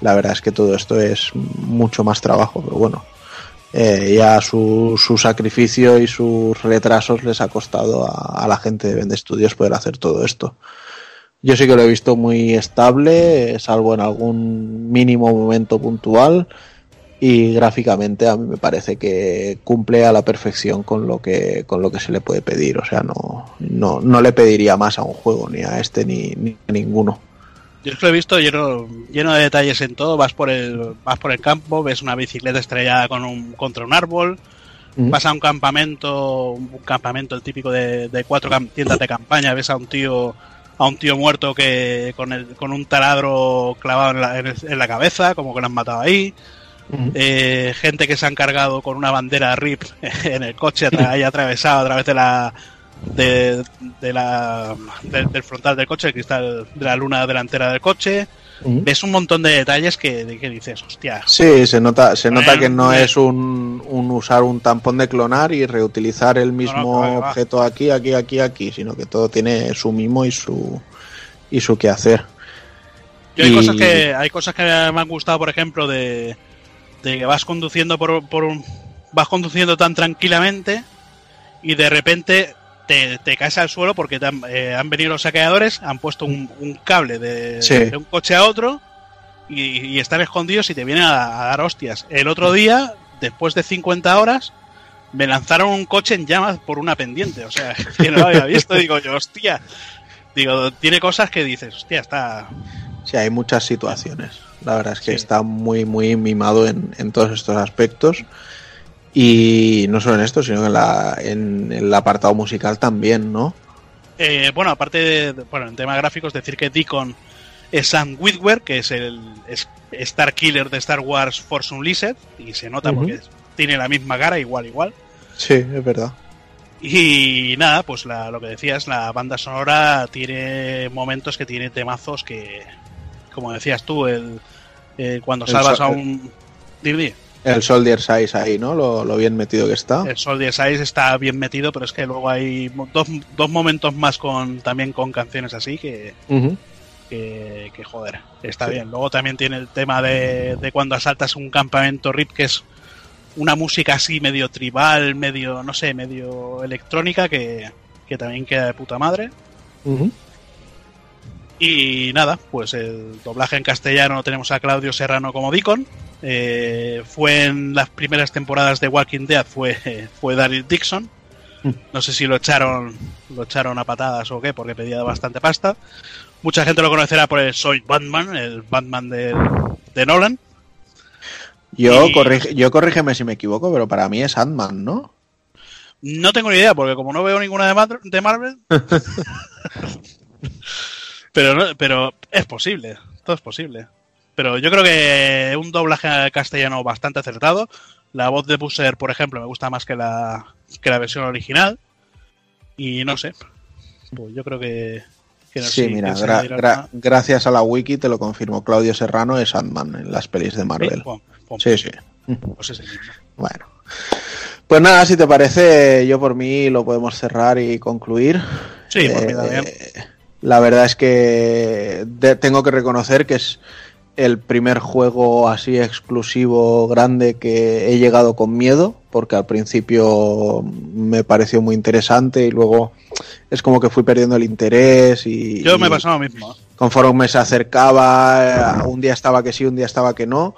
Speaker 5: la verdad es que todo esto es mucho más trabajo. Pero bueno, eh, ya su, su sacrificio y sus retrasos les ha costado a, a la gente de Vende Studios poder hacer todo esto. Yo sí que lo he visto muy estable, salvo en algún mínimo momento puntual y gráficamente a mí me parece que cumple a la perfección con lo que con lo que se le puede pedir, o sea, no no, no le pediría más a un juego ni a este ni, ni a ninguno.
Speaker 3: Yo es que lo he visto lleno, lleno de detalles en todo. Vas por el, vas por el campo, ves una bicicleta estrellada con un, contra un árbol,
Speaker 5: Mm.
Speaker 3: vas a un campamento, un campamento el típico de, de cuatro tiendas de campaña, ves a un tío, a un tío muerto que con el, con un taladro clavado en la, en el- en la cabeza, como que lo han matado ahí. Eh, gente que se han cargado con una bandera RIP en el coche, ahí atravesado a través de la de, de la del frontal del coche, el cristal de la luna delantera del coche. Ves un montón de detalles que, de que dices, hostia,
Speaker 5: Sí, se nota, se nota que no
Speaker 3: Bueno,
Speaker 5: es un, un usar un tampón de clonar y reutilizar el mismo objeto aquí, aquí, aquí, aquí, sino que todo tiene su mimo y su y su quehacer.
Speaker 3: Yo hay
Speaker 5: Y-
Speaker 3: cosas que hay cosas que me han gustado, por ejemplo, de, de que vas conduciendo por, por un, vas conduciendo tan tranquilamente y de repente te, te caes al suelo porque te han, eh, han venido los saqueadores, han puesto un, un cable de,
Speaker 5: Sí.
Speaker 3: de un coche a otro y, y están escondidos y te vienen a, a dar hostias. El otro día, después de 50 horas, me lanzaron un coche en llamas por una pendiente. O sea, que no lo había visto. Digo yo, hostia. Digo, tiene cosas que dices, hostia, está,
Speaker 5: Sí, hay muchas situaciones. La verdad es que está muy, muy mimado en, en todos estos aspectos. Y no solo en esto, sino en, la, en el apartado musical también, ¿no?
Speaker 3: Eh, bueno, aparte de, bueno, en tema gráficos, decir que Deacon es Sam Witwer, que es el es Star Killer de Star Wars Force Unleashed, y se nota porque tiene la misma cara, igual, igual.
Speaker 5: Sí, es verdad.
Speaker 3: Y nada, pues la- lo que decías, la banda sonora tiene momentos que tiene temazos que, como decías tú, el, eh, cuando
Speaker 5: El
Speaker 3: salvas a un... Dime.
Speaker 5: El Soldier Size ahí, ¿no? Lo, lo bien metido que está.
Speaker 3: El Soldier Size está bien metido, pero es que luego hay dos, dos momentos más con también con canciones así que, que, que, joder, está bien. Luego también tiene el tema de, de cuando asaltas un campamento RIP, que es una música así medio tribal, medio, no sé, medio electrónica, que, que también queda de puta madre.
Speaker 5: Ujú.
Speaker 3: Y nada, pues el doblaje en castellano tenemos a Claudio Serrano como Deacon. Eh, fue en las primeras temporadas de Walking Dead, fue, fue Daryl Dixon. No sé si lo echaron, lo echaron a patadas o qué, porque pedía bastante pasta. Mucha gente lo conocerá por el Soy Batman, el Batman de, de Nolan.
Speaker 5: Yo,
Speaker 3: Y-
Speaker 5: corrige- yo corrígeme si me equivoco, pero para mí es Ant-Man, ¿no?
Speaker 3: No tengo ni idea, porque como no veo ninguna de, Mar- de Marvel. pero, no- pero es posible, todo es posible. Pero yo creo que un doblaje castellano bastante acertado. La voz de Busser, por ejemplo, me gusta más que la, que la versión original. Y no sé. Pues yo creo que. que no sé
Speaker 5: Sí,
Speaker 3: si
Speaker 5: mira, gra- gra- gracias a la wiki te lo confirmó Claudio Serrano, es Ant-Man en las pelis de Marvel.
Speaker 3: Sí.
Speaker 5: Sí, sí.
Speaker 3: Pues mismo.
Speaker 5: Bueno. Pues nada, si te parece, yo por mí lo podemos cerrar y concluir.
Speaker 3: Sí, por mí
Speaker 5: Eh,
Speaker 3: también.
Speaker 5: La verdad es que de- tengo que reconocer que es el primer juego así exclusivo grande que he llegado con miedo, porque al principio me pareció muy interesante y luego es como que fui perdiendo el interés y,
Speaker 3: Yo me lo mismo.
Speaker 5: conforme se acercaba, eh, un día estaba que sí, un día estaba que no.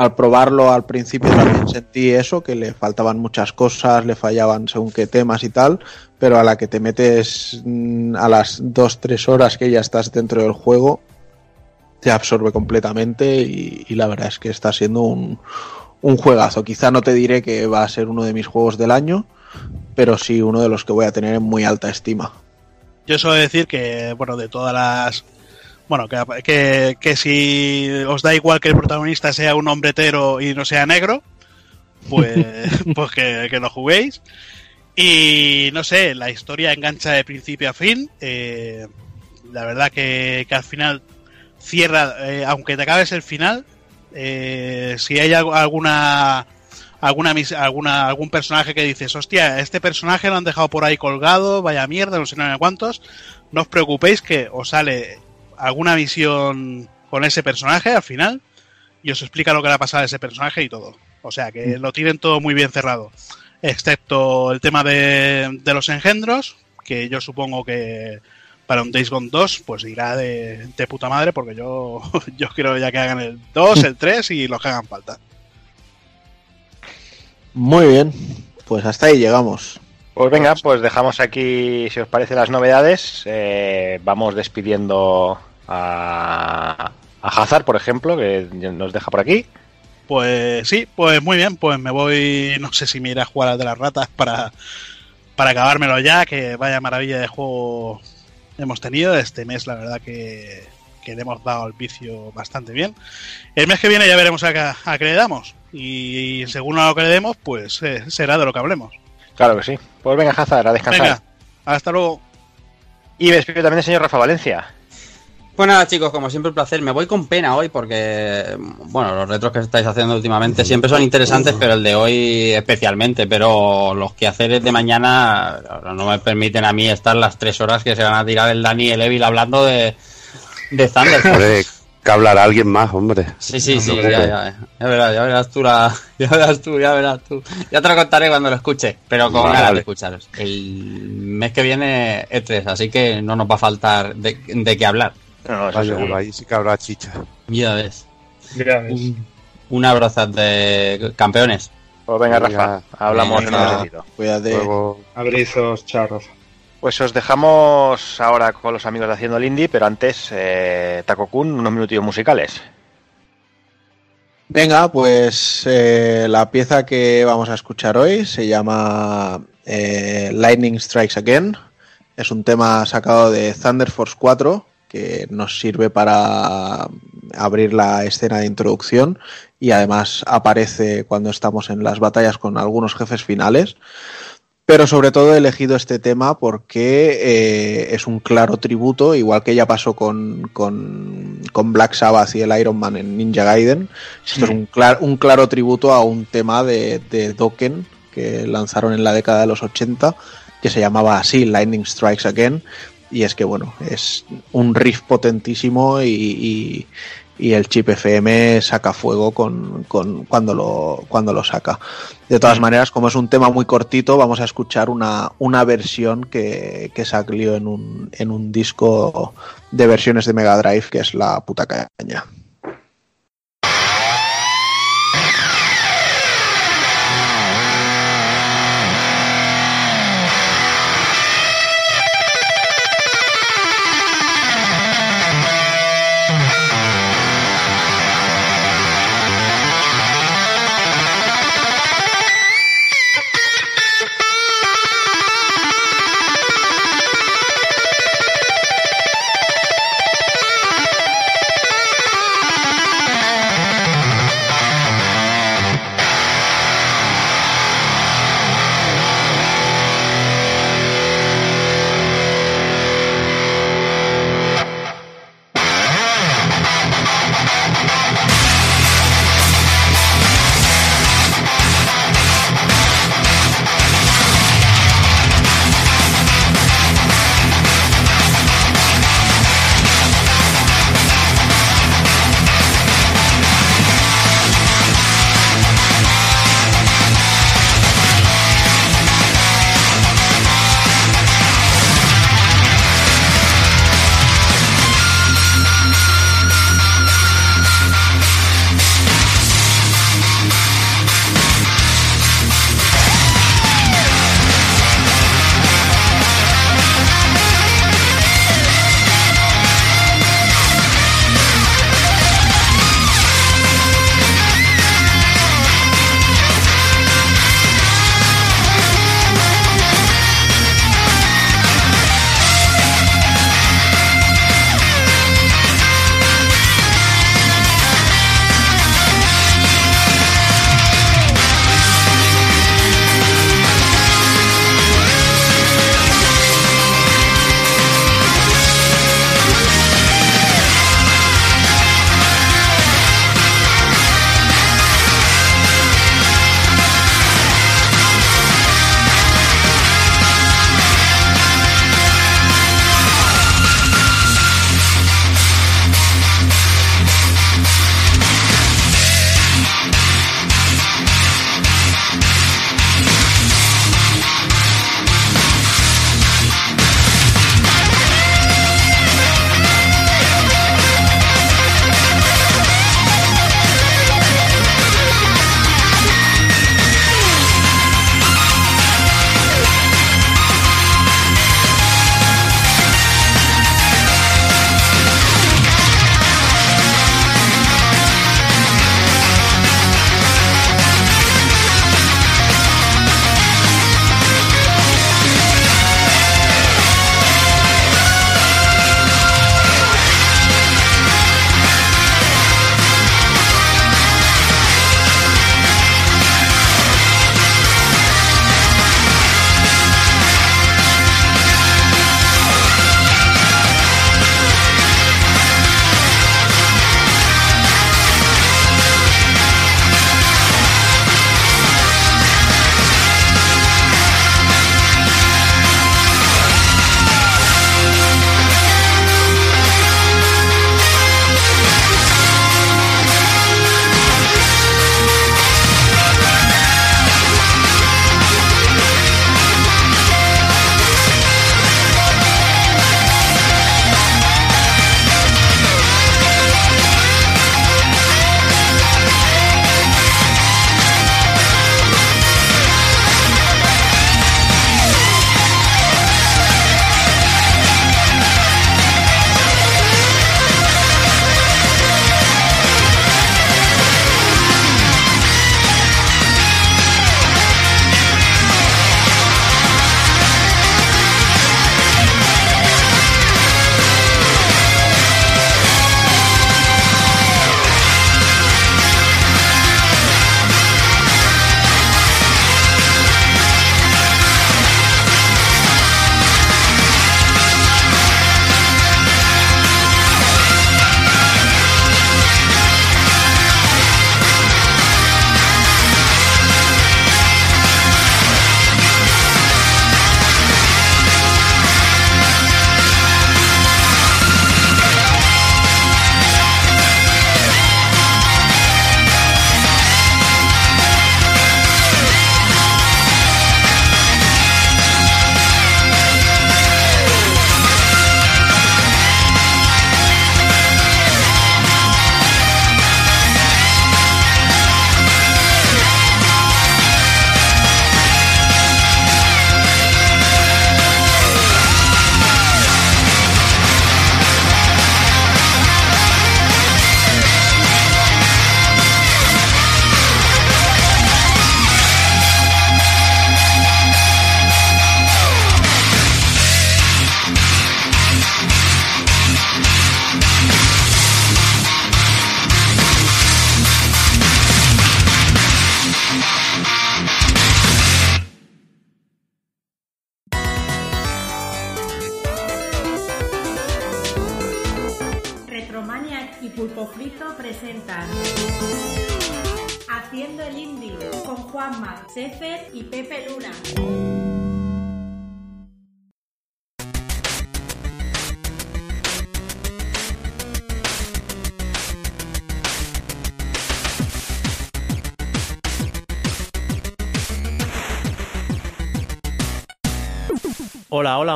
Speaker 5: Al probarlo al principio también sentí eso, que le faltaban muchas cosas, le fallaban según qué temas y tal, pero a la que te metes mm, a las dos, tres horas que ya estás dentro del juego, te absorbe completamente y, y la verdad es que está siendo un, un juegazo. Quizá no te diré que va a ser uno de mis juegos del año, pero sí uno de los que voy a tener en muy alta estima.
Speaker 3: Yo suelo decir que, bueno, de todas las. Bueno, que, que, que si os da igual que el protagonista sea un hombre hetero y no sea negro, pues, pues que, que lo juguéis. Y no sé, la historia engancha de principio a fin. eh, la verdad que, que al final cierra, eh, aunque te acabes el final, eh, si hay alguna alguna alguna algún personaje que dices, hostia, este personaje lo han dejado por ahí colgado, vaya mierda, no sé no cuántos, no os preocupéis que os sale alguna misión con ese personaje al final y os explica lo que le ha pasado a ese personaje y todo. O sea que lo tienen todo muy bien cerrado. Excepto el tema de, de los engendros, que yo supongo que para un Days Gone 2 pues irá de, de puta madre porque yo, yo quiero ya que hagan el 2, el 3 y los que hagan falta.
Speaker 5: Muy bien, pues hasta ahí llegamos.
Speaker 1: Pues venga, pues dejamos aquí, si os parece, las novedades. Eh, vamos despidiendo a, a Hazard, por ejemplo, que nos deja por aquí.
Speaker 3: Pues sí, pues muy bien, pues me voy, no sé si me iré a jugar al de las ratas para, para acabármelo ya, que vaya maravilla de juego hemos tenido este mes, la verdad que, que le hemos dado el vicio bastante bien. El mes que viene ya veremos a, qué- a qué le damos y, según a lo que le demos, pues eh, será de lo que hablemos.
Speaker 1: Claro que sí. Pues venga, Hazard, a descansar.
Speaker 3: Venga, hasta luego.
Speaker 1: Y me despido también el señor Rafa Valencia.
Speaker 9: Pues nada, chicos, como siempre, un placer. Me voy con pena hoy porque, bueno, los retros que estáis haciendo últimamente siempre son interesantes, pero el de hoy especialmente. Pero los quehaceres de mañana no me permiten a mí estar las tres horas que se van a tirar el Dani y el Evil hablando de, de Thunder.
Speaker 4: Hombre, que hablará alguien más, hombre.
Speaker 9: Sí, sí, sí, ya, ya, ya verás, ya verás tú la, ya verás tú, ya verás tú. Ya te lo contaré cuando lo escuche, pero con
Speaker 4: Vale,
Speaker 9: ganas de escucharos. El mes que viene E3, así que no nos va a faltar de, de qué hablar.
Speaker 1: No, no, eso
Speaker 4: Vaya,
Speaker 1: seguro.
Speaker 4: ahí sí que habrá chicha.
Speaker 9: Ya ves.
Speaker 6: Ya ves.
Speaker 9: Un, un abrazo de campeones.
Speaker 1: Pues venga,
Speaker 4: Venga.
Speaker 1: Rafa, hablamos
Speaker 9: Venga.
Speaker 1: en un.
Speaker 5: Cuídate.
Speaker 4: Luego,
Speaker 6: Abrizos, charros.
Speaker 1: Pues os dejamos ahora con los amigos de Haciendo el Indie, pero antes, eh, Taco Kun, unos minutillos musicales.
Speaker 5: Venga, pues eh, la pieza que vamos a escuchar hoy se llama eh, Lightning Strikes Again. Es un tema sacado de Thunder Force 4 que nos sirve para abrir la escena de introducción y además aparece cuando estamos en las batallas con algunos jefes finales. Pero sobre todo he elegido este tema porque eh, es un claro tributo, igual que ya pasó con, con, con Black Sabbath y el Iron Man en Ninja Gaiden. Esto es un, clar- un claro tributo a un tema de, de Dokken que lanzaron en la década de los 80, que se llamaba así, Lightning Strikes Again. Y es que, bueno, es un riff potentísimo y, y- y el chip FM saca fuego con, con- cuando, lo, cuando lo saca. De todas maneras, como es un tema muy cortito, vamos a escuchar una, una versión que, que salió en un, en un disco de versiones de Mega Drive, que es la puta caña.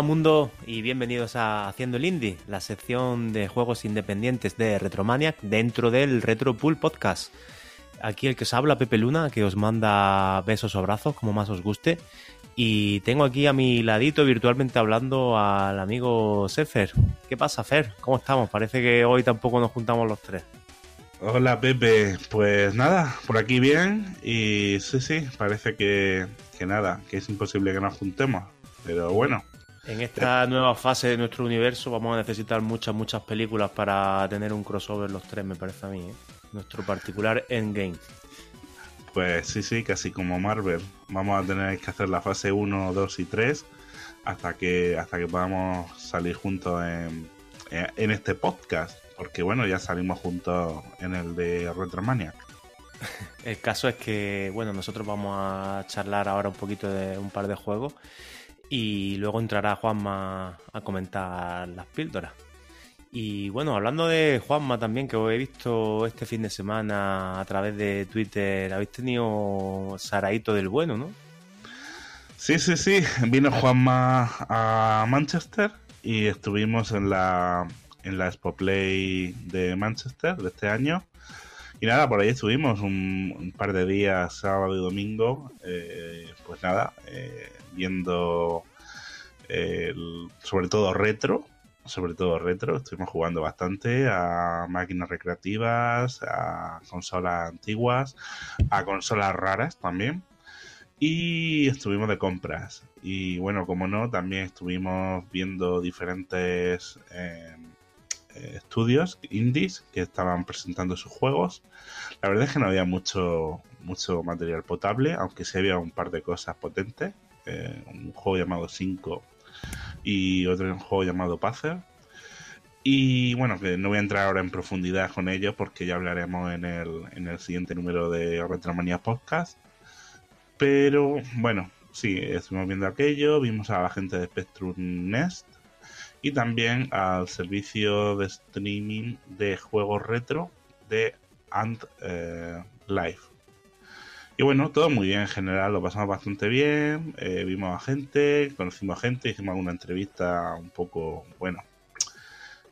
Speaker 11: Mundo y bienvenidos a Haciendo el Indie, la sección de juegos independientes de Retromaniac dentro del Retro Pool Podcast. Aquí el que os habla, Pepe Luna, que os manda besos o abrazos, como más os guste. Y tengo aquí a mi ladito virtualmente hablando al amigo Sefer. ¿Qué pasa, Fer? ¿Cómo estamos? Parece que hoy tampoco nos juntamos los tres.
Speaker 12: Hola Pepe, pues nada, por aquí bien y sí, sí, parece que, que nada, que es imposible que nos juntemos, pero bueno,
Speaker 11: En esta nueva fase de nuestro universo vamos a necesitar muchas, muchas películas para tener un crossover los tres, me parece a mí. ¿eh? Nuestro particular Endgame.
Speaker 12: pues sí, sí, casi como Marvel, vamos a tener que hacer la fase 1, 2 y 3 hasta que, hasta que podamos salir juntos en, en este podcast, porque bueno, ya salimos juntos en el de Retromaniac.
Speaker 11: El caso es que, bueno, nosotros vamos a charlar ahora un poquito de un par de juegos y luego entrará Juanma a comentar las píldoras. Y bueno, hablando de Juanma también, que os he visto este fin de semana a través de Twitter, habéis tenido Saraíto del Bueno, ¿no?
Speaker 12: Sí, sí, sí. Vino Juanma a Manchester y estuvimos en la, en la Expo Play de Manchester de este año. Y nada, por ahí estuvimos un, un par de días, sábado y domingo, eh, pues nada, eh, viendo eh, sobre todo retro, sobre todo retro, estuvimos jugando bastante a máquinas recreativas, a consolas antiguas, a consolas raras también y estuvimos de compras. Y bueno, como no, también estuvimos viendo diferentes eh, eh, estudios indies que estaban presentando sus juegos. La verdad es que no había mucho, mucho material potable, aunque sí había un par de cosas potentes. Eh, un juego llamado 5 y otro juego llamado Pacer. Y bueno, que no voy a entrar ahora en profundidad con ellos porque ya hablaremos en el, en el siguiente número de Retromania Podcast. Pero bueno, sí, estuvimos viendo aquello, vimos a la gente de Spectrum Nest y también al servicio de streaming de juegos retro de Ant eh. Y bueno, todo muy bien en general, lo pasamos bastante bien, eh, vimos a gente, conocimos a gente, hicimos alguna entrevista un poco, bueno,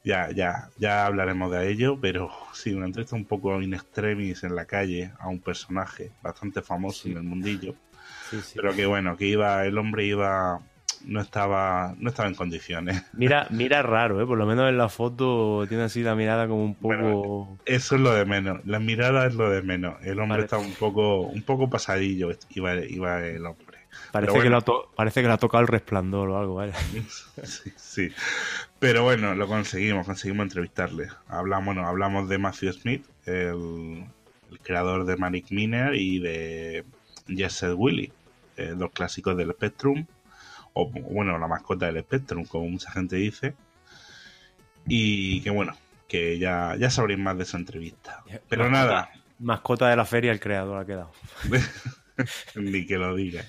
Speaker 12: ya, ya, ya hablaremos de ello, pero sí, una entrevista un poco in extremis en la calle a un personaje bastante famoso en el mundillo. Pero que bueno, que iba, el hombre iba, no estaba, no estaba en condiciones.
Speaker 11: Mira, mira raro, ¿eh? Por lo menos en la foto tiene así la mirada como un poco...
Speaker 12: Eso es lo de menos, la mirada es lo de menos. El hombre
Speaker 11: Vale.
Speaker 12: está un poco, un poco pasadillo, iba, iba el hombre.
Speaker 11: Parece, que
Speaker 12: bueno.
Speaker 11: le ha to- parece que le ha tocado el resplandor o algo, ¿vale?
Speaker 12: sí, sí. Pero bueno, lo conseguimos, conseguimos entrevistarle. Hablamos, hablamos de Matthew Smith, el, el creador de Manic Miner y de Jesse Willy, eh, los clásicos del Spectrum, o bueno, la mascota del Spectrum, como mucha gente dice. Y que bueno, que ya, ya sabréis más de esa entrevista. Pero
Speaker 11: Mascota-
Speaker 12: nada,
Speaker 11: Mascota de la feria, el creador ha quedado.
Speaker 12: Ni que lo diga.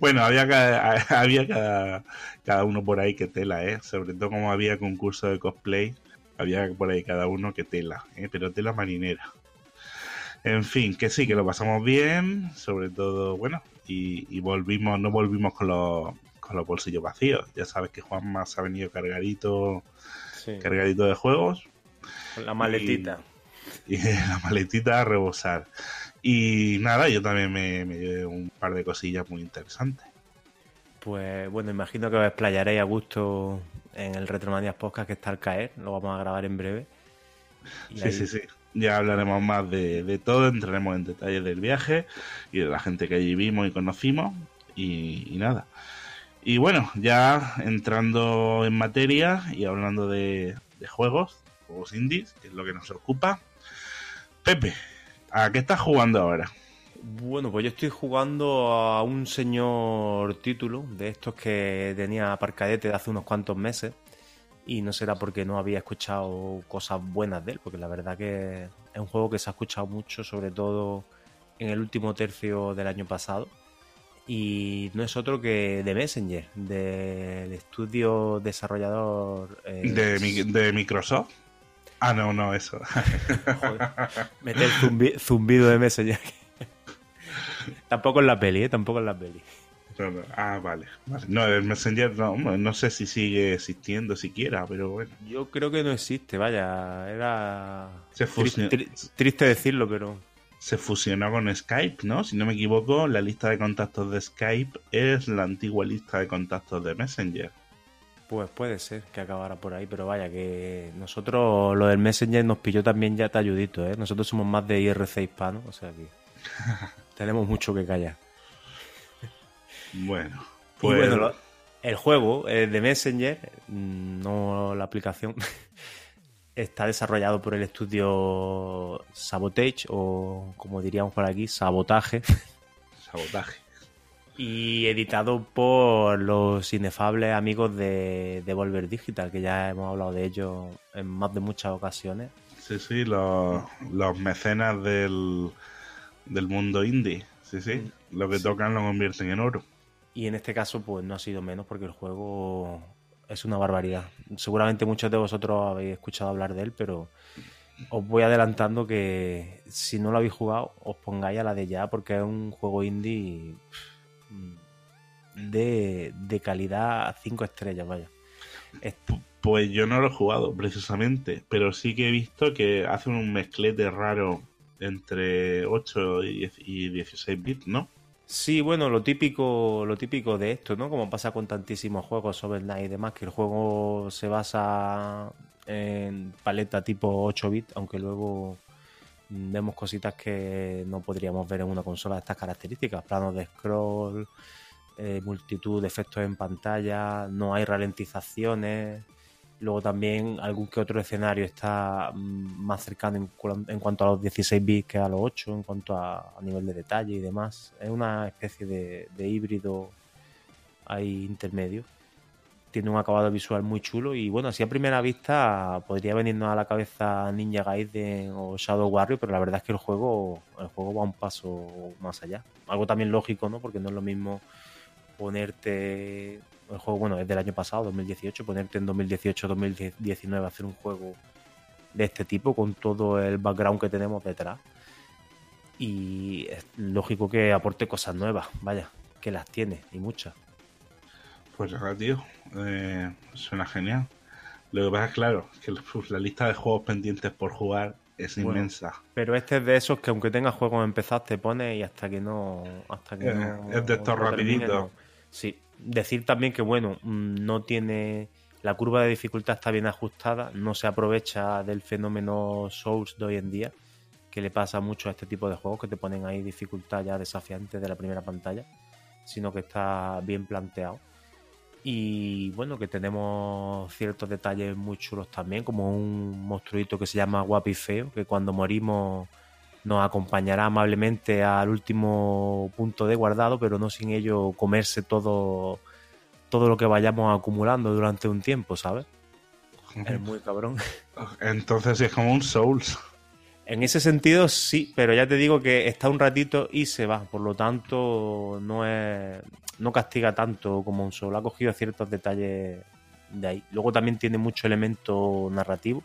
Speaker 12: Bueno, había cada, había cada, cada uno por ahí que tela, ¿eh? Sobre todo como había concurso de cosplay, había por ahí cada uno que tela, ¿eh? Pero tela marinera. En fin, que sí, que lo pasamos bien, sobre todo, bueno, y, y volvimos, no volvimos con los, con los bolsillos vacíos. Ya sabes que Juanma se ha venido cargadito,
Speaker 11: Sí.
Speaker 12: cargadito de juegos.
Speaker 11: Con la maletita.
Speaker 12: Y, y la maletita a rebosar. Y nada, yo también me, me llevé un par de cosillas muy interesantes.
Speaker 11: Pues bueno, imagino que os explayaréis a gusto en el Retromanias Podcast que está al caer. Lo vamos a grabar en breve. Y
Speaker 12: Sí,
Speaker 11: ahí-
Speaker 12: sí, sí. Ya hablaremos más de, de todo, entraremos en detalles del viaje y de la gente que allí vimos y conocimos. Y, y nada. Y bueno, ya entrando en materia y hablando de, juegos, juegos indies, que es lo que nos ocupa. Pepe, ¿a qué estás jugando ahora?
Speaker 11: Bueno, pues yo estoy jugando a un señor título de estos que tenía aparcadete de hace unos cuantos meses, Y no será porque no había escuchado cosas buenas de él, porque la verdad que es un juego que se ha escuchado mucho, sobre todo en el último tercio del año pasado. Y no es otro que The Messenger, del estudio desarrollador. eh,
Speaker 12: ¿De, mi- de Microsoft? Ah, no, no, eso.
Speaker 11: Mete el zumbi- zumbido de Messenger. Tampoco en la peli, ¿eh? Tampoco en la peli.
Speaker 12: No, no. Ah, vale. vale. No, el Messenger no, no sé si sigue existiendo siquiera, pero bueno.
Speaker 11: Yo creo que no existe, vaya. Era.
Speaker 12: Se
Speaker 11: tri-
Speaker 12: fusionó.
Speaker 11: tri- triste decirlo, pero.
Speaker 12: Se fusionó con Skype, ¿no? Si no me equivoco, la lista de contactos de Skype es la antigua lista de contactos de Messenger.
Speaker 11: Pues puede ser que acabara por ahí, pero vaya, que nosotros lo del Messenger nos pilló también ya talludito, ¿eh? Nosotros somos más de IRC hispano, o sea que tenemos mucho que callar.
Speaker 12: Bueno,
Speaker 11: Y
Speaker 12: pues
Speaker 11: bueno, el juego eh, de Messenger, mm, no la aplicación, está desarrollado por el estudio Sabotage, o como diríamos por aquí, Sabotaje,
Speaker 12: sabotaje.
Speaker 11: y editado por los inefables amigos de Devolver Digital, que ya hemos hablado de ellos en más de muchas ocasiones.
Speaker 12: Sí, sí, los, los mecenas del, del mundo indie. Sí, sí. Lo que tocan lo convierten en oro.
Speaker 11: Y en este caso, pues no ha sido menos porque el juego es una barbaridad. Seguramente muchos de vosotros habéis escuchado hablar de él, pero os voy adelantando que si no lo habéis jugado, os pongáis a la de ya porque es un juego indie de, de calidad 5 estrellas, vaya. Es-
Speaker 12: Pues yo no lo he jugado precisamente, pero sí que he visto que hacen un mezclete raro entre 8 y 10 y 16 bits, ¿no?
Speaker 11: Sí, bueno, lo típico, lo típico de esto, ¿no? Como pasa con tantísimos juegos sobre Night y demás, que el juego se basa en paleta tipo 8 bits, aunque luego vemos cositas que no podríamos ver en una consola de estas características, planos de scroll, eh, multitud de efectos en pantalla, no hay ralentizaciones. Luego también algún que otro escenario está mm, más cercano en, cuan- en cuanto a los 16 bits que a los 8, en cuanto a, nivel de detalle y demás. Es una especie de, de híbrido ahí intermedio. Tiene un acabado visual muy chulo y bueno, así a primera vista podría venirnos a la cabeza Ninja Gaiden o Shadow Warrior, pero la verdad es que el juego, el juego va un paso más allá. Algo también lógico, ¿no? Porque no es lo mismo ponerte el juego, bueno, es del año pasado, 2018, ponerte en 2018-2019 a hacer un juego de este tipo con todo el background que tenemos detrás. Y es lógico que aporte cosas nuevas, vaya, que las tiene y muchas.
Speaker 12: Pues nada, tío. eh, suena genial. Lo que pasa es, claro, que la lista de juegos pendientes por jugar es
Speaker 11: Bueno,
Speaker 12: inmensa.
Speaker 11: Pero este es de esos que aunque tengas juegos empezados te pone y hasta que no hasta que
Speaker 12: Eh,
Speaker 11: no
Speaker 12: es de estos
Speaker 11: lo termine,
Speaker 12: rapidito.
Speaker 11: no. Sí, decir también que bueno, mm, no tiene la curva de dificultad está bien ajustada, no se aprovecha del fenómeno Souls de hoy en día, que le pasa mucho a este tipo de juegos que te ponen ahí dificultad ya desafiante de la primera pantalla, sino que está bien planteado. Y bueno, que tenemos ciertos detalles muy chulos también, como un monstruito que se llama Guapi Feo, que cuando morimos nos acompañará amablemente al último punto de guardado, pero no sin ello comerse todo, todo lo que vayamos acumulando durante un tiempo, ¿sabes? Es muy cabrón.
Speaker 12: Entonces es como un Souls.
Speaker 11: En ese sentido sí, pero ya te digo que está un ratito y se va, por lo tanto no es no castiga tanto como un solo, ha cogido ciertos detalles de ahí. Luego también tiene mucho elemento narrativo,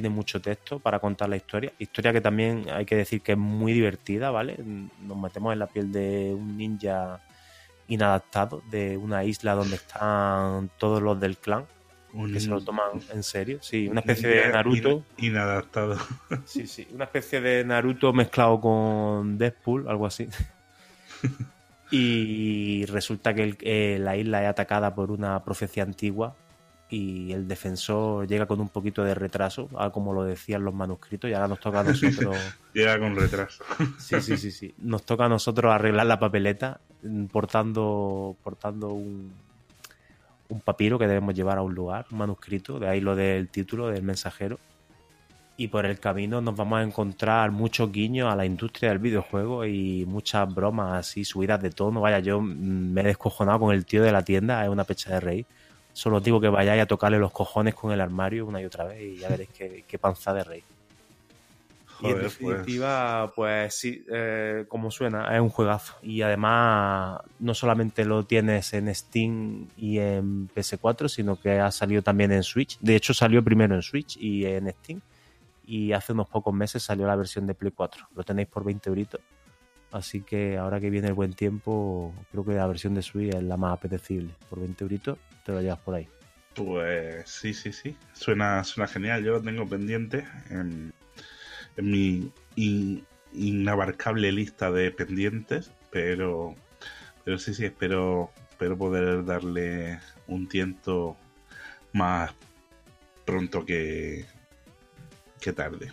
Speaker 11: tiene mucho texto para contar la historia, historia que también hay que decir que es muy divertida, ¿vale? Nos metemos en la piel de un ninja inadaptado de una isla donde están todos los del clan
Speaker 12: Un-
Speaker 11: que se lo toman en serio, sí, una especie de Naruto.
Speaker 12: Inadaptado.
Speaker 11: Sí, sí, una especie de Naruto mezclado con Deadpool, algo así. y resulta que el- eh, la isla es atacada por una profecía antigua y el defensor llega con un poquito de retraso, a como lo decían los manuscritos, y ahora nos toca a nosotros.
Speaker 12: Llega con retraso.
Speaker 11: Sí, sí, sí, sí. Nos toca a nosotros arreglar la papeleta mm, portando, portando un, un papiro que debemos llevar a un lugar, un manuscrito, de ahí lo del título del mensajero. Y por el camino nos vamos a encontrar muchos guiños a la industria del videojuego y muchas bromas así, subidas de tono. Vaya, yo mm, me he descojonado con el tío de la tienda, es una pecha de reír. Solo os digo que vayáis a tocarle los cojones con el armario una y otra vez y ya veréis qué, qué panza de rey. y en
Speaker 12: pues.
Speaker 11: definitiva, pues, sí, eh, como suena, es un juegazo. Y además, no solamente lo tienes en Steam y en PS4, sino que ha salido también en Switch. De hecho, salió primero en Switch y en Steam. Y hace unos pocos meses salió la versión de Play 4. Lo tenéis por 20 euritos. Así que ahora que viene el buen tiempo, creo que la versión de Switch es la más apetecible. Por 20 euritos te lo llevas por ahí.
Speaker 12: Pues sí, sí, sí. Suena, suena genial. Yo lo tengo pendiente en, en mi in- inabarcable lista de pendientes. Pero, pero sí, sí, espero, espero poder darle un tiento más pronto que, que tarde.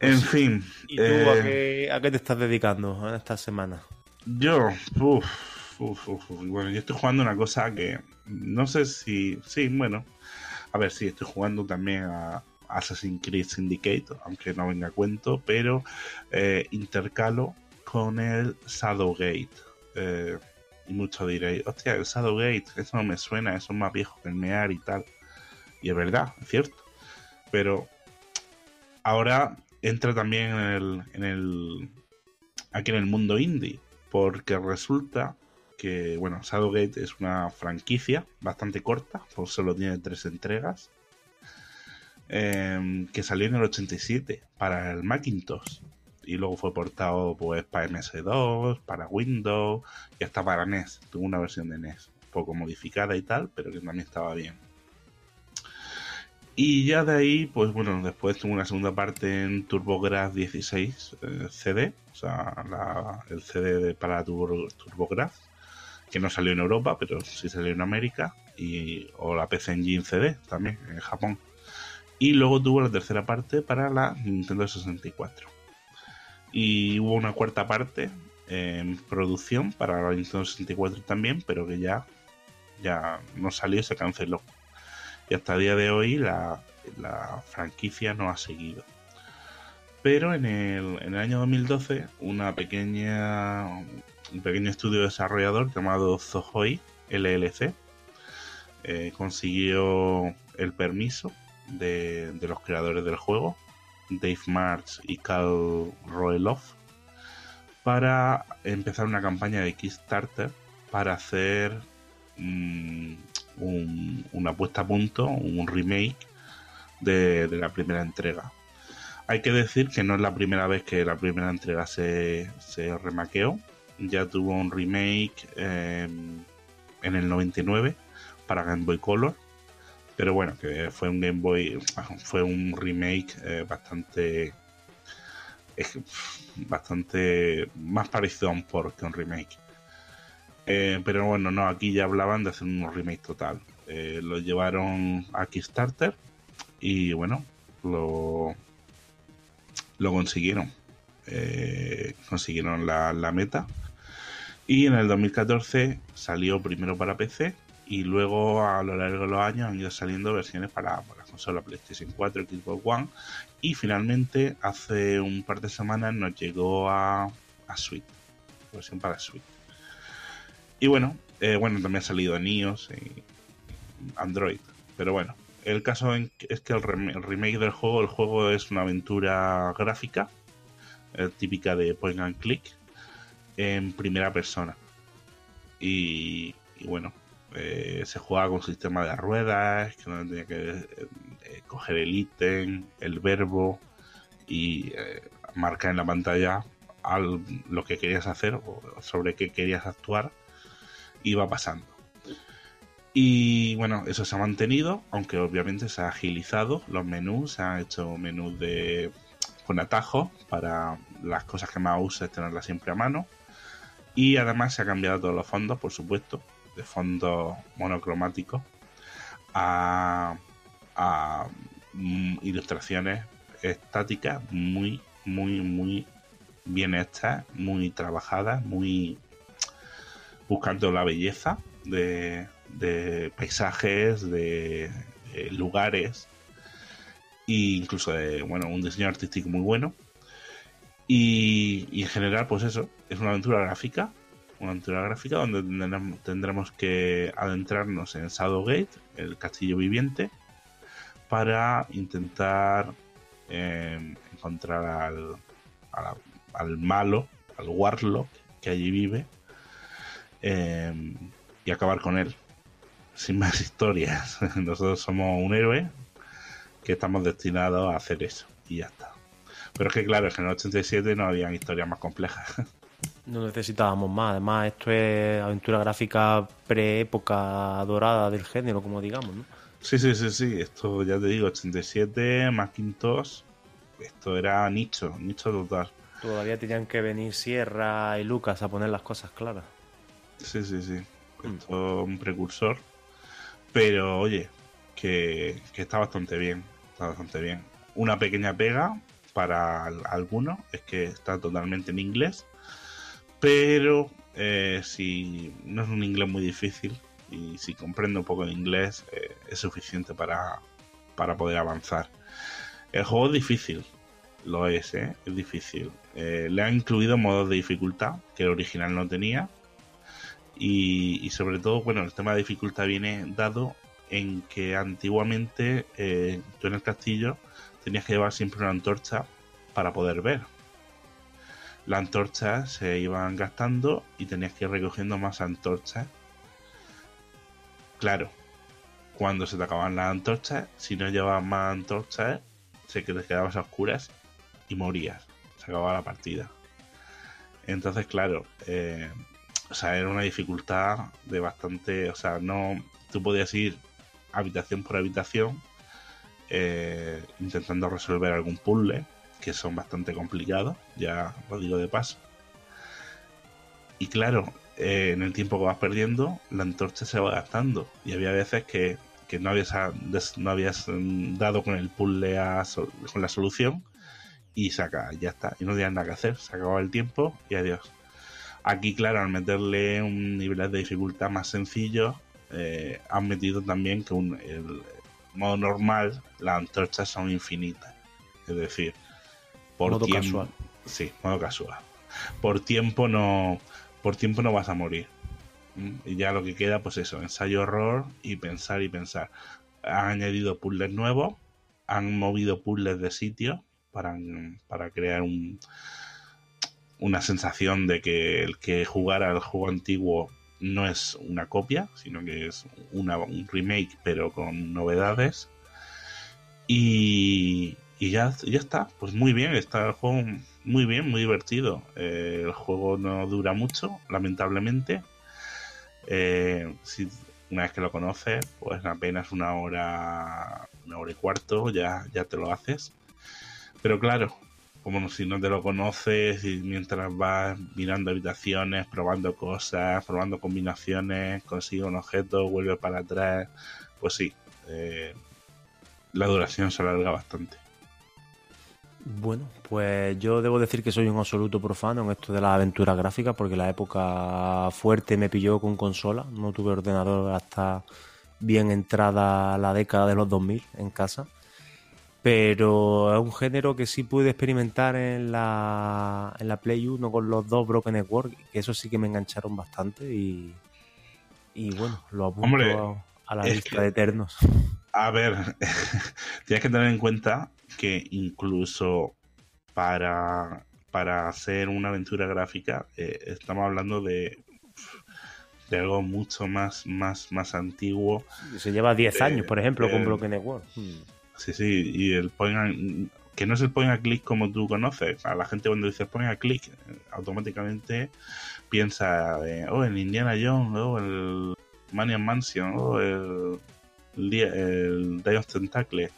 Speaker 12: En fin.
Speaker 11: ¿Y tú
Speaker 12: eh,
Speaker 11: a, qué, a qué te estás dedicando en esta semana?
Speaker 12: Yo, uff, bueno, yo estoy jugando una cosa que no sé si, sí, bueno, a ver, sí, estoy jugando también a Assassin's Creed Syndicate, aunque no venga a cuento, pero eh, intercalo con el Shadowgate. Eh, y muchos diréis, hostia, el Shadowgate, eso no me suena, eso es más viejo que el Mear y tal. Y es verdad, es cierto. Pero ahora entra también en el, en el aquí en el mundo indie, porque resulta que, bueno, Shadowgate es una franquicia bastante corta, pues solo tiene tres entregas, eh, que salió en el 87 para el Macintosh. Y luego fue portado pues para MS2, para Windows y hasta para NES. Tuvo una versión de NES, un poco modificada y tal, pero que también estaba bien. Y ya de ahí, pues bueno, después tuvo una segunda parte en TurboGrafx 16 eh, CD, o sea, el CD de, para Turbo, TurboGrafx, que no salió en Europa, pero sí salió en América, y, o la PC Engine CD también, en Japón. Y luego tuvo la tercera parte para la Nintendo 64. Y hubo una cuarta parte en producción para la Nintendo 64 también, pero que ya, ya no salió se canceló y hasta el día de hoy la, la franquicia no ha seguido. Pero en el, en el año 2012, una pequeña, un pequeño estudio desarrollador llamado Zohoi LLC eh, consiguió el permiso de, los creadores del juego, Dave March y Cal Roelof, para empezar una campaña de Kickstarter para hacer mm, un- una puesta a punto, un remake de, de la primera entrega. Hay que decir que no es la primera vez que la primera entrega se, se remaqueó. Ya tuvo un remake eh, en el 99 para Game Boy Color. Pero bueno, que fue un Game Boy, fue un remake eh, bastante, bastante más parecido a un port que un remake. Eh, pero bueno, no, aquí ya hablaban de hacer un remake total. Eh, lo llevaron a Kickstarter y bueno, lo, lo consiguieron. Consiguieron la, la meta. Y en el 2014 salió primero para PC y luego a lo largo de los años han ido saliendo versiones para, para consola PlayStation 4, Xbox One y finalmente hace un par de semanas nos llegó a, a Switch, versión para Switch. Y bueno, eh, bueno, también ha salido en iOS y Android. Pero bueno, el caso es que el remake del juego, el juego es una aventura gráfica, eh, típica de point and click, en primera persona. Y, y bueno, eh, se jugaba con sistema de ruedas, que uno tenía que eh, coger el ítem, el verbo y eh, marcar en la pantalla al- lo que querías hacer o sobre qué querías actuar iba pasando. Y bueno, eso se ha mantenido, aunque obviamente se ha agilizado los menús, se han hecho menús de con atajos para las cosas que más uses tenerlas siempre a mano. Y además se ha cambiado todos los fondos, por supuesto, de fondos monocromáticos a, a, mm, ilustraciones estáticas muy, muy, muy bien hechas, muy trabajadas, muy buscando la belleza de, de paisajes, de, de lugares e incluso de bueno un diseño artístico muy bueno y, en general pues eso es una aventura gráfica una aventura gráfica donde tendremos, que adentrarnos en Shadowgate, el castillo viviente, para intentar eh, encontrar al, al, al malo, al Warlock que allí vive, eh, y acabar con él. Sin más historias. Nosotros somos un héroe que estamos destinados a hacer eso. Y ya está. Pero es que claro, en el 87 no habían historias más complejas.
Speaker 11: No necesitábamos más. Además, esto es aventura gráfica pre-época dorada del género, como digamos, ¿no?
Speaker 12: Sí, sí, sí, sí. Esto ya te digo, 87, Macintosh. Esto era nicho, nicho total.
Speaker 11: Todavía tenían que venir Sierra y Lucas a poner las cosas claras.
Speaker 12: Sí, sí, sí. Esto es un precursor. Pero oye, que, que está bastante bien. Está bastante bien. Una pequeña pega para al- algunos es que está totalmente en inglés. Pero eh, si no es un inglés muy difícil y si comprende un poco de inglés eh, es suficiente para, para poder avanzar. El juego es difícil, lo es, ¿eh? es difícil. Le han incluido modos de dificultad que el original no tenía. Y, y sobre todo, bueno, el tema de dificultad viene dado en que antiguamente tú en el castillo tenías que llevar siempre una antorcha para poder ver. Las antorchas se iban gastando y tenías que ir recogiendo más antorchas. Claro, cuando se te acababan las antorchas, si no llevabas más antorchas, se te quedabas a oscuras y morías. Se acababa la partida. Entonces, claro, eh, o sea, era una dificultad de bastante. O sea, no. Tú podías ir habitación por habitación eh, intentando resolver algún puzzle que son bastante complicados, ya lo digo de paso. Y claro, eh, en el tiempo que vas perdiendo, la antorcha se va gastando. Y había veces que, que no habías, a- des- no habías mm, dado con el puzzle a con la solución y saca, ya está. Y no tenías nada que hacer, se acababa el tiempo y adiós. Aquí, claro, al meterle un nivel de dificultad más sencillo, eh, han metido también que un, el modo normal, las antorchas son infinitas. Es decir, por
Speaker 11: Modo
Speaker 12: tiempo.
Speaker 11: casual.
Speaker 12: Sí, modo casual. Por tiempo no. Por tiempo no vas a morir. Y ya lo que queda, pues eso, ensayo horror y pensar y pensar. Han añadido puzzles nuevos, han movido puzzles de sitio para, para crear un, una sensación de que el que jugara el juego antiguo no es una copia, sino que es una, un remake, pero con novedades. Y, ya, ya está, pues muy bien, está el juego muy bien, muy divertido. Eh, el juego no dura mucho, lamentablemente. Eh, si una vez que lo conoces, pues apenas una hora, una hora y cuarto, ya, ya te lo haces. Pero claro, como si no te lo conoces y mientras vas mirando habitaciones, probando cosas, probando combinaciones, consigue un objeto, vuelve para atrás, pues sí, eh, la duración se alarga bastante.
Speaker 11: Bueno, pues yo debo decir que soy un absoluto profano en esto de las aventuras gráficas porque la época fuerte me pilló con consola, no tuve ordenador hasta bien entrada la década de los 2000 en casa, pero es un género que sí pude experimentar en la, en la Play 1 con los dos Broken Network, que eso sí que me engancharon bastante y, y bueno, lo apunto
Speaker 12: Hombre,
Speaker 11: a, a la lista
Speaker 12: que-
Speaker 11: de eternos.
Speaker 12: A ver, tienes que tener en cuenta que incluso para, para hacer una aventura gráfica eh, estamos hablando de, de algo mucho más, más, más antiguo.
Speaker 11: Se lleva 10
Speaker 12: Eh,
Speaker 11: años, por ejemplo, con Broken Network. Hmm.
Speaker 12: Sí, sí, y el point and- que no es el point and click como tú conoces. A la gente cuando dices point and click, automáticamente piensa de, oh, el Indiana Jones, oh, el Manian Mansion, oh, el, el, Day of Tentacle,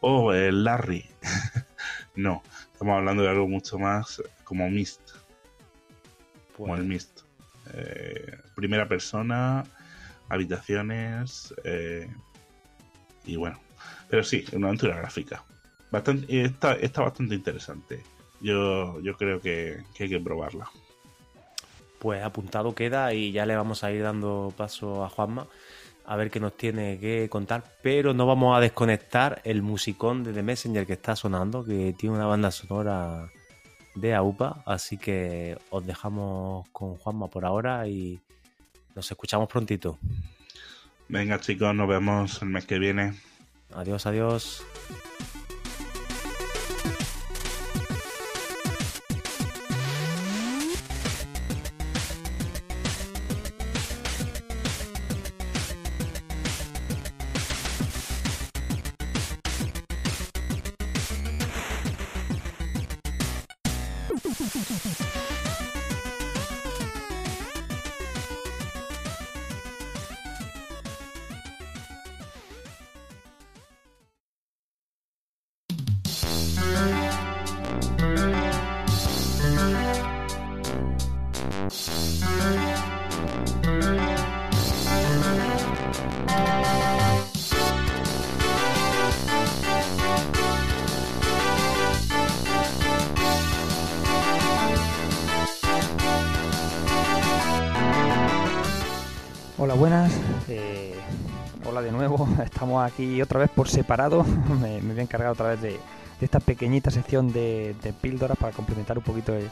Speaker 12: oh, el Larry. no, estamos hablando de algo mucho más como Mist. Como el Mist. Eh, primera persona, habitaciones, eh, y bueno. Pero sí, una aventura gráfica. Bastante, y está, está bastante interesante. Yo, yo creo que, que hay que probarla.
Speaker 11: Pues apuntado queda y ya le vamos a ir dando paso a Juanma a ver qué nos tiene que contar. Pero no vamos a desconectar el musicón de The Messenger que está sonando, que tiene una banda sonora de AUPA. Así que os dejamos con Juanma por ahora y nos escuchamos prontito.
Speaker 12: Venga chicos, nos vemos el mes que viene.
Speaker 11: Adiós, adiós.
Speaker 13: Aquí otra vez por separado. me, me voy a encargar otra vez de, esta pequeñita sección de, píldoras para complementar un poquito el,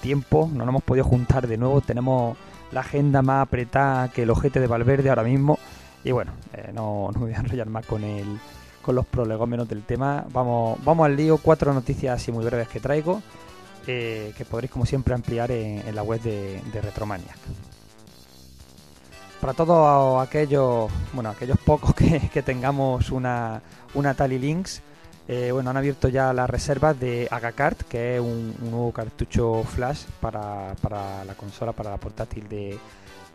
Speaker 13: tiempo. No nos hemos podido juntar de nuevo. Tenemos la agenda más apretada que el ojete de Valverde ahora mismo. Y bueno, eh, no, me voy a enrollar más con el, con los prolegómenos del tema. Vamos, al lío. Cuatro noticias así muy breves que traigo. eh, que podréis como siempre ampliar en, la web de Retromaniac. Para todos aquellos, bueno, aquellos pocos que, tengamos una, una Tally Links, eh, bueno, han abierto ya las reservas de Agacart, que es un, un nuevo cartucho flash para, para la consola, para la portátil de,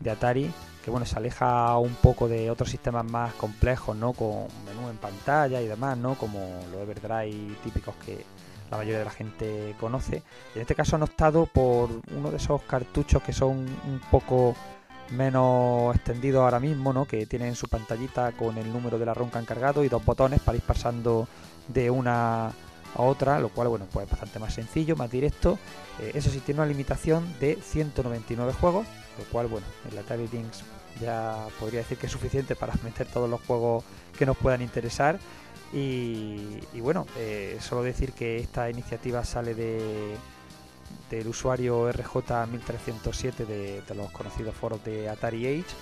Speaker 13: de Atari, que bueno, se aleja un poco de otros sistemas más complejos, ¿no? Con menú en pantalla y demás, ¿no? Como los Everdrive típicos que la mayoría de la gente conoce. Y en este caso han optado por uno de esos cartuchos que son un poco menos extendidos ahora mismo, ¿no? Que tienen su pantallita con el número de la ROM que han cargado y dos botones para ir pasando de una a otra, lo cual, bueno, pues es bastante más sencillo, más directo. Eh, eso sí, tiene una limitación de 199 juegos, lo cual, bueno, en la Lynx ya podría decir que es suficiente para meter todos los juegos que nos puedan interesar. Y, y bueno, eh, solo decir que esta iniciativa sale de, del usuario RJ1307 de, de los conocidos foros de Atari Age,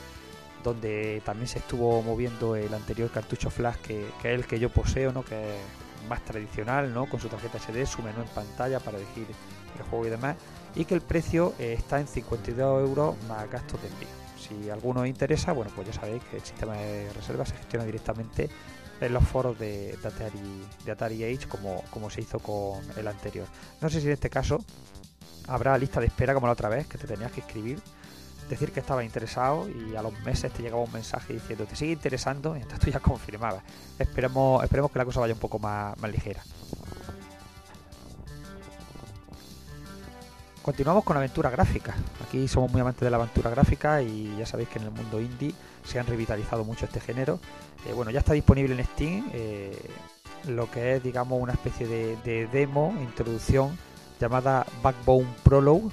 Speaker 13: donde también se estuvo moviendo el anterior cartucho flash que, que es el que yo poseo, ¿no? que es más tradicional, ¿no? con su tarjeta SD, su menú en pantalla para elegir el juego y demás, y que el precio eh, está en 52 euros más gastos de envío. Si alguno os interesa, bueno, pues ya sabéis que el sistema de reserva se gestiona directamente en los foros de, de Atari, de Atari Age como, como se hizo con el anterior. No sé si en este caso habrá lista de espera como la otra vez, que te tenías que escribir, decir que estabas interesado y a los meses te llegaba un mensaje diciendo te sigue interesando entonces tú ya confirmabas. Esperemos, esperemos que la cosa vaya un poco más, más ligera. Continuamos con aventura gráfica. Aquí somos muy amantes de la aventura gráfica y ya sabéis que en el mundo indie se han revitalizado mucho este género. Eh, bueno, ya está disponible en Steam eh, lo que es, digamos, una especie de demo, introducción llamada Backbone Prologue,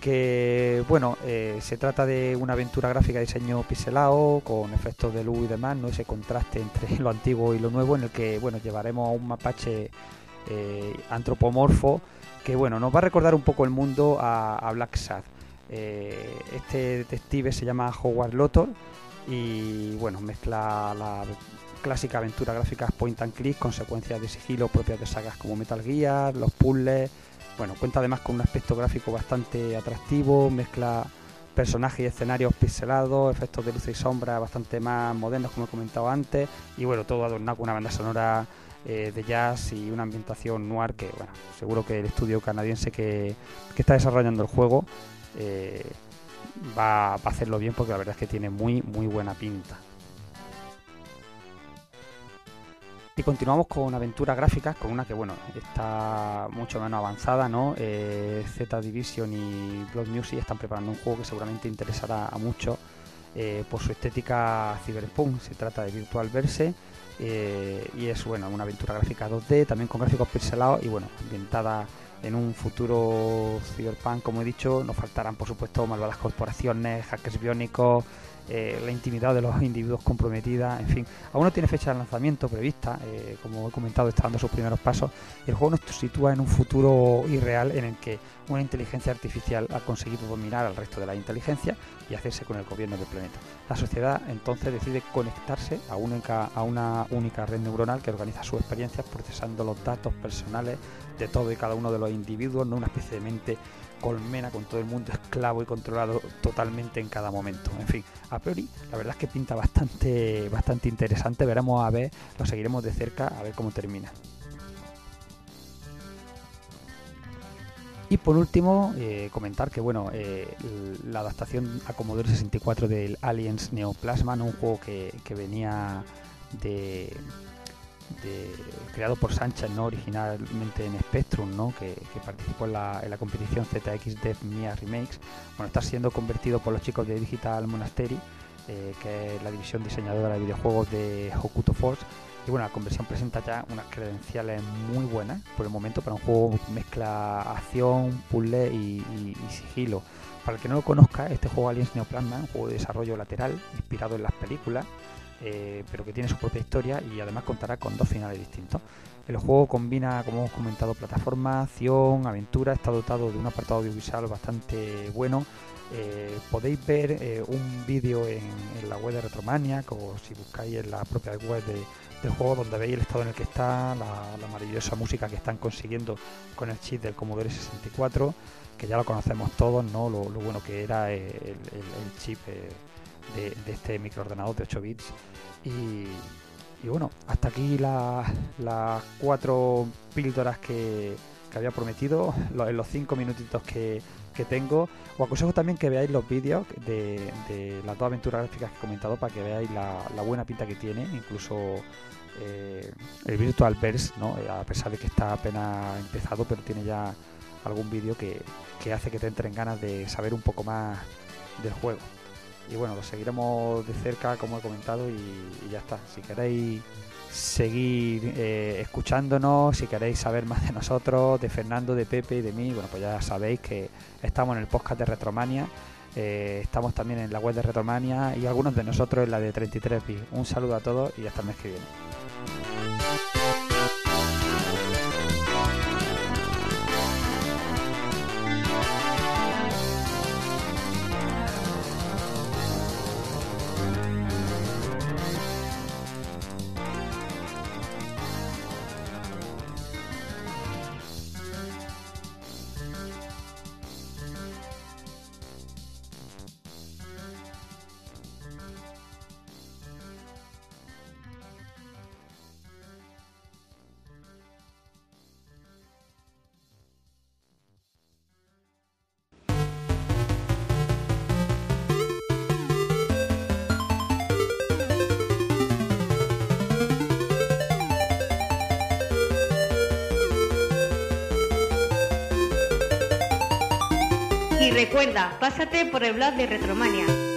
Speaker 13: que, bueno, eh, se trata de una aventura gráfica de diseño pixelado, con efectos de luz y demás, ¿no? Ese contraste entre lo antiguo y lo nuevo, en el que, bueno, llevaremos a un mapache eh, antropomorfo que, bueno, nos va a recordar un poco el mundo a, Black Sad. Eh, este detective se llama Howard Lotor y, bueno, mezcla la clásica aventura gráfica point and click con secuencias de sigilo propias de sagas como Metal Gear, los puzzles. Bueno, cuenta además con un aspecto gráfico bastante atractivo, mezcla personajes y escenarios pixelados, efectos de luz y sombra bastante más modernos como he comentado antes y bueno, todo adornado con una banda sonora eh, de jazz y una ambientación noir que bueno, seguro que el estudio canadiense que, que está desarrollando el juego eh, va, va a hacerlo bien porque la verdad es que tiene muy muy buena pinta. Y continuamos con aventuras gráficas, con una que bueno está mucho menos avanzada, ¿no? Eh, Z Division y Blood Music están preparando un juego que seguramente interesará a muchos eh, por su estética cyberpunk. Se trata de Virtual Verse eh, y es bueno una aventura gráfica 2D, también con gráficos pixelados y bueno ambientada en un futuro cyberpunk, como he dicho, nos faltarán por supuesto malvadas corporaciones, hackers biónicos eh, la intimidad de los individuos comprometida, en fin. Aún no tiene fecha de lanzamiento prevista, eh, como he comentado, está dando sus primeros pasos. El juego nos sitúa en un futuro irreal en el que una inteligencia artificial ha conseguido dominar al resto de la inteligencia y hacerse con el gobierno del planeta. La sociedad entonces decide conectarse a, única, a una única red neuronal que organiza sus experiencias procesando los datos personales de todo y cada uno de los individuos, no una especie de mente colmena con todo el mundo esclavo y controlado totalmente en cada momento. En fin, a priori la verdad es que pinta bastante, bastante interesante. Veremos a ver, lo seguiremos de cerca a ver cómo termina. Y por último, eh, comentar que bueno, eh, la adaptación a Commodore 64 del Aliens Neoplasma, ¿no? un juego que venía de, creado por Sanchez, ¿no? originalmente en Spectrum, ¿no? que, participó en la, competición ZX Dev Mia Remakes, bueno, está siendo convertido por los chicos de Digital Monastery, eh, que es la división diseñadora de videojuegos de Hokuto Force. Y bueno, la conversión presenta ya unas credenciales muy buenas por el momento para un juego que mezcla acción, puzzle y, y- sigilo. Para el que no lo conozca, este juego Aliens Neoplasma un juego de desarrollo lateral inspirado en las películas, eh, pero que tiene su propia historia y además contará con dos finales distintos. El juego combina, como hemos comentado, plataforma, acción, aventura, está dotado de un apartado audiovisual bastante bueno. Eh, podéis ver eh, un vídeo en, la web de Retromaniac o si buscáis en la propia web de- del juego donde veis el estado en el que está, la, maravillosa música que están consiguiendo con el chip del Commodore 64, que ya lo conocemos todos, ¿no? Lo, bueno que era el, chip de, este microordenador de 8 bits. Y, y bueno, hasta aquí la- las cuatro píldoras que, que había prometido, en los cinco minutitos que, que tengo. Os aconsejo también que veáis los vídeos de, de las dos aventuras gráficas que he comentado para que veáis la, la buena pinta que tiene, incluso eh, el Virtual Verse, ¿no? Eh, a pesar de que está apenas empezado, pero tiene ya algún vídeo que, que hace que te entren ganas de saber un poco más del juego. Y bueno, lo seguiremos de cerca, como he comentado, y, ya está. Si queréis seguir eh, escuchándonos, si queréis saber más de nosotros, de Fernando, de Pepe y de mí, bueno, pues ya sabéis que estamos en el podcast de Retromania, eh, estamos también en la web de Retromania y algunos de nosotros en la de 33 bits. Un saludo a todos y hasta el mes que viene.
Speaker 14: Recuerda, pásate por el blog de Retromania.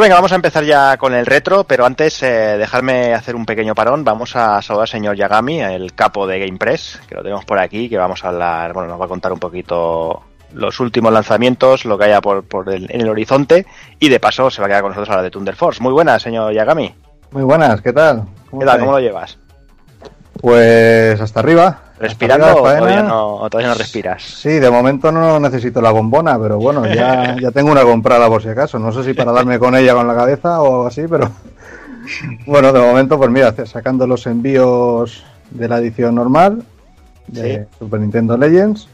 Speaker 1: Pues venga, vamos a empezar ya con el retro, pero antes eh, dejarme hacer un pequeño parón. Vamos a saludar al señor Yagami, el capo de GamePress, que lo tenemos por aquí, que vamos a hablar, bueno, nos va a contar un poquito los últimos lanzamientos, lo que haya por, por el- en el horizonte, y de paso se va a quedar con nosotros a la de Thunder Force. Muy buenas, señor Yagami.
Speaker 15: Muy buenas, ¿qué tal?
Speaker 1: ¿Qué tal? ¿Cómo lo llevas?
Speaker 15: Pues hasta arriba.
Speaker 1: ¿Respirando o todavía no, o todavía no respiras?
Speaker 15: Sí, de momento no necesito la bombona, pero bueno, ya, ya tengo una comprada por si acaso. No sé si para darme con ella con la cabeza o algo así, pero bueno, de momento, pues mira, sacando los envíos de la edición normal de Super Nintendo Legends,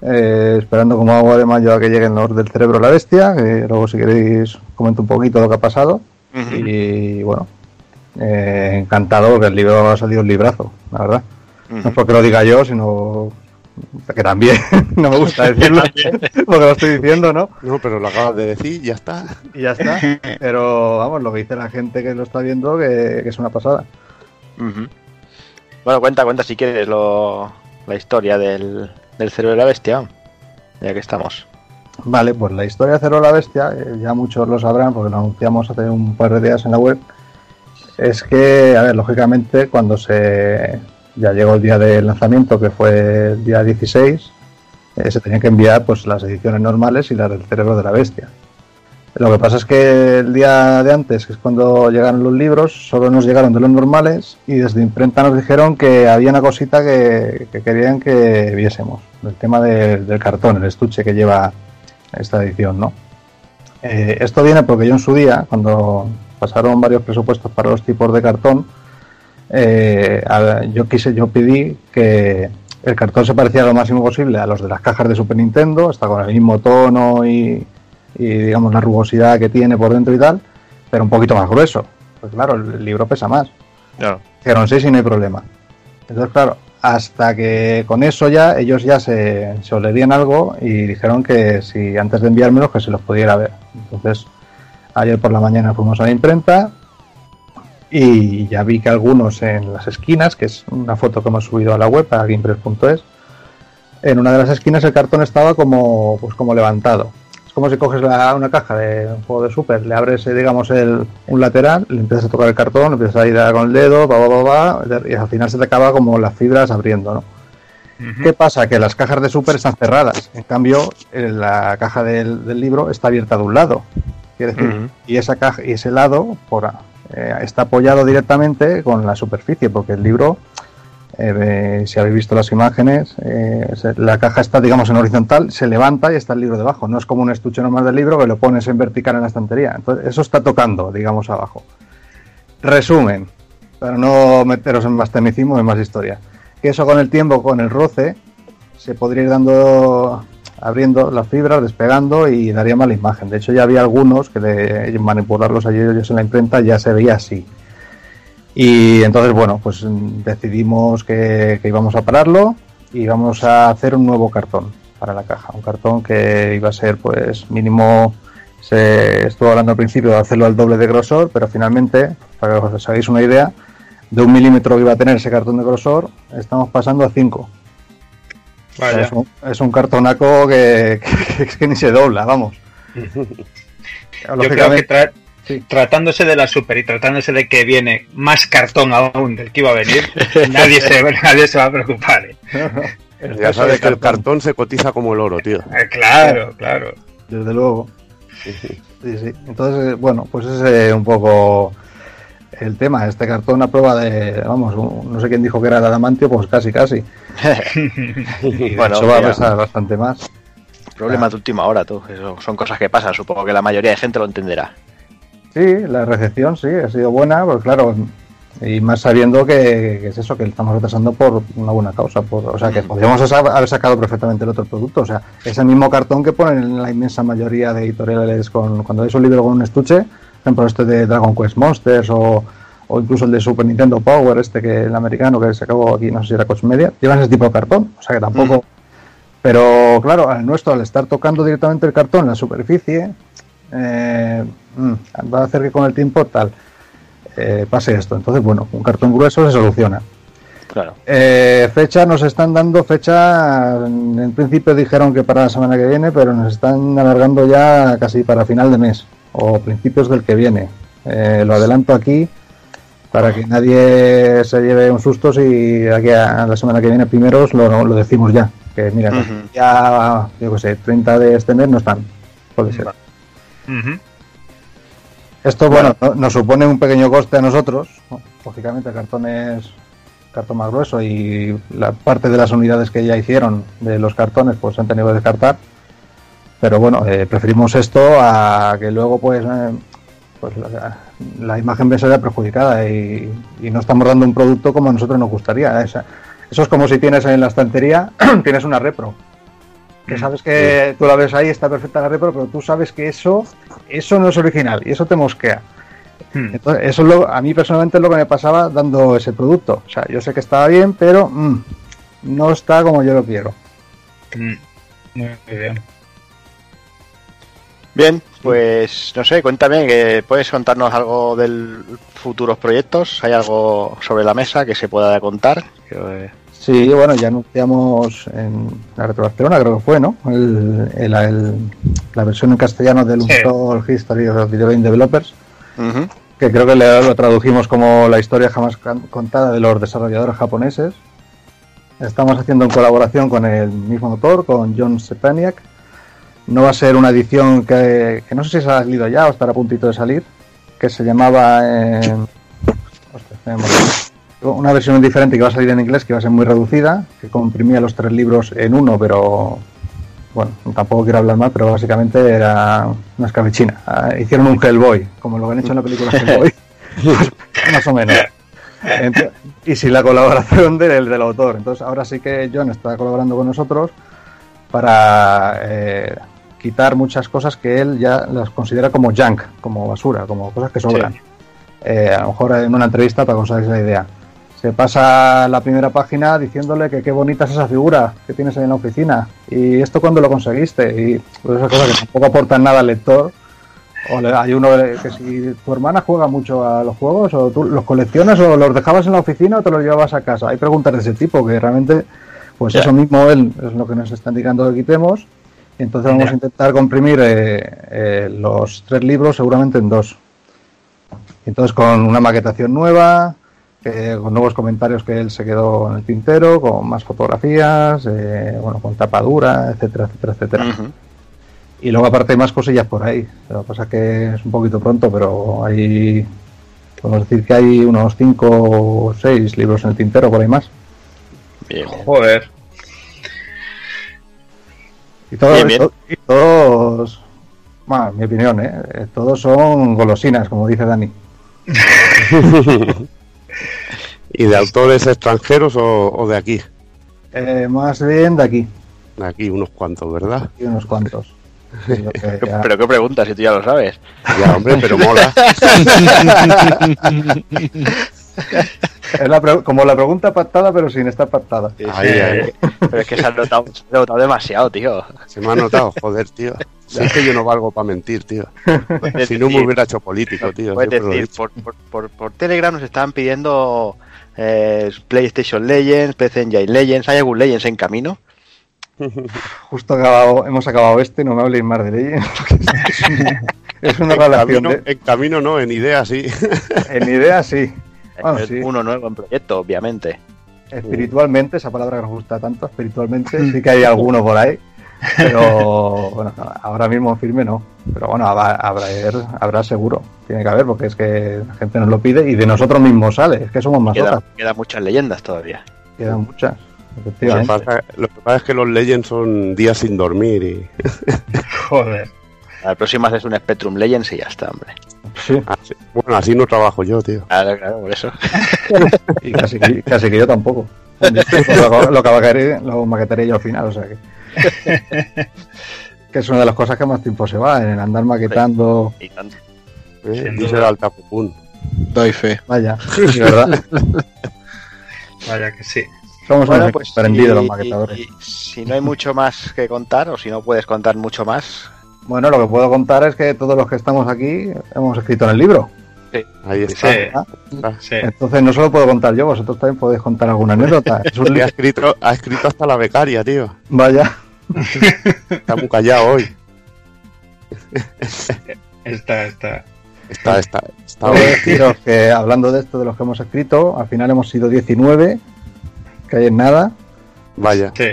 Speaker 15: eh, esperando como agua de mayo a que lleguen los del cerebro la bestia, que luego si queréis comento un poquito lo que ha pasado. Y bueno, eh, encantado porque el libro ha salido un librazo, la verdad. No es porque lo diga yo, sino que también, no me gusta decirlo, porque lo estoy diciendo, ¿no?
Speaker 4: No, pero lo acabas de decir, ya está.
Speaker 15: Y ya está. Pero vamos, lo que dice la gente que lo está viendo, que, que es una pasada.
Speaker 1: Bueno, cuenta, cuenta si quieres lo, la historia del, del cerebro de la bestia, ya que estamos.
Speaker 15: Vale, pues la historia de Cero la Bestia, eh, ya muchos lo sabrán porque lo anunciamos hace un par de días en la web, es que, a ver, lógicamente cuando se ya llegó el día del lanzamiento, que fue el día 16, eh, se tenían que enviar pues las ediciones normales y las del Cerebro de la Bestia. Lo que pasa es que el día de antes, que es cuando llegaron los libros, solo nos llegaron de los normales y desde imprenta nos dijeron que había una cosita que, que querían que viésemos, el tema de- del cartón, el estuche que lleva esta edición, ¿no? Eh, esto viene porque yo en su día, cuando pasaron varios presupuestos para los tipos de cartón, eh, a- yo quise, yo pedí que el cartón se pareciera lo máximo posible a los de las cajas de Super Nintendo, hasta con el mismo tono y, y, digamos la rugosidad que tiene por dentro y tal, pero un poquito más grueso. Pues claro, el libro pesa más.
Speaker 1: Claro.
Speaker 15: Dijeron, sí, sí, no hay problema. Entonces, claro, hasta que con eso ya ellos ya se, se olerían algo y dijeron que si antes de enviármelos que se los pudiera ver. Entonces, ayer por la mañana fuimos a la imprenta y ya vi que algunos en las esquinas, que es una foto que hemos subido a la web, a gamepress.es, en una de las esquinas el cartón estaba como, pues como levantado. Es como si coges la- una caja de un juego de Super, le abres, eh, digamos, el, un lateral, le empiezas a tocar el cartón, le empiezas a ir con el dedo, va, va, va, va, y al final se te acaba como las fibras abriendo, ¿no? ¿Qué pasa? Que las cajas de Super están cerradas. En cambio, eh, la caja del, del libro está abierta de un lado. Quiere decir, y esa caja y ese lado por, eh, está apoyado directamente con la superficie, porque el libro, eh, si habéis visto las imágenes, eh, la caja está, digamos, en horizontal, se levanta y está el libro debajo. No es como un estuche normal del libro que lo pones en vertical en la estantería. Entonces, eso está tocando, digamos, abajo. Resumen, para no meteros en más tecnicismo, en más historia. Que eso con el tiempo, con el roce, se podría ir dando, abriendo las fibras, despegando y daría mala imagen. De hecho, ya había algunos que de manipularlos ayer ellos en la imprenta ya se veía así. Y entonces, bueno, pues decidimos que, íbamos a pararlo y íbamos a hacer un nuevo cartón para la caja. Un cartón que iba a ser, pues, mínimo. Se estuvo hablando al principio de hacerlo al doble de grosor, pero finalmente, para que os hagáis una idea, de un milímetro que iba a tener ese cartón de grosor, estamos pasando a 5.
Speaker 6: Vaya.
Speaker 15: Es un, es un cartonaco que, que, es que ni se dobla, vamos.
Speaker 6: Yo creo que tra- tratándose de la Super y tratándose de que viene más cartón aún del que iba a venir, nadie se, nadie se va a preocupar. ¿eh?
Speaker 4: Ya sabes que el cartón se cotiza como el oro, tío.
Speaker 6: Eh, Claro, claro.
Speaker 15: Desde luego. Sí, sí. Entonces, eh, bueno, pues es un poco el tema. Este cartón a prueba de, vamos, no sé quién dijo que era el adamantio, pues casi, casi.
Speaker 1: Bueno,
Speaker 15: eso va a pesar bastante más.
Speaker 1: Problemas de última hora, tú. Eso son cosas que pasan. Supongo que la mayoría de gente lo entenderá.
Speaker 15: Sí, la recepción sí, ha sido buena, pues claro, y más sabiendo que, que es eso, que estamos retrasando por una buena causa. Por, o sea, que podríamos esa- haber sacado perfectamente el otro producto. O sea, ese mismo cartón que ponen en la inmensa mayoría de editoriales con, cuando veis un libro con un estuche, ejemplo, este de Dragon Quest Monsters o, o incluso el de Super Nintendo Power, este que el americano que se acabó aquí, no sé si era Coach Media, llevan ese tipo de cartón. O sea, que tampoco. Pero claro, al nuestro, al estar tocando directamente el cartón en la superficie, eh, mm, va a hacer que con el tiempo tal eh, pase esto. Entonces, bueno, un cartón grueso se soluciona.
Speaker 1: Claro.
Speaker 15: Eh, fecha, nos están dando fecha, en principio dijeron que para la semana que viene, pero nos están alargando ya casi para final de mes o principios del que viene. Eh, lo adelanto aquí para que nadie se lleve un susto si aquí a la semana que viene primeros lo, lo decimos ya. Que mira, ya, yo qué sé, 30 de este mes no están. Puede ser. Esto, bueno, no- nos supone un pequeño coste a nosotros. Lógicamente, el cartón es cartón más grueso y la parte de las unidades que ya hicieron de los cartones, pues se han tenido que descartar. Pero bueno, eh, preferimos esto a que luego, pues, eh, pues la, la imagen se vea perjudicada y, y no estamos dando un producto como a nosotros nos gustaría. Esa- eso es como si tienes en la estantería, tienes una repro. Que sabes que tú la ves ahí, está perfecta la repro, pero tú sabes que eso, eso no es original y eso te mosquea. Entonces, eso es lo, a mí personalmente es lo que me pasaba dando ese producto. O sea, yo sé que estaba bien, pero mm, no está como yo lo quiero.
Speaker 6: Mm, Muy bien.
Speaker 1: Bien, pues no sé, cuéntame, que ¿puedes contarnos algo de futuros proyectos? ¿Hay algo sobre la mesa que se pueda contar? Eh,
Speaker 15: Sí, bueno, ya anunciamos en la Retro Barcelona, creo que fue, ¿no? El- el- el- la versión en castellano del
Speaker 6: Sí.
Speaker 15: Untold History of Video Game Developers, que creo que le- lo tradujimos como la historia jamás contada de los desarrolladores japoneses. Estamos haciendo en colaboración con el mismo autor, con John Stepaniak. No va a ser una edición que, que no sé si se ha salido ya o estará a puntito de salir, que se llamaba... eh, una versión diferente que va a salir en inglés, que va a ser muy reducida, que comprimía los tres libros en uno, pero bueno, tampoco quiero hablar mal, pero básicamente era una escabechina. Ah, hicieron un Hellboy, como lo que han hecho en la película Hellboy, más o menos. Y sin la colaboración del, del autor. Entonces ahora sí que John está colaborando con nosotros para eh, quitar muchas cosas que él ya las considera como junk, como basura, como cosas que sobran. Eh, a lo mejor en una entrevista para hagáis la idea. Se pasa la primera página diciéndole que qué bonita es esa figura que tienes ahí en la oficina. Y esto cuando lo conseguiste. Y pues esas cosas que tampoco aportan nada al lector. O le- hay uno que si tu hermana juega mucho a los juegos, o tú los coleccionas, o los dejabas en la oficina o te los llevabas a casa. Hay preguntas de ese tipo que realmente, pues
Speaker 1: Ya.
Speaker 15: eso mismo él es lo que nos está indicando que quitemos. Entonces vamos a intentar comprimir eh, eh, los tres libros seguramente en dos. Entonces con una maquetación nueva, eh, con nuevos comentarios que él se quedó en el tintero, con más fotografías, eh, bueno, con tapadura, etcétera, etcétera, etcétera. Y luego aparte hay más cosillas por ahí. Lo que pasa es que es un poquito pronto, pero hay, podemos decir que hay unos cinco o seis libros en el tintero, por ahí más.
Speaker 1: Bien.
Speaker 6: Joder.
Speaker 15: Y todos,
Speaker 1: Bien, bien.
Speaker 15: to- y todos, bueno, en mi opinión, ¿eh? Eh, todos son golosinas, como dice Dani.
Speaker 4: ¿Y de autores extranjeros o, o de aquí?
Speaker 15: Eh, más bien de aquí,
Speaker 4: De aquí unos cuantos, ¿verdad?
Speaker 15: y unos cuantos. Que ya-
Speaker 1: Pero qué pregunta, si tú ya lo sabes.
Speaker 4: Ya, hombre, pero mola.
Speaker 15: es la como la pregunta pactada, pero sin estar pactada.
Speaker 4: Ahí, ahí.
Speaker 1: Pero es que se ha notado, se ha notado demasiado, tío.
Speaker 4: Se me ha notado, joder, tío. Si es que yo no valgo para mentir, tío. Si no me hubiera hecho político, tío.
Speaker 1: Puedes decir, por, por, por, por Telegram nos estaban pidiendo eh, PlayStation Legends, PC Engine Legends. ¿Hay algún Legends en camino?
Speaker 15: Justo acabado, hemos acabado este, no me habléis más de Legends. es una- es una
Speaker 4: En
Speaker 15: relación
Speaker 4: camino,
Speaker 15: de-
Speaker 4: en camino no, en idea sí.
Speaker 15: en idea sí. Bueno,
Speaker 1: Es
Speaker 15: sí.
Speaker 1: Uno nuevo en proyecto, obviamente.
Speaker 15: Espiritualmente, esa palabra que nos gusta tanto, espiritualmente sí que hay alguno por ahí. Pero bueno, ahora mismo firme no. Pero bueno, habrá, habrá, habrá seguro. Tiene que haber, porque es que la gente nos lo pide y de nosotros mismos sale. Es que somos más
Speaker 1: Quedan
Speaker 15: hojas.
Speaker 1: quedan muchas leyendas todavía.
Speaker 15: Quedan muchas.
Speaker 4: Lo que, pasa, lo que pasa es que los Legends son días sin dormir y
Speaker 6: Joder.
Speaker 1: La próxima es un Spectrum Legends y ya está, hombre.
Speaker 15: Sí,
Speaker 4: así- bueno, así no trabajo yo, tío.
Speaker 1: Claro, claro, por eso.
Speaker 15: y casi, que- casi que yo tampoco. Lo, lo, lo maquetaré yo al final, o sea que. que es una de las cosas que más tiempo se va en andar maquetando.
Speaker 1: Y tanto.
Speaker 4: ¿eh? Dice el Altapupún.
Speaker 5: Doy fe.
Speaker 15: Vaya, de verdad.
Speaker 6: Vaya que sí.
Speaker 15: Somos
Speaker 1: Bueno, pues
Speaker 15: aprendidos los maquetadores.
Speaker 1: y- si no hay mucho más que contar, o si no puedes contar mucho más,
Speaker 15: Bueno, lo que puedo contar es que todos los que estamos aquí hemos escrito en el libro.
Speaker 4: Ahí está.
Speaker 6: Sí.
Speaker 15: ¿ah?
Speaker 6: Sí.
Speaker 15: Entonces no solo puedo contar yo, vosotros también podéis contar alguna anécdota. Es un
Speaker 4: ha
Speaker 15: libro.
Speaker 4: escrito, ha escrito hasta la becaria, tío.
Speaker 15: Vaya.
Speaker 4: Está muy callado hoy.
Speaker 6: Está, está.
Speaker 4: Está, está, está
Speaker 15: deciros que hablando de esto, de los que hemos escrito, al final hemos sido 19, que hay en nada.
Speaker 4: Vaya.
Speaker 6: Sí.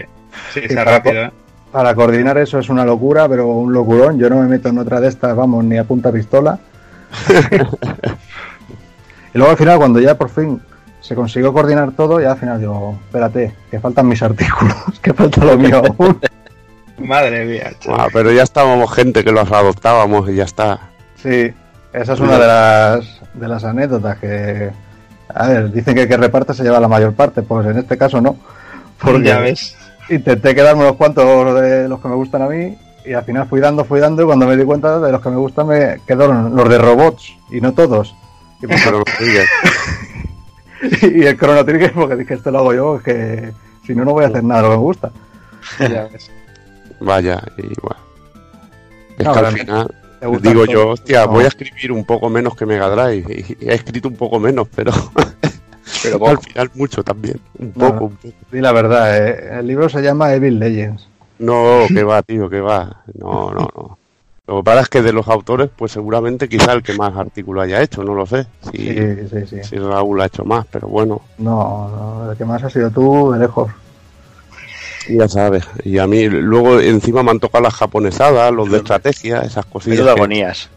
Speaker 6: Sí,
Speaker 15: Sí,
Speaker 6: está
Speaker 15: para
Speaker 6: rápido.
Speaker 15: Para coordinar eso es una locura, pero un locurón. Yo no me meto en otra de estas, vamos, ni a punta pistola. y luego al final, cuando ya por fin se consiguió coordinar todo, ya al final digo, espérate, que faltan mis artículos, que falta lo mío aún.
Speaker 6: Madre mía,
Speaker 4: pero ya estábamos gente que los adoptábamos y ya está.
Speaker 15: Sí, esa es una de las, de las anécdotas que, a ver, dicen que el que reparte se lleva la mayor parte, pues en este caso no. Porque
Speaker 6: Ya ves.
Speaker 15: Intenté quedarme unos cuantos de los que me gustan a mí y al final fui dando, fui dando y cuando me di cuenta de los que me gustan me quedaron los de robots y no todos. Y, pues-
Speaker 4: Pero
Speaker 15: y el Chrono Trigger porque dije esto lo hago yo, es que si no, no voy a hacer nada de lo que me gusta. Ya ves.
Speaker 4: Vaya, y bueno. Es
Speaker 15: No,
Speaker 4: que al final digo
Speaker 15: todo.
Speaker 4: yo, hostia,
Speaker 15: No.
Speaker 4: voy a escribir un poco menos que Mega Drive. Y he escrito un poco menos, pero,
Speaker 1: Pero
Speaker 4: al final mucho también. Un poco,
Speaker 15: no.
Speaker 4: un poco.
Speaker 15: Di la verdad, eh, el libro se llama Evil Legends.
Speaker 4: No, que va, tío, que va. No, no, no. Lo que pasa es que de los autores, pues seguramente quizá el que más artículo haya hecho, no lo sé. Si,
Speaker 15: Sí, sí, sí.
Speaker 4: si Raúl ha hecho más, pero bueno,
Speaker 15: No, no, el que más has sido tú de lejos.
Speaker 4: ya sabes. Y a mí luego encima me han tocado las japonesadas, los de estrategia, esas cosillas.
Speaker 1: Menudo
Speaker 4: que-
Speaker 1: agonías.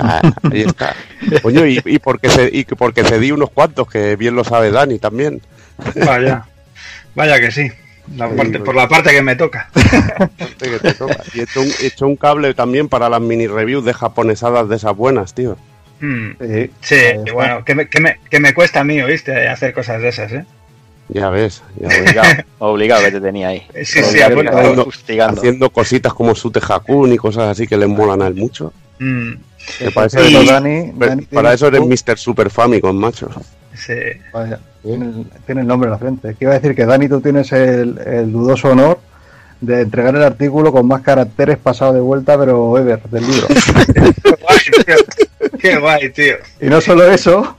Speaker 4: Ah, ahí está. Coño, y, y porque ce- y que porque cedí unos cuantos, que bien lo sabe Dani también.
Speaker 6: Vaya, vaya que sí. La
Speaker 4: Sí,
Speaker 6: parte-
Speaker 4: pues.
Speaker 6: por la parte que me toca.
Speaker 4: Que te toca. Y he hecho, un, he hecho un cable también para las mini reviews de japonesadas de esas buenas, tío.
Speaker 6: Mm,
Speaker 15: Sí,
Speaker 6: Sí, bueno, que me, que, me, que me cuesta a mí, ¿oíste? Hacer cosas de esas, ¿eh?
Speaker 4: Ya ves, ya ves.
Speaker 1: Obligado, obligado que te tenía ahí.
Speaker 6: Sí, sí,
Speaker 4: haciendo cositas como Sute Hakun y cosas así que le molan a él mucho.
Speaker 6: Mm,
Speaker 4: Que para eso
Speaker 15: Dani,
Speaker 4: para eso eres Mr. Super Famicom, macho.
Speaker 6: sí.
Speaker 15: Vaya, tiene, el- tiene el nombre en la frente. Que iba a decir que Dani, tú tienes el, el dudoso honor de entregar el artículo con más caracteres pasado de vuelta, pero ever, del libro.
Speaker 6: Qué guay, tío. Qué guay, tío.
Speaker 15: y no solo eso,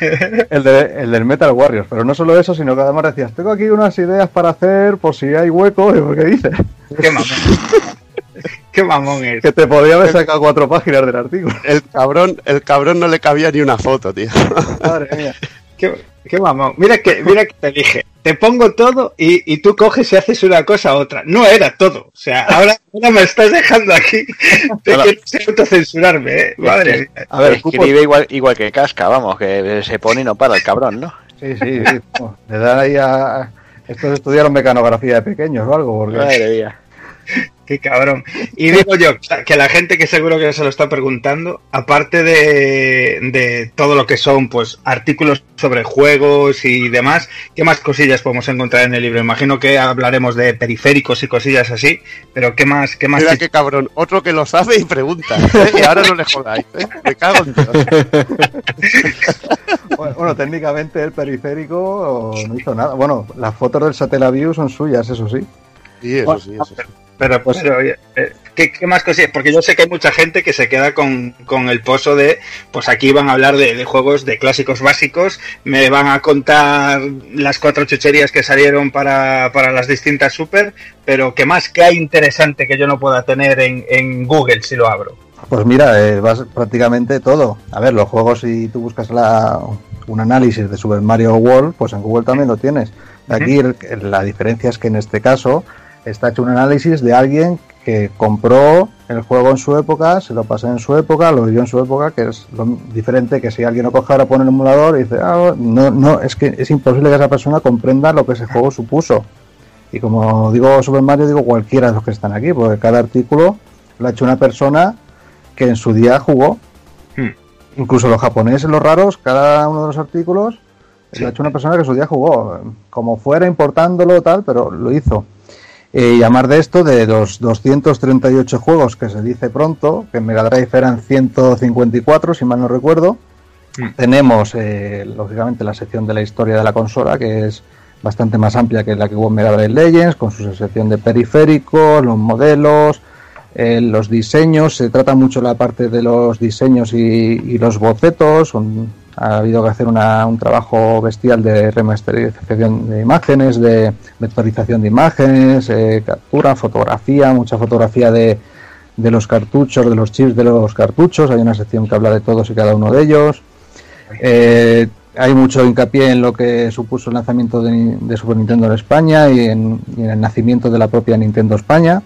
Speaker 15: el, de, el del Metal Warriors, pero no solo eso, sino que además decías, tengo aquí unas ideas para hacer por si hay hueco, y ¿qué dices?
Speaker 6: Qué mamón. Qué mamón es.
Speaker 15: Que te podría haber sacado cuatro páginas del artículo.
Speaker 4: El cabrón, el cabrón no le cabía ni una foto, tío.
Speaker 15: Madre mía.
Speaker 6: Qué, qué mamón. Mira que, mira que te dije, te pongo todo y, y tú coges y haces una cosa a otra. No era todo. O sea, ahora, ahora me estás dejando aquí. Te
Speaker 1: Hola.
Speaker 6: quiero autocensurarme, ¿eh? Madre mía.
Speaker 15: A ver,
Speaker 1: Escribe igual, igual que Casca, vamos, que se pone y no para el cabrón, ¿no?
Speaker 15: Sí, sí, sí. Le dan ahí a... Estos estudiaron mecanografía de pequeños o algo, porque...
Speaker 1: Madre mía.
Speaker 6: Qué cabrón. Y digo yo, que la gente que seguro que se lo está preguntando, aparte de, de todo lo que son pues artículos sobre juegos y demás, ¿qué más cosillas podemos encontrar en el libro? Imagino que hablaremos de periféricos y cosillas así, pero ¿qué más? Qué más
Speaker 4: Mira qué cabrón, otro que lo sabe y pregunta. ¿eh? Y ahora no le jodáis, ¿eh? Me cago en Dios.
Speaker 15: Bueno, bueno, técnicamente el periférico no hizo nada. Bueno, las fotos del Satellaview son suyas, eso sí.
Speaker 4: Sí, eso sí, eso sí.
Speaker 6: Pero, pero, oye, eh, ¿qué, qué más cosillas? Porque yo sé que hay mucha gente que se queda con, con el pozo de, pues aquí van a hablar de, de juegos, de clásicos básicos, me van a contar las cuatro chucherías que salieron para, para las distintas super, pero ¿qué más? ¿Qué hay interesante que yo no pueda tener en, en Google si lo abro?
Speaker 15: Pues mira, eh, vas prácticamente todo. A ver, los juegos, si tú buscas la, un análisis de Super Mario World, pues en Google también lo tienes. Aquí el- la diferencia es que en este caso está hecho un análisis de alguien que compró el juego en su época, se lo pasó en su época, lo vivió en su época, que es lo diferente que si alguien lo coge ahora pone el emulador y dice, ah, no, no, es que es imposible que esa persona comprenda lo que ese juego supuso. Y como digo Super Mario, digo cualquiera de los que están aquí, porque cada artículo lo ha hecho una persona que en su día jugó.
Speaker 6: Hmm.
Speaker 15: Incluso los japoneses, los raros, cada uno de los artículos lo ha hecho una persona que en su día jugó. Como fuera importándolo tal, pero lo hizo. Eh, y además de esto, de los 238 juegos que se dice pronto, que en Mega Drive eran 154, si mal no recuerdo, tenemos, eh, lógicamente, la sección de la historia de la consola, que es bastante más amplia que la que hubo en Mega Drive Legends, con su sección de periféricos, los modelos, eh, los diseños. Se trata mucho la parte de los diseños y, y los bocetos. Ha habido que hacer una- un trabajo bestial de remasterización de imágenes, de vectorización de imágenes, eh, captura, fotografía, mucha fotografía de, de los cartuchos, de los chips de los cartuchos. Hay una sección que habla de todos y cada uno de ellos. Eh, hay mucho hincapié en lo que supuso el lanzamiento de, Super Nintendo en España y en, y en el nacimiento de la propia Nintendo España.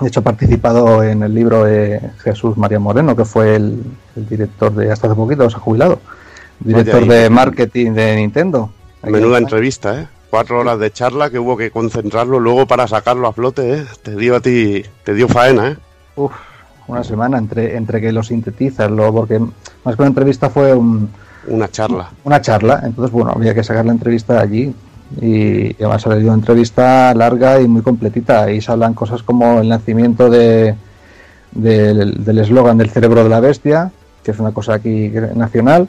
Speaker 15: De hecho, ha participado en el libro de Jesús María Moreno, que fue el, el director de hasta hace poquito, se ha jubilado, director
Speaker 4: Vaya,
Speaker 15: de marketing de Nintendo.
Speaker 4: Menuda entrevista, ¿eh? Cuatro horas de charla que hubo que concentrarlo luego para sacarlo a flote, ¿eh? Te dio a ti, te dio faena, ¿eh?
Speaker 15: Uf, una semana entre, entre que lo sintetizas, lo, porque más que una entrevista fue un,
Speaker 4: Una charla.
Speaker 15: una charla, entonces bueno, había que sacar la entrevista allí y, y además ha una entrevista larga y muy completita. Ahí se hablan cosas como el nacimiento de, del del eslogan del cerebro de la bestia, que es una cosa aquí nacional.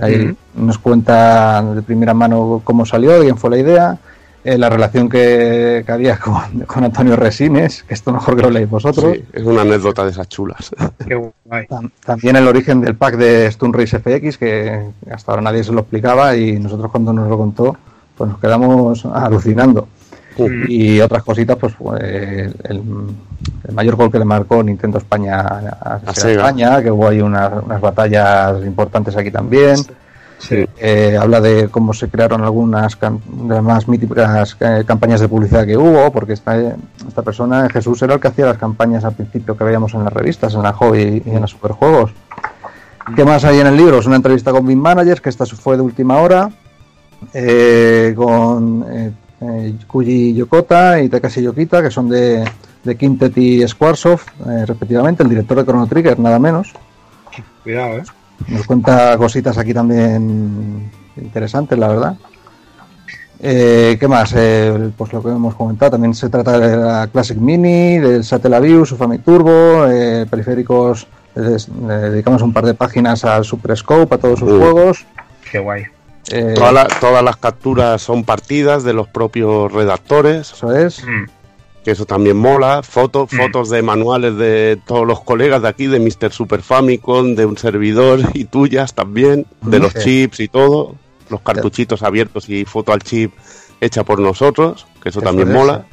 Speaker 15: Ahí nos cuenta de primera mano cómo salió, quién fue la idea. eh, la relación que, que había con, con Antonio Resines, que esto mejor que lo leéis vosotros.
Speaker 4: Sí, es una anécdota de esas chulas.
Speaker 6: Qué guay.
Speaker 15: Tam- También el origen del pack de Stun Race FX, que hasta ahora nadie se lo explicaba y nosotros cuando nos lo contó, pues nos quedamos alucinando. Y otras cositas, pues fue el, el mayor gol que le marcó Nintendo España a. España, que hubo ahí unas, unas batallas importantes aquí también. Eh, habla de cómo se crearon algunas de las más míticas eh, campañas de publicidad que hubo, porque esta, esta persona, Jesús, era el que hacía las campañas al principio que veíamos en las revistas, en la Hobby y en los Superjuegos. ¿Qué más hay en el libro? Es una entrevista con Bin Managers, que esta fue de última hora, eh, con eh, Kuji Yokota y Takashi Yokita, que son de, de Quintet y Squaresoft, eh, respectivamente, el director de Chrono Trigger, nada menos.
Speaker 6: Cuidado, ¿eh?
Speaker 15: Nos cuenta cositas aquí también interesantes, la verdad. Eh, ¿Qué más? Eh, pues lo que hemos comentado, también se trata de la Classic Mini, del Satellaview, su Family Turbo, eh, periféricos, le dedicamos un par de páginas al Super Scope, a todos sus juegos.
Speaker 6: Qué guay.
Speaker 15: Eh,
Speaker 4: Toda la- todas las capturas son partidas de los propios redactores.
Speaker 15: Eso es.
Speaker 4: Que eso también mola. Fotos,
Speaker 6: Mm.
Speaker 4: fotos de manuales de todos los colegas de aquí, de Mr. Super Famicom, de un servidor y tuyas también, de
Speaker 6: Mm.
Speaker 4: los
Speaker 6: Sí.
Speaker 4: chips y todo. Los cartuchitos abiertos y foto al chip hecha por nosotros, que eso, también
Speaker 6: es.
Speaker 4: mola.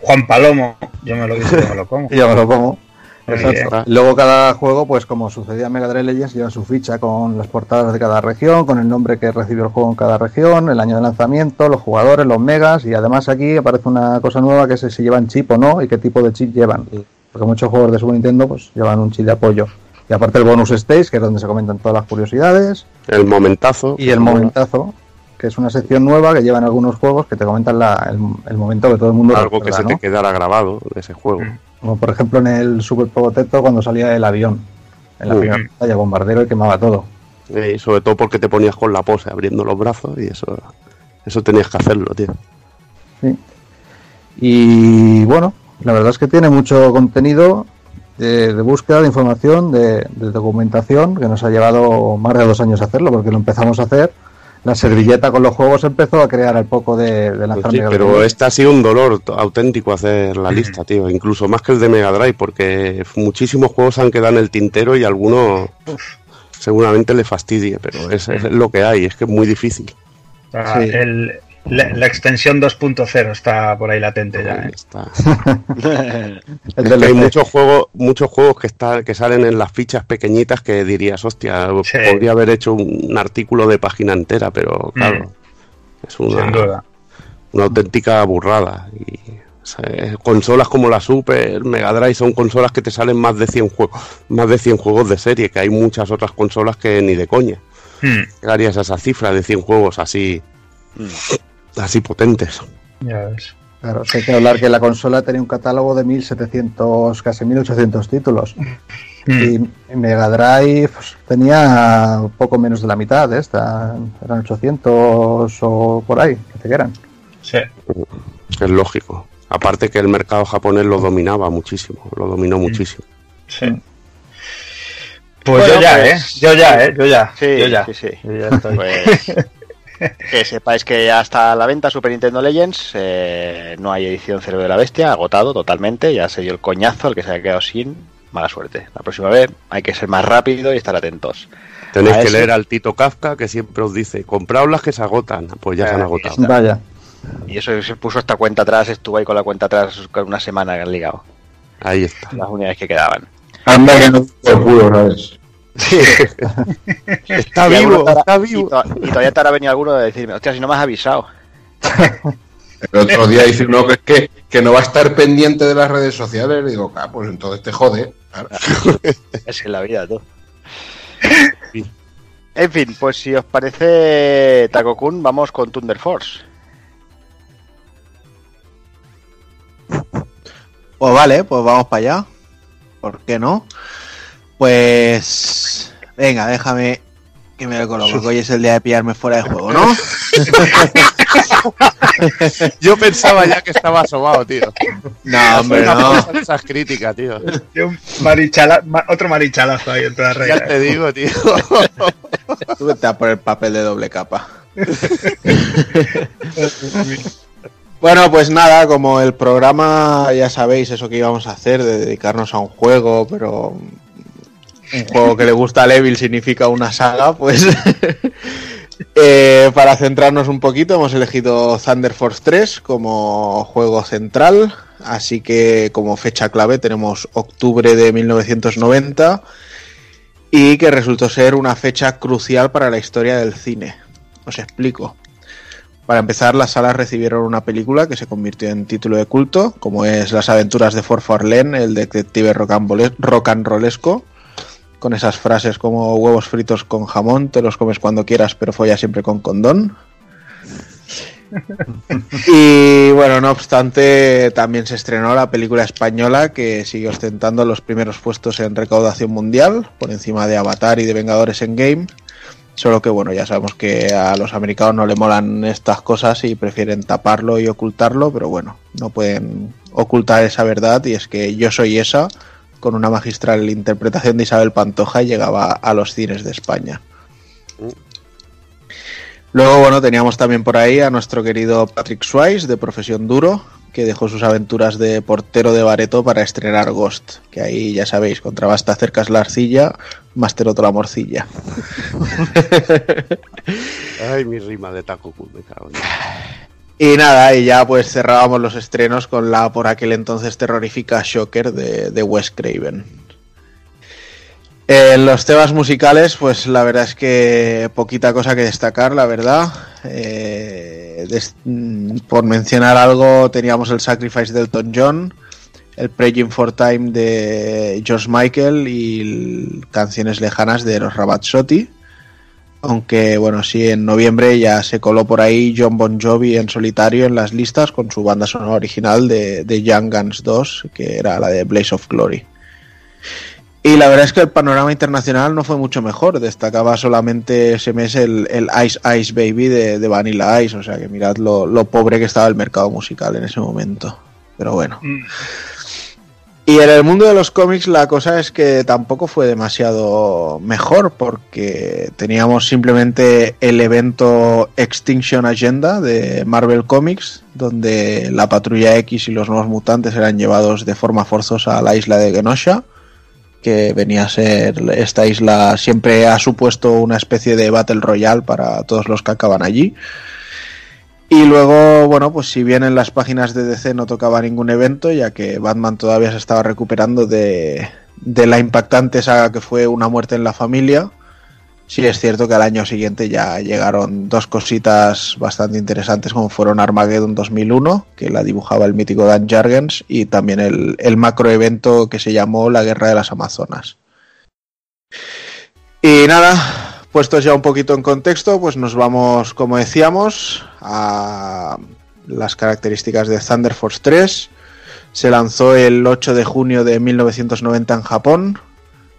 Speaker 6: Juan Palomo, yo me lo dice, yo me lo como.
Speaker 15: Yo me lo como. Exacto. Luego cada juego, pues como sucedía en Mega Drive Legends, lleva su ficha con las portadas de cada región, con el nombre que recibió el juego en cada región, el año de lanzamiento, los jugadores, los megas, y además aquí aparece una cosa nueva que es si llevan chip o no y qué tipo de chip llevan. Porque muchos juegos de Super Nintendo pues llevan un chip de apoyo. Y aparte el bonus stage, que es donde se comentan todas las curiosidades,
Speaker 4: El momentazo.
Speaker 15: y el momentazo, que es una sección nueva que llevan algunos juegos que te comentan la- el, el momento que todo el mundo
Speaker 4: Algo que se
Speaker 15: ¿no?
Speaker 4: te quedara grabado de ese juego.
Speaker 15: Como por ejemplo en el Super Pogoteto cuando salía el avión. En la
Speaker 4: Mm.
Speaker 15: primera batalla, bombardero y quemaba todo.
Speaker 4: Eh, Y sobre todo porque te ponías con la pose abriendo los brazos y eso, eso tenías que hacerlo, tío.
Speaker 15: Sí. Y bueno, la verdad es que tiene mucho contenido de, de búsqueda, de información, de, de documentación, que nos ha llevado más de dos años hacerlo, porque lo empezamos a hacer. La servilleta con los juegos empezó a crear al poco de,
Speaker 4: Sí,
Speaker 15: Mega
Speaker 4: pero este ha sido un dolor auténtico hacer la lista, tío. Incluso más que el de Mega Drive, porque muchísimos juegos han quedado en el tintero y algunos seguramente le fastidie, pero es, es lo que hay, es que es muy difícil.
Speaker 6: Ah,
Speaker 15: Sí.
Speaker 6: el- la, la extensión 2.0 está por ahí latente ya. ¿eh?
Speaker 4: Está. Hay muchos juegos, muchos juegos que están, que salen en las fichas pequeñitas que dirías, hostia,
Speaker 6: Sí.
Speaker 4: podría haber hecho un artículo de página entera, pero claro, es
Speaker 6: Sin
Speaker 4: una,
Speaker 6: duda.
Speaker 4: una auténtica burrada. Y, o sea, eh, consolas como la Super, Mega Drive son consolas que te salen más de 100 juegos, más de 100 juegos de serie, que hay muchas otras consolas que ni de coña.
Speaker 6: Hmm,
Speaker 4: Llegarías a esa cifra de 100 juegos así, así potentes.
Speaker 6: ya ves.
Speaker 15: Claro, hay que hablar que la consola tenía un catálogo de 1700, casi 1800 títulos. Y Mega Drive pues, tenía poco menos de la mitad de esta, eran 800 o por ahí, que te eran.
Speaker 6: Sí.
Speaker 4: Es lógico. Aparte que el mercado japonés lo dominaba muchísimo, lo dominó muchísimo.
Speaker 6: Sí. Pues
Speaker 1: Bueno,
Speaker 6: yo ya,
Speaker 1: pues-
Speaker 6: ¿eh? Yo ya, ¿eh? Yo ya.
Speaker 1: Sí,
Speaker 6: yo ya.
Speaker 1: sí, sí.
Speaker 6: Yo ya estoy.
Speaker 1: Pues que sepáis que ya está a la venta Super Nintendo Legends. eh, no hay edición Cerebro de la Bestia, agotado totalmente. Ya se dio el coñazo, el que se haya quedado sin. Mala suerte. La próxima vez hay que ser más rápido y estar atentos.
Speaker 4: Tenéis
Speaker 1: A
Speaker 4: que
Speaker 1: ese-
Speaker 4: leer al Tito Kafka que siempre os dice, compraos las que se agotan. Pues ya se han
Speaker 1: Ah,
Speaker 4: agotado.
Speaker 15: Vaya.
Speaker 1: Y eso se puso esta cuenta atrás, estuvo ahí con la cuenta atrás con una semana que han ligado.
Speaker 4: Ahí está.
Speaker 1: Las unidades que quedaban.
Speaker 2: Anda que no te pudo, ¿sabes?
Speaker 1: Sí.
Speaker 4: Está
Speaker 1: Y
Speaker 4: vivo, está
Speaker 1: Y,
Speaker 4: vivo.
Speaker 1: to- y todavía te habrá venido alguno de decirme, hostia, si no me has avisado.
Speaker 2: El otro día dice uno que que, que no va a estar pendiente de las redes sociales. Digo, ah, pues entonces te jode. Claro.
Speaker 1: Es que en la vida, tú. En fin, pues si os parece, Takokun, vamos con Thunder Force.
Speaker 5: Pues vale, pues vamos para allá. ¿Por qué no? Pues. Venga, déjame que me lo coloco. que Hoy es el día de pillarme fuera de juego, ¿no?
Speaker 4: Yo pensaba ya que estaba asomado, tío.
Speaker 5: No, hombre, no.
Speaker 4: Esas críticas, tío.
Speaker 6: Marichala- ma- otro marichalazo ahí en toda la regla.
Speaker 4: Ya te digo, tío.
Speaker 5: Tú vete a por el papel de doble capa. Bueno, pues nada, como el programa, ya sabéis, eso que íbamos a hacer, de dedicarnos a un juego, pero un juego que le gusta a Levil significa una saga, pues eh, para centrarnos un poquito hemos elegido Thunder Force 3 como juego central, así que como fecha clave tenemos octubre de 1990 y que resultó ser una fecha crucial para la historia del cine. Os explico. Para empezar, las salas recibieron una película que se convirtió en título de culto, como es Las aventuras de Ford Farlane, el detective rock con esas frases como huevos fritos con jamón, te los comes cuando quieras, pero folla siempre con condón. Y bueno, no obstante, también se estrenó la película española que sigue ostentando los primeros puestos en recaudación mundial, por encima de Avatar y de Vengadores en Game. Solo que bueno, ya sabemos que a los americanos no le molan estas cosas y prefieren taparlo y ocultarlo, pero bueno, no pueden ocultar esa verdad y es que yo soy esa, con una magistral interpretación de Isabel Pantoja, llegaba a los cines de España. Luego, bueno, teníamos también por ahí a nuestro querido Patrick Swayze, de profesión duro, que dejó sus aventuras de portero de Bareto para estrenar Ghost, que ahí ya sabéis, contra basta acercas la arcilla, más te la morcilla.
Speaker 4: Ay, mi rima de taco, me cago
Speaker 5: Y nada, y ya pues cerrábamos los estrenos con la por aquel entonces terrorífica Shocker de, Wes Craven. En los temas musicales, pues la verdad es que poquita cosa que destacar, la verdad. Eh, por mencionar algo, teníamos el Sacrifice de Elton John, el Praying for Time de George Michael y canciones lejanas de los Ramazzotti. Aunque bueno, sí, en noviembre ya se coló por ahí John Bon Jovi en solitario en las listas con su banda sonora original de, de Young Guns 2, que era la de Blaze of Glory. Y la verdad es que el panorama internacional no fue mucho mejor. Destacaba solamente ese mes el, Ice Ice Baby de, Vanilla Ice. O sea que mirad lo, lo pobre que estaba el mercado musical en ese momento. Pero bueno. Y en el mundo de los cómics la cosa es que tampoco fue demasiado mejor porque teníamos simplemente el evento Extinction Agenda de Marvel Comics donde la patrulla X y los nuevos mutantes eran llevados de forma forzosa a la isla de Genosha que venía a ser esta isla siempre ha supuesto una especie de Battle Royale para todos los que acaban allí. Y luego, bueno, pues si bien en las páginas de DC no tocaba ningún evento, ya que Batman todavía se estaba recuperando de, de la impactante saga que fue Una muerte en la familia, sí es cierto que al año siguiente ya llegaron dos cositas bastante interesantes, como fueron Armageddon 2001, que la dibujaba el mítico Dan Jargens, y también el, el macroevento que se llamó La Guerra de las Amazonas. Y nada, puestos ya un poquito en contexto, pues nos vamos, como decíamos, a las características de Thunder Force 3. Se lanzó el 8 de junio de 1990 en Japón.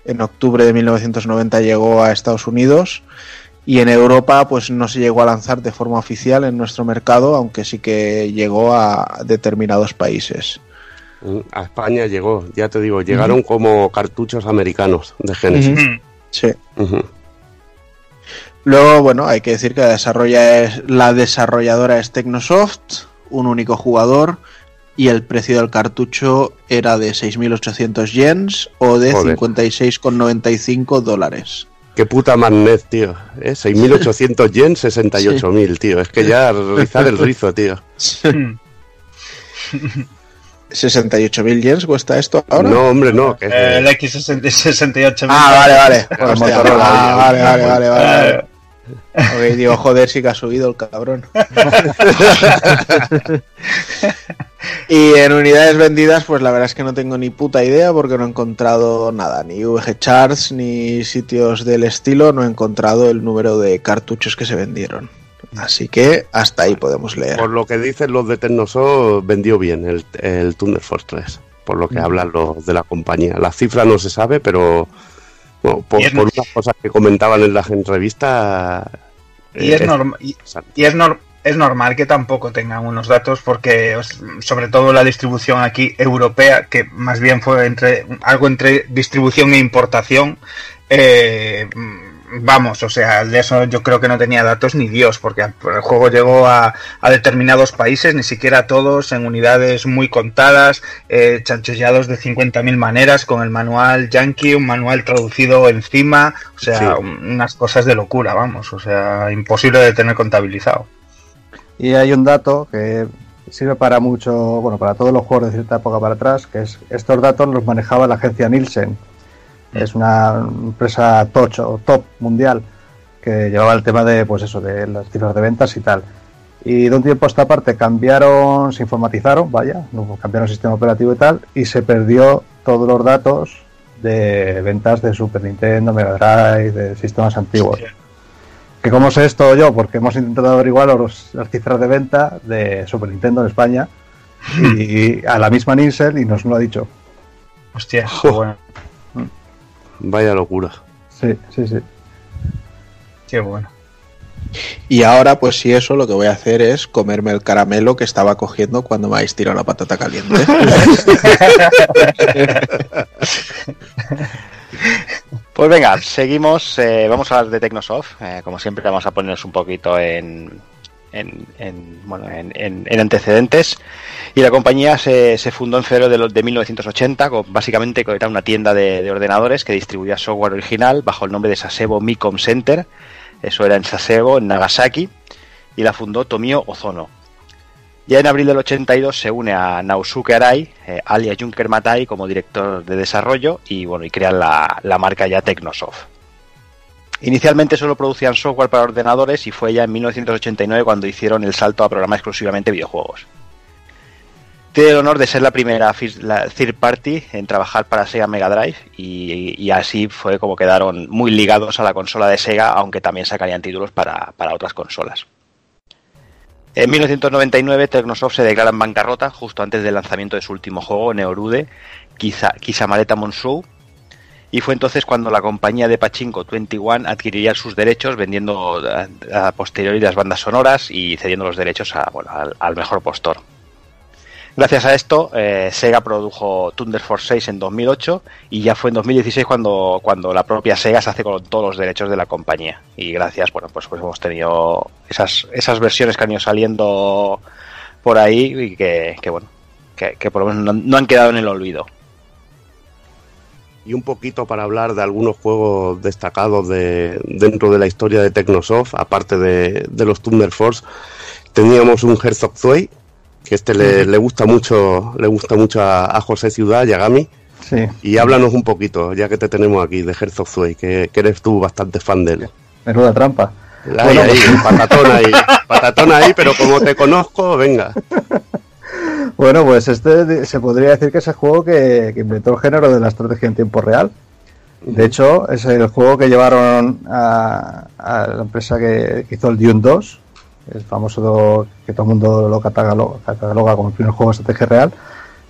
Speaker 5: En octubre de 1990 llegó a Estados Unidos. Y en Europa, pues no se llegó a lanzar de forma oficial en nuestro mercado, aunque sí que llegó a determinados países.
Speaker 4: A España llegó, ya te digo, llegaron como cartuchos americanos de Genesis.
Speaker 5: Sí.
Speaker 4: Ujú.
Speaker 5: Luego, bueno, hay que decir que la, desarrolla es, la desarrolladora es Technosoft, un único jugador, y el precio del cartucho era de 6.800 yens o de
Speaker 4: Joder.
Speaker 5: 56,95 dólares.
Speaker 4: Qué puta magnet, tío. ¿Eh? 6.800 yen, 68.000, tío. Es que ya rizar el rizo, tío.
Speaker 5: 68.000 yens cuesta esto ahora.
Speaker 4: No, hombre, no. Que de-
Speaker 6: El X68.
Speaker 5: Ah, vale, vale.
Speaker 6: Motorola,
Speaker 5: ah, vale, vale, vale, vale. Ok, digo, joder, sí que ha subido el cabrón. y en unidades vendidas, pues la verdad es que no tengo ni puta idea porque no he encontrado nada, ni VG Charts, ni sitios del estilo, no he encontrado el número de cartuchos que se vendieron. Así que hasta ahí podemos leer.
Speaker 4: Por lo que dicen los de Tecnoso, vendió bien el, el Thunder Force 3. Por lo que hablan los de la compañía. La cifra no se sabe, pero bueno, por, por unas cosas que comentaban en la en revista.
Speaker 6: Y
Speaker 4: eh,
Speaker 6: es, norma- y, y es, nor- es normal que tampoco tengan unos datos porque sobre todo la distribución aquí europea, que más bien fue entre algo entre distribución e importación, eh, vamos, o sea, de eso yo creo que no tenía datos ni Dios, porque el juego llegó a, a determinados países, ni siquiera todos, en unidades muy contadas, eh, chanchullados de 50.000 maneras, con el manual yankee, un manual traducido encima, o sea,
Speaker 15: Sí.
Speaker 6: unas cosas de locura, vamos, o sea, imposible de tener contabilizado.
Speaker 15: Y hay un dato que sirve para mucho, bueno, para todos los juegos de cierta época para atrás, que es estos datos los manejaba la agencia Nielsen. Es una empresa touch o top mundial que llevaba el tema de, pues eso, de las cifras de ventas y tal. Y de un tiempo a esta parte cambiaron, se informatizaron, vaya, cambiaron el sistema operativo y tal, y se perdió todos los datos de ventas de Super Nintendo, Mega Drive, de sistemas antiguos. Que como sé esto yo, porque hemos intentado averiguar los- las cifras de venta de Super Nintendo en España y a la misma Nielsen y nos lo ha dicho.
Speaker 6: Hostia, bueno.
Speaker 4: Vaya locura.
Speaker 15: Sí, sí, sí.
Speaker 6: Qué bueno.
Speaker 5: Y ahora, pues si eso, lo que voy a hacer es comerme el caramelo que estaba cogiendo cuando me habéis tirado la patata caliente.
Speaker 1: Pues venga, seguimos. eh, vamos a hablar de Tecnosoft. eh, como siempre, vamos a ponernos un poquito en, en, en, bueno, en, en- en antecedentes. Y la compañía se, fundó en febrero de, lo- de 1980, con, básicamente era una tienda de, de ordenadores que distribuía software original bajo el nombre de Sasebo Micom Center. Eso era en Sasebo, en Nagasaki. Y la fundó Tomio Ozono. Ya en abril del 82 se une a Naosuke Arai, eh, alias Junker Matai, como director de desarrollo y bueno y crean la, la marca ya Tecnosoft. Inicialmente solo producían software para ordenadores y fue ya en 1989 cuando hicieron el salto a programar exclusivamente videojuegos. Tiene el honor de ser la primera third party en trabajar para Sega Mega Drive y, así fue como quedaron muy ligados a la consola de Sega, aunque también sacarían títulos para, para otras consolas. En 1999 Tecnosoft se declara en bancarrota justo antes del lanzamiento de su último juego, Neorude, Kisa, Kisamareta Monsou, y fue entonces cuando la compañía de Pachinko 21 adquiriría sus derechos vendiendo a, posteriori las bandas sonoras y cediendo los derechos a, bueno, al, mejor postor. Gracias a esto, eh, Sega produjo Thunder Force 6 en 2008 y ya fue en 2016 cuando, cuando la propia Sega se hace con todos los derechos de la compañía. Y gracias, bueno, pues, pues hemos tenido esas, esas versiones que han ido saliendo por ahí y que, bueno, que, por lo menos no, no han quedado en el olvido.
Speaker 4: Y un poquito para hablar de algunos juegos destacados de, dentro de la historia de Tecnosoft, aparte de, de los Thunder Force, teníamos un Herzog Zwei, que este le, le gusta mucho, le gusta mucho a, a José Ciudad y a Gami.
Speaker 15: Sí.
Speaker 4: Y háblanos un poquito, ya que te tenemos aquí, de Herzog Zwei, que, que eres tú bastante fan de él.
Speaker 15: Menuda trampa.
Speaker 4: Ahí,
Speaker 15: Bueno,
Speaker 4: ahí, patatón ahí, patatón ahí, pero como te conozco, venga.
Speaker 15: Bueno, pues este se podría decir que es el juego que, que inventó el género de la estrategia en tiempo real. De hecho, es el juego que llevaron a, a la empresa que, que hizo el Dune 2, el famoso do- que todo el mundo lo cataloga, cataloga como el primer juego de estrategia real.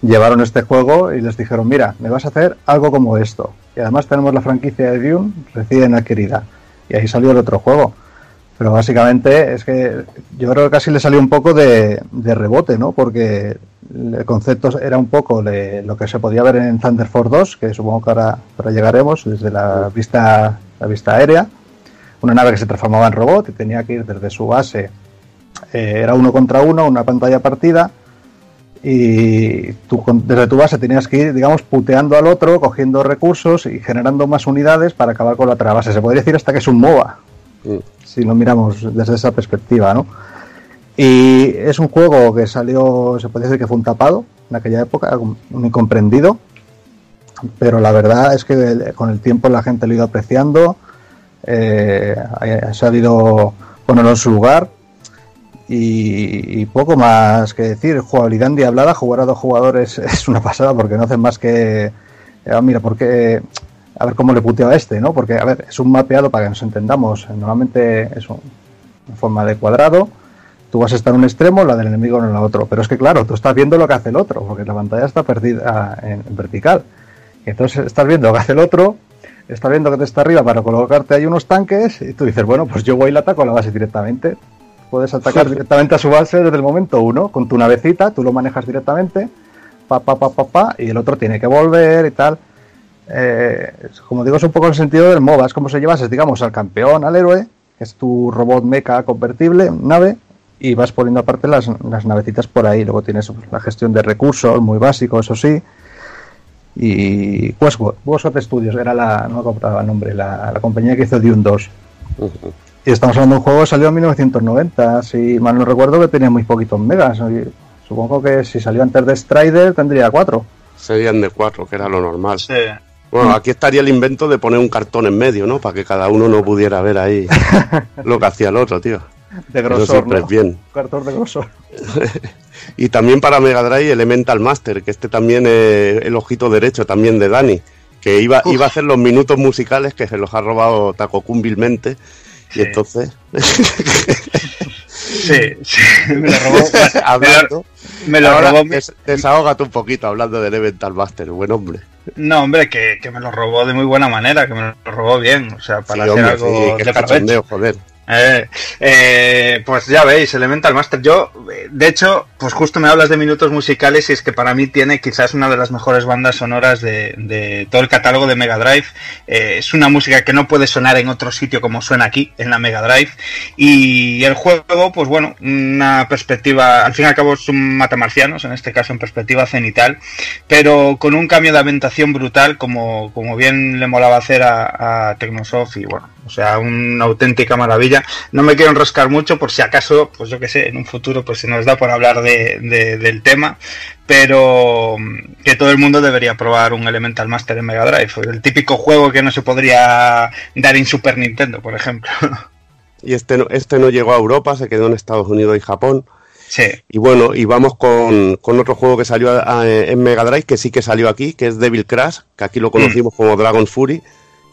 Speaker 15: Llevaron este juego y les dijeron, mira, me vas a hacer algo como esto. Y además tenemos la franquicia de Dune recién adquirida. Y ahí salió el otro juego. Pero básicamente es que yo creo que casi le salió un poco de, de rebote, ¿no? Porque el concepto era un poco de lo que se podía ver en Thunder Force 2, que supongo que ahora, llegaremos, desde la vista, la vista aérea. Una nave que se transformaba en robot y tenía que ir desde su base. eh, era uno contra uno, una pantalla partida. Y tú desde tu base tenías que ir, digamos, puteando al otro, cogiendo recursos y generando más unidades para acabar con la otra base. Se podría decir hasta que es un MOBA si lo miramos desde esa perspectiva, ¿no? Y es un juego que salió, se podría decir que fue un tapado en aquella época, un incomprendido, pero la verdad es que con el tiempo la gente lo ha ido apreciando, eh, ha sabido ponerlo en su lugar y, y poco más que decir. Jugabilidad endiablada, jugar a dos jugadores es una pasada porque no hacen más que. eh, mira, porque. A ver cómo le puteo a este, ¿no? Porque, a ver, es un mapeado para que nos entendamos. Normalmente es un- en forma de cuadrado. Tú vas a estar en un extremo, la del enemigo en el otro. Pero es que, claro, tú estás viendo lo que hace el otro, porque la pantalla está perdida en, en vertical. Y entonces estás viendo lo que hace el otro, estás viendo que te está arriba para colocarte ahí unos tanques, y tú dices, bueno, pues yo voy y le ataco a la base directamente. Puedes atacar directamente a su base desde el momento uno, con tu navecita, tú lo manejas directamente, pa, pa, pa, pa, pa, y el otro tiene que volver y tal. Eh, como digo, es un poco el sentido del MOBA. Es como si llevases, digamos, al campeón, al héroe, que es tu robot mecha convertible, nave, y vas poniendo aparte las, las navecitas por ahí. Luego tienes la gestión de recursos, muy básico, eso sí. Y Westwood, Westwood Studios era la, no me acordaba el nombre, la, la compañía que hizo Dune 2. Y estamos hablando de un juego que salió en 1990, si mal no recuerdo que tenía muy poquitos megas. y supongo que si salió antes de Strider tendría cuatro.
Speaker 4: Serían de cuatro, que era lo normal. Bueno, aquí estaría el invento de poner un cartón en medio, ¿no? Para que cada uno no pudiera ver ahí lo que hacía el otro, tío.
Speaker 15: De grosor, ¿no?
Speaker 4: bien.
Speaker 15: Cartón de grosor.
Speaker 4: Y también para Mega Drive Elemental Master, que este también es el ojito derecho también de Dani, que iba, iba a hacer los minutos musicales que se los ha robado Takokun vilmente. Y entonces,
Speaker 6: Sí, sí, me lo robó.
Speaker 4: hablando,
Speaker 6: me lo robó.
Speaker 4: des- desahógate un poquito hablando de Elemental Master, buen hombre.
Speaker 6: No, hombre, que, que me lo robó de muy buena manera, que me lo robó bien, o sea, para
Speaker 4: Sí,
Speaker 6: hacer
Speaker 4: hombre,
Speaker 6: algo
Speaker 4: sí, que
Speaker 6: de
Speaker 4: joder.
Speaker 6: Eh, pues ya veis, Elemental Master. Yo, eh, de hecho, pues justo me hablas de minutos musicales y es que para mí tiene quizás una de las mejores bandas sonoras de, de todo el catálogo de Mega Drive. Eh, es una música que no puede sonar en otro sitio como suena aquí, en la Mega Drive. Y el juego, pues bueno, una perspectiva, al fin y al cabo son matamarcianos, en este caso en perspectiva cenital, pero con un cambio de ambientación brutal, como, como bien le molaba hacer a, a Technosoft y bueno, o sea, una auténtica maravilla. No me quiero enroscar mucho por si acaso, pues yo que sé, en un futuro pues se nos da por hablar de, de- del tema, pero mm, que todo el mundo debería probar un Elemental Master en Mega Drive. El típico juego que no se podría dar en Super Nintendo, por ejemplo.
Speaker 4: Y este no, este no llegó a Europa, se quedó en Estados Unidos y Japón.
Speaker 6: Sí.
Speaker 4: Y bueno, y vamos con, con otro juego que salió a- a- en Mega Drive, que sí que salió aquí, que es Devil Crash, que aquí lo conocimos como Dragon Fury,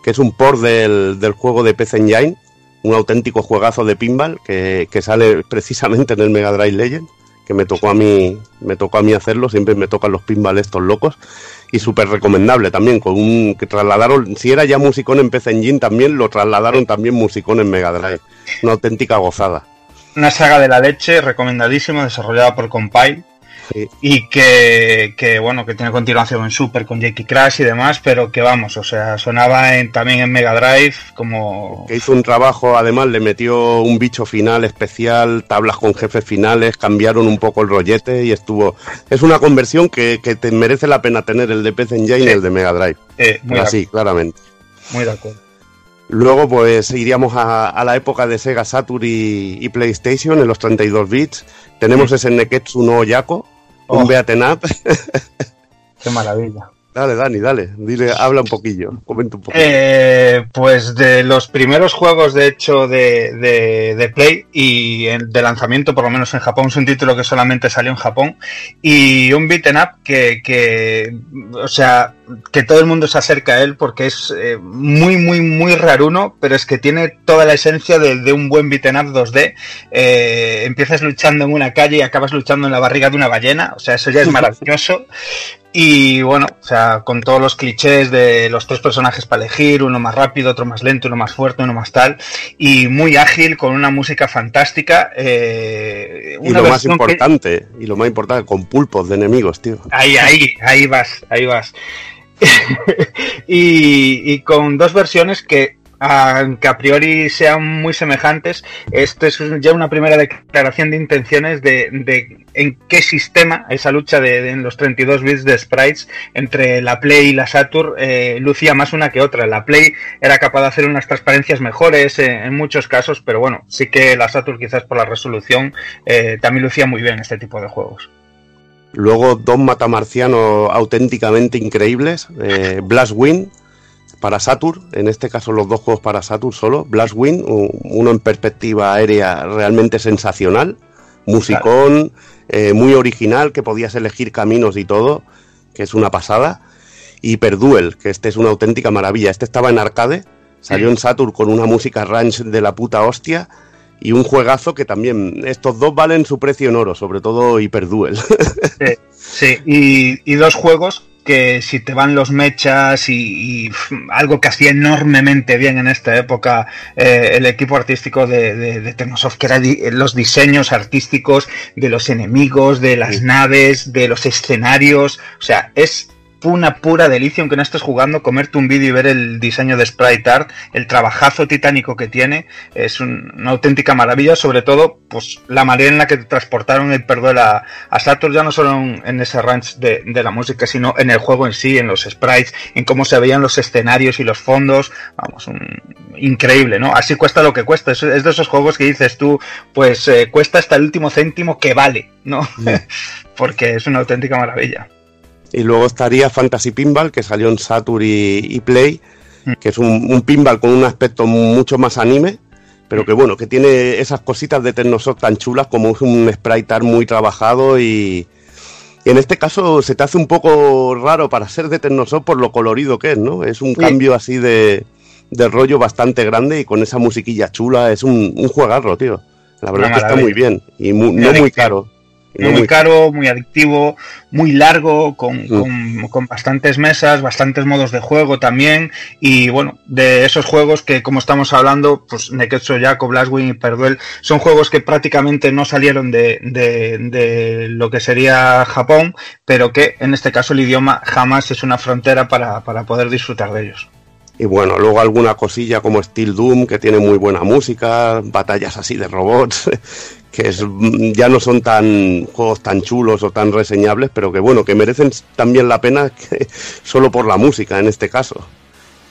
Speaker 4: que es un port del, del juego de PC Engine, un auténtico juegazo de pinball que, que sale precisamente en el Mega Drive Legend, que me tocó a mí, me tocó a mí hacerlo, siempre me tocan los pinball estos locos, y súper recomendable también, con un que trasladaron, si era ya musicón en PC Engine también, lo trasladaron también musicón en Mega Drive. Una auténtica gozada.
Speaker 6: Una saga de la leche recomendadísima, desarrollada por Compile. Y que, que, bueno, que tiene continuación en Super con Jackie Crash y demás, pero que vamos, o sea, sonaba en- también en Mega Drive como...
Speaker 4: que hizo un trabajo, además le metió un bicho final especial, tablas con jefes finales, cambiaron un poco el rollete y estuvo... Es una conversión que, que te merece la pena tener el de PC Engine y el de Mega Drive.
Speaker 6: Eh, muy de
Speaker 4: Así, claramente.
Speaker 6: Muy de acuerdo.
Speaker 4: Luego pues iríamos a, a la época de Sega Saturn y, y PlayStation en los 32 bits. Tenemos ese Neketsu no Yako,
Speaker 6: Oh.
Speaker 4: beaten up.
Speaker 6: Qué maravilla.
Speaker 4: dale, Dani, dale, dile, habla un poquillo, comenta un poco.
Speaker 6: Eh, pues de los primeros juegos, de hecho, de, de, de Play y de lanzamiento, por lo menos en Japón, es un título que solamente salió en Japón. Y un beaten up que, que o sea, que todo el mundo se acerca a él porque es eh, muy, muy, muy raruno, pero es que tiene toda la esencia de, de un buen beaten up 2D. Eh, empiezas luchando en una calle y acabas luchando en la barriga de una ballena, o sea, eso ya es maravilloso. Y bueno, o sea, con todos los clichés de los tres personajes para elegir, uno más rápido, otro más lento, uno más fuerte, uno más tal, y muy ágil, con una música fantástica. eh,
Speaker 4: y lo más
Speaker 6: que-
Speaker 4: importante, y lo más importante, con pulpos de enemigos, tío.
Speaker 6: Ahí, ahí, ahí vas, ahí vas. y, con dos versiones que, aunque a priori sean muy semejantes, esto es ya una primera declaración de intenciones de, de en qué sistema esa lucha de, de- en los 32 bits de sprites entre la Play y la Saturn eh, lucía más una que otra. La Play era capaz de hacer unas transparencias mejores eh, en muchos casos, pero bueno, sí que la Saturn quizás por la resolución eh, también lucía muy bien este tipo de juegos.
Speaker 4: Luego dos matamarcianos auténticamente increíbles. Eh, Blast Wind para Saturn, en este caso los dos juegos para Saturn solo. Blast Wind, uno en perspectiva aérea realmente sensacional. Musicón, eh, muy original, que podías elegir caminos y todo, que es una pasada. Y Perduel, que este es una auténtica maravilla. Este estaba en arcade, salió en Saturn con una música ranch de la puta hostia. Y un juegazo que también, estos dos valen su precio en oro, sobre todo Hyperduel.
Speaker 6: Sí, sí, y, y dos juegos que si te van los mechas y, algo que hacía enormemente bien en esta época eh, el equipo artístico de, de, de Technosoft, que eran los diseños artísticos de los enemigos, de las naves, de los escenarios, o sea, es una pura delicia, aunque no estés jugando, comerte un vídeo y ver el diseño de Sprite Art, el trabajazo titánico que tiene, es un- una auténtica maravilla, sobre todo, pues la manera en la que transportaron el Perduel a, a Saturn, ya no solo en, en ese ranch de, de la música, sino en el juego en sí, en los sprites, en cómo se veían los escenarios y los fondos, vamos, un- increíble, ¿no? Así cuesta lo que cuesta, es, es de esos juegos que dices tú, pues eh, cuesta hasta el último céntimo que vale, ¿no? Porque es una auténtica maravilla.
Speaker 4: Y luego estaría Fantasy Pinball, que salió en Saturn y, y Play,
Speaker 6: Mm.
Speaker 4: que es un, un pinball con un aspecto mucho más anime, pero que bueno, que tiene esas cositas de Tecnosoft tan chulas como es un sprite art muy trabajado y, y en este caso se te hace un poco raro para ser de Tecnosoft por lo colorido que es, ¿no? Es un
Speaker 6: Sí.
Speaker 4: cambio así de, de rollo bastante grande y con esa musiquilla chula, es un, un juegarro, tío. La verdad es que está muy bien y
Speaker 6: Muy
Speaker 4: no muy caro.
Speaker 6: No muy caro, muy adictivo, muy largo, con, con- con bastantes mesas, bastantes modos de juego también. Y bueno, de esos juegos que, como estamos hablando, pues Neketsu Yako, Blastwing y Perduel, son juegos que prácticamente no salieron de, de- de lo que sería Japón, pero que en este caso el idioma jamás es una frontera para, para poder disfrutar de ellos.
Speaker 4: Y bueno, luego alguna cosilla como Steel Doom, que tiene muy buena música, batallas así de robots, que es, ya no son tan juegos tan chulos o tan reseñables, pero que bueno, que merecen también la pena que- solo por la música en este caso.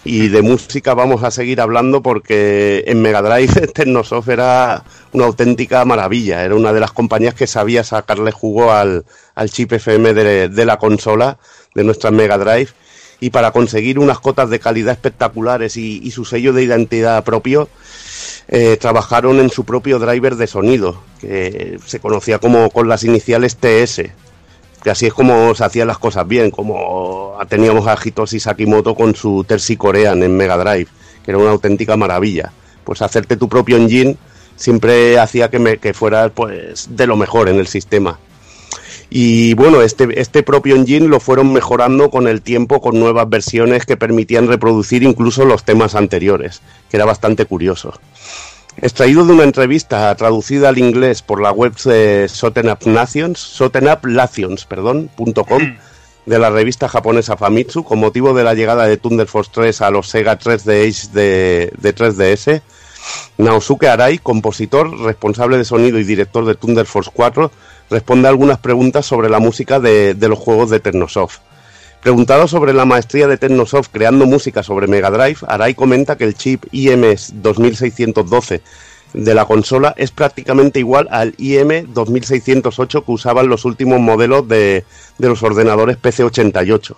Speaker 4: Y de música vamos a seguir hablando porque en Mega Drive Technosoft era una auténtica maravilla. Era una de las compañías que sabía sacarle jugo al, al chip FM de, de la consola, de nuestra Mega Drive. Y para conseguir unas cotas de calidad espectaculares y, y su sello de identidad propio, eh, trabajaron en su propio driver de sonido, que se conocía como con las iniciales TS, que así es como se hacían las cosas bien, como teníamos a Hitoshi Sakimoto con su Tersi Korean en Mega Drive, que era una auténtica maravilla. Pues hacerte tu propio engine siempre hacía que, me, que fueras pues de lo mejor en el sistema. Y bueno, este, este propio engine lo fueron mejorando con el tiempo con nuevas versiones que permitían reproducir incluso los temas anteriores, que era bastante curioso. Extraído de una entrevista traducida al inglés por la web de Soten Up Nations, Soten Up Nations, perdón, punto com, de la revista japonesa Famitsu, con motivo de la llegada de Thunder Force 3 a los Sega 3DS de, de 3DS, Naosuke Arai, compositor, responsable de sonido y director de Thunder Force 4, responde a algunas preguntas sobre la música de, los juegos de Technosoft. Preguntado sobre la maestría de Technosoft creando música sobre Mega Drive, Arai comenta que el chip IMS 2612 de la consola es prácticamente igual al IM 2608 que usaban los últimos modelos de, de los ordenadores PC88.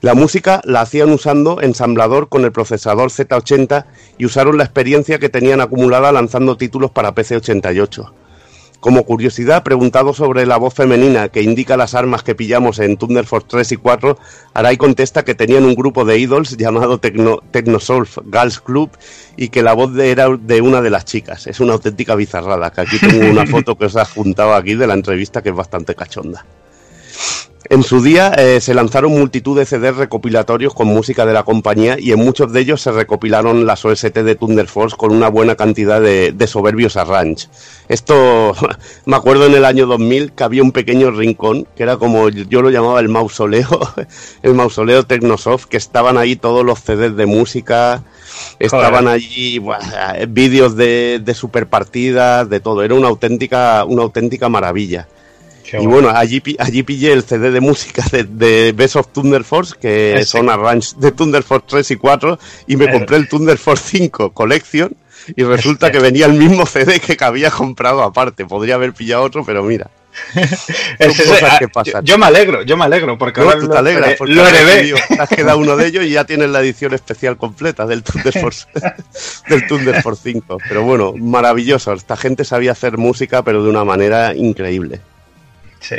Speaker 4: La música la hacían usando ensamblador con el procesador Z80 y usaron la experiencia que tenían acumulada lanzando títulos para PC88. Como curiosidad, preguntado sobre la voz femenina que indica las armas que pillamos en Thunder Force 3 y 4, Arai contesta que tenían un grupo de idols llamado Tecno, Technosolve Girls Club y que la voz de- era de una de las chicas. Es una auténtica bizarrada, que aquí tengo una foto que os he juntado aquí de la entrevista que es bastante cachonda. En su día eh, se lanzaron multitud de CDs recopilatorios con música de la compañía y en muchos de ellos se recopilaron las OST de Thunder Force con una buena cantidad de, de soberbios arrange. Esto me acuerdo en el año 2000 que había un pequeño rincón que era como yo lo llamaba el mausoleo, el mausoleo Technosoft, que estaban ahí todos los CDs de música, estaban allí vídeos de, de super partidas, de todo. Era una auténtica, una auténtica maravilla. Y bueno, allí, allí pillé el CD de música de, de Best of Thunder Force, que
Speaker 6: Ese.
Speaker 4: son arrange de Thunder Force 3 y 4, y me
Speaker 6: Eh.
Speaker 4: compré el Thunder Force 5 Collection, y resulta que venía el mismo CD que había comprado aparte. Podría haber pillado otro, pero mira.
Speaker 6: Ese-
Speaker 4: cosas
Speaker 6: ah,
Speaker 4: que pasan.
Speaker 6: Yo, yo me alegro, yo me alegro, porque
Speaker 4: No,
Speaker 6: ahora
Speaker 4: tú te alegras,
Speaker 6: eh,
Speaker 4: porque
Speaker 6: lo heredé.
Speaker 4: has quedado uno de ellos y ya tienes la edición especial completa del Thunder Force, del Thunder Force 5. Pero bueno, maravilloso. Esta gente sabía hacer música, pero de una manera increíble.
Speaker 6: Sí.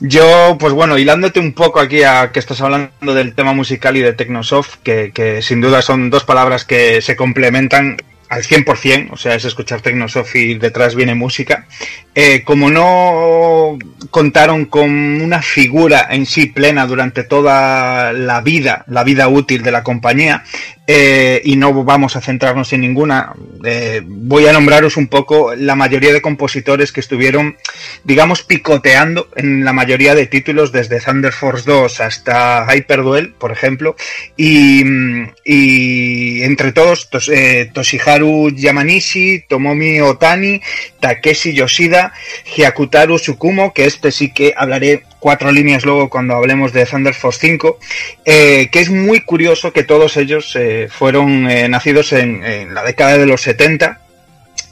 Speaker 6: Yo, pues bueno, hilándote un poco aquí a que estás hablando del tema musical y de Technosoft, que, que sin duda son dos palabras que se complementan al 100%, o sea, es escuchar Tecnosoft y detrás viene música. Eh, como no contaron con una figura en sí plena durante toda la vida, la vida útil de la compañía, eh, y no vamos a centrarnos en ninguna, eh, voy a nombraros un poco la mayoría de compositores que estuvieron, digamos, picoteando en la mayoría de títulos, desde Thunder Force 2 hasta Hyperduel, por ejemplo, y, y entre todos, Tos- eh, Yamanishi, Tomomi Otani, Takeshi Yoshida, Hyakutaru Tsukumo, que este sí que hablaré cuatro líneas luego cuando hablemos de Thunder Force 5, eh, que es muy curioso que todos ellos eh, fueron eh, nacidos en, en la década de los 70,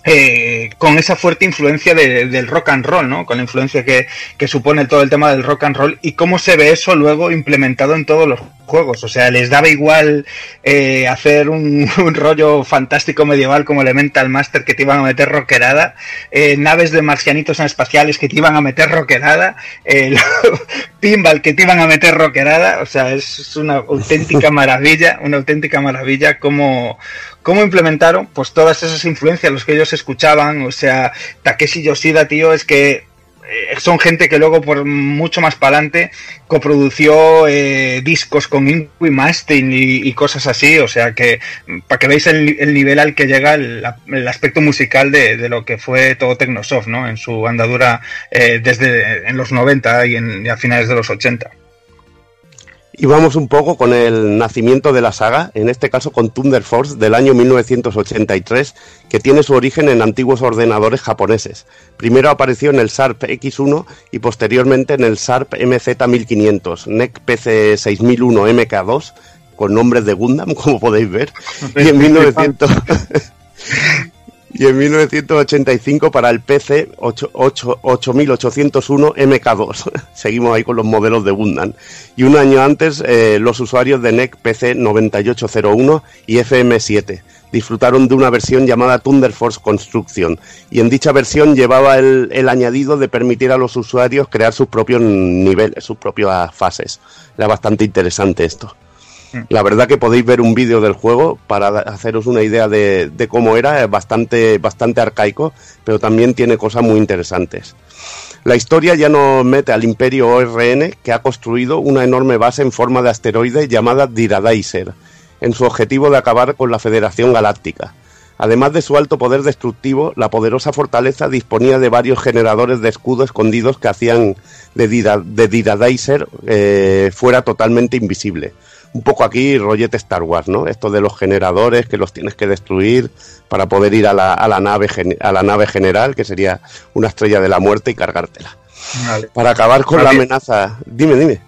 Speaker 6: eh, con esa fuerte influencia de- del rock and roll, ¿no? Con la influencia que, que supone todo el tema del rock and roll y cómo se ve eso luego implementado en todos los juegos. O sea, les daba igual eh, hacer un, un rollo fantástico medieval como Elemental Master que te iban a meter rockerada, eh, naves de marcianitos espaciales que te iban a meter rockerada, eh, pinball que te iban a meter rockerada. O sea, es una auténtica maravilla, una auténtica maravilla cómo, cómo implementaron pues todas esas influencias, los que ellos escuchaban, o sea, Takeshi Yoshida, tío, es que eh, son gente que luego por mucho más para adelante coprodució eh, discos con Ingui Mastin y, cosas así, o sea que para que veáis el, el nivel al que llega el, el aspecto musical de, de lo que fue todo Tecnosoft, ¿no? En su andadura eh, desde en los 90 y, en, y a finales de los 80.
Speaker 4: Y vamos un poco con el nacimiento de la saga, en este caso con Thunder Force del año 1983, que tiene su origen en antiguos ordenadores japoneses. Primero apareció en el SARP X1 y posteriormente en el SARP MZ1500, NEC PC 6001 MK2, con nombres de Gundam, como podéis ver, y en 1900... y en 1985 para el PC 8- 8- 8801 MK2. Seguimos ahí con los modelos de Gundam. Y un año antes, eh, los usuarios de NEC PC 9801 y FM7 disfrutaron de una versión llamada Thunder Force Construction. Y en dicha versión llevaba el, el añadido de permitir a los usuarios crear sus propios niveles, sus propias fases. Era bastante interesante esto. La verdad que podéis ver un vídeo del juego para haceros una idea de, cómo era, es bastante, bastante arcaico, pero también tiene cosas muy interesantes. La historia ya nos mete al Imperio ORN, que ha construido una enorme base en forma de asteroide llamada Diradaiser, en su objetivo de acabar con la Federación Galáctica. Además de su alto poder destructivo, la poderosa fortaleza disponía de varios generadores de escudo escondidos que hacían de Diradaiser eh, fuera totalmente invisible. Un poco aquí rollete Star Wars, ¿no? Esto de los generadores que los tienes que destruir para poder ir a la, a la nave, a la nave general, que sería una estrella de la muerte, y cargártela.
Speaker 6: Vale.
Speaker 4: Para acabar con la amenaza. Dime, dime.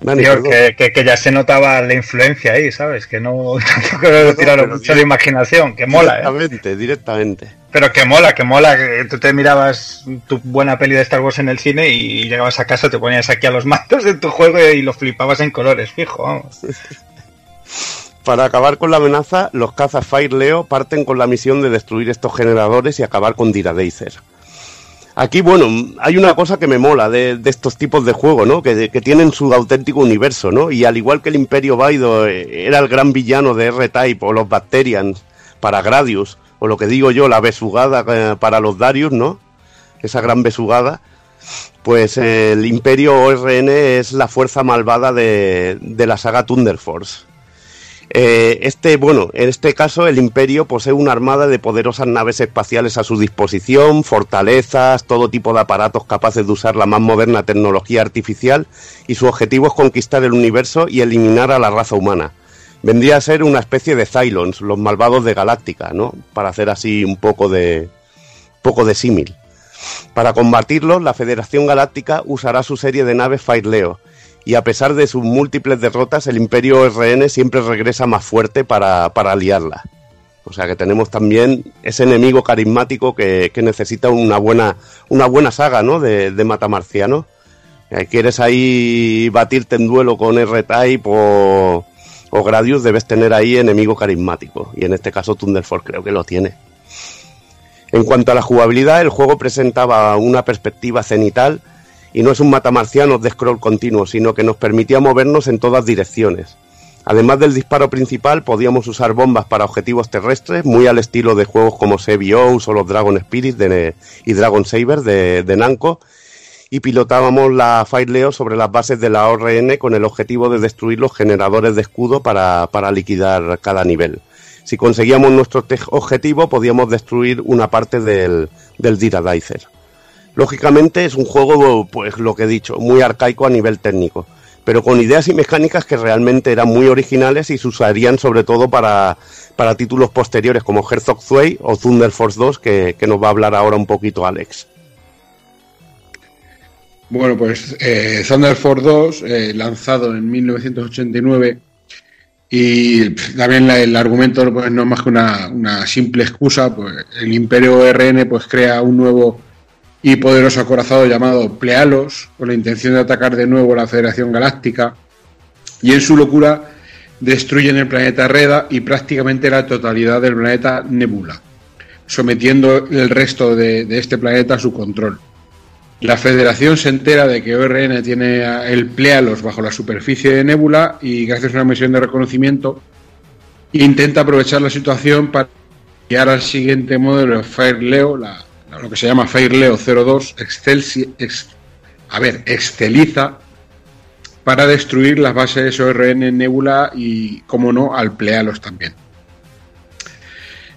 Speaker 4: Dani,
Speaker 6: que, que- que ya se notaba la influencia ahí, ¿sabes? Que no tampoco le tiraron mucho de imaginación, que mola, ¿eh?
Speaker 4: Directamente, directamente.
Speaker 6: Pero que mola, que mola, que tú te mirabas tu buena peli de Star Wars en el cine y llegabas a casa, te ponías aquí a los mandos de tu juego y lo flipabas en colores, fijo, vamos.
Speaker 4: Para acabar con la amenaza, los cazas Fire Leo parten con la misión de destruir estos generadores y acabar con Diradacer. Aquí, bueno, hay una cosa que me mola de, de estos tipos de juegos, ¿no? Que, que tienen su auténtico universo, ¿no? Y al igual que el Imperio Baido eh, era el gran villano de R-Type o los Bacterians para Gradius, o lo que digo yo, la besugada eh, para los Darius, ¿no? Esa gran besugada. Pues eh, el Imperio ORN es la fuerza malvada de, de la saga Thunder Force. Eh, este, bueno, en este caso el Imperio posee una armada de poderosas naves espaciales a su disposición, fortalezas, todo tipo de aparatos capaces de usar la más moderna tecnología artificial y su objetivo es conquistar el universo y eliminar a la raza humana. Vendría a ser una especie de Cylons, los malvados de Galáctica, ¿no? Para hacer así un poco de poco de símil. Para combatirlos, la Federación Galáctica usará su serie de naves Fire Leo, y a pesar de sus múltiples derrotas, el Imperio RN siempre regresa más fuerte para, para aliarla. O sea que tenemos también ese enemigo carismático que, que necesita una buena, una buena saga ¿no? de, de matamarciano. Eh, quieres ahí batirte en duelo con R-Type o, o Gradius, debes tener ahí enemigo carismático. Y en este caso Thunder Force creo que lo tiene. En cuanto a la jugabilidad, el juego presentaba una perspectiva cenital y no es un matamarcianos de scroll continuo, sino que nos permitía movernos en todas direcciones. Además del disparo principal, podíamos usar bombas para objetivos terrestres, muy al estilo de juegos como Sebios o los Dragon Spirit de- y Dragon Saber de, de y pilotábamos la Fire Leo sobre las bases de la ORN con el objetivo de destruir los generadores de escudo para, para liquidar cada nivel. Si conseguíamos nuestro objetivo, podíamos destruir una parte del, del Dira Dicer. Lógicamente es un juego, pues lo que he dicho, muy arcaico a nivel técnico, pero con ideas y mecánicas que realmente eran muy originales y se usarían sobre todo para, para títulos posteriores como Herzog Zwei o Thunder Force 2, que, que nos va a hablar ahora un poquito Alex.
Speaker 2: Bueno, pues eh, Thunder Force 2, eh, lanzado en 1989, y también el argumento pues, no es más que una, una simple excusa, pues el Imperio RN pues, crea un nuevo y poderoso acorazado llamado Plealos, con la intención de atacar de nuevo la Federación Galáctica, y en su locura destruyen el planeta Reda y prácticamente la totalidad del planeta Nebula, sometiendo el resto de- este planeta a su control. La Federación se entera de que ORN tiene el Plealos bajo la superficie de Nebula y gracias a una misión de reconocimiento intenta aprovechar la situación para guiar al siguiente modelo de Fire Leo, la- lo que se llama Fire Leo 02 Excelsi- ex- a ver, Exceliza para destruir las bases ORN Nebula y, como no, al Plealos también.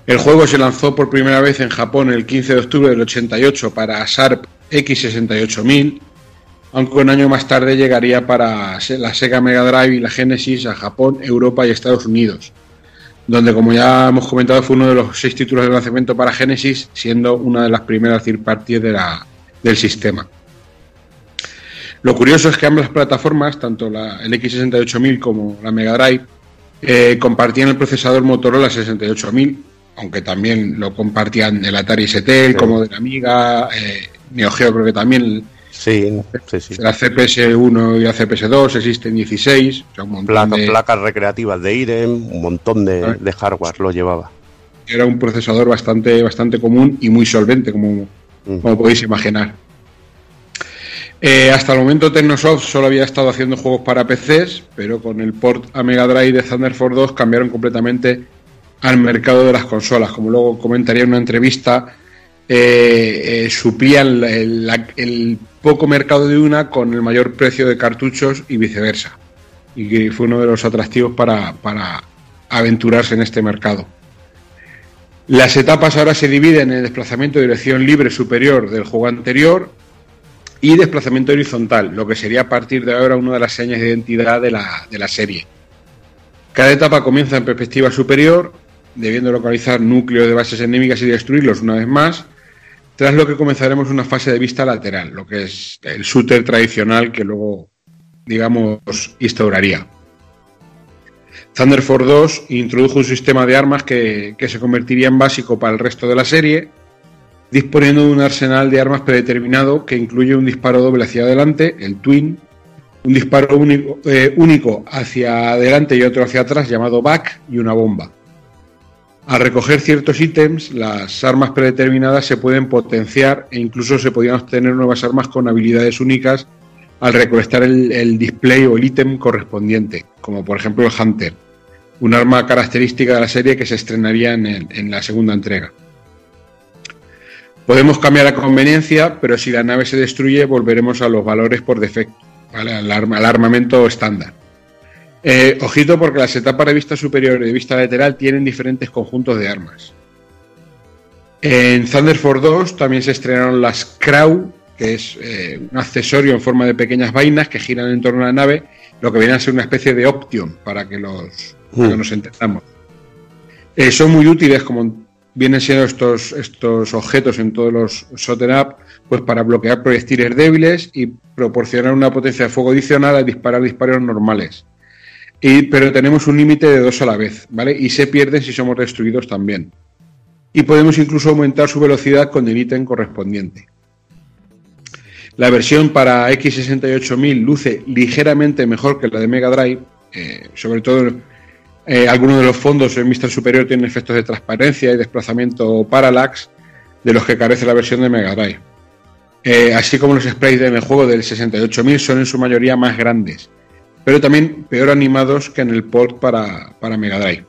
Speaker 2: El juego se lanzó por primera vez en Japón el 15 de octubre del 88 para SARP X68000, aunque un año más tarde llegaría para la Sega Mega Drive y la Genesis a Japón, Europa y Estados Unidos, donde como ya hemos comentado fue uno de los seis títulos de lanzamiento para Genesis, siendo una de las primeras third parties de la- del sistema. Lo curioso es que ambas plataformas, tanto la, el X68000 como la Mega Drive, eh, compartían el procesador Motorola 68000, aunque también lo compartían el Atari ST, el Commodore Amiga, eh, Neo Geo creo que también.
Speaker 4: Sí, sí, sí.
Speaker 2: La CPS1 y la CPS2 existen 16, o sea, un montón
Speaker 4: Placa-
Speaker 2: de-
Speaker 4: Placas recreativas de IREM, un montón de, de hardware lo llevaba.
Speaker 2: era un procesador bastante, bastante común y muy solvente, como, como podéis imaginar. Eh, hasta el momento Technosoft solo había estado haciendo juegos para PCs, pero con el port a Mega Drive de Thunder Force 2 cambiaron completamente al mercado de las consolas. Como luego comentaría en una entrevista, eh, eh, suplían el poco mercado de una con el mayor precio de cartuchos y viceversa. Y que fue uno de los atractivos para, para aventurarse en este mercado. Las etapas ahora se dividen en desplazamiento de dirección libre superior del juego anterior y desplazamiento horizontal, lo que sería a partir de ahora una de las señas de identidad de la, de la serie. Cada etapa comienza en perspectiva superior, debiendo localizar núcleos de bases enemigas y destruirlos una vez más, tras lo que comenzaremos una fase de vista lateral, lo que es el shooter tradicional que luego, digamos, instauraría. Thunder Force 2 introdujo un sistema de armas que, que se convertiría en básico para el resto de la serie, disponiendo de un arsenal de armas predeterminado que incluye un disparo doble hacia adelante, el Twin, un disparo único, eh, único hacia adelante y otro hacia atrás llamado Back y una bomba. Al recoger ciertos ítems, las armas predeterminadas se pueden potenciar e incluso se podían obtener nuevas armas con habilidades únicas al recolectar el, display o el ítem correspondiente, como por ejemplo el Hunter, un arma característica de la serie que se estrenaría en la segunda entrega. Podemos cambiar a conveniencia, pero si la nave se destruye volveremos a los valores por defecto, ¿vale? al, arma- al armamento estándar. Eh, ojito porque las etapas de vista superior y de vista lateral tienen diferentes conjuntos de armas. En Thunder Force 2 también se estrenaron las Crow, que es eh, un accesorio en forma de pequeñas vainas que giran en torno a la nave, lo que viene a ser una especie de Option, para que, los, para que nos entendamos. Eh, son muy útiles como vienen siendo estos, estos objetos en todos los shooter up, pues para bloquear proyectiles débiles y proporcionar una potencia de fuego adicional al disparar disparos normales. Pero tenemos un límite de dos a la vez, ¿vale? Y se pierden si somos destruidos también. Y podemos incluso aumentar su velocidad con el ítem correspondiente. La versión para X68000 luce ligeramente mejor que la de Mega Drive, eh, sobre todo eh, algunos de los fondos en vista superior tienen efectos de transparencia y desplazamiento parallax de los que carece la versión de Mega Drive. Eh, así como los sprites en juego del 68000 son en su mayoría más grandes, pero también peor animados que en el port para, para Mega Drive.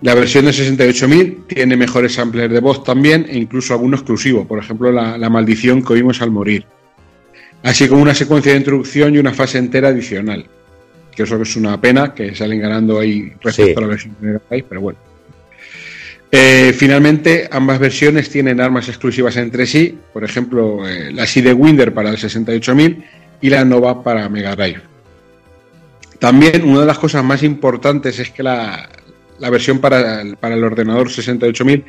Speaker 2: La versión de 68.000 tiene mejores samplers de voz también e incluso alguno exclusivo, por ejemplo la, la maldición que oímos al morir. Así como una secuencia de introducción y una fase entera adicional. Que eso es una pena, que salen ganando ahí respecto
Speaker 4: Sí.
Speaker 2: a la versión de Mega Drive, pero bueno. Eh, finalmente, ambas versiones tienen armas exclusivas entre sí, por ejemplo, eh, la Sidewinder para el 68000 y la Nova para Mega Drive. También una de las cosas más importantes es que la, la versión para el, para el ordenador 68000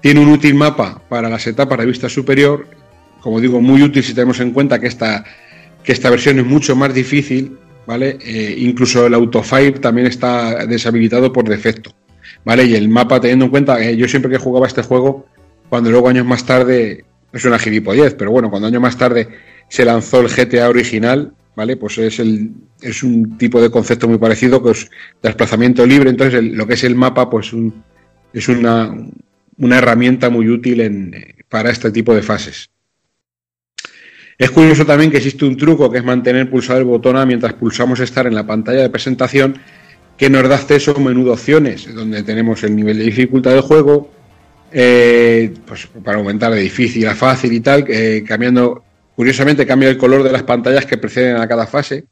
Speaker 2: tiene un útil mapa para las etapas de vista superior, como digo, muy útil si tenemos en cuenta que esta, que esta versión es mucho más difícil, ¿vale? Eh, incluso el autofire también está deshabilitado por defecto. ¿vale? Y el mapa, teniendo en cuenta que yo siempre que jugaba este juego, cuando luego años más tarde, es una gilipollez, pero bueno, cuando años más tarde se lanzó el GTA original, ¿vale? Pues es, el, es un tipo de concepto muy parecido, que es desplazamiento libre, entonces lo que es el mapa, pues es una, una herramienta muy útil eh, para este tipo de fases. Es curioso también que existe un truco que es mantener pulsado el botón A mientras pulsamos estar en la pantalla de presentación que nos da acceso a un menú de opciones, donde tenemos el nivel de dificultad del juego, eh, pues para aumentar de difícil a fácil y tal, eh, cambiando, curiosamente cambia el color de las pantallas que preceden a cada fase.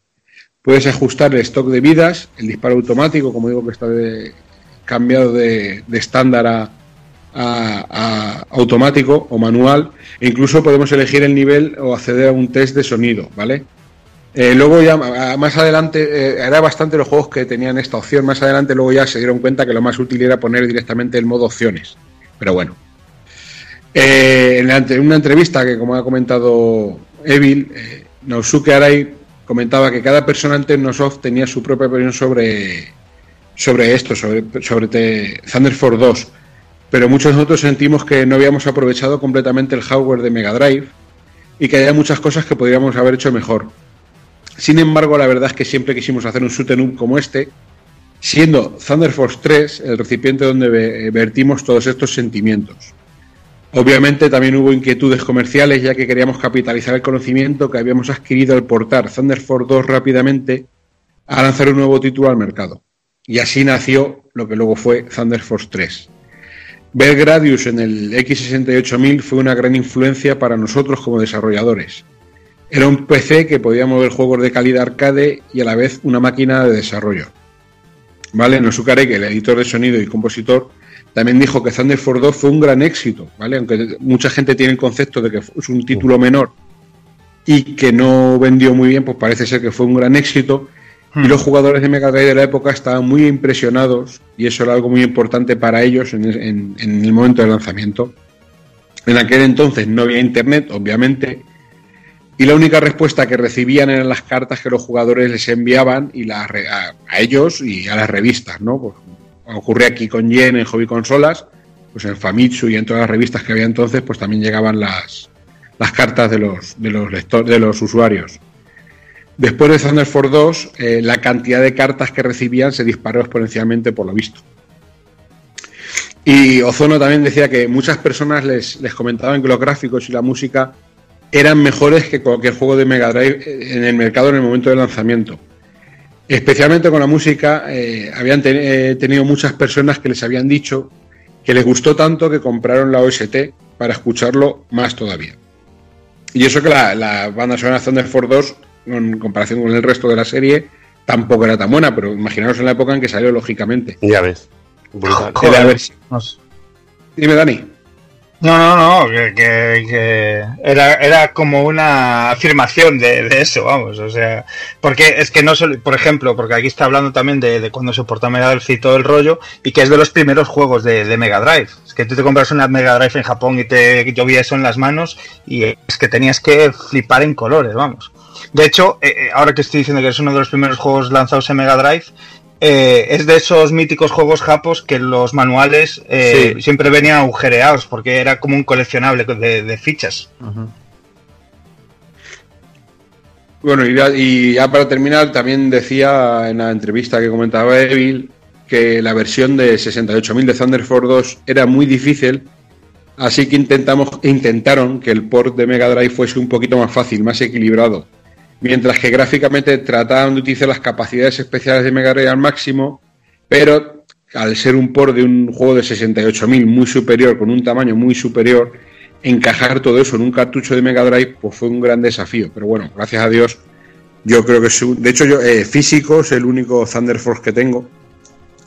Speaker 2: Puedes ajustar el stock de vidas, el disparo automático, como digo que está cambiado de estándar a, automático o manual, e incluso podemos elegir el nivel o acceder a un test de sonido, ¿vale? Eh, luego ya a- más adelante, eh, era bastante los juegos que tenían esta opción, más adelante luego ya se dieron cuenta que lo más útil era poner directamente el modo opciones, pero bueno. Eh, en, la una entrevista que como ha comentado Evil, eh, Nosuke Arai comentaba que cada persona en Technosoft tenía su propia opinión sobre, sobre esto, sobre, sobre Thunder Force 2, pero muchos de nosotros sentimos que no habíamos aprovechado completamente el hardware de Mega Drive y que había muchas cosas que podríamos haber hecho mejor. Sin embargo, la verdad es que siempre quisimos hacer un shoot 'em up como este, siendo Thunder Force 3 el recipiente donde ve- vertimos todos estos sentimientos. Obviamente también hubo inquietudes comerciales ya que queríamos capitalizar el conocimiento que habíamos adquirido al portar Thunder Force 2 rápidamente a lanzar un nuevo título al mercado. Y así nació lo que luego fue Thunder Force 3. Ver Gradius en el X68000 fue una gran influencia para nosotros como desarrolladores. Era un PC que podía mover juegos de calidad arcade y a la vez una máquina de desarrollo. ¿Vale? Nosuke que el editor de sonido y compositor, también dijo que Thunder Force 2 fue un gran éxito, ¿vale? Aunque mucha gente tiene el concepto de que es un título menor y que no vendió muy bien, pues parece ser que fue un gran éxito. Y los jugadores de Mega Drive de la época estaban muy impresionados y eso era algo muy importante para ellos en, en- en el momento del lanzamiento. En aquel entonces no había internet, obviamente, y la única respuesta que recibían eran las cartas que los jugadores les enviaban y re- a, a ellos y a las revistas, ¿no? Pues, ocurría aquí con Yen en Hobby Consolas, pues en Famitsu y en todas las revistas que había entonces, pues también llegaban las, las cartas de los, de los lectores, de los usuarios. Después de Thunder Force 2, eh, la cantidad de cartas que recibían se disparó exponencialmente por lo visto. Y Ozono también decía que muchas personas les, les comentaban que los gráficos y la música eran mejores que cualquier juego de Mega Drive eh, en el mercado en el momento del lanzamiento. Especialmente con la música, eh, habían te- eh, tenido muchas personas que les habían dicho que les gustó tanto que compraron la OST para escucharlo más todavía. Y eso que la, la banda sonora Thunder Force 2, en comparación con el resto de la serie, tampoco era tan buena, pero imaginaos en la época en que salió, lógicamente.
Speaker 4: Ya ves. Brutal.
Speaker 2: De Dime, Dani.
Speaker 6: No, no, no, que, que- que era, era como una afirmación de, eso, vamos, o sea, porque es que no solo, por ejemplo, porque aquí está hablando también de, de cuando se portó Mega Drive y todo el rollo, y que es de los primeros juegos de, de Mega Drive. Es que tú te compras una Mega Drive en Japón y te llovía eso en las manos, y es que tenías que flipar en colores, vamos. De hecho, eh, eh, ahora que estoy diciendo que es uno de los primeros juegos lanzados en Mega Drive, eh, es de esos míticos juegos japos que los manuales eh,
Speaker 2: Sí.
Speaker 6: siempre venían agujereados porque era como un coleccionable de, de fichas.
Speaker 2: Bueno, y ya, y ya para terminar, también decía en la entrevista que comentaba Evil que la versión de 68.000 de Thunder Force 2 era muy difícil, así que intentamos, intentaron que el port de Mega Drive fuese un poquito más fácil, más equilibrado. Mientras que gráficamente trataban de utilizar las capacidades especiales de Mega Drive al máximo, pero al ser un port de un juego de 68.000 muy superior, con un tamaño muy superior, encajar todo eso en un cartucho de Mega Drive pues fue un gran desafío. Pero bueno, gracias a Dios, yo creo que es un- de hecho yo eh, físico es el único Thunder Force que tengo.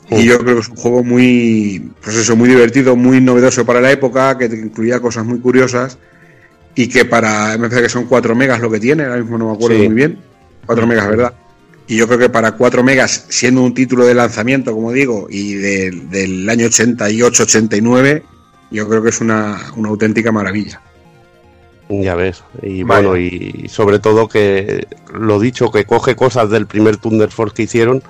Speaker 2: Y yo creo que es un juego muy, pues eso, muy divertido, muy novedoso para la época, que incluía cosas muy curiosas y que para, me parece que son 4 megas lo que tiene, ahora mismo no me acuerdo
Speaker 4: Sí.
Speaker 2: muy bien, 4 megas, ¿verdad? Y yo creo que para 4 megas, siendo un título de lanzamiento, como digo, y de- del año 88-89, yo creo que es una, una auténtica maravilla.
Speaker 4: Ya ves. Y
Speaker 2: Vaya.
Speaker 4: bueno, y sobre todo que lo dicho, que coge cosas del primer Thunder Force que hicieron,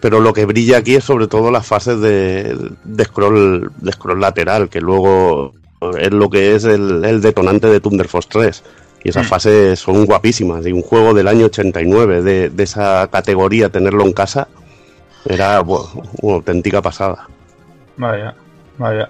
Speaker 4: pero lo que brilla aquí es sobre todo las fases de, de scroll de scroll lateral, que luego es lo que es el, el detonante de Thunder Force 3. Y esas
Speaker 6: Mm.
Speaker 4: fases son guapísimas. Y un juego del año 89 de, de esa categoría, tenerlo en casa, era bueno, una auténtica pasada.
Speaker 6: Vaya, vaya.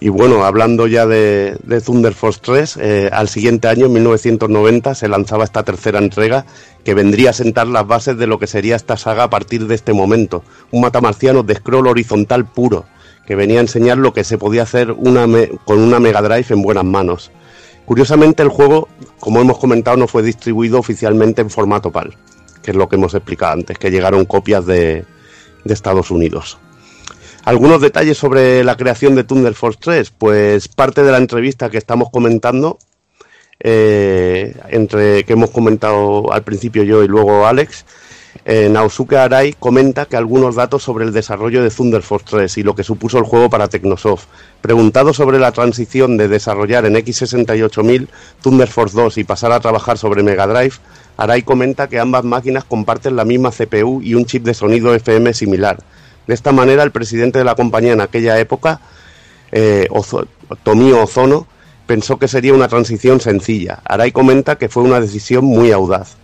Speaker 4: Y bueno, hablando ya de, de Thunder Force 3, eh, al siguiente año, en 1990, se lanzaba esta tercera entrega que vendría a sentar las bases de lo que sería esta saga a partir de este momento. Un matamarciano de scroll horizontal puro, que venía a enseñar lo que se podía hacer con una Mega Drive en buenas manos. Curiosamente, el juego, como hemos comentado, no fue distribuido oficialmente en formato PAL, que es lo que hemos explicado antes, que llegaron copias de, de Estados Unidos. Algunos detalles sobre la creación de Thunder Force 3, pues parte de la entrevista que estamos comentando, eh, entre que hemos comentado al principio yo y luego Alex, eh, Naosuke Arai comenta que algunos datos sobre el desarrollo de Thunder Force 3 y lo que supuso el juego para Technosoft. Preguntado sobre la transición de desarrollar en X68000 Thunder Force 2 y pasar a trabajar sobre Mega Drive, Arai comenta que ambas máquinas comparten la misma CPU y un chip de sonido FM similar. De esta manera, el presidente de la compañía en aquella época, eh, Tomio Ozono, pensó que sería una transición sencilla. Arai comenta que fue una decisión muy audaz.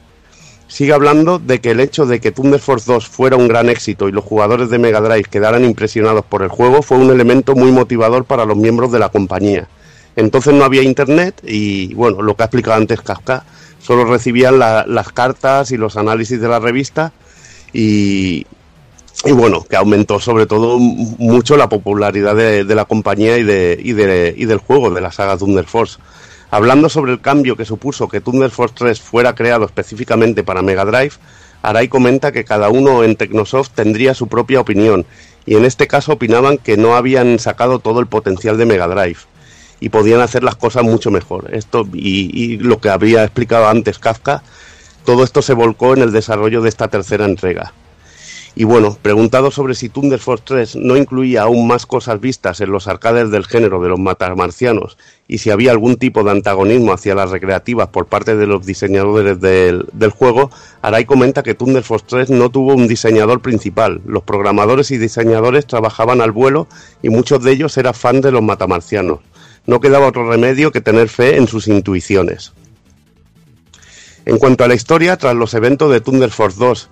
Speaker 4: Sigue hablando de que el hecho de que Thunder Force 2 fuera un gran éxito y los jugadores de Mega Drive quedaran impresionados por el juego fue un elemento muy motivador para los miembros de la compañía. Entonces no había internet y, bueno, lo que ha explicado antes Kafka, solo recibían la- las cartas y los análisis de la revista y, y bueno, que aumentó sobre todo mucho la popularidad de, de la compañía y, de, y, de- y del juego, de la saga Thunder Force. Hablando sobre el cambio que supuso que Thunder Force 3 fuera creado específicamente para Mega Drive, Arai comenta que cada uno en Technosoft tendría su propia opinión, y en este caso opinaban que no habían sacado todo el potencial de Mega Drive y podían hacer las cosas mucho mejor. Esto y, y lo que había explicado antes Kafka, todo esto se volcó en el desarrollo de esta tercera entrega. Y bueno, preguntado sobre si Thunder Force 3 no incluía aún más cosas vistas en los arcades del género de los matamarcianos y si había algún tipo de antagonismo hacia las recreativas por parte de los diseñadores del, juego, Arai comenta que Thunder Force 3 no tuvo un diseñador principal. Los programadores y diseñadores trabajaban al vuelo y muchos de ellos eran fans de los matamarcianos. No quedaba otro remedio que tener fe en sus intuiciones. En cuanto a la historia, tras los eventos de Thunder Force 2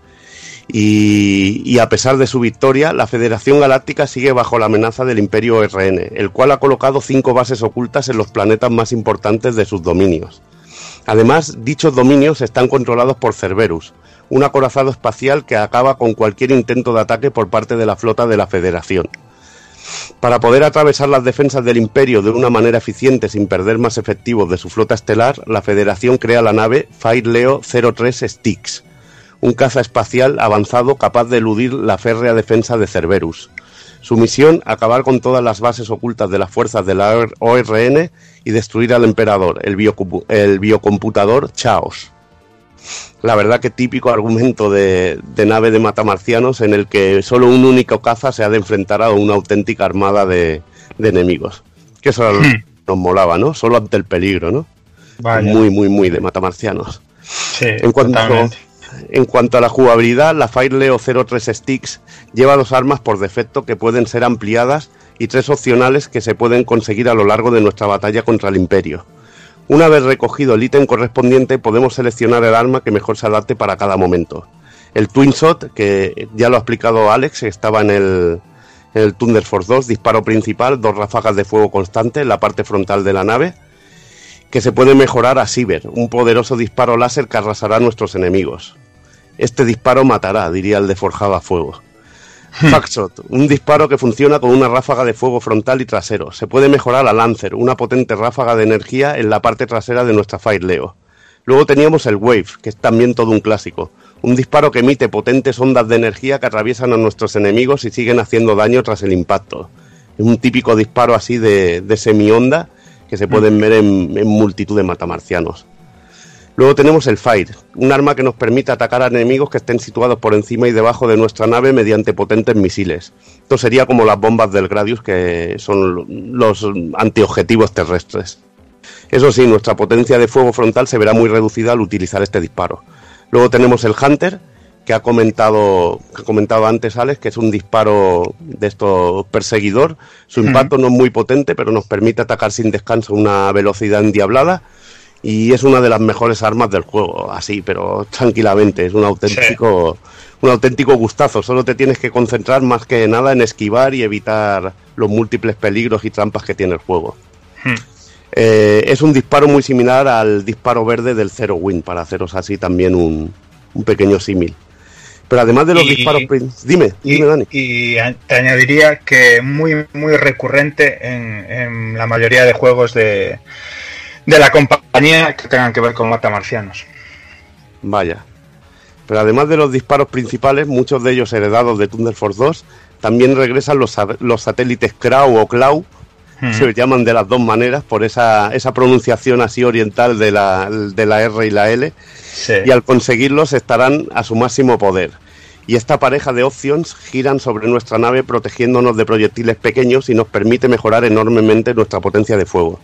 Speaker 4: y, a pesar de su victoria, la Federación Galáctica sigue bajo la amenaza del Imperio RN, el cual ha colocado cinco bases ocultas en los planetas más importantes de sus dominios. Además, dichos dominios están controlados por Cerberus, un acorazado espacial que acaba con cualquier intento de ataque por parte de la flota de la Federación. Para poder atravesar las defensas del Imperio de una manera eficiente sin perder más efectivos de su flota estelar, la Federación crea la nave Fire Leo 03 Styx, un caza espacial avanzado capaz de eludir la férrea defensa de Cerberus. Su misión, acabar con todas las bases ocultas de las fuerzas de la ORN y destruir al emperador, el, biocu- el biocomputador Chaos. La verdad que típico argumento de, de nave de matamarcianos en el que solo un único caza se ha de enfrentar a una auténtica armada de, de enemigos. Que eso nos molaba, ¿no? Solo ante el peligro, ¿no?
Speaker 6: Vaya.
Speaker 4: Muy, muy, muy de matamarcianos.
Speaker 6: Sí,
Speaker 4: En cuanto,
Speaker 6: totalmente.
Speaker 4: En cuanto a la jugabilidad, la Fire Leo 03 Sticks lleva dos armas por defecto que pueden ser ampliadas y tres opcionales que se pueden conseguir a lo largo de nuestra batalla contra el Imperio. Una vez recogido el ítem correspondiente, podemos seleccionar el arma que mejor se adapte para cada momento. El Twin Shot, que ya lo ha explicado Alex, estaba en el, Thunder Force 2, disparo principal, dos ráfagas de fuego constante en la parte frontal de la nave que se puede mejorar a Cyber, un poderoso disparo láser que arrasará a nuestros enemigos. Este disparo matará, diría el de Forjado a Fuego. Faxot, un disparo que funciona con una ráfaga de fuego frontal y trasero. Se puede mejorar a Lancer, una potente ráfaga de energía en la parte trasera de nuestra Fire Leo. Luego teníamos el Wave, que es también todo un clásico. Un disparo que emite potentes ondas de energía que atraviesan a nuestros enemigos y siguen haciendo daño tras el impacto. Es un típico disparo así de, de semi-onda que se pueden ver en, en multitud de matamarcianos. Luego tenemos el Fire, un arma que nos permite atacar a enemigos que estén situados por encima y debajo de nuestra nave mediante potentes misiles. Esto sería como las bombas del Gradius, que son los antiobjetivos terrestres. Eso sí, nuestra potencia de fuego frontal se verá muy reducida al utilizar este disparo. Luego tenemos el Hunter, que ha comentado, que ha comentado antes Alex, que es un disparo de esto perseguidor. Su impacto no es muy potente, pero nos permite atacar sin descanso a una velocidad endiablada y es una de las mejores armas del juego, así, pero tranquilamente, es un auténtico, un auténtico gustazo. Solo te tienes que concentrar más que nada en esquivar y evitar los múltiples peligros y trampas que tiene el juego. Eh, es un disparo muy similar al disparo verde del Zero Win, para haceros así también un, un pequeño símil. Pero además de los
Speaker 6: Y-
Speaker 4: disparos... Dime, dime, Dani.
Speaker 6: Y te añadiría que muy, muy recurrente en, en la mayoría de juegos de, de la compañía que tengan que ver con matamarcianos.
Speaker 4: Vaya. Pero además de los disparos principales, muchos de ellos heredados de Thunder Force 2, también regresan los, los satélites Crow o Clau,
Speaker 6: Ujú.
Speaker 4: se llaman de las dos maneras por esa, esa pronunciación así oriental de la, de la R y la L, y al conseguirlos estarán a su máximo poder. Y esta pareja de options giran sobre nuestra nave protegiéndonos de proyectiles pequeños y nos permite mejorar enormemente nuestra potencia de fuego.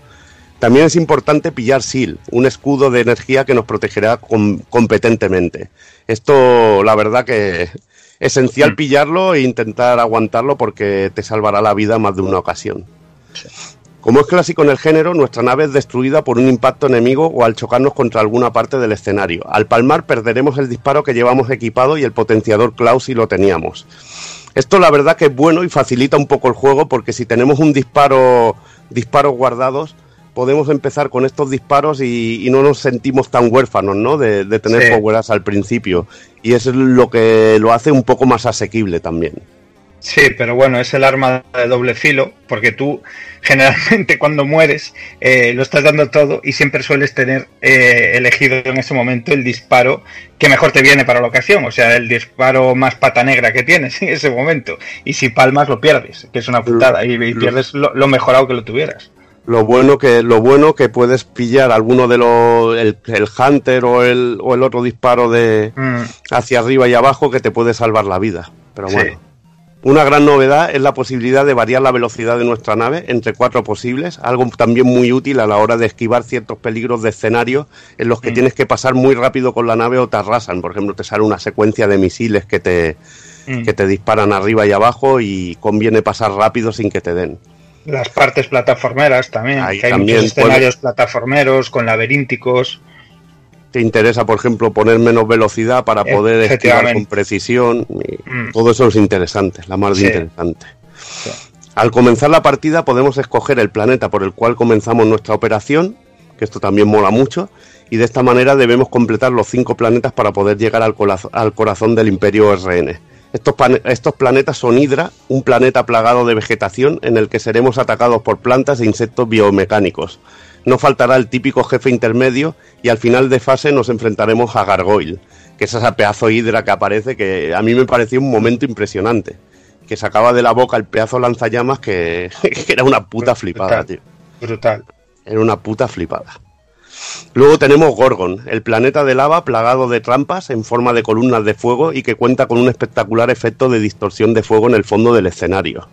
Speaker 4: También es importante pillar SEAL, un escudo de energía que nos protegerá com- competentemente. Esto, la verdad que esencial pillarlo e intentar aguantarlo porque te salvará la vida más de una ocasión. Como es clásico en el género, nuestra nave es destruida por un impacto enemigo o al chocarnos contra alguna parte del escenario. Al palmar perderemos el disparo que llevamos equipado y el potenciador Klaus si lo teníamos. Esto la verdad que es bueno y facilita un poco el juego porque si tenemos un disparo disparos guardados podemos empezar con estos disparos y, y no nos sentimos tan huérfanos, ¿no? De, de tener
Speaker 6: Sí.
Speaker 4: al principio. Y eso es lo que lo hace un poco más asequible también.
Speaker 6: Sí, pero bueno, es el arma de doble filo, porque tú generalmente cuando mueres eh, lo estás dando todo y siempre sueles tener eh, elegido en ese momento el disparo que mejor te viene para la ocasión, o sea, el disparo más pata negra que tienes en ese momento. Y si palmas lo pierdes, que es una putada, y, y pierdes lo, lo mejorado que lo tuvieras.
Speaker 4: Lo bueno que lo bueno que puedes pillar alguno de los el, el hunter o el, o el otro disparo de
Speaker 6: Mm.
Speaker 4: hacia arriba y abajo que te puede salvar la vida. Pero
Speaker 6: Sí.
Speaker 4: bueno. Una gran novedad es la posibilidad de variar la velocidad de nuestra nave entre cuatro posibles, algo también muy útil a la hora de esquivar ciertos peligros de escenario en los que
Speaker 6: Mm.
Speaker 4: tienes que pasar muy rápido con la nave o te arrasan. Por ejemplo, te sale una secuencia de misiles que te,
Speaker 6: Mm.
Speaker 4: que te disparan arriba y abajo y conviene pasar rápido sin que te den.
Speaker 6: Las partes plataformeras también,
Speaker 4: Ahí
Speaker 6: que hay
Speaker 4: también
Speaker 6: muchos escenarios plataformeros con laberínticos.
Speaker 4: te interesa, por ejemplo, poner menos velocidad para poder esquivar con precisión. y
Speaker 6: Mm.
Speaker 4: Todo eso es interesante, la más de
Speaker 6: Sí.
Speaker 4: interesante. Al comenzar la partida podemos escoger el planeta por el cual comenzamos nuestra operación, que esto también mola mucho, y de esta manera debemos completar los cinco planetas para poder llegar al corazón del Imperio RN. Estos, estos planetas son Hydra, un planeta plagado de vegetación en el que seremos atacados por plantas e insectos biomecánicos. No faltará el típico jefe intermedio y al final de fase nos enfrentaremos a Gargoyle, que es esa pedazo hidra que aparece que a mí me pareció un momento impresionante. Que sacaba de la boca el pedazo lanzallamas que, que era una puta flipada, tío.
Speaker 6: Brutal.
Speaker 4: Era una puta flipada. Luego tenemos Gorgon, el planeta de lava plagado de trampas en forma de columnas de fuego y que cuenta con un espectacular efecto de distorsión de fuego en el fondo del escenario.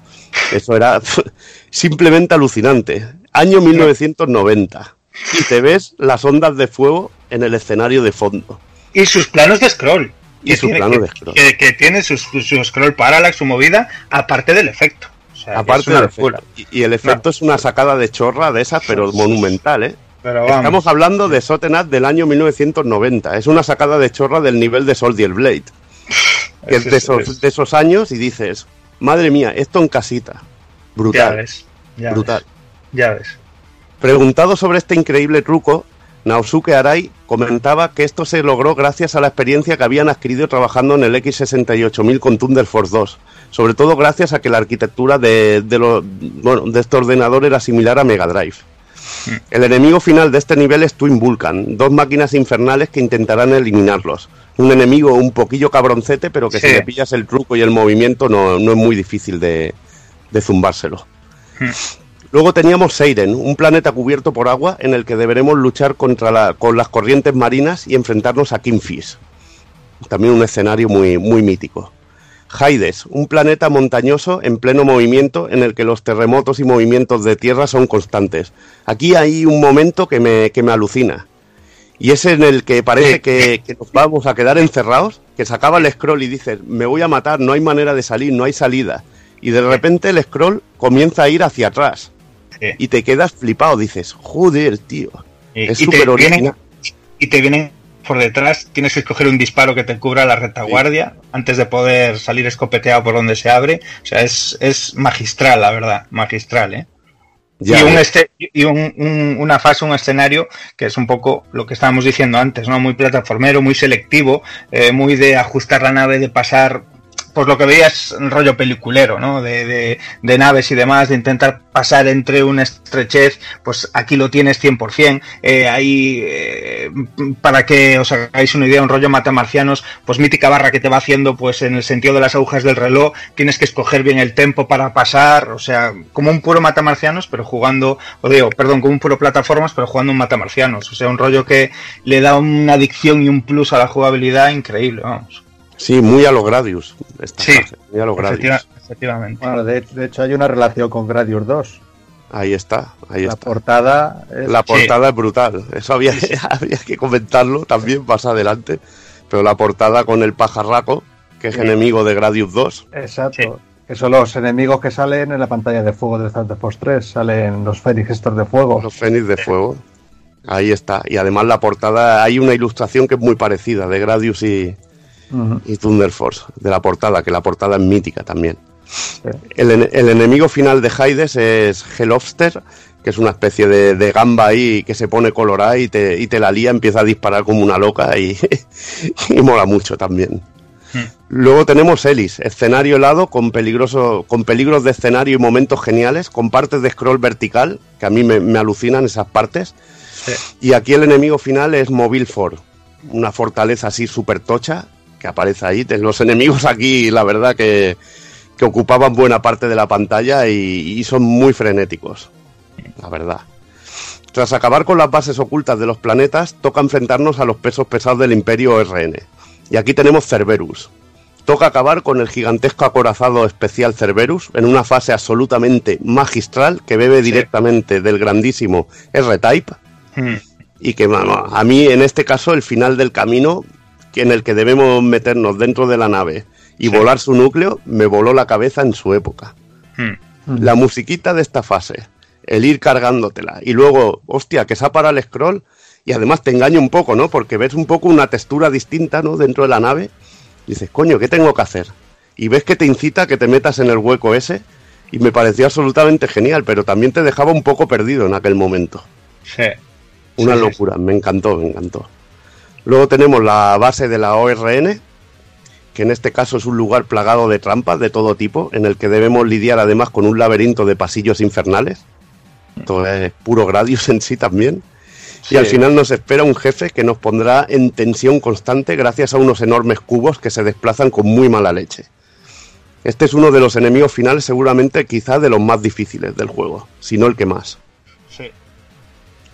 Speaker 4: Eso era simplemente alucinante. Año 1990. Y te ves las ondas de fuego en el escenario de fondo.
Speaker 6: Y sus planos de scroll.
Speaker 4: Y
Speaker 6: tiene-
Speaker 4: planos de scroll.
Speaker 6: Que, que tiene su, su- su scroll parallax, su movida, aparte del efecto. O sea,
Speaker 4: Aparte del efecto. Y, y el efecto es una sacada de chorra de esas, pero monumental, ¿eh?
Speaker 6: Pero vamos.
Speaker 4: Estamos hablando de Sotenat del año 1990. Es una sacada de chorra del nivel de Soldier Blade. Que es de esos, de esos años y dices, madre mía, esto en casita.
Speaker 6: Ya
Speaker 4: Brutal.
Speaker 6: ves. Ya
Speaker 4: brutal.
Speaker 6: ves. Ya ves.
Speaker 4: Preguntado sobre este increíble truco, Naosuke Arai comentaba que esto se logró gracias a la experiencia que habían adquirido trabajando en el X68000 con Thunder Force 2, sobre todo gracias a que la arquitectura de, de, lo- bueno, de este ordenador era similar a Mega Drive. El enemigo final de este nivel es Twin Vulcan, dos máquinas infernales que intentarán eliminarlos. Un enemigo un poquillo cabroncete, pero que
Speaker 6: Sí.
Speaker 4: si le pillas el truco y el movimiento no, no es muy difícil de, de zumbárselo. Luego teníamos Seiren, un planeta cubierto por agua en el que deberemos luchar contra la- con las corrientes marinas y enfrentarnos a Kingfish. También un escenario muy, muy mítico. Haides, un planeta montañoso en pleno movimiento en el que los terremotos y movimientos de tierra son constantes. Aquí hay un momento que me, que me alucina. Y es en el que parece que, que nos vamos a quedar encerrados, que se acaba el scroll y dices, me voy a matar, no hay manera de salir, no hay salida. Y de repente el scroll comienza a ir hacia atrás. Y te quedas flipado, dices, joder, tío. es súper original.
Speaker 6: y te vienen por detrás, tienes que escoger un disparo que te cubra la retaguardia antes de poder salir escopeteado por donde se abre. O sea, es, es magistral, la verdad, magistral, ¿eh?
Speaker 4: Ya,
Speaker 6: y un
Speaker 4: ya.
Speaker 6: este, y un- un- una fase, un escenario que es un poco lo que estábamos diciendo antes, ¿no? Muy plataformero, muy selectivo, eh, muy de ajustar la nave, de pasar, pues lo que veías rollo peliculero, ¿no? De, de, de naves y demás, de intentar pasar entre una estrechez, pues aquí lo tienes 100%. Eh, ahí, eh, para que os hagáis una idea, un rollo matamarcianos, pues mítica barra que te va haciendo, pues en el sentido de las agujas del reloj, tienes que escoger bien el tempo para pasar, o sea, como un puro matamarcianos, pero jugando, o digo, perdón, como un puro plataformas, pero jugando un matamarcianos. O sea, un rollo que le da una adicción y un plus a la jugabilidad increíble, vamos.
Speaker 4: Sí, muy a lo Gradius. esta
Speaker 6: Sí,
Speaker 4: fase, muy a lo Gradius.
Speaker 6: efectiva- efectivamente.
Speaker 15: Bueno, de, de hecho hay una relación con Gradius 2.
Speaker 4: Ahí está, ahí
Speaker 15: La
Speaker 4: está.
Speaker 15: portada es...
Speaker 4: La portada es brutal. Eso había, había que comentarlo también más adelante. Pero la portada con el pajarraco, que es
Speaker 15: Sí.
Speaker 4: enemigo de Gradius 2.
Speaker 15: Exacto. Que son los enemigos que salen en la pantalla de fuego de Thunder Force 3. Salen los Fénix estos de fuego.
Speaker 4: Los Fénix de fuego. Ahí está. Y además la portada, hay una ilustración que es muy parecida de Gradius y, Y Thunder Force, de la portada, que la portada es mítica también. El, el enemigo final de Haides es Hellobster, que es una especie de, de gamba ahí que se pone colorada y te, y te la lía, empieza a disparar como una loca y, y mola mucho también. Luego tenemos Ellis, escenario helado con, peligroso, con peligros de escenario y momentos geniales, con partes de scroll vertical, que a mí me, me alucinan esas partes. Y aquí el enemigo final es Mobile Fort, una fortaleza así súper tocha que aparece ahí. Los enemigos aquí, la verdad que, que ocupaban buena parte de la pantalla y, y son muy frenéticos, la verdad. Tras acabar con las bases ocultas de los planetas, toca enfrentarnos a los pesos pesados del Imperio ORN. Y aquí tenemos Cerberus. Toca acabar con el gigantesco acorazado especial Cerberus en una fase absolutamente magistral que bebe directamente del grandísimo R-Type y que a mí en este caso el final del camino en el que debemos meternos dentro de la nave y volar su núcleo me voló la cabeza en su época. La musiquita de esta fase, el ir cargándotela y luego, hostia, que se ha parado el scroll y además te engaña un poco, ¿no? Porque ves un poco una textura distinta, ¿no? Dentro de la nave y dices, coño, ¿qué tengo que hacer? Y ves que te incita a que te metas en el hueco ese y me pareció absolutamente genial, pero también te dejaba un poco perdido en aquel momento.
Speaker 6: Sí.
Speaker 4: Una
Speaker 6: Sí, sí,
Speaker 4: locura, me encantó, me encantó. Luego tenemos la base de la ORN, que en este caso es un lugar plagado de trampas de todo tipo, en el que debemos lidiar además con un laberinto de pasillos infernales. Esto es puro Gradius en sí también.
Speaker 6: Sí.
Speaker 4: Y al final nos espera un jefe que nos pondrá en tensión constante gracias a unos enormes cubos que se desplazan con muy mala leche. Este es uno de los enemigos finales seguramente quizá de los más difíciles del juego, si no el que más.
Speaker 6: Sí.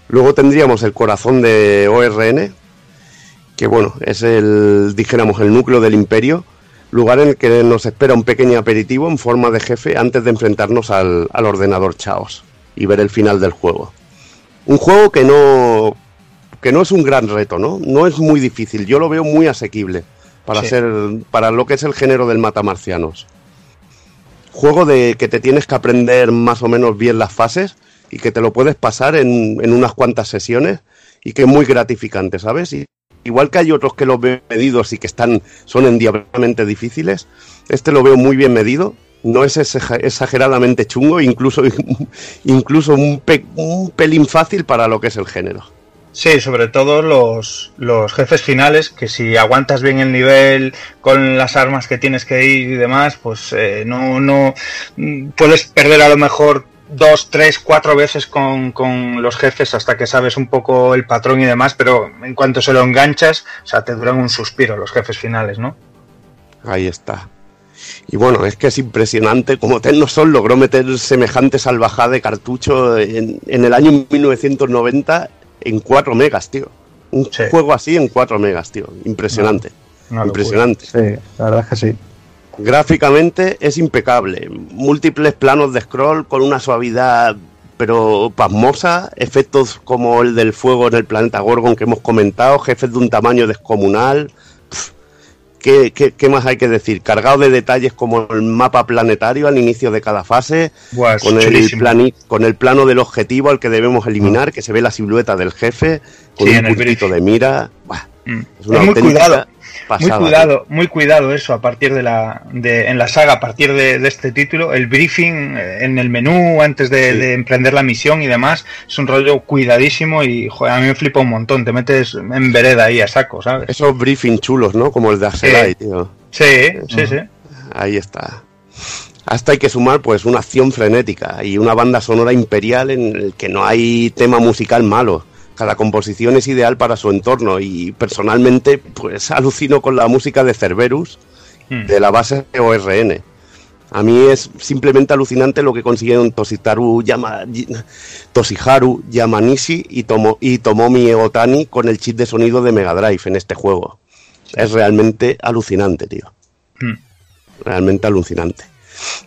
Speaker 4: Luego tendríamos el corazón de ORN, que bueno, es el, dijéramos, el núcleo del imperio, lugar en el que nos espera un pequeño aperitivo en forma de jefe antes de enfrentarnos al, al ordenador Chaos y ver el final del juego. Un juego que no, que no es un gran reto, ¿no? No es muy difícil, yo lo veo muy asequible para,
Speaker 6: Sí.
Speaker 4: ser, para lo que es el género del matamarcianos. Juego de que te tienes que aprender más o menos bien las fases y que te lo puedes pasar en, en unas cuantas sesiones y que es muy gratificante, ¿sabes? Y, igual que hay otros que los veo medidos y que están, son endiabladamente difíciles, este lo veo muy bien medido No es exa- exageradamente chungo, incluso, incluso un, pe- un pelín fácil para lo que es el género.
Speaker 6: Sí, sobre todo los, los jefes finales, que si aguantas bien el nivel con las armas que tienes que ir y demás, pues eh, no, no mm, puedes perder a lo mejor dos, tres, cuatro veces con, con los jefes hasta que sabes un poco el patrón y demás, pero en cuanto se lo enganchas, o sea, te duran un suspiro los jefes finales, ¿no?
Speaker 4: Ahí está. Y bueno, es que es impresionante como Tecnosol logró meter semejante salvajada de cartucho en, en el año 1990 en 4 megas, tío. Un juego así en 4 megas, tío. Impresionante. Impresionante.
Speaker 15: Sí, la verdad es que sí.
Speaker 4: Gráficamente es impecable. Múltiples planos de scroll con una suavidad pero pasmosa. Efectos como el del fuego en el planeta Gorgon que hemos comentado. Jefes de un tamaño descomunal. Pff, ¿Qué, qué, qué más hay que decir? Cargado de detalles como el mapa planetario al inicio de cada fase.
Speaker 6: Buah,
Speaker 4: con, el plani- con el plano del objetivo al que debemos eliminar, que se ve la silueta del jefe, con
Speaker 6: Sí,
Speaker 4: un puntito de mira. Buah,
Speaker 6: Mm.
Speaker 4: es una
Speaker 6: Es muy cuidado, muy cuidado, muy cuidado eso a partir de la, de, en la saga, a partir de, de este título, el briefing eh, en el menú antes de, de emprender la misión y demás, es un rollo cuidadísimo y joder, a mí me flipa un montón, te metes en vereda ahí a saco, ¿sabes?
Speaker 4: Esos briefing chulos, ¿no? Como el de Axelai, tío.
Speaker 6: Sí, sí, sí.
Speaker 4: Ahí está. Hasta hay que sumar pues una acción frenética y una banda sonora imperial en el que no hay tema musical malo. Cada composición es ideal para su entorno y personalmente pues alucino con la música de Cerberus de la base ORN. A mí es simplemente alucinante lo que consiguieron Toshitaru Yama, Toshiharu Yamanishi y, Tomo, y Tomomi Otani con el chip de sonido de Mega Drive en este juego. Es realmente alucinante, tío.
Speaker 6: Hmm.
Speaker 4: Realmente alucinante.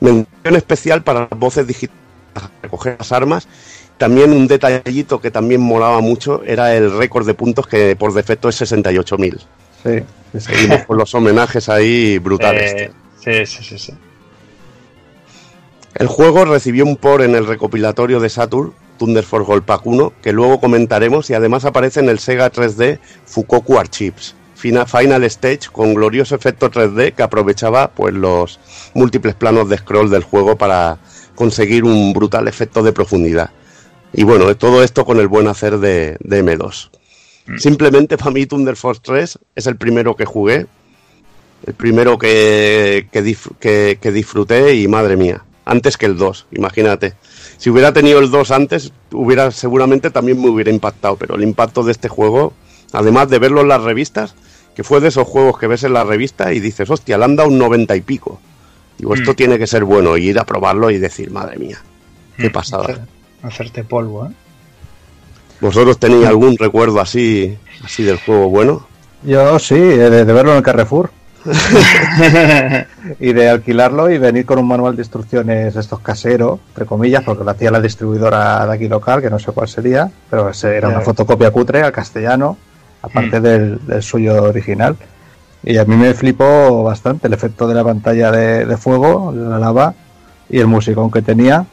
Speaker 4: Mención especial para las voces digitales, para recoger las armas. También un detallito que también molaba mucho era el récord de puntos que por defecto es 68.000.
Speaker 15: Sí, sí, sí.
Speaker 4: Seguimos con los homenajes ahí brutales.
Speaker 6: Eh, sí, sí, sí, sí.
Speaker 4: El juego recibió un por en el recopilatorio de Saturn, Thunder Force Gold Pack 1, que luego comentaremos y además aparece en el Sega 3D Fukoku Archives. Fina- Final Stage con glorioso efecto 3D que aprovechaba pues los múltiples planos de scroll del juego para conseguir un brutal efecto de profundidad. Y bueno, todo esto con el buen hacer de, de M2. Simplemente para mí Thunder Force 3 es el primero que jugué, el primero que, que, dif- que- que disfruté y madre mía, antes que el 2, imagínate. Si hubiera tenido el 2 antes, hubiera seguramente también me hubiera impactado, pero el impacto de este juego, además de verlo en las revistas, que fue de esos juegos que ves en la revista y dices, hostia, le han dado un 90 y pico. Digo, esto
Speaker 6: Mm.
Speaker 4: tiene que ser bueno, y ir a probarlo y decir, madre mía, qué
Speaker 6: Mm,
Speaker 4: pasada.
Speaker 6: Hacer- Hacerte polvo, ¿eh?
Speaker 4: ¿Vosotros tenéis algún recuerdo así, así del juego bueno?
Speaker 15: Yo sí, eh, de, de verlo en el Carrefour. y de alquilarlo y venir con un manual de instrucciones estos caseros, entre comillas, porque lo hacía la distribuidora de aquí local, que no sé cuál sería, pero era una fotocopia cutre al castellano, aparte
Speaker 6: Mm.
Speaker 15: del, del suyo original. Y a mí me flipó bastante el efecto de la pantalla de, de fuego, la lava y el musicón que tenía.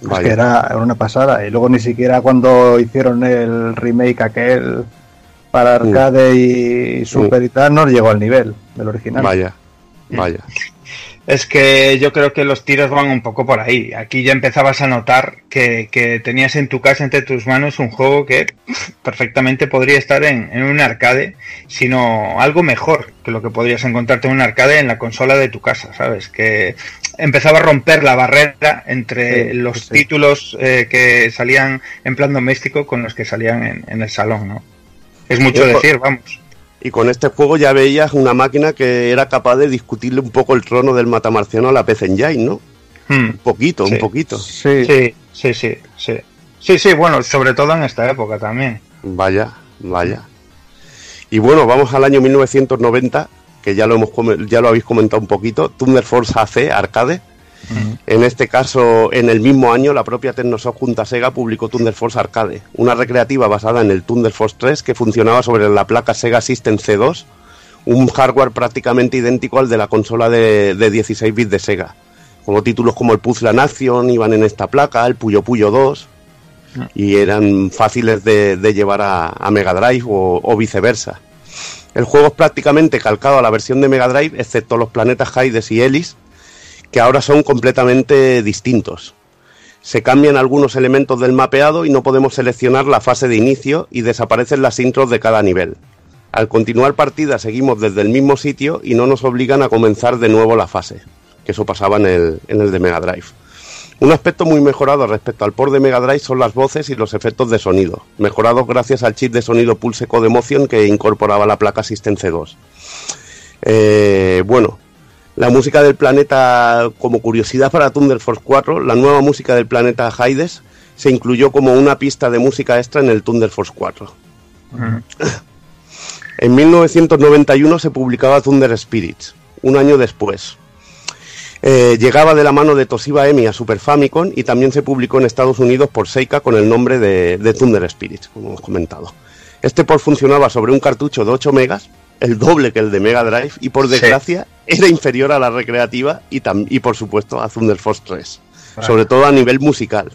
Speaker 15: Es
Speaker 4: Vaya.
Speaker 15: que era, una pasada. Y luego ni siquiera cuando hicieron el remake aquel para
Speaker 4: Mm.
Speaker 15: arcade y super y tal, no llegó al nivel del original.
Speaker 4: Vaya, vaya.
Speaker 6: Es que yo creo que los tiros van un poco por ahí. Aquí ya empezabas a notar que, que tenías en tu casa, entre tus manos, un juego que perfectamente podría estar en, en un arcade, sino algo mejor que lo que podrías encontrarte en un arcade en la consola de tu casa, ¿sabes? Que empezaba a romper la barrera entre
Speaker 15: Sí,
Speaker 6: los
Speaker 15: sí.
Speaker 6: títulos eh, que salían en plan doméstico con los que salían en, en el salón, ¿no? Es mucho decir, vamos.
Speaker 4: Y con este juego ya veías una máquina que era capaz de discutirle un poco el trono del matamarciano a la PC Engine, ¿no?
Speaker 6: Hmm.
Speaker 4: Un poquito,
Speaker 6: Sí.
Speaker 4: un poquito.
Speaker 15: Sí,
Speaker 6: Sí, sí, sí, sí. Sí, sí, bueno, sobre todo en esta época también.
Speaker 4: Vaya, vaya. Y bueno, vamos al año 1990, que ya lo hemos ya lo habéis comentado un poquito, Thunder Force AC Arcade. En este caso, en el mismo año, la propia Tecnosoft junto a Sega publicó Thunder Force Arcade, una recreativa basada en el Thunder Force 3 que funcionaba sobre la placa Sega System C2, un hardware prácticamente idéntico al de la consola de, de 16 bits de Sega. Como títulos como el Puzzle Nation iban en esta placa, el Puyo Puyo 2, y eran fáciles de, de llevar a, a Mega Drive o, o viceversa. El juego es prácticamente calcado a la versión de Mega Drive, excepto los planetas Hades y Ellis, que ahora son completamente distintos. Se cambian algunos elementos del mapeado y no podemos seleccionar la fase de inicio y desaparecen las intros de cada nivel. Al continuar partida seguimos desde el mismo sitio y no nos obligan a comenzar de nuevo la fase, que eso pasaba en el, en el de Mega Drive. Un aspecto muy mejorado respecto al port de Mega Drive son las voces y los efectos de sonido, mejorados gracias al chip de sonido Pulse Code Emotion que incorporaba la placa System C2. Eh, bueno, la música del planeta, como curiosidad para Thunder Force 4, la nueva música del planeta Hades se incluyó como una pista de música extra en el Thunder Force 4. En 1991 se publicaba Thunder Spirits, un año después. Eh, llegaba de la mano de Toshiba Emi a Super Famicom y también se publicó en Estados Unidos por Seika con el nombre de, de Thunder Spirits, como hemos comentado. Este port funcionaba sobre un cartucho de 8 megas, el doble que el de Mega Drive, y por desgracia era inferior a la recreativa y, tam- y por supuesto a Thunder Force 3,
Speaker 6: Vale.
Speaker 4: sobre todo a nivel musical.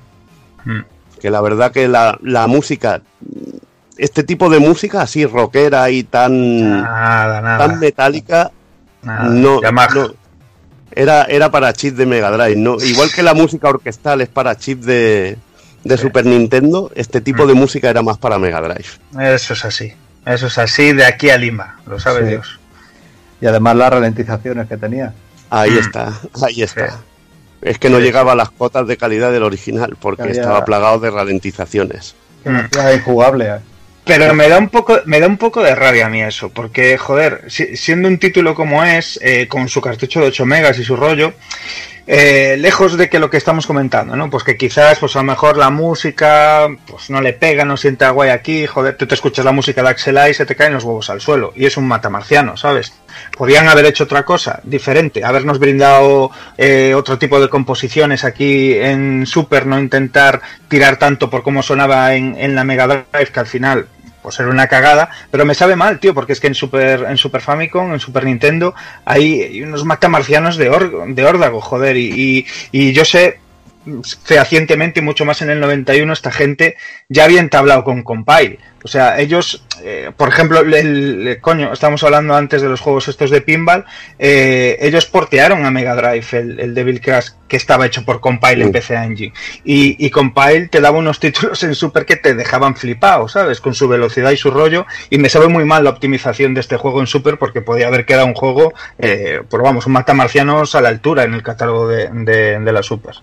Speaker 6: Mm.
Speaker 4: Que la verdad que la, la música, este tipo de música así rockera y tan,
Speaker 6: Nada, nada.
Speaker 4: tan metálica,
Speaker 6: Nada.
Speaker 4: no, era, era para chip de Mega Drive, ¿no? Igual que la música orquestal es para chip de, de Super Nintendo, este tipo
Speaker 6: Mm.
Speaker 4: de música era más para Mega Drive.
Speaker 6: Eso es así. Eso es así de aquí a Lima, lo sabe
Speaker 15: Sí.
Speaker 6: Dios.
Speaker 15: Y además las ralentizaciones que tenía.
Speaker 4: Ahí
Speaker 6: Mm.
Speaker 4: está, ahí está. Es que no
Speaker 6: Sí.
Speaker 4: llegaba a las cotas de calidad del original porque
Speaker 15: Había-
Speaker 4: estaba plagado de ralentizaciones.
Speaker 15: Que injugable. eh.
Speaker 6: Pero me da un poco, me da un poco de rabia a mí eso, porque joder, si- siendo un título como es, eh, con su cartucho de 8 megas y su rollo, eh, lejos de que lo que estamos comentando, ¿no? Pues que quizás, pues a lo mejor la música, pues no le pega, no sienta guay aquí, joder, tú te escuchas la música de Axelai y se te caen los huevos al suelo, y es un matamarciano, ¿sabes? Podían haber hecho otra cosa, diferente, habernos brindado eh, otro tipo de composiciones aquí en Super, no intentar tirar tanto por cómo sonaba en, en la Mega Drive, que al final pues era una cagada, pero me sabe mal, tío, porque es que en Super, en Super Famicom, en Super Nintendo, hay, unos matamarcianos de, or- de órdago, joder, y, y, y yo sé fehacientemente, y mucho más en el 91, esta gente ya había entablado con Compile. O sea, ellos, eh, por ejemplo, el, el- coño, estamos hablando antes de los juegos estos de pinball, eh, ellos portearon a Mega Drive el, el Devil Crash que estaba hecho por Compile en. PC Engine. Y, y Compile te daba unos títulos en Super que te dejaban flipado, ¿sabes? Con su velocidad y su rollo. Y me sabe muy mal la optimización de este juego en Super porque podía haber quedado un juego, eh, pues vamos, un matamarcianos a la altura en el catálogo de, de- de la Super.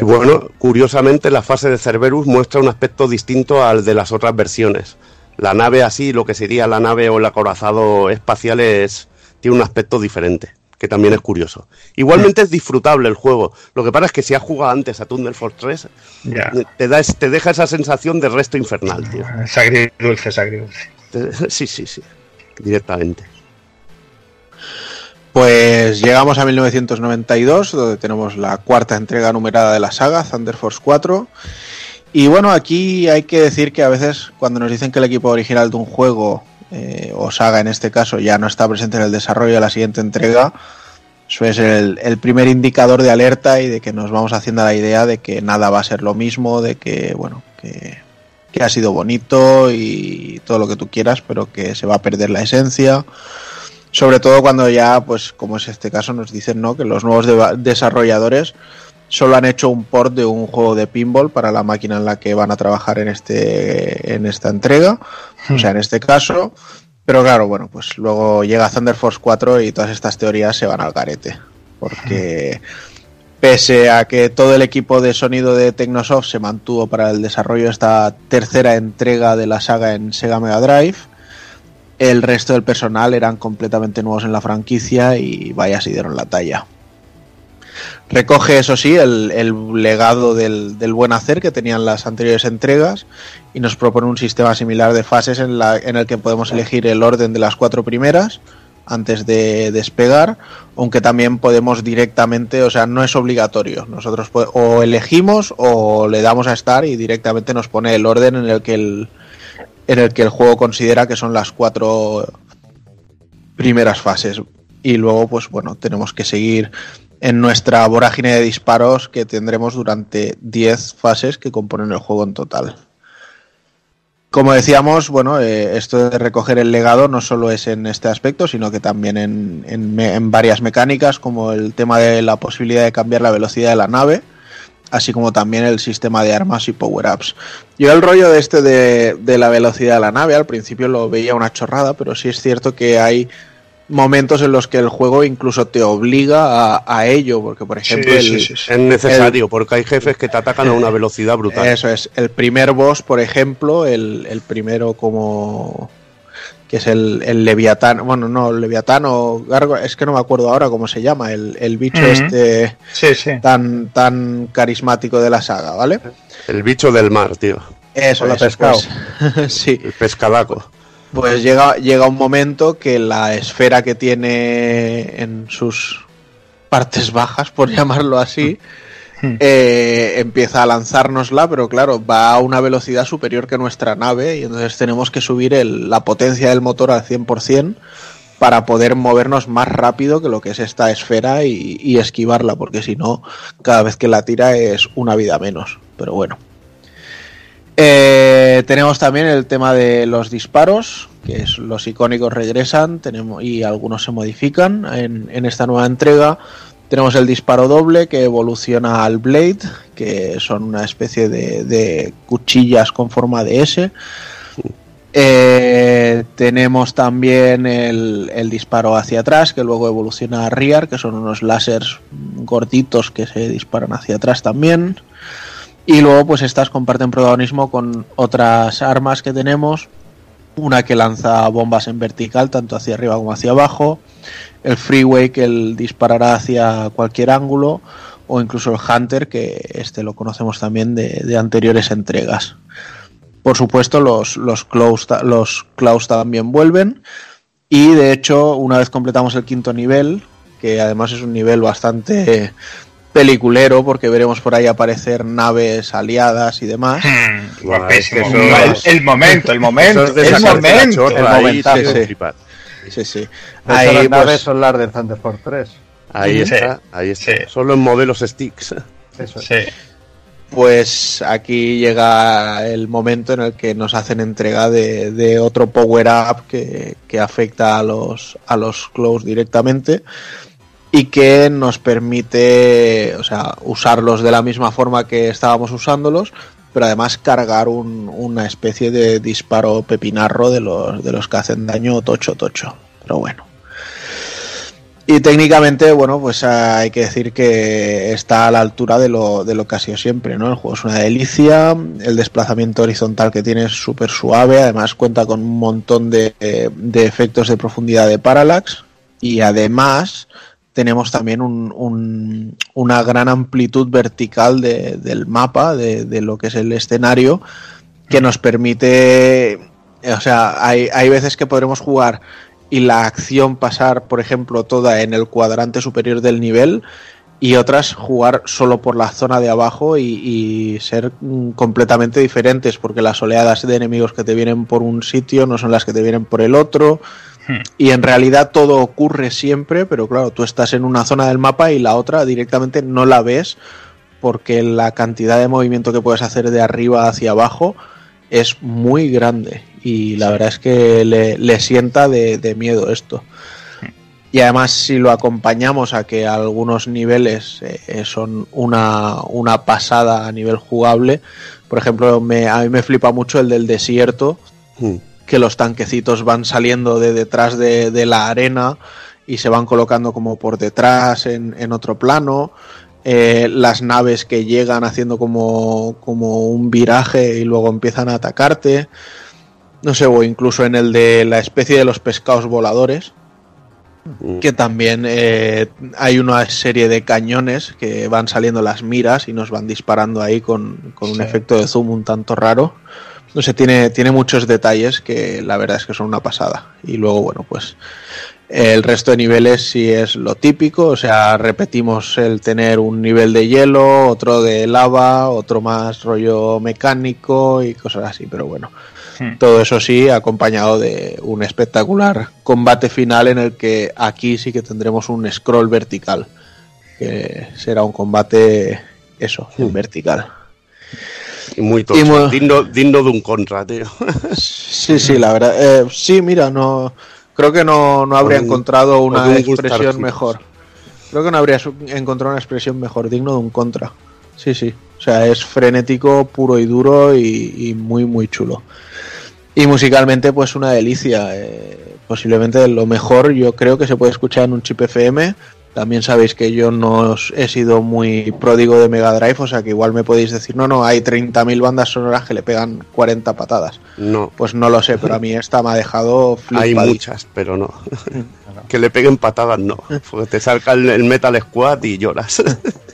Speaker 4: Y bueno, curiosamente la fase de Cerberus muestra un aspecto distinto al de las otras versiones. La nave así, lo que sería la nave o el acorazado espacial es, tiene un aspecto diferente, que también es curioso. Igualmente es disfrutable el juego. Lo que pasa es que si has jugado antes a Thunder Force 3,
Speaker 6: Ya.
Speaker 4: te, da, te deja esa sensación de resto infernal, tío.
Speaker 6: Es agridulce, es agridulce.
Speaker 4: Sí, sí, sí. Directamente.
Speaker 5: Pues llegamos a 1992, donde tenemos la cuarta entrega numerada de la saga, Thunder Force 4. Y bueno, aquí hay que decir que a veces cuando nos dicen que el equipo original de un juego, eh, o saga en este caso, ya no está presente en el desarrollo de la siguiente entrega, ser el, el primer indicador de alerta y de que nos vamos haciendo la idea de que nada va a ser lo mismo, de que, bueno, que, que ha sido bonito y todo lo que tú quieras, pero que se va a perder la esencia. Sobre todo cuando ya, pues como es este caso, nos dicen ¿no? que los nuevos desarrolladores solo han hecho un port de un juego de pinball para la máquina en la que van a trabajar en este en esta entrega, o sea, en este caso. Pero claro, bueno, pues luego llega Thunder Force 4 y todas estas teorías se van al garete. Porque pese a que todo el equipo de sonido de Technosoft se mantuvo para el desarrollo de esta tercera entrega de la saga en Sega Mega Drive, el resto del personal eran completamente nuevos en la franquicia y vaya si dieron la talla. Recoge, eso sí, el, el legado del, del buen hacer que tenían las anteriores entregas y nos propone un sistema similar de fases en, la, en el que podemos elegir el orden de las cuatro primeras antes de despegar, aunque también podemos directamente, o sea, no es obligatorio. Nosotros o elegimos o le damos a estar y directamente nos pone el orden en el que el, en el que el juego considera que son las cuatro primeras fases. Y luego, pues bueno, tenemos que seguir en nuestra vorágine de disparos que tendremos durante 10 fases que componen el juego en total. Como decíamos, bueno, eh, esto de recoger el legado no solo es en este aspecto, sino que también en, en varias mecánicas, como el tema de la posibilidad de cambiar la velocidad de la nave, así como también el sistema de armas y power-ups. Yo el rollo de este de, de la velocidad de la nave, al principio lo veía una chorrada, pero sí es cierto que hay momentos en los que el juego incluso te obliga a, a ello, porque por ejemplo el-
Speaker 4: Es necesario, porque hay jefes que te atacan a una velocidad brutal.
Speaker 5: eso es, el primer boss, por ejemplo, el, el primero como que es el, el Leviatán, bueno, no, el Leviatán o Gargo, es que no me acuerdo ahora cómo se llama, el, el bicho este
Speaker 6: Sí, sí.
Speaker 5: tan, tan carismático de la saga, ¿vale?
Speaker 4: El bicho del mar, tío.
Speaker 5: Eso
Speaker 15: Hola,
Speaker 5: es,
Speaker 15: pescado.
Speaker 5: pues, sí.
Speaker 4: El pescadaco.
Speaker 5: Pues llega, llega un momento que la esfera que tiene en sus partes bajas, por llamarlo así, eh, empieza a lanzárnosla, pero claro, va a una velocidad superior que nuestra nave y entonces tenemos que subir el- la potencia del motor al 100% para poder movernos más rápido que lo que es esta esfera y, esquivarla, porque si no, cada vez que la tira es una vida menos. Pero bueno. Eh, tenemos también el tema de los disparos, que es los icónicos regresan y algunos se modifican en esta nueva entrega. Tenemos el disparo doble que evoluciona al Blade, que son una especie de, de cuchillas con forma de S. Eh, tenemos también el, el disparo hacia atrás, que luego evoluciona a Rear, que son unos láseres gorditos que se disparan hacia atrás también. Y luego, pues estas comparten protagonismo con otras armas que tenemos. Una que lanza bombas en vertical, tanto hacia arriba como hacia abajo. El Freeway, que él disparará hacia cualquier ángulo. O incluso el Hunter, que este lo conocemos también de, de anteriores entregas. Por supuesto, los, los, claws, los claws también vuelven. Y de hecho, una vez completamos el quinto nivel, que además es un nivel bastante peliculero, porque veremos por ahí aparecer naves aliadas y demás.
Speaker 6: Guapísimo.
Speaker 5: Es que
Speaker 6: el, momento, el momento,
Speaker 5: eso es de
Speaker 6: el momento.
Speaker 15: El
Speaker 5: ahí,
Speaker 15: momentazo.
Speaker 5: Sí, sí. Ahí,
Speaker 15: las naves
Speaker 5: pues,
Speaker 15: son las de Thunderford 3.
Speaker 4: Ahí
Speaker 6: Sí.
Speaker 4: está, ahí está. Solo en modelos sticks.
Speaker 15: Eso es.
Speaker 6: Sí.
Speaker 5: pues aquí llega el momento en el que nos hacen entrega de, de otro power up que, que afecta a los, a los close directamente y que nos permite o sea, usarlos de la misma forma que estábamos usándolos, pero además cargar un- una especie de disparo pepinarro de los, de los que hacen daño tocho tocho. Pero bueno. Y técnicamente, bueno, pues hay que decir que está a la altura de lo, de lo que ha sido siempre, ¿no? El juego es una delicia, el desplazamiento horizontal que tiene es súper suave, además cuenta con un montón de, de efectos de profundidad de parallax y además tenemos también un- un- una gran amplitud vertical de- del mapa, de, de lo que es el escenario, que nos permite, o sea, hay, hay veces que podremos jugar y la acción pasar, por ejemplo, toda en el cuadrante superior del nivel y otras jugar solo por la zona de abajo y, y ser mm, completamente diferentes porque las oleadas de enemigos que te vienen por un sitio no son las que te vienen por el otro. Y en realidad todo ocurre siempre pero claro tú estás en una zona del mapa y la otra directamente no la ves porque la cantidad de movimiento que puedes hacer de arriba hacia abajo es muy grande. Y la verdad es que le, le sienta de, de miedo esto. Y además si lo acompañamos a que algunos niveles eh, son una, una pasada a nivel jugable, por ejemplo, me, a mí me flipa mucho el del desierto, que los tanquecitos van saliendo de detrás de, de la arena y se van colocando como por detrás en, en otro plano. Eh, las naves que llegan haciendo como, como un viraje y luego empiezan a atacarte. No sé, o incluso en el de la especie de los pescados voladores, que también eh, hay una serie de cañones que van saliendo las miras y nos van disparando ahí con, con un
Speaker 6: Sí.
Speaker 5: efecto de zoom un tanto raro. No sé, tiene, tiene muchos detalles que la verdad es que son una pasada. Y luego, bueno, pues el resto de niveles sí es lo típico, o sea, repetimos el tener un nivel de hielo, otro de lava, otro más rollo mecánico y cosas así, pero bueno. Todo eso sí, acompañado de un espectacular combate final en el que aquí sí que tendremos un scroll vertical. Que será un combate, eso, en vertical.
Speaker 4: Y muy tocho.
Speaker 5: Y muy-
Speaker 4: Digno, digno de un contra, tío.
Speaker 5: Sí, sí, la verdad. eh, sí, mira, no creo que no, no habría
Speaker 4: un-
Speaker 5: encontrado una
Speaker 4: un
Speaker 5: expresión mejor. Creo que no habría encontrado una expresión mejor, digno de un contra. Sí, sí. O sea, es frenético, puro y duro y, y muy, muy chulo. Y musicalmente, pues una delicia. eh, posiblemente lo mejor, yo creo que se puede escuchar en un chip FM. También sabéis que yo no os- he sido muy pródigo de Mega Drive, o sea que igual me podéis decir, no, no, hay 30.000 bandas sonoras que le pegan 40 patadas.
Speaker 4: No.
Speaker 5: Pues no lo sé, pero a mí esta me ha dejado
Speaker 4: Hay muchas, pero no. que le peguen patadas, no. Porque te salga el, el Metal Squad y lloras.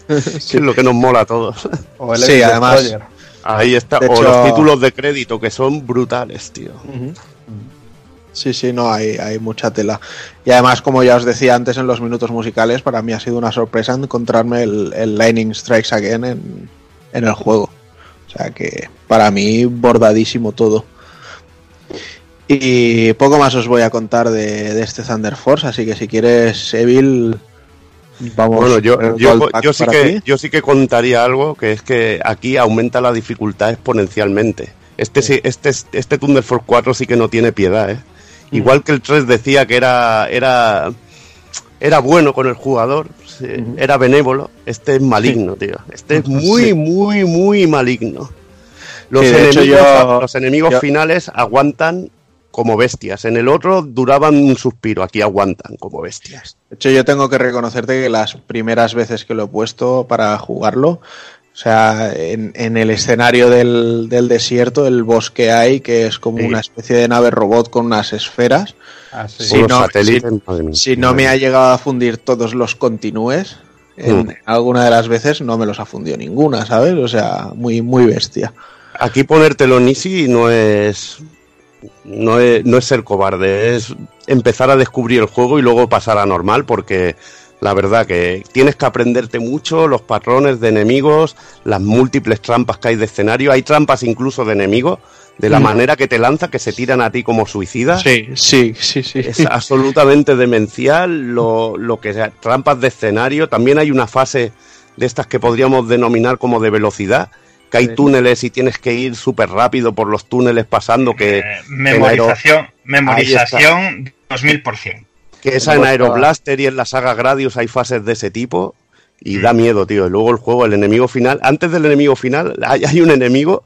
Speaker 4: Que es lo que nos mola a todos.
Speaker 15: O el
Speaker 5: Sí, además-
Speaker 15: Destroyer.
Speaker 4: Ahí está.
Speaker 5: De
Speaker 4: o
Speaker 5: hecho-
Speaker 4: los títulos de crédito, que son brutales, tío.
Speaker 5: Sí, sí, no, hay, hay mucha tela. Y además, como ya os decía antes en los minutos musicales, para mí ha sido una sorpresa encontrarme el, el Lightning Strikes Again en, en el juego. O sea que para mí bordadísimo todo. Y poco más os voy a contar de, de este Thunder Force, así que si quieres, Evil, vamos.
Speaker 4: Bueno, yo,
Speaker 5: el
Speaker 4: yo, yo sí que,
Speaker 5: ti.
Speaker 4: yo sí que contaría algo, que es que aquí aumenta la dificultad exponencialmente. Este, sí, este, este Thunder Force 4 sí que no tiene piedad, ¿eh? Igual que el 3 decía que era, era, era bueno con el jugador, era benévolo, este es maligno, tío. Este es muy,
Speaker 5: Sí.
Speaker 4: muy, muy maligno. Los enemigos,
Speaker 5: yo-
Speaker 4: los enemigos
Speaker 5: yo-
Speaker 4: finales aguantan como bestias. En el otro duraban un suspiro, aquí aguantan como bestias.
Speaker 5: De hecho, yo tengo que reconocerte que las primeras veces que lo he puesto para jugarlo, o sea, en, en el escenario del, del desierto, el bosque hay, que es como
Speaker 4: Sí.
Speaker 5: una especie de nave robot con unas esferas.
Speaker 15: Ah, sí.
Speaker 5: Si no, si- no me ha llegado a fundir todos los continúes, en
Speaker 4: Mm.
Speaker 5: alguna de las veces no me los ha fundido ninguna, ¿sabes? O sea, muy, muy bestia.
Speaker 4: Aquí ponértelo en easy no es, no es no es ser cobarde, es empezar a descubrir el juego y luego pasar a normal porque la verdad que tienes que aprenderte mucho los patrones de enemigos, las múltiples trampas que hay de escenario, hay trampas incluso de enemigos, de la
Speaker 5: Mm.
Speaker 4: manera que te lanza, que se tiran a ti como suicidas.
Speaker 5: Sí, sí, sí, sí.
Speaker 4: Es absolutamente demencial lo, lo que sea, trampas de escenario. También hay una fase de estas que podríamos denominar como de velocidad, que hay túneles y tienes que ir súper rápido por los túneles pasando que
Speaker 6: Eh, memorización, memorización 2000%.
Speaker 4: que esa en Aeroblaster y en la saga Gradius hay fases de ese tipo y da miedo, tío. Y luego el juego, el enemigo final, antes del enemigo final hay, hay un enemigo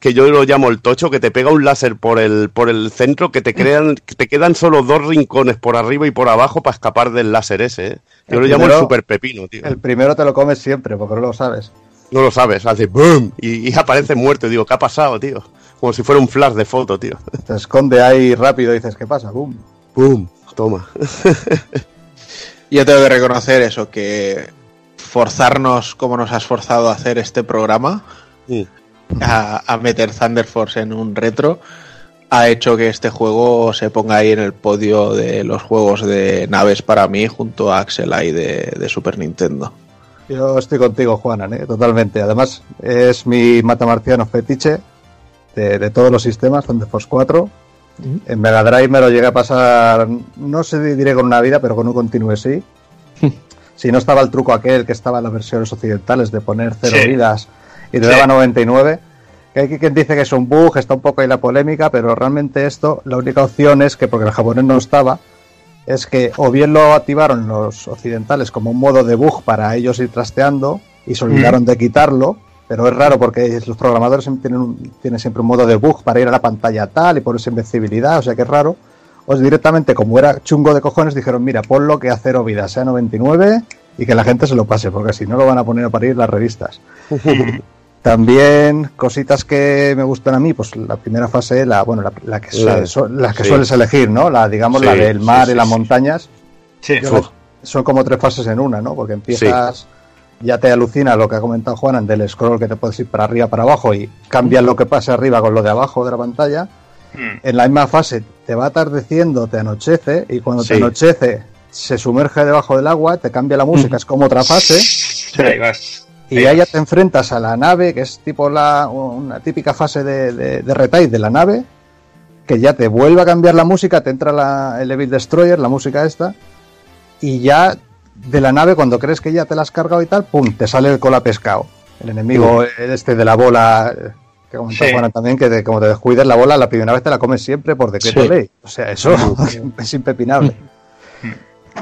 Speaker 4: que yo lo llamo el tocho, que te pega un láser por el, por el centro, que te crean, que te quedan solo dos rincones por arriba y por abajo para escapar del láser ese. ¿eh? Yo
Speaker 15: El
Speaker 4: lo llamo el super pepino, tío.
Speaker 15: El primero te lo comes siempre, porque no lo sabes.
Speaker 4: No lo sabes, hace boom y, y aparece muerto. Y digo, ¿qué ha pasado, tío? Como si fuera un flash de foto, tío.
Speaker 15: Te esconde ahí rápido y dices, ¿qué pasa? ¡Bum!
Speaker 4: Boom, toma.
Speaker 5: Yo tengo que reconocer eso, que forzarnos como nos has forzado a hacer este programa,
Speaker 4: Sí.
Speaker 5: a, a meter Thunder Force en un retro, ha hecho que este juego se ponga ahí en el podio de los juegos de naves para mí, junto a Axel ahí de, de Super Nintendo.
Speaker 15: Yo estoy contigo, Juanan, ¿eh? totalmente. Además, es mi matamarciano fetiche de, de todos los sistemas, Thunder Force 4. En Mega Drive me lo llegué a pasar, no sé diré con una vida, pero con un continue sí. si no estaba el truco aquel que estaba en las versiones occidentales de poner cero
Speaker 6: Sí.
Speaker 15: vidas y te
Speaker 6: Sí.
Speaker 15: daba 99. Que hay quien dice que es un bug, está un poco ahí la polémica, pero realmente esto, la única opción es que, porque el japonés no estaba, es que o bien lo activaron los occidentales como un modo de bug para ellos ir trasteando y se olvidaron de quitarlo, pero es raro porque los programadores tienen, un- tienen siempre un modo de bug para ir a la pantalla tal y ponerse invencibilidad, o sea que es raro. O directamente, como era chungo de cojones, dijeron, mira, ponlo que a cero vida sea 99 y que la gente se lo pase, porque si no lo van a poner a parir las revistas. También cositas que me gustan a mí, pues la primera fase, la bueno, la, la que,
Speaker 4: La-
Speaker 15: suele- su- la que
Speaker 4: sí.
Speaker 15: sueles elegir, ¿no? La digamos la
Speaker 4: Sí,
Speaker 15: del
Speaker 4: sí,
Speaker 15: mar
Speaker 4: sí,
Speaker 15: y las
Speaker 4: sí.
Speaker 15: montañas.
Speaker 6: Sí.
Speaker 15: Yo son como tres fases en una, ¿no? Porque empiezas, ya te alucina lo que ha comentado Juanan del scroll que te puedes ir para arriba, para abajo y cambias lo que pasa arriba con lo de abajo de la pantalla.
Speaker 6: Mm.
Speaker 15: En la misma fase te va atardeciendo, te anochece y cuando te
Speaker 4: Sí.
Speaker 15: anochece se sumerge debajo del agua, te cambia la música, es como otra fase.
Speaker 6: Ahí vas.
Speaker 15: Y ahí ya te enfrentas a la nave, que es tipo la, una típica fase de, de, de retail de la nave, que ya te vuelve a cambiar la música, te entra la, el Evil Destroyer, la música esta, y ya de la nave, cuando crees que ya te la has cargado y tal, pum, te sale el cola pescado. El enemigo este de la bola, que comentaba
Speaker 13: Sí.
Speaker 15: Juana también, que de- como te descuides la bola, la primera vez te la comes siempre por decreto
Speaker 13: Sí.
Speaker 15: ley. O sea, eso es impepinable.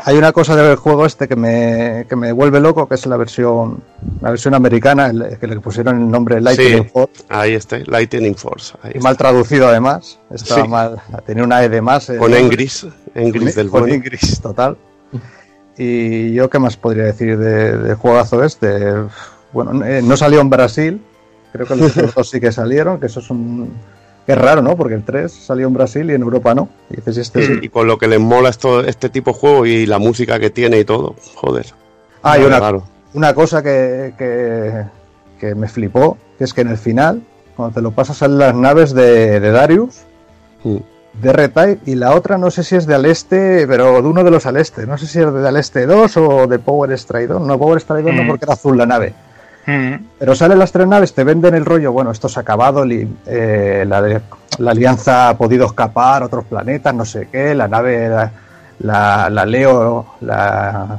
Speaker 15: Hay una cosa del juego este que me, que me vuelve loco, que es la versión la versión americana, el- que le pusieron el nombre Lightning
Speaker 4: Sí,
Speaker 15: Force,
Speaker 4: ahí está, Lightning Force. ahí
Speaker 15: y mal traducido además. Estaba
Speaker 4: Sí.
Speaker 15: mal, tenía una E de más. el
Speaker 4: Con. Engris, Engris del
Speaker 15: Con
Speaker 4: bueno.
Speaker 15: Ingris, total. Y yo, ¿qué más podría decir de- del juegazo este? Bueno, eh, no salió en Brasil. Creo que los otros dos sí que salieron, que eso es un... que es raro, ¿no? Porque el 3 salió en Brasil y en Europa no. Y dices, este sí.
Speaker 4: Y con lo que les mola esto, este tipo de juego y la música que tiene y todo, joder.
Speaker 15: Ah, y una, una cosa que, que, que me flipó, que es que en el final, cuando te lo pasas salen las naves de, de Darius,
Speaker 4: Mm.
Speaker 15: de R-Type, y la otra no sé si es de al este, pero de uno de los al este. No sé si es de al este 2 o de Power Strike 2. No, Power Strike 2 no
Speaker 13: Mm.
Speaker 15: porque era azul la nave.
Speaker 13: Mm.
Speaker 15: Pero salen las tres naves, te venden el rollo, bueno, esto se ha acabado, li- eh, la, de- la alianza ha podido escapar, otros planetas, no sé qué, la nave, la, la- la Leo, la,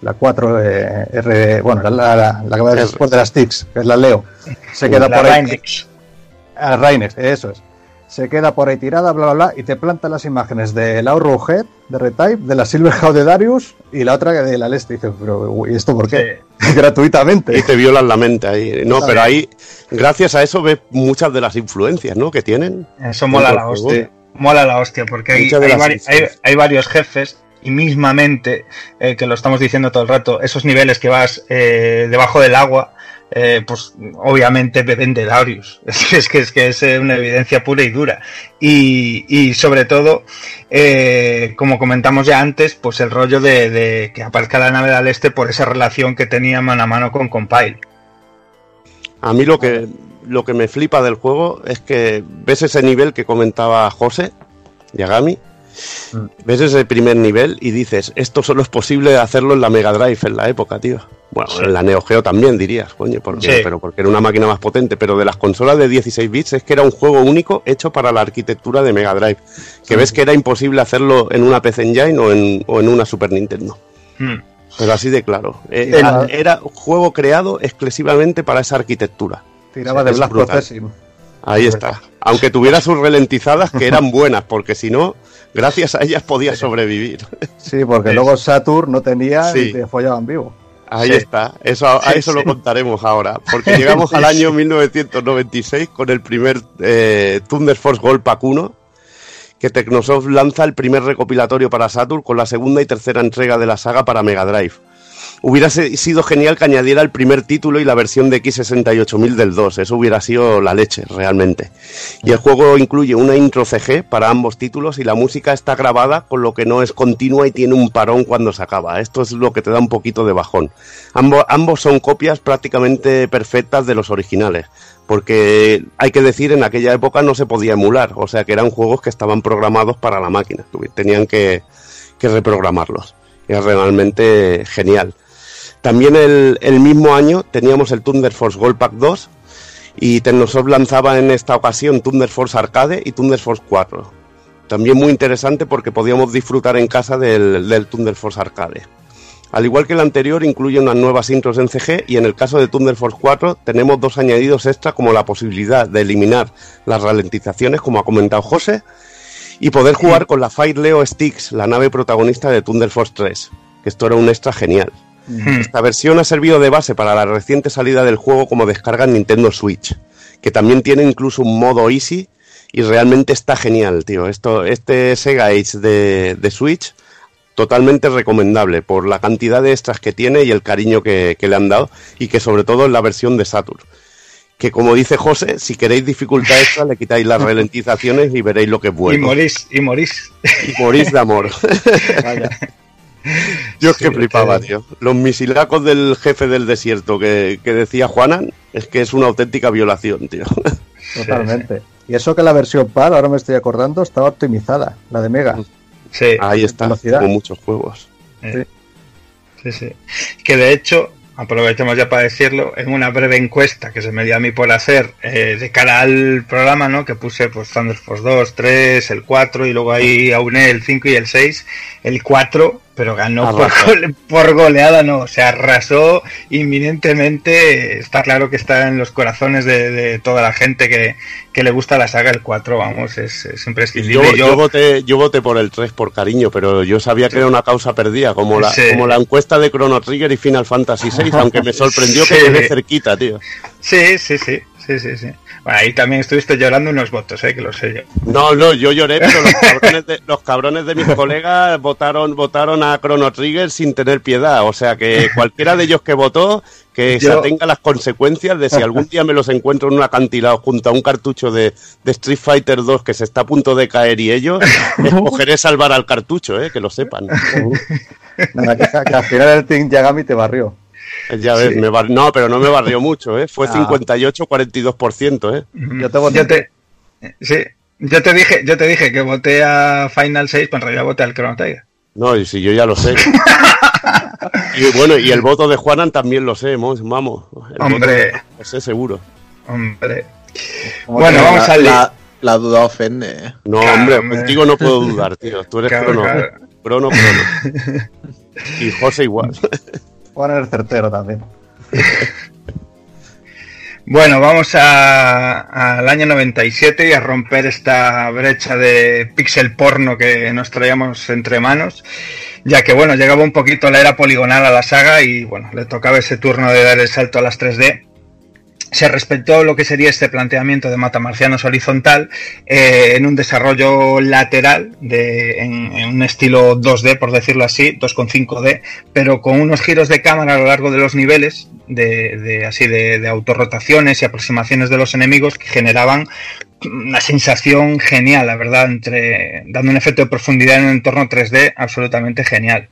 Speaker 15: la 4 eh, R, bueno, la, la, la- la que va después de las TICs, que es la Leo, se queda
Speaker 13: La
Speaker 15: por ahí.
Speaker 13: Rainex.
Speaker 15: Ah, eso es. Se queda por ahí tirada, bla, bla, bla, y te planta las imágenes de la Head, de Retype, de la Silverhawk de Darius y la otra de la Leste. Y dices, pero, ¿y esto por qué? Gratuitamente.
Speaker 4: Y te violan la mente ahí. No, pero ahí, gracias a eso ves muchas de las influencias, ¿no? Que tienen.
Speaker 13: Eso mola la
Speaker 4: juego.
Speaker 13: hostia. Mola la hostia, porque hay, hay, vari- hay varios jefes y mismamente, eh, que lo estamos diciendo todo el rato, esos niveles que vas eh, debajo del agua, eh, pues obviamente beben de Darius. Es que es, que es, eh, una evidencia pura y dura. Y, y sobre todo, eh, como comentamos ya antes, pues el rollo de, que aparezca la nave al este por esa relación que tenía mano a mano con Compile.
Speaker 4: A mí lo que, lo que me flipa del juego es que ves ese nivel que comentaba José, Yagami,
Speaker 15: Mm.
Speaker 4: ves ese primer nivel y dices, esto solo es posible hacerlo en la Mega Drive en la época, tío. Bueno, en la Neo Geo también dirías, coño, porque,
Speaker 13: Sí.
Speaker 4: pero porque era una máquina más potente, pero de las consolas de 16 bits es que era un juego único hecho para la arquitectura de Mega Drive, que ves que era imposible hacerlo en una PC Engine o en, o en una Super Nintendo.
Speaker 13: Hmm.
Speaker 4: Pero así de claro. Eh, era,
Speaker 15: no.
Speaker 4: era un juego creado exclusivamente para esa arquitectura.
Speaker 15: Tiraba de. Processing.
Speaker 4: Ahí está. Aunque tuviera sus ralentizadas que eran buenas, porque si no, gracias a ellas podía sobrevivir.
Speaker 15: Sí, porque luego Saturn no tenía
Speaker 4: Sí.
Speaker 15: y te follaban vivo.
Speaker 4: Ahí
Speaker 15: Sí.
Speaker 4: está. Eso, a eso
Speaker 15: sí.
Speaker 4: lo contaremos ahora. Porque llegamos
Speaker 15: Sí,
Speaker 4: al año
Speaker 15: sí.
Speaker 4: 1996 con el primer eh, Thunder Force Gold Pack 1, que Technosoft lanza el primer recopilatorio para Saturn con la segunda y tercera entrega de la saga para Mega Drive. Hubiera sido genial que añadiera el primer título y la versión de X68000 del 2. Eso hubiera sido la leche, realmente. Y el juego incluye una intro CG para ambos títulos y la música está grabada, con lo que no es continua y tiene un parón cuando se acaba. Esto es lo que te da un poquito de bajón. Ambos, son copias prácticamente perfectas de los originales. Porque hay que decir, en aquella época no se podía emular. O sea que eran juegos que estaban programados para la máquina. Tenían que, que reprogramarlos. Era realmente genial. También el, mismo año teníamos el Thunder Force Gold Pack 2 y Technosoft lanzaba en esta ocasión Thunder Force Arcade y Thunder Force 4. También muy interesante porque podíamos disfrutar en casa del, del Thunder Force Arcade. Al igual que el anterior, incluye unas nuevas intros en CG y en el caso de Thunder Force 4 tenemos dos añadidos extra como la posibilidad de eliminar las ralentizaciones, como ha comentado José, y poder jugar con la Fire Leo Sticks, la nave protagonista de Thunder Force 3, que esto era un extra genial. Esta versión ha servido de base para la reciente salida del juego como descarga en Nintendo Switch, que también tiene incluso un modo easy y realmente está genial, tío. Esto, este Sega Age de, de Switch, totalmente recomendable por la cantidad de extras que tiene y el cariño que, que le han dado y que sobre todo en la versión de Saturn. Que como dice José, si queréis dificultad extra le quitáis las ralentizaciones y veréis lo que es bueno.
Speaker 13: Y morís, y morís.
Speaker 4: Y morís de amor. Yo es que flipaba, tío. Los misilacos del jefe del desierto que, que decía Juanan es que es una auténtica violación, tío.
Speaker 15: Totalmente. Y eso que la versión PAL, ahora me estoy acordando, estaba optimizada, la de Mega.
Speaker 13: Sí.
Speaker 4: Ahí está,
Speaker 15: Velocidad.
Speaker 4: como muchos juegos.
Speaker 13: Sí, sí. Que de hecho, aprovechemos ya para decirlo, en una breve encuesta que se me dio a mí por hacer eh, de cara al programa, ¿no? Que puse pues Thunder Force 2, 3, el 4 y luego ahí auné el 5 y el 6. El 4
Speaker 6: pero ganó por, gole- por goleada, no, o sea, arrasó inminentemente. Está claro que está en los corazones de, de toda la gente que, que le gusta la saga. El 4, vamos, es, es
Speaker 4: Yo,
Speaker 6: imprescindible.
Speaker 4: yo voté, yo voté por el 3 por cariño, pero yo sabía que era una causa perdida, como la,
Speaker 6: Sí.
Speaker 4: como la encuesta de Chrono Trigger y Final Fantasy VI, aunque me sorprendió que
Speaker 6: Sí.
Speaker 4: quedé cerquita, tío.
Speaker 6: Sí, sí, sí, sí, sí, sí. Bueno, ahí también estuviste llorando unos votos, eh, que lo sé yo.
Speaker 4: No, no, yo lloré, pero los cabrones de, los cabrones de mis colegas votaron, votaron a Chrono Trigger sin tener piedad. O sea que cualquiera de ellos que votó, que se
Speaker 6: Yo-
Speaker 4: atenga a las consecuencias de si algún día me los encuentro en un acantilado junto a un cartucho de, de Street Fighter 2 que se está a punto de caer y ellos, escogeré salvar al cartucho, eh, que lo sepan.
Speaker 15: Nada, que, que al final el Team Yagami te barrió.
Speaker 4: Ya ves, me bar- no, pero no me barrió mucho, ¿eh? Fue
Speaker 15: Ah.
Speaker 4: 58-42%, ¿eh?
Speaker 6: Yo te voté. Yo te, sí, yo te dije, yo te dije que voté a Final 6, pero en realidad voté al Chrono Trigger.
Speaker 4: No, y si yo ya lo sé. y bueno, y el voto de Juanan también lo sé, mos- vamos. El
Speaker 6: Hombre.
Speaker 4: Lo sé seguro.
Speaker 6: Hombre.
Speaker 5: Como
Speaker 6: Bueno, vamos
Speaker 5: la,
Speaker 6: al
Speaker 5: la, la duda ofende. ¿eh?
Speaker 4: No,
Speaker 6: Claro,
Speaker 4: hombre,
Speaker 6: hombre.
Speaker 4: contigo no puedo dudar, tío. Tú eres
Speaker 6: Claro,
Speaker 4: crono.
Speaker 6: claro.
Speaker 4: Crono, crono. Y José igual.
Speaker 15: El certero también.
Speaker 6: Bueno, vamos al año 97 y a romper esta brecha de pixel porno que nos traíamos entre manos, ya que bueno, llegaba un poquito la era poligonal a la saga y bueno, le tocaba ese turno de dar el salto a las 3D. Se respetó lo que sería este planteamiento de matamarcianos horizontal eh, en un desarrollo lateral de, en, un estilo 2D, por decirlo así, 2,5D, pero con unos giros de cámara a lo largo de los niveles, de- así de, de autorrotaciones y aproximaciones de los enemigos que generaban una sensación genial, la verdad, entre dando un efecto de profundidad en un entorno 3D absolutamente genial.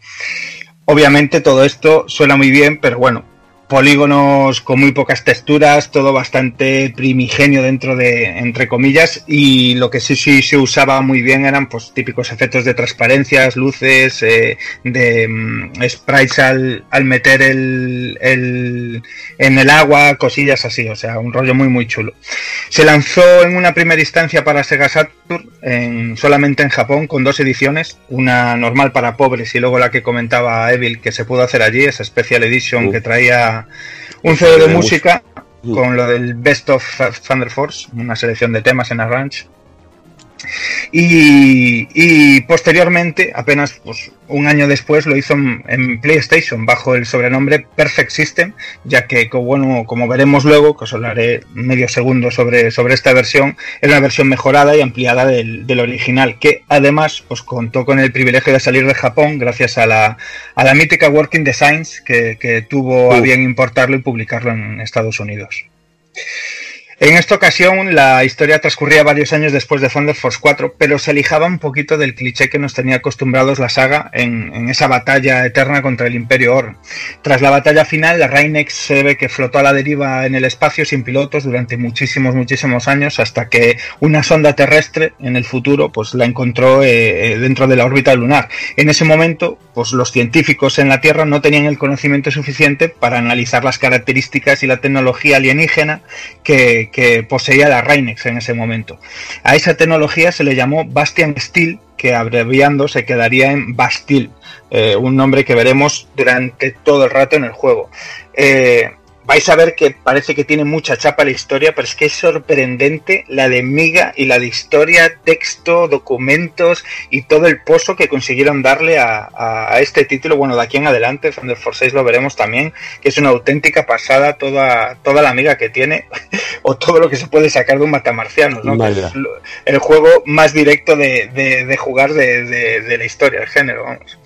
Speaker 6: Obviamente todo esto suena muy bien, pero bueno, polígonos con muy pocas texturas, todo bastante primigenio dentro de, entre comillas, y lo que sí, sí se usaba muy bien eran pues típicos efectos de transparencias, luces, eh, de mm, sprites al, al meter el, el- en el agua, cosillas así, o sea, un rollo muy muy chulo. Se lanzó en una primera instancia para Sega Saturn, en- solamente en Japón, con dos ediciones, una normal para pobres y luego la que comentaba Evil, que se pudo hacer allí, esa Special Edition
Speaker 4: Uh.
Speaker 6: que traía un
Speaker 4: Un
Speaker 6: CD de música con lo del Best of Thunder Force, una selección de temas en Arrange. Y, y posteriormente, apenas pues, un año después, lo hizo en, en PlayStation bajo el sobrenombre Perfect System, ya que, bueno, como veremos luego, que os hablaré medio segundo sobre, sobre esta versión, es una versión mejorada y ampliada del, del original, que además pues, contó con el privilegio de salir de Japón gracias a la, a la mítica Working Designs que, que tuvo a bien importarlo y publicarlo en Estados Unidos. En esta ocasión la historia transcurría varios años después de Thunder Force 4, pero se alejaba un poquito del cliché que nos tenía acostumbrados la saga en, esa batalla eterna contra el Imperio Orn. Tras la batalla final, la Rainex se ve que flotó a la deriva en el espacio sin pilotos durante muchísimos, muchísimos años, hasta que una sonda terrestre en el futuro pues la encontró eh, eh, dentro de la órbita lunar. En ese momento, pues los científicos en la Tierra no tenían el conocimiento suficiente para analizar las características y la tecnología alienígena que, que poseía la Rainex en ese momento. A esa tecnología se le llamó Bastian Steel, que abreviando se quedaría en Bastille, eh, un nombre que veremos durante todo el rato en el juego. Eh, vais a ver que parece que tiene mucha chapa la historia, pero es que es sorprendente la de miga y la de historia, texto, documentos y todo el pozo que consiguieron darle a, a- a este título. Bueno, de aquí en adelante, Thunder Force 6 lo veremos también, que es una auténtica pasada toda, toda la miga que tiene, o todo lo que se puede sacar de un matamarciano, ¿no? Es el juego más directo de, de- de jugar de, de- de la historia, el género, vamos.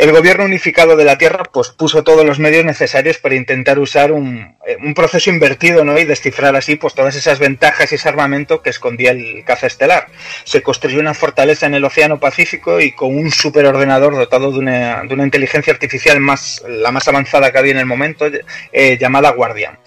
Speaker 6: El gobierno unificado de la Tierra pues puso todos los medios necesarios para intentar usar un, eh, un proceso invertido ¿no? y descifrar así pues todas esas ventajas y ese armamento que escondía el caza estelar. Se construyó una fortaleza en el Océano Pacífico y con un superordenador dotado de una, de una inteligencia artificial más, la más avanzada que había en el momento, eh, llamada Guardian.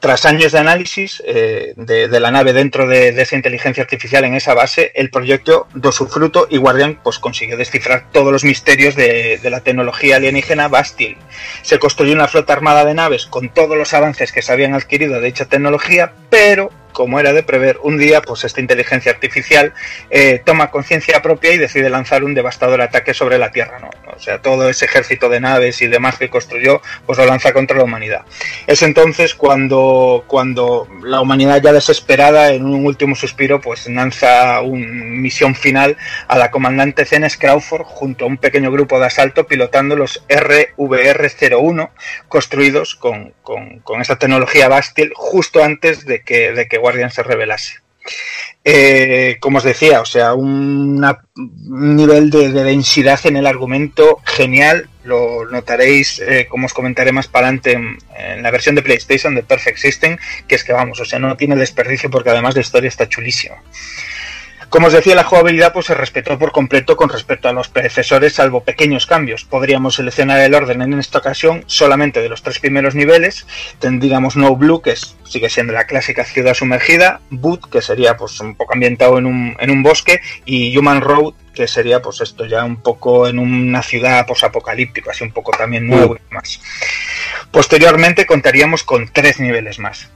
Speaker 6: Tras años de análisis eh, de, la nave dentro de, esa inteligencia artificial en esa base, el proyecto dio su fruto y Guardian pues, consiguió descifrar todos los misterios de, de la tecnología alienígena Bastille. Se construyó una flota armada de naves con todos los avances que se habían adquirido de dicha tecnología, pero como era de prever, un día pues esta inteligencia artificial eh, toma conciencia propia y decide lanzar un devastador ataque sobre la Tierra. ¿no? O sea, todo ese ejército de naves y demás que construyó, pues lo lanza contra la humanidad. Es entonces cuando, cuando la humanidad ya desesperada, en un último suspiro, pues lanza una misión final a la comandante Cenes Crawford junto a un pequeño grupo de asalto pilotando los RVR-01 construidos con, con, con esa tecnología Bastille justo antes de que, de que Se revelase. Eh, como os decía, o sea, un nivel de, de densidad en el argumento genial. Lo notaréis, eh, como os comentaré más para adelante, en, en la versión de PlayStation de Perfect System, que es que vamos, o sea, no tiene desperdicio porque además la historia está chulísima. Como os decía, la jugabilidad pues, se respetó por completo con respecto a los predecesores, salvo pequeños cambios. Podríamos seleccionar el orden en esta ocasión solamente de los tres primeros niveles. Tendríamos No Blue, que es- sigue siendo la clásica ciudad sumergida, Boot, que sería pues, un poco ambientado en un, en un bosque, y Human Road, que sería pues esto ya un poco en una ciudad posapocalíptica, así un poco también nuevo y demás. Posteriormente contaríamos con tres niveles más.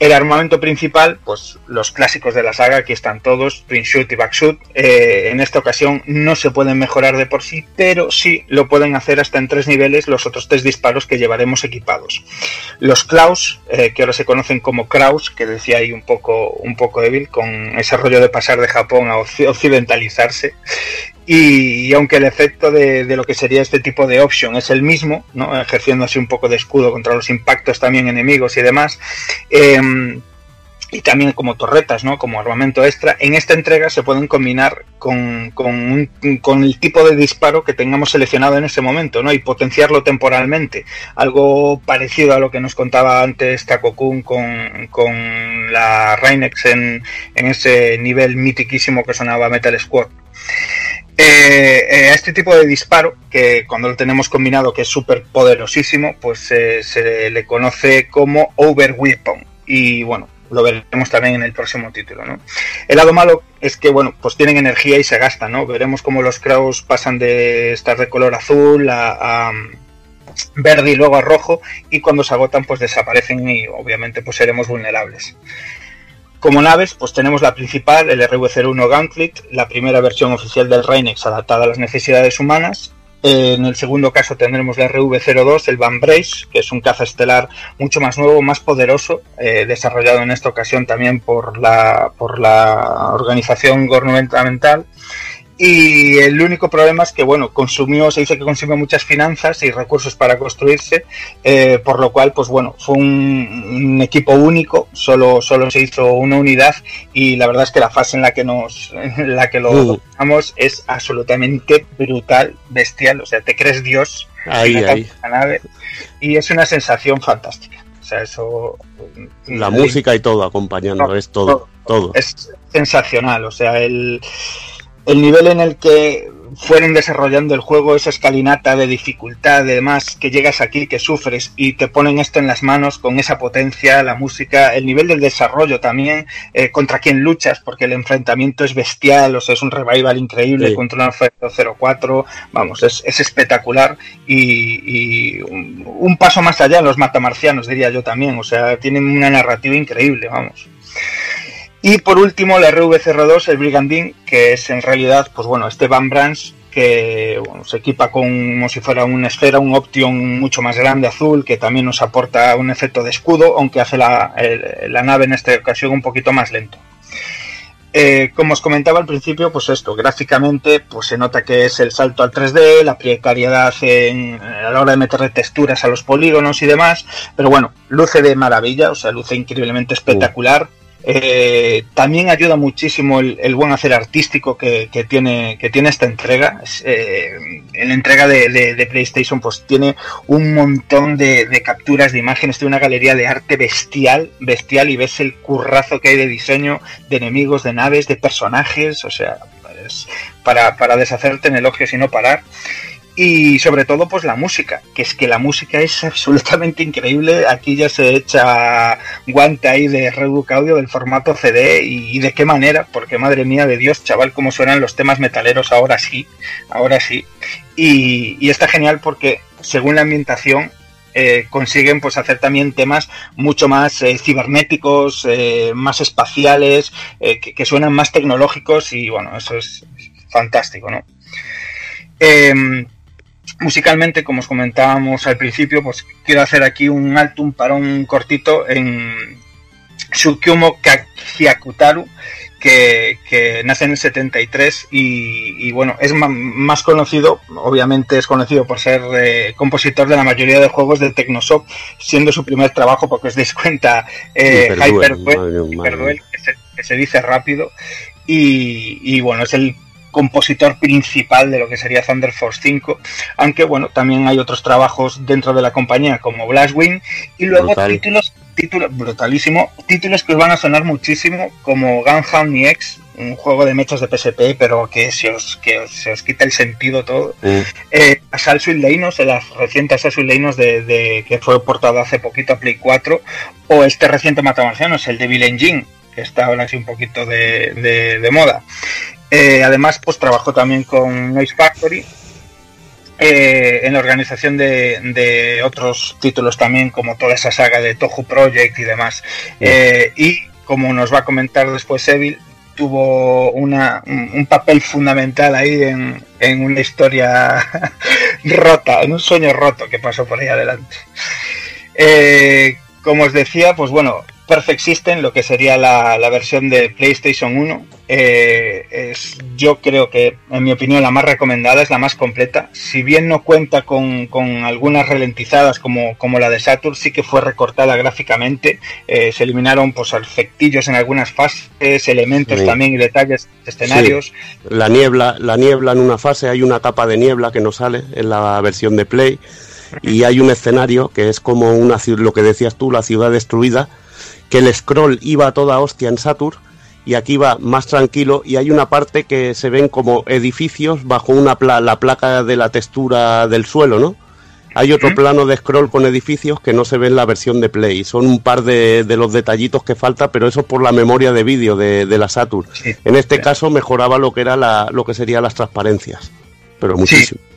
Speaker 6: El armamento principal, pues los clásicos de la saga, aquí están todos, Twin Shoot y Back Shoot. Eh, en esta ocasión no se pueden mejorar de por sí, pero sí lo pueden hacer hasta en tres niveles los otros tres disparos que llevaremos equipados. Los Klaus, eh, que ahora se conocen como Kraus, que decía ahí un poco, un poco débil, con ese rollo de pasar de Japón a occ- occidentalizarse. Y, aunque el efecto de, lo que sería este tipo de option es el mismo, ¿no? ejerciendo así un poco de escudo contra los impactos también enemigos y demás, em, y también como torretas, ¿no? como armamento extra, en esta entrega se pueden combinar con, con, el tipo de disparo que tengamos seleccionado en ese momento ¿no? y potenciarlo temporalmente. Algo parecido a lo que nos contaba antes Takokun con, con la Reinex en, en ese nivel mitiquísimo que sonaba Metal Squad. Eh, eh, a este tipo de disparo, que cuando lo tenemos combinado, que es súper poderosísimo, pues eh, se le conoce como Over Weapon. Y bueno, lo veremos también en el próximo título, ¿no? El lado malo es que, bueno, pues tienen energía y se gastan, ¿no? Veremos cómo los Kraus pasan de estar de color azul a, a verde y luego a rojo, y cuando se agotan, pues desaparecen y obviamente pues seremos vulnerables. Como naves, pues tenemos la principal, el RV-01 Gauntlet, la primera versión oficial del Reinex adaptada a las necesidades humanas. En el segundo caso tendremos la RV-02, el Van Brace, que es un caza estelar mucho más nuevo, más poderoso, eh, desarrollado en esta ocasión también por la, por la organización gubernamental. Y el único problema es que, bueno, consumió, se dice que consumió muchas finanzas y recursos para construirse, eh, por lo cual, pues bueno, fue un, un equipo único, solo, solo se hizo una unidad y la verdad es que la fase en la que nos, en la que lo
Speaker 4: Mm.
Speaker 6: dominamos es absolutamente brutal, bestial, o sea, te crees Dios
Speaker 4: Ahí, ahí.
Speaker 6: la nave y es una sensación fantástica. O sea, eso...
Speaker 4: La
Speaker 6: el-
Speaker 4: música y todo acompañando, es todo, todo.
Speaker 6: es sensacional. O sea, el, el nivel en el que fueron desarrollando el juego, esa escalinata de dificultad, de demás, que llegas aquí, que sufres y te ponen esto en las manos con esa potencia, la música, el nivel del desarrollo también, eh, contra quién luchas, porque el enfrentamiento es bestial, o sea, es un revival increíble
Speaker 4: Sí.
Speaker 6: contra un Alfredo 04, vamos, es, es espectacular y, y un, un paso más allá en los matamarcianos, diría yo también, o sea, tienen una narrativa increíble, vamos. Y por último, la RV02, el Brigandine, que es en realidad, pues bueno, este Van Brands que bueno, se equipa con como si fuera una esfera, un Option mucho más grande azul, que también nos aporta un efecto de escudo, aunque hace la, el- la nave en esta ocasión un poquito más lento. Eh, como os comentaba al principio, pues esto, gráficamente, pues se nota que es el salto al 3D, la precariedad en- a la hora de meterle texturas a los polígonos y demás, pero bueno, luce de maravilla, o sea, luce increíblemente espectacular. Eh, también ayuda muchísimo el, buen hacer artístico que, tiene, que tiene esta entrega. Eh, en la entrega de, PlayStation, pues tiene un montón de, de capturas de imágenes, tiene una galería de arte bestial, bestial, y ves el currazo que hay de diseño, de enemigos, de naves, de personajes, o sea, es para, para deshacerte en elogios y no parar. Y sobre todo, pues la música, que es que la música es absolutamente increíble. Aquí ya se echa guante ahí de Redbook Audio del formato CD y, de qué manera, porque madre mía de Dios, chaval, cómo suenan los temas metaleros ahora sí, ahora sí. Y, está genial porque según la ambientación eh, consiguen pues hacer también temas mucho más eh, cibernéticos, eh, más espaciales, que, que suenan más tecnológicos y bueno, eso es fantástico, ¿no? Musicalmente, como os comentábamos al principio, pues quiero hacer aquí un alto, un parón cortito en Tsukumo Hyakutaru, que, que nace en el 73 y, y bueno, es más conocido, obviamente es conocido por ser eh, compositor de la mayoría de juegos de Technosoft, siendo su primer trabajo, porque os dais cuenta, eh,
Speaker 4: Hyperduel,
Speaker 6: que se, que se dice rápido, y, y bueno, es el compositor principal de lo que sería Thunder Force 5, aunque bueno, también hay otros trabajos dentro de la compañía como Blastwind y luego
Speaker 4: Brutal.
Speaker 6: títulos, títulos, brutalísimo, títulos que os van a sonar muchísimo como Gunhound X, un juego de mechas de PSP, pero que se os, que os- se os quita el sentido todo.
Speaker 4: Mm.
Speaker 6: Eh, Assault Leinos, el reciente Assault Leinos de, de- que fue portado hace poquito a Play 4, o este reciente Matamarcianos, el Devil Engine, que está ahora así un poquito de, de- de moda. Eh, además, pues trabajó también con Noise Factory eh, en la organización de, de otros títulos también, como toda esa saga de Tohu Project y demás. Eh, y como nos va a comentar después Evil, tuvo una, un, papel fundamental ahí en, en una historia rota, en un sueño roto que pasó por ahí adelante. Como os decía, pues bueno, Perfect System, lo que sería la, la versión de PlayStation 1, eh, es yo creo que, en mi opinión, la más recomendada, es la más completa. Si bien no cuenta con, con algunas ralentizadas como, como la de Saturn, sí que fue recortada gráficamente. Eh, se eliminaron pues efectillos en algunas fases, elementos
Speaker 4: Sí.
Speaker 6: también y detalles de escenarios.
Speaker 4: Sí. La niebla, la niebla en una fase, hay una capa de niebla que no sale en la versión de Play y hay un escenario que es como una lo que decías tú, la ciudad destruida, que el scroll iba a toda hostia en Saturn y aquí va más tranquilo y hay una parte que se ven como edificios bajo una pla- la placa de la textura del suelo, ¿no? Hay otro plano de scroll con edificios que no se ve en la versión de Play. Son un par de, de los detallitos que falta, pero eso por la memoria de vídeo de, de la Saturn. En este caso mejoraba lo que era la, lo que sería las transparencias, pero muchísimo.
Speaker 6: Sí,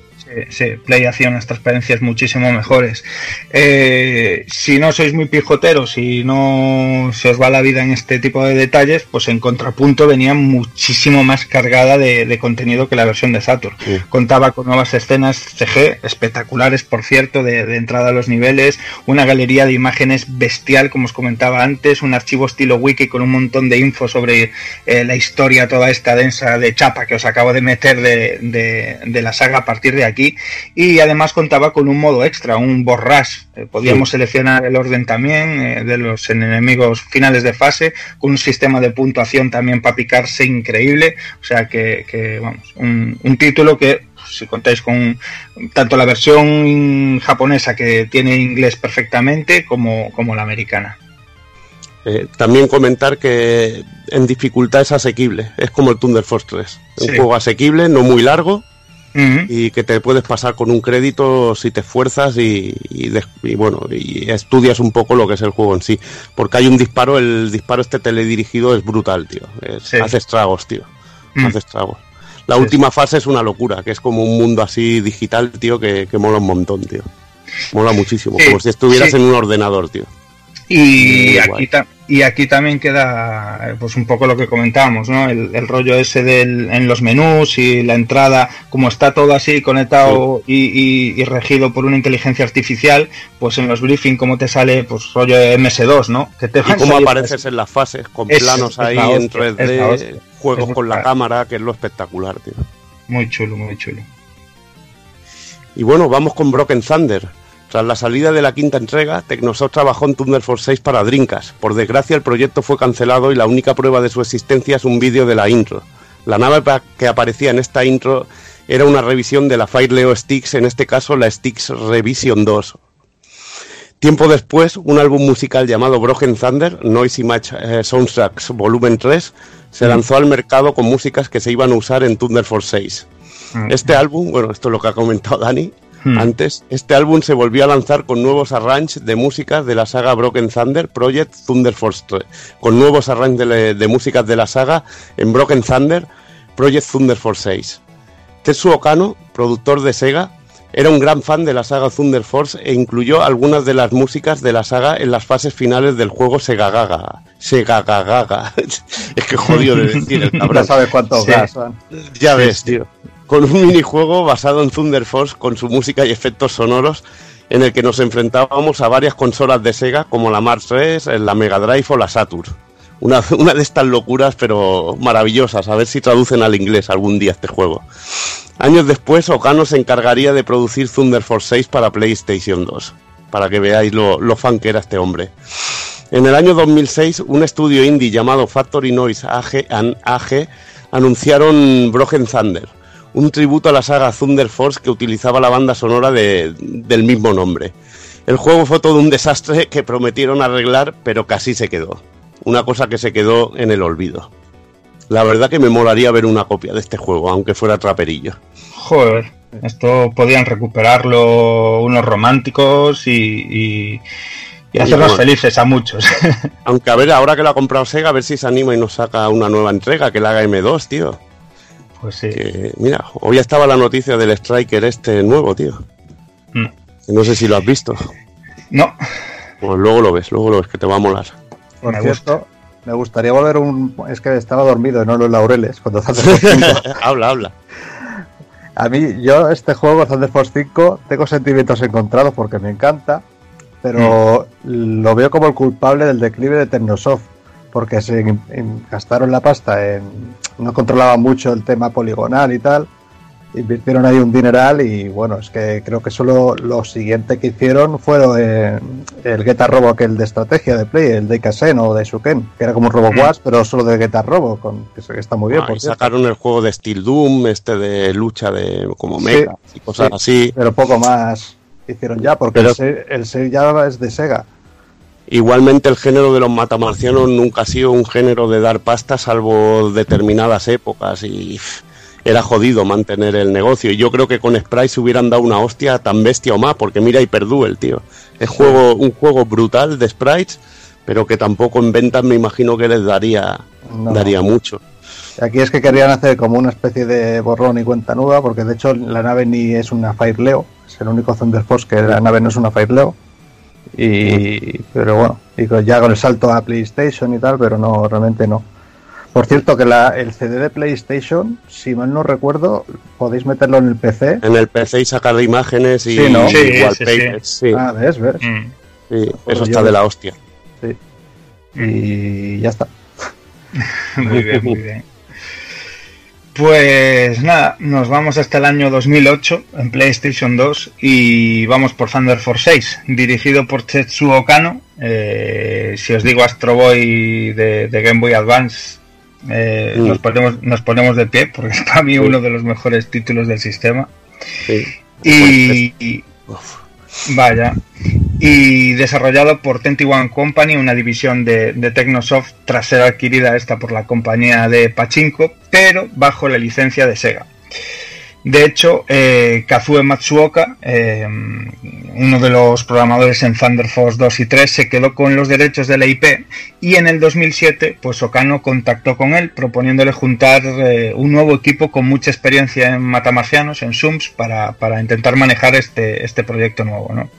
Speaker 6: Play hacía unas transparencias muchísimo mejores. Eh, si no sois muy pijoteros y no se os va la vida en este tipo de detalles, pues en contrapunto venía muchísimo más cargada de, de contenido que la versión de Saturn. Contaba con nuevas escenas CG, espectaculares por cierto, de, de entrada a los niveles, una galería de imágenes bestial, como os comentaba antes, un archivo estilo wiki con un montón de info sobre eh, la historia toda esta densa de chapa que os acabo de meter de la saga a partir de aquí y además contaba con un modo extra, un borras. Eh, podíamos
Speaker 4: Sí.
Speaker 6: seleccionar el orden también eh, de los enemigos finales de fase, con un sistema de puntuación también para picarse increíble. O sea que, que, vamos, un, un título que si contáis con tanto la versión japonesa que tiene inglés perfectamente como, como la americana.
Speaker 4: Eh, también comentar que en dificultad es asequible, es como el Thunder Force 3. Un juego asequible, no muy largo, y que te puedes pasar con un crédito si te esfuerzas y, y des- y bueno y estudias un poco lo que es el juego en sí. Porque hay un disparo el disparo este teledirigido es brutal tío. Es-
Speaker 6: Sí.
Speaker 4: hace estragos tío.
Speaker 6: Mm.
Speaker 4: hace estragos la
Speaker 6: Sí,
Speaker 4: última fase es una locura que es como un mundo así digital tío que, que mola un montón tío. Mola muchísimo
Speaker 6: Sí,
Speaker 4: como si estuvieras en un ordenador tío.
Speaker 6: Y aquí, ta- y aquí también queda pues un poco lo que comentábamos, ¿no? El, el rollo ese del, en los menús y la entrada, como está todo así conectado y, y- y regido por una inteligencia artificial, pues en los briefing como te sale pues rollo MS2, ¿no? Que te
Speaker 4: y cómo apareces en las fases con
Speaker 6: Es-
Speaker 4: planos ahí en
Speaker 6: hostia, la
Speaker 4: 3D
Speaker 6: hostia.
Speaker 4: juegos con la cámara que es lo espectacular tío
Speaker 6: Muy chulo, muy chulo.
Speaker 4: Y bueno, vamos con Broken Thunder. Tras la salida de la quinta entrega, Technosoft trabajó en Thunder Force 6 para Dreamcast. Por desgracia, el proyecto fue cancelado y la única prueba de su existencia es un vídeo de la intro. La nave que aparecía en esta intro era una revisión de la Fire Leo Sticks, en este caso la Sticks Revision 2. Tiempo después, un álbum musical llamado Broken Thunder, Noisy Match eh, Soundtracks Volumen 3, se
Speaker 6: Mm.
Speaker 4: lanzó al mercado con músicas que se iban a usar en Thunder Force 6.
Speaker 6: Mm.
Speaker 4: Este álbum, bueno, esto es lo que ha comentado Dani
Speaker 6: Hmm.
Speaker 4: antes, este álbum se volvió a lanzar con nuevos arranges de músicas de la saga Broken Thunder Project Thunder Force 3, con nuevos arranges de, de músicas de la saga en Broken Thunder Project Thunder Force 6. Tetsuo Kano, productor de Sega, era un gran fan de la saga Thunder Force e incluyó algunas de las músicas de la saga en las fases finales del juego Sega Gaga. Sega Gaga. es que jodido de decir el cabrón.
Speaker 15: Ya sabes cuántos gas.
Speaker 4: Ya ves, tío. Con un minijuego basado en Thunder Force con su música y efectos sonoros en el que nos enfrentábamos a varias consolas de Sega como la Mars 3, la Mega Drive o la Saturn. Una, de estas locuras pero maravillosas, a ver si traducen al inglés algún día este juego. Años después, Okano se encargaría de producir Thunder Force 6 para PlayStation 2, para que veáis lo, fan que era este hombre. En el año 2006, un estudio indie llamado Factory Noise AG, AG anunciaron Broken Thunder, un tributo a la saga Thunder Force que utilizaba la banda sonora de- del mismo nombre. El juego fue todo un desastre que prometieron arreglar, pero casi se quedó. Una cosa que se quedó en el olvido. La verdad que me molaría ver una copia de este juego, aunque fuera traperillo.
Speaker 6: Joder, esto podían recuperarlo unos románticos y, y, y hacernos
Speaker 4: bueno.
Speaker 6: felices a muchos.
Speaker 4: Aunque a ver, ahora que lo ha comprado Sega, a ver si se anima y nos saca una nueva entrega, que la haga M2, tío.
Speaker 6: Pues sí.
Speaker 4: Que, mira, hoy estaba la noticia del Striker este nuevo, tío.
Speaker 6: Mm.
Speaker 4: No sé si lo has visto.
Speaker 6: No.
Speaker 4: Pues luego lo ves, luego lo ves, que te va a molar.
Speaker 15: Por cierto, me gustaría volver un. Es que estaba dormido no en los laureles cuando Thunder Force 5.
Speaker 4: habla, habla.
Speaker 15: A mí, yo este juego, Thunder Force 5, tengo sentimientos encontrados porque me encanta, pero lo veo como el culpable del declive de Technosoft, porque se en- en- gastaron la pasta en... no controlaban mucho el tema poligonal y tal, invirtieron ahí un dineral y bueno, es que creo que solo lo siguiente que hicieron fueron eh, el Guitar Robo aquel de estrategia de Play, el de Kasen o de Suken, que era como un Robo Wars, pero solo de Guitar Robo, con, que está muy bien.
Speaker 4: Ah,
Speaker 15: por
Speaker 4: y
Speaker 15: cierto.
Speaker 4: sacaron el juego de Steel Doom, este de lucha de como
Speaker 15: Sí,
Speaker 4: mecha y cosas
Speaker 15: sí,
Speaker 4: así.
Speaker 15: Pero poco más hicieron ya, porque
Speaker 4: Pero-
Speaker 15: el, el ya es de Sega.
Speaker 4: Igualmente el género de los matamarcianos nunca ha sido un género de dar pasta salvo determinadas épocas y era jodido mantener el negocio. Y yo creo que con Sprite se hubieran dado una hostia tan bestia o más, porque mira Hyperduel, tío. Es juego, un juego brutal de sprites, pero que tampoco en ventas me imagino que les daría,
Speaker 15: No.
Speaker 4: daría mucho.
Speaker 15: Aquí es que querían hacer como una especie de borrón y cuenta nueva, porque de hecho la nave ni es una Fireleo, es el único Thunder Force que la nave no es una Fireleo. Y, pero bueno, y con- ya con el salto a PlayStation y tal, pero no, realmente no. Por cierto, que la, el CD de PlayStation, si mal no recuerdo, podéis meterlo en el PC.
Speaker 4: En el PC y sacar imágenes y,
Speaker 15: Sí, ¿no? Sí, sí,
Speaker 4: wallpapers,
Speaker 15: sí.
Speaker 4: sí.
Speaker 15: Ah, ves, ves.
Speaker 6: Mm.
Speaker 4: Sí,
Speaker 15: Pues
Speaker 4: eso
Speaker 15: yo-
Speaker 4: está de la hostia.
Speaker 15: Sí. Y ya está.
Speaker 6: Muy bien, muy bien. Pues nada, nos vamos hasta el año 2008 en PlayStation 2 y vamos por Thunder Force 6, dirigido por Tetsuo Kano. Eh, si os digo Astro Boy de, de Game Boy Advance, eh, nos, ponemos, nos ponemos de pie porque es para mí uno de los mejores títulos del sistema.
Speaker 4: Sí.
Speaker 6: Y, y- vaya. Y desarrollado por 21 Company, una división de, de Technosoft tras ser adquirida esta por la compañía de Pachinko, pero bajo la licencia de Sega. De hecho, eh, Kazue Matsuoka, eh, uno de los programadores en Thunder Force 2 y 3, se quedó con los derechos de la IP y en el 2007, pues Okano contactó con él proponiéndole juntar eh, un nuevo equipo con mucha experiencia en matamarcianos, en Sums, para, para intentar manejar este, este proyecto nuevo, ¿no?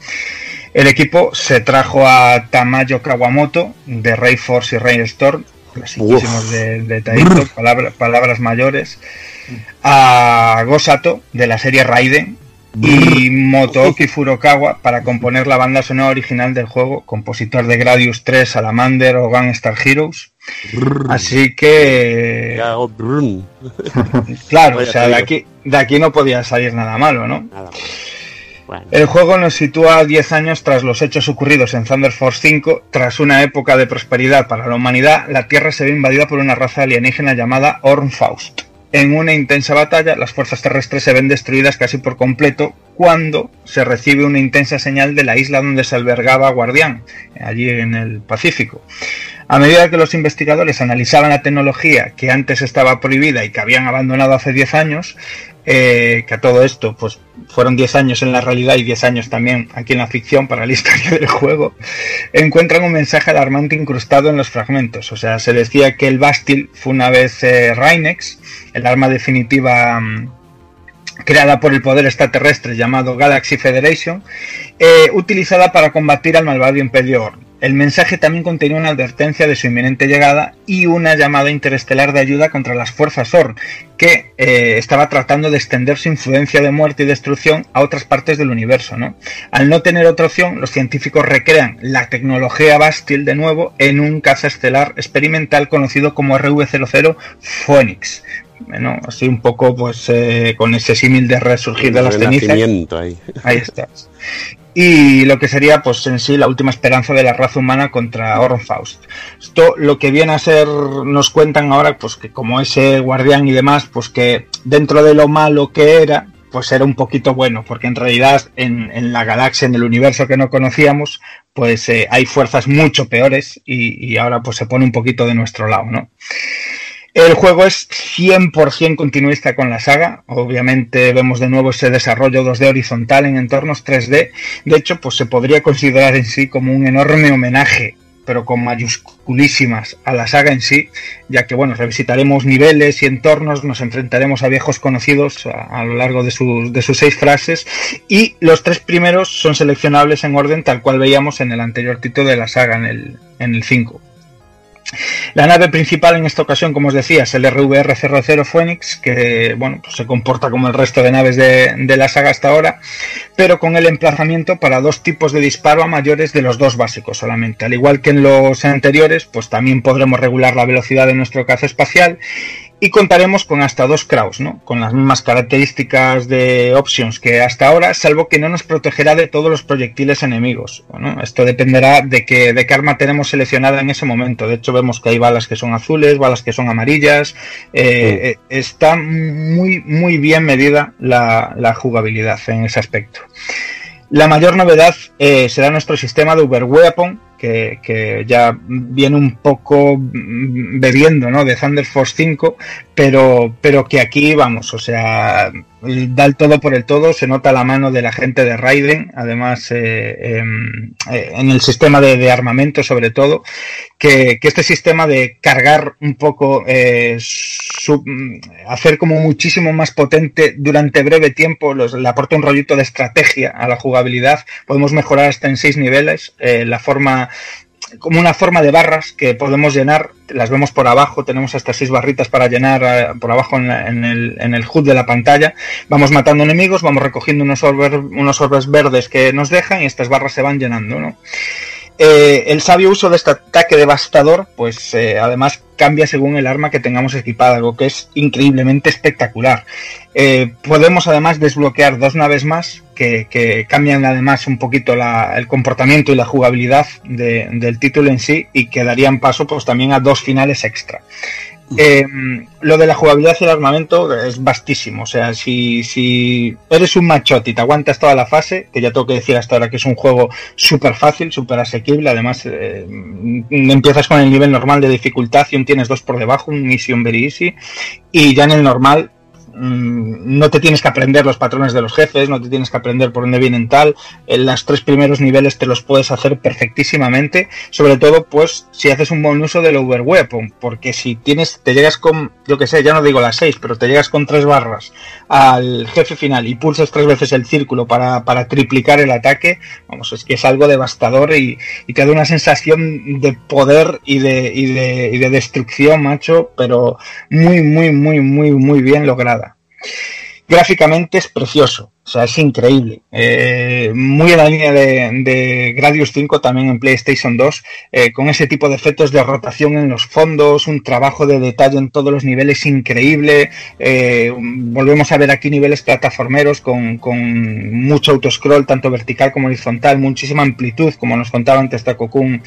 Speaker 6: El equipo se trajo a Tamayo Kawamoto de Ray Force y Ray Storm, clasiquísimos de, de Taito, palabra- palabras mayores, a Gosato de la serie Raiden y Motooki Furukawa para componer la banda sonora original del juego, compositor de Gradius 3, Salamander o Gunstar Heroes. Así que, claro, o sea, de aquí, de aquí no podía salir nada malo, ¿no?
Speaker 4: Bueno.
Speaker 6: El juego nos sitúa 10 años tras los hechos ocurridos en Thunder Force 5. Tras una época de prosperidad para la humanidad, la Tierra se ve invadida por una raza alienígena llamada Ornfaust. En una intensa batalla, las fuerzas terrestres se ven destruidas casi por completo cuando se recibe una intensa señal de la isla donde se albergaba Guardián, allí en el Pacífico. A medida que los investigadores analizaban la tecnología que antes estaba prohibida y que habían abandonado hace 10 años, eh, que a todo esto pues fueron 10 años en la realidad y 10 años también aquí en la ficción para la historia del juego, encuentran un mensaje alarmante incrustado en los fragmentos. O sea, se decía que el Bastil fue una vez eh, el arma definitiva mm, creada por el poder extraterrestre llamado Galaxy Federation, eh, utilizada para combatir al malvado Imperio. El mensaje también contenía una advertencia de su inminente llegada y una llamada interestelar de ayuda contra las fuerzas Or, que eh, estaba tratando de extender su influencia de muerte y destrucción a otras partes del universo. ¿no? Al no tener otra opción, los científicos recrean la tecnología Bastille de nuevo en un caza estelar experimental conocido como RV00 Phoenix. Bueno, así un poco pues eh, con ese símil de resurgir de las cenizas.
Speaker 4: Ahí.
Speaker 6: Ahí estás. Y lo que sería, pues en sí, la última esperanza de la raza humana contra Ornfaust. Esto lo que viene a ser, nos cuentan ahora, pues que como ese guardián y demás, pues que dentro de lo malo que era, pues era un poquito bueno, porque en realidad en, en la galaxia, en el universo que no conocíamos, pues eh, hay fuerzas mucho peores y, y ahora pues se pone un poquito de nuestro lado, ¿no? El juego es 100% continuista con la saga. Obviamente vemos de nuevo ese desarrollo 2D horizontal en entornos 3D. De hecho, pues se podría considerar en sí como un enorme homenaje, pero con mayúsculísimas, a la saga en sí, ya que bueno, revisitaremos niveles y entornos, nos enfrentaremos a viejos conocidos a, lo largo de sus, de sus seis frases y los tres primeros son seleccionables en orden tal cual veíamos en el anterior título de la saga, en el, en el 5. La nave principal en esta ocasión, como os decía, es el RVR-00 Phoenix, que bueno, pues se comporta como el resto de naves de, la saga hasta ahora, pero con el emplazamiento para dos tipos de disparo a mayores de los dos básicos solamente. Al igual que en los anteriores, pues también podremos regular la velocidad de nuestro caza espacial y contaremos con hasta dos Kraus, ¿no? con las mismas características de Options que hasta ahora, salvo que no nos protegerá de todos los proyectiles enemigos. Bueno, esto dependerá de qué, de qué arma tenemos seleccionada en ese momento. De hecho, vemos que hay balas que son azules, balas que son amarillas. Eh, sí. Está muy, muy bien medida la, la, jugabilidad en ese aspecto. La mayor novedad eh, será nuestro sistema de Uber Weapon, que, ya viene un poco bebiendo ¿no? de Thunder Force 5, pero, pero que aquí vamos, o sea, da el todo por el todo, se nota la mano de la gente de Raiden, además eh, eh, en el sistema de, armamento sobre todo, que, este sistema de cargar un poco, eh, su, hacer como muchísimo más potente durante breve tiempo, los, le aporta un rollito de estrategia a la jugabilidad, podemos mejorar hasta en seis niveles, la forma como una forma de barras que podemos llenar, las vemos por abajo, tenemos hasta seis barritas para llenar uh, por abajo en, la, en, el, en, el, HUD de la pantalla, vamos matando enemigos, vamos recogiendo unos orbes, unos orbes verdes que nos dejan y estas barras se van llenando, ¿no? Eh, el sabio uso de este ataque devastador, pues eh, además cambia según el arma que tengamos equipada, algo que es increíblemente espectacular. Eh, podemos además desbloquear dos naves más que, cambian además un poquito el comportamiento y la jugabilidad de, del título en sí y que darían paso pues también a dos finales extra. Eh, lo de la jugabilidad y el armamento es vastísimo. O sea, si, si eres un machote y te aguantas toda la fase, que ya tengo que decir hasta ahora que es un juego súper fácil, súper asequible. Además, eh, empiezas con el nivel normal de dificultad y un tienes dos por debajo, un un very easy. Y ya en el normal no te tienes que aprender los patrones de los jefes, no te tienes que aprender por dónde vienen tal. En los tres primeros niveles te los puedes hacer perfectísimamente, sobre todo pues si haces un buen uso del Over Weapon, porque si tienes, te llegas con, yo que sé, ya no digo las seis, pero te llegas con tres barras al jefe final y pulsas tres veces el círculo para, para triplicar el ataque, vamos, es que es algo devastador y, y te da una sensación de poder y de, y de, y de destrucción, macho, pero muy, muy, muy, muy, muy bien lograda. Gráficamente es precioso, o sea, es increíble. Eh, muy en la línea de, Gradius 5 también en PlayStation 2, eh, con ese tipo de efectos de rotación en los fondos, un trabajo de detalle en todos los niveles increíble. Eh, volvemos a ver aquí niveles plataformeros con, con mucho autoscroll, tanto vertical como horizontal, muchísima amplitud, como nos contaba antes Takokun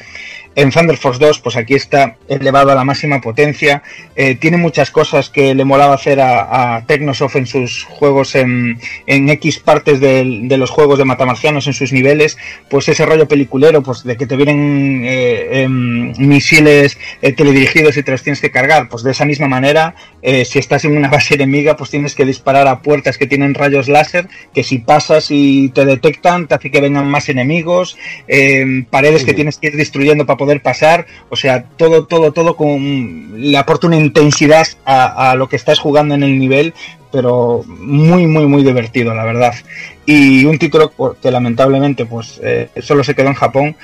Speaker 6: en Thunder Force 2, pues aquí está elevado a la máxima potencia. Eh, tiene muchas cosas que le molaba hacer a, a Technosoft en sus juegos en, en X partes de, de, los juegos de matamarcianos en sus niveles. Pues ese rollo peliculero, pues de que te vienen eh, eh, misiles teledirigidos y te los tienes que cargar. Pues de esa misma manera, eh, si estás en una base enemiga, pues tienes que disparar a puertas que tienen rayos láser, que si pasas y te detectan, te hace que vengan más enemigos. eh, paredes que tienes que ir destruyendo para poder pasar, o sea, todo, todo, todo con le aporta una intensidad a, a, lo que estás jugando en el nivel, pero muy, muy, muy divertido, la verdad. Y un título que lamentablemente, pues, eh, solo se quedó en Japón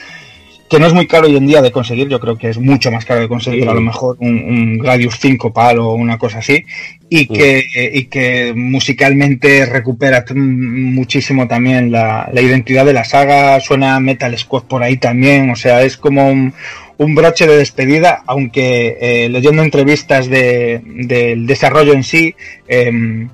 Speaker 6: que no es muy caro hoy en día de conseguir, yo creo que es mucho más caro de conseguir a lo mejor un, un Gradius 5 PAL o una cosa así, y que, y que musicalmente recupera muchísimo también la, la identidad de la saga, suena Metal Squad por ahí también, o sea, es como un, un broche de despedida, aunque eh, leyendo entrevistas de, del desarrollo en sí, em,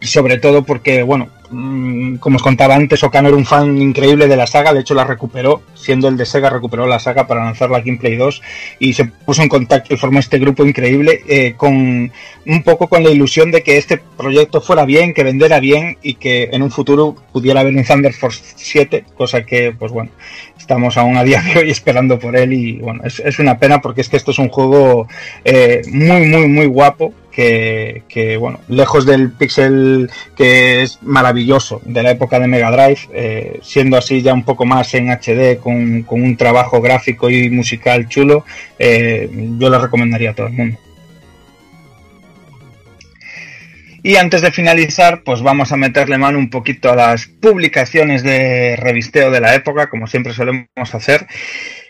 Speaker 6: sobre todo porque, bueno, como os contaba antes, Okano era un fan increíble de la saga, de hecho la recuperó, siendo el de Sega, recuperó la saga para lanzarla aquí en Play 2 y se puso en contacto y formó este grupo increíble eh, con un poco con la ilusión de que este proyecto fuera bien, que vendiera bien y que en un futuro pudiera haber un Thunder Force 7, cosa que, pues bueno, estamos aún a día de hoy esperando por él y bueno, es, una pena porque es que esto es un juego eh, muy, muy, muy guapo que, bueno, lejos del pixel que es maravilloso de la época de Mega Drive, eh, siendo así ya un poco más en HD con, con un trabajo gráfico y musical chulo, eh, yo lo recomendaría a todo el mundo. Y antes de finalizar, pues vamos a meterle mano un poquito a las publicaciones de revisteo de la época, como siempre solemos hacer.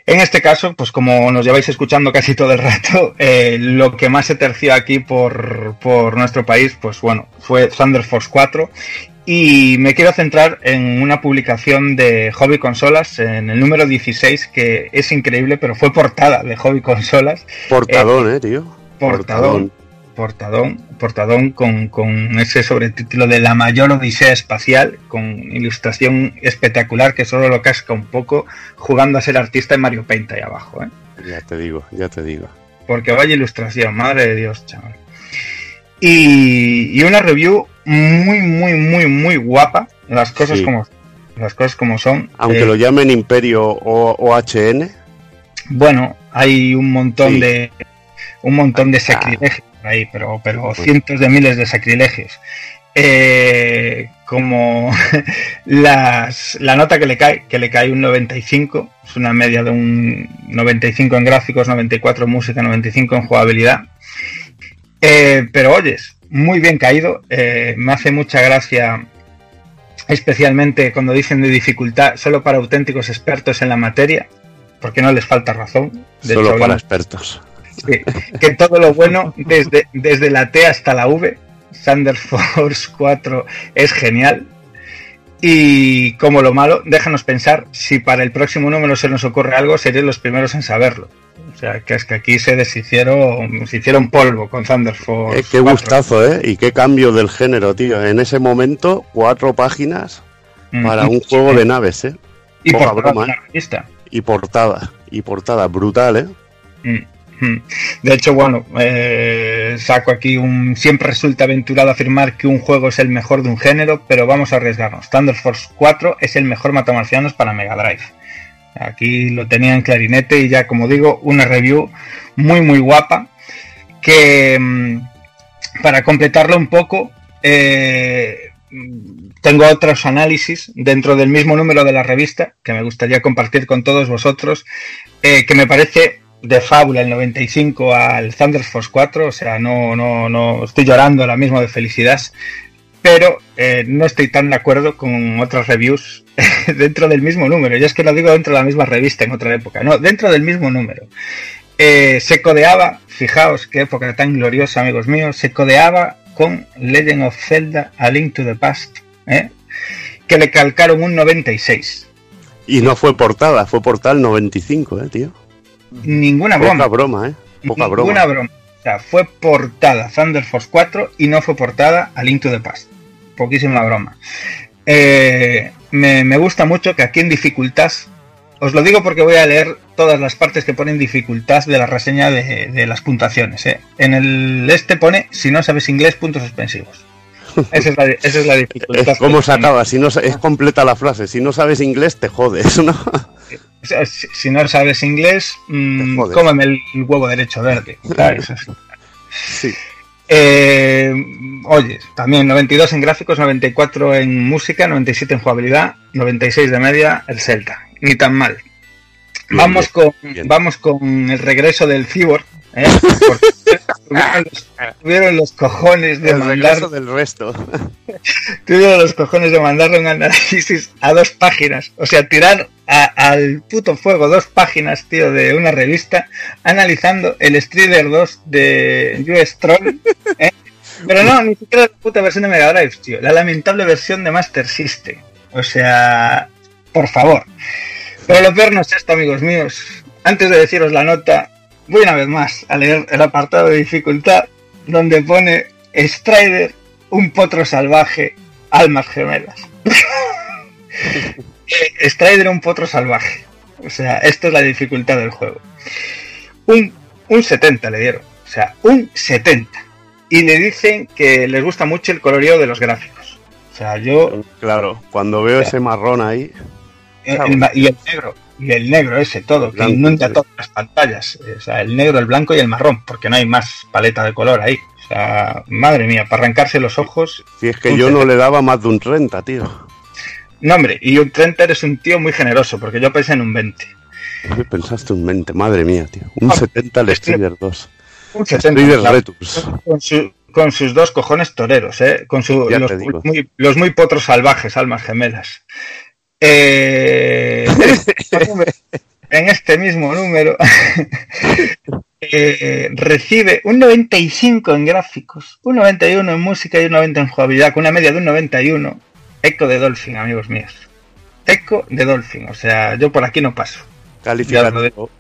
Speaker 6: En este caso, pues como nos lleváis escuchando casi todo el rato, eh, lo que más se terció aquí por, por nuestro país, pues bueno, fue Thunder Force 4. Y me quiero centrar en una publicación de Hobby Consolas, en el número 16, que es increíble, pero fue portada de Hobby Consolas.
Speaker 4: Portadón, eh, tío.
Speaker 6: Portadón. Portadón, portadón con, con ese sobretítulo de la mayor odisea espacial, con ilustración espectacular que solo lo casca un poco jugando a ser artista en Mario Paint ahí abajo, ¿eh?
Speaker 4: Ya te digo, ya te digo.
Speaker 6: Porque vaya ilustración, madre de Dios, chaval. Y, y una review muy, muy, muy, muy guapa. Las cosas
Speaker 4: Sí.
Speaker 6: como las cosas como son.
Speaker 4: Aunque
Speaker 6: Eh,
Speaker 4: lo llamen Imperio o OHN,
Speaker 6: Bueno, hay un montón
Speaker 4: Sí.
Speaker 6: de un montón de sacrilegios por ahí, pero, pero cientos de miles de sacrilegios. Eh, como las, la nota que le cae, que le cae un 95, es una media de un 95 en gráficos, 94 en música, 95 en jugabilidad. Eh, pero oyes, muy bien caído, eh, me hace mucha gracia especialmente cuando dicen de dificultad solo para auténticos expertos en la materia, porque no les falta razón. De
Speaker 4: solo
Speaker 6: hecho,
Speaker 4: para
Speaker 6: hablamos-
Speaker 4: expertos.
Speaker 6: Sí, que todo lo bueno, desde, desde la T hasta la V, Thunder Force 4 es genial. Y como lo malo, déjanos pensar si para el próximo número se nos ocurre algo, seréis los primeros en saberlo. O sea, que es que aquí se deshicieron, se hicieron polvo con Thunder Force
Speaker 4: Eh, qué
Speaker 6: 4.
Speaker 4: gustazo, ¿eh? Y qué cambio del género, tío. En ese momento, cuatro páginas para
Speaker 6: Mm,
Speaker 4: un juego de naves, ¿eh?
Speaker 6: Y
Speaker 4: Poca
Speaker 6: portada
Speaker 4: broma, ¿eh? Y portada, y portada, brutal, ¿eh?
Speaker 6: Mm. De hecho, bueno, eh, saco aquí un. Siempre resulta aventurado afirmar que un juego es el mejor de un género, pero vamos a arriesgarnos. Thunder Force 4 es el mejor matamarcianos para Mega Drive. Aquí lo tenía en clarinete y ya, como digo, una review muy, muy guapa. Que mm, para completarlo un poco, eh, tengo otros análisis dentro del mismo número de la revista que me gustaría compartir con todos vosotros, eh, que me parece de fábula el 95 al Thunder Force 4, o sea, no, no, no estoy llorando ahora mismo de felicidad, pero eh, no estoy tan de acuerdo con otras reviews dentro del mismo número. Yo es que lo digo dentro de la misma revista en otra época, no, dentro del mismo número. Eh, se codeaba, fijaos qué época tan gloriosa, amigos míos, se codeaba con Legend of Zelda A Link to the Past, ¿eh? que le calcaron un 96.
Speaker 4: Y no fue portada, fue portal 95, ¿eh, tío?
Speaker 6: Ninguna
Speaker 4: Poca
Speaker 6: broma.
Speaker 4: broma, ¿eh? Poca
Speaker 6: Ninguna
Speaker 4: broma.
Speaker 6: broma. O sea, fue portada Thunder Force 4 y no fue portada a Link to the Past. Poquísima broma. Eh, me, me gusta mucho que aquí en dificultad, os lo digo porque voy a leer todas las partes que ponen dificultad de la reseña de, de las puntuaciones. ¿eh? En el este pone, si no sabes inglés, puntos suspensivos. Esa es la, esa es la dificultad.
Speaker 4: Es como se acaba, si no es completa la frase, si no sabes inglés te jodes, ¿no?
Speaker 6: Si, si no sabes inglés, mm, cómeme el huevo derecho verde.
Speaker 4: Sí.
Speaker 6: Eh, oye, también 92 en gráficos, 94 en música, 97 en jugabilidad, 96 de media el Celta. Ni tan mal.
Speaker 4: Bien,
Speaker 6: vamos
Speaker 4: bien,
Speaker 6: con vamos con el regreso del Cyborg. ¿Eh? Tuvieron los, tuvieron los cojones de
Speaker 4: El
Speaker 6: mandar
Speaker 4: del resto.
Speaker 6: tuvieron los cojones de mandarle un análisis a dos páginas. O sea, tirar a- al puto fuego dos páginas, tío, de una revista analizando el Strider 2 de US Troll. ¿eh? Pero no, ni siquiera la puta versión de Mega Drive, tío. La lamentable versión de Master System. O sea, por favor. Pero lo peor no es esto, amigos míos. Antes de deciros la nota, voy una vez más a leer el apartado de dificultad donde pone Strider, un potro salvaje, almas gemelas. Eh, Strider, un potro salvaje. O sea, esto es la dificultad del juego. Un, un 70 le dieron. O sea, un 70. Y le dicen que les gusta mucho el colorido de los gráficos. O sea, yo
Speaker 4: Claro, cuando veo ese marrón ahí.
Speaker 6: El y el negro, y el negro ese todo, que
Speaker 4: Blanco,
Speaker 6: inunda
Speaker 4: sí.
Speaker 6: todas las pantallas. O sea, el negro, el blanco y el marrón, porque no hay más paleta de color ahí. O sea, madre mía, para arrancarse los ojos.
Speaker 4: Si es que yo no
Speaker 6: 70.
Speaker 4: le daba más de un 30, tío.
Speaker 6: No, hombre, y un 30 eres un tío muy generoso, porque yo pensé en un 20.
Speaker 4: ¿Qué pensaste un 20? Madre mía, tío. Un 70 al Strider 2.
Speaker 6: Un 70.
Speaker 4: Strider
Speaker 6: la-
Speaker 4: Retus.
Speaker 6: Con, su- con sus dos cojones toreros, ¿eh? Con su, los, muy, los muy potros salvajes, almas gemelas. Eh, en, este mismo número eh, recibe un 95 en gráficos, un 91 en música y un 90 en jugabilidad, con una media de un 91. Eco de Dolphin, amigos míos. Eco de Dolphin, o sea, yo por aquí no paso.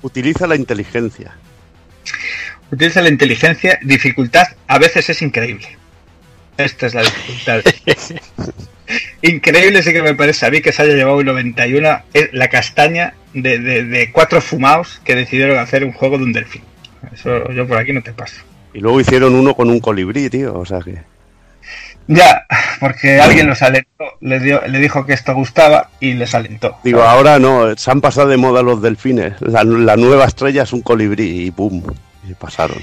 Speaker 4: Utiliza la inteligencia.
Speaker 6: Utiliza la inteligencia, dificultad, a veces es increíble. Esta es la dificultad. increíble sí que me parece a mí que se haya llevado un 91 es la castaña de, de- de cuatro fumaos que decidieron hacer un juego de un delfín. Eso yo por aquí no te paso.
Speaker 4: Y luego hicieron uno con un colibrí, tío. O sea que.
Speaker 6: Ya, porque alguien los alentó, le, dio, le dijo que esto gustaba y les alentó.
Speaker 4: Digo, ahora no, se han pasado de moda los delfines. La, la nueva estrella es un colibrí y pum. Y pasaron.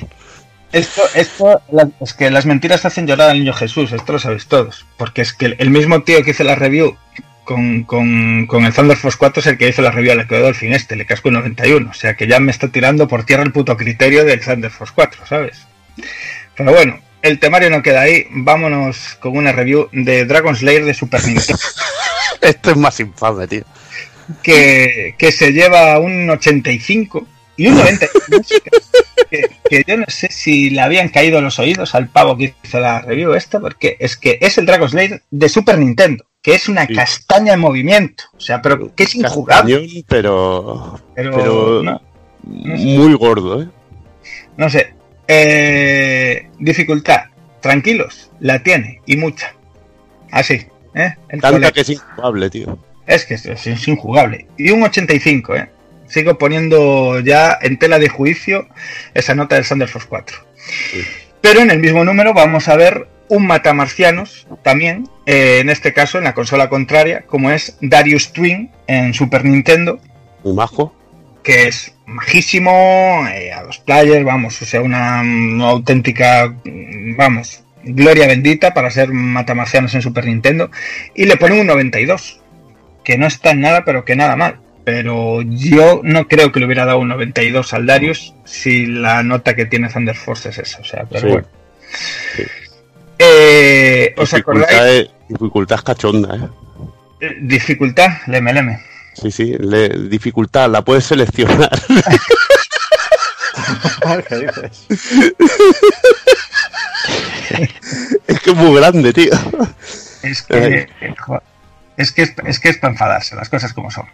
Speaker 6: Esto, esto, es que las mentiras hacen llorar al niño Jesús, esto lo sabéis todos. Porque es que el, mismo tío que hizo la review con, con, con el Thunder Force 4 es el que hizo la review al de Dolphin este, le casco un 91. O sea que ya me está tirando por tierra el puto criterio del Thunder Force 4, ¿sabes? Pero bueno, el temario no queda ahí. Vámonos con una review de Dragon Slayer de Super Nintendo.
Speaker 4: Esto es más infame, tío.
Speaker 6: que, que se lleva un 85 y un 90 de música, que, que yo no sé si le habían caído los oídos al pavo que hizo la review esta, porque es que es el Dragon Slayer de Super Nintendo, que es una castaña en movimiento, o sea, pero que es injugable.
Speaker 4: Pero.
Speaker 6: Pero,
Speaker 4: pero
Speaker 6: no,
Speaker 4: muy gordo, ¿eh?
Speaker 6: no sé. Eh, dificultad, tranquilos, la tiene y mucha. Así, ¿eh? El
Speaker 4: Tanta que es injugable, tío.
Speaker 6: Es que es, es injugable. Y un 85, ¿eh? Sigo poniendo ya en tela de juicio esa nota del Thunder Force 4. Pero en el mismo número vamos a ver un matamarcianos también, eh, en este caso en la consola contraria, como es Darius Twin en Super Nintendo.
Speaker 4: Muy majo.
Speaker 6: Que es majísimo, eh, a los players, vamos, o sea, una, una auténtica, mm, vamos, gloria bendita para ser matamarcianos en Super Nintendo. Y le ponen un 92 que no está en nada, pero que nada mal. Pero yo no creo que le hubiera dado un 92 al Darius si la nota que tiene Thunder Force es esa. O sea, pero
Speaker 4: Sí.
Speaker 6: bueno. Eh, ¿Os
Speaker 4: Dificultad,
Speaker 6: acordáis?
Speaker 4: es- dificultad es cachonda, ¿eh?
Speaker 6: Eh, Dificultad, leme, leme.
Speaker 4: Sí, sí, le- dificultad, la puedes seleccionar.
Speaker 15: ¿Qué dices?
Speaker 4: es que es muy grande, tío.
Speaker 6: Es que, jo- es que es, es que es para enfadarse, las cosas como son.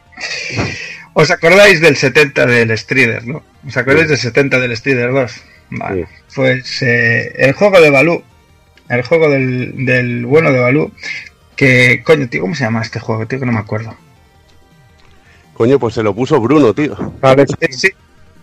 Speaker 6: ¿Os acordáis del 70 del Strider, no? ¿Os acordáis del 70 del Strider 2? Vale. Pues eh, el juego de Balú, el juego del, del bueno de Balú, que, coño, tío, ¿cómo se llama este juego? Tío, que no me acuerdo.
Speaker 4: Coño, pues se lo puso Bruno, tío.
Speaker 6: Sí,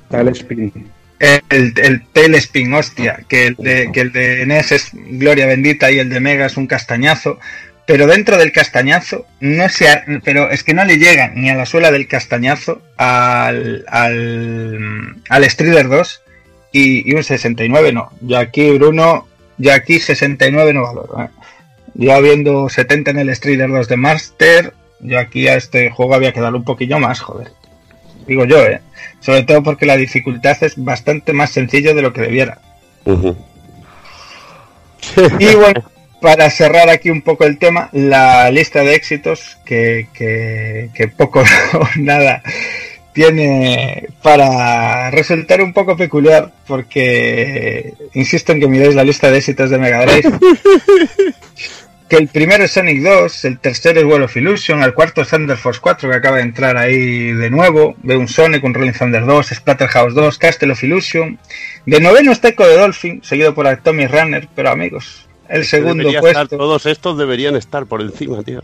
Speaker 2: Tailspin.
Speaker 6: El, el Tailspin, hostia, que el, de, que el de NES es Gloria Bendita y el de Mega es un castañazo, pero dentro del castañazo, no se pero es que no le llega ni a la suela del castañazo al, al, al Strider 2 y, y un 69 no. Yo aquí, Bruno, yo aquí 69 no valoro. ¿eh? Yo habiendo 70 en el Strider 2 de Master, yo aquí a este juego había que darle un poquillo más, joder. Digo yo, ¿eh? Sobre todo porque la dificultad es bastante más sencillo de lo que debiera. Y bueno, para cerrar aquí un poco el tema, la lista de éxitos que, poco o nada tiene para resultar un poco peculiar porque insisto en que miréis la lista de éxitos de Mega Drive. que el primero es Sonic 2, el tercero es World of Illusion, el cuarto es Thunder Force 4 que acaba de entrar ahí de nuevo, ve un Sonic, un Rolling Thunder 2, Splatterhouse 2, Castle of Illusion. De noveno está Echo de Dolphin, seguido por Atomic Runner, pero amigos, el segundo puesto...
Speaker 4: estar- todos estos deberían estar por encima, tío.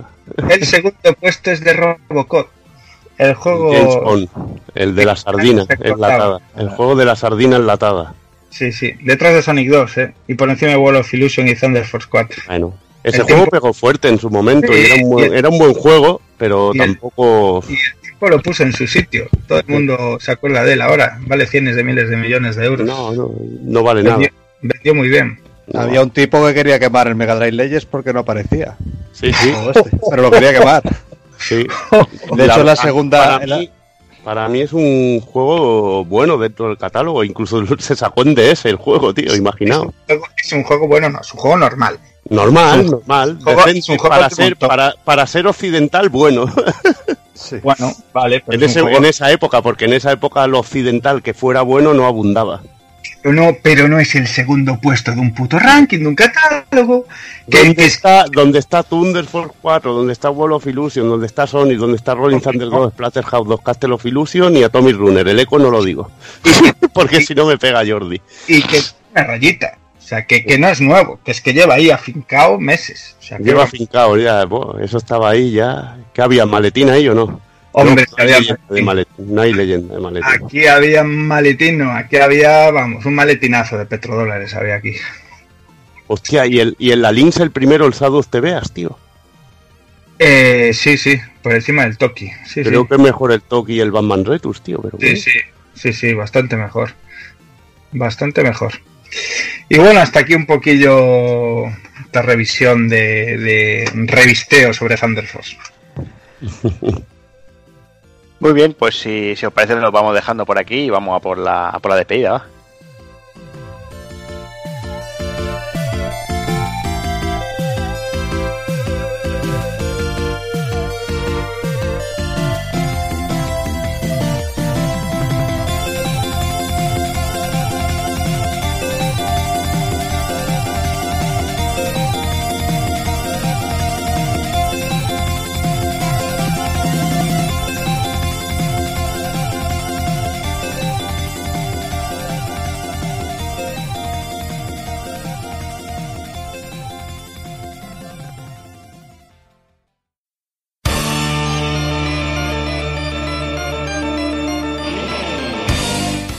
Speaker 6: El segundo puesto es de Robocop. El juego.
Speaker 4: James Bond, el de la sardina enlatada. El juego de la sardina enlatada.
Speaker 6: Sí, sí. Detrás de Sonic 2, ¿eh? Y por encima de World of Illusion y Thunder Force 4.
Speaker 4: Bueno, ese
Speaker 6: El
Speaker 4: juego
Speaker 6: tiempo-
Speaker 4: pegó fuerte en su momento
Speaker 6: Sí,
Speaker 4: y era un buen,
Speaker 6: el-
Speaker 4: era un buen juego, pero
Speaker 6: y el-
Speaker 4: tampoco.
Speaker 6: Y el tiempo lo puso en su sitio. Todo el mundo se acuerda de él ahora. Vale cientos de miles de millones de euros.
Speaker 4: No, no, no vale nada.
Speaker 6: vendió muy bien.
Speaker 15: Había un tipo que quería quemar el Mega Drive Legends porque no aparecía.
Speaker 4: Sí, sí.
Speaker 15: Este, pero lo quería quemar.
Speaker 4: Sí.
Speaker 15: De hecho, la segunda.
Speaker 4: Para mí, para mí es un juego bueno dentro del catálogo. Incluso se sacó en DS el juego, tío. Imaginaos.
Speaker 6: Es un juego bueno, no, es un juego normal.
Speaker 4: Normal,
Speaker 6: Es un
Speaker 4: normal.
Speaker 6: juego-
Speaker 4: decente,
Speaker 6: es un juego
Speaker 4: para, ser, para, para ser occidental, bueno.
Speaker 6: Bueno, vale. pero
Speaker 4: En,
Speaker 6: es un
Speaker 4: ese-
Speaker 6: juego-
Speaker 4: en esa época, porque en esa época lo occidental que fuera bueno no abundaba.
Speaker 6: No, pero no es el segundo puesto de un puto ranking, de un catálogo.
Speaker 4: ¿Dónde está, donde está Thunder Force 4, donde está World of Illusion, donde está Sonic, donde está Rolling Thunder 2, Splatterhouse 2, Castle of Illusion y Atomic Runner? El eco no lo digo. porque si no me pega Jordi.
Speaker 6: Y que es una rayita. O sea, que, que no es nuevo, que es que lleva ahí afincado meses. O sea, que
Speaker 4: Lleva
Speaker 6: va-
Speaker 4: fincado ya, bo, eso estaba ahí ya. ¿Qué había? ¿Maletín ahí o no?
Speaker 6: Hombre,
Speaker 4: no,
Speaker 6: había
Speaker 4: hay leyenda de maletín, no hay leyenda de maletín.
Speaker 6: Aquí había maletín, no, aquí había, vamos, un maletinazo de petrodólares había aquí.
Speaker 4: Hostia, y el, y en la Lynx el primero, el Sadus TVas, tío.
Speaker 6: Eh, sí, sí, por encima del Toki. Sí,
Speaker 4: Creo
Speaker 6: sí.
Speaker 4: que mejor el Toki y el Batman Retus, tío. Pero
Speaker 6: Sí,
Speaker 4: bueno.
Speaker 6: sí, sí, sí, bastante mejor. Bastante mejor. Y bueno, hasta aquí un poquillo esta revisión de, de revisteo sobre Thunder Force.
Speaker 1: Muy bien, pues si, si os parece nos vamos dejando por aquí y vamos a por la, por la despedida.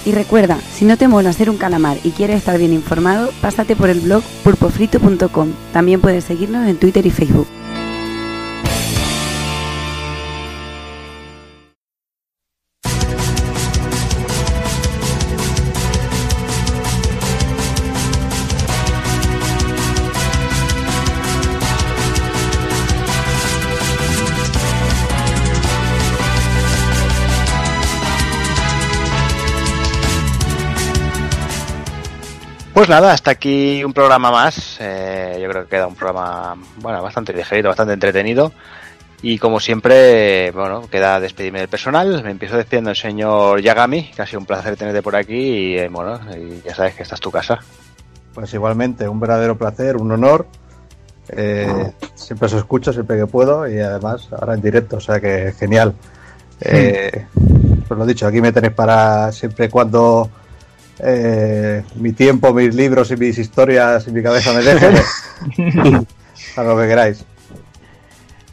Speaker 10: Y recuerda, si no te mola hacer un calamar y quieres estar bien informado, pásate por el blog pulpofrito.com. También puedes seguirnos en Twitter y Facebook.
Speaker 1: Pues nada, hasta aquí un programa más. Eh, yo creo que queda un programa bueno, bastante ligerito, bastante entretenido. Y como siempre, bueno, queda despedirme del personal. Me empiezo despidiendo el señor Yagami, que ha sido un placer tenerte por aquí. Y eh, bueno, y ya sabes que esta es tu casa.
Speaker 15: Pues igualmente, un verdadero placer, un honor. Eh, siempre os escucho, siempre que puedo y además ahora en directo, o sea que genial. Eh, pues lo dicho, aquí me tenéis para siempre y cuando eh, mi tiempo, mis libros y mis historias y mi cabeza me dejen. para lo que queráis.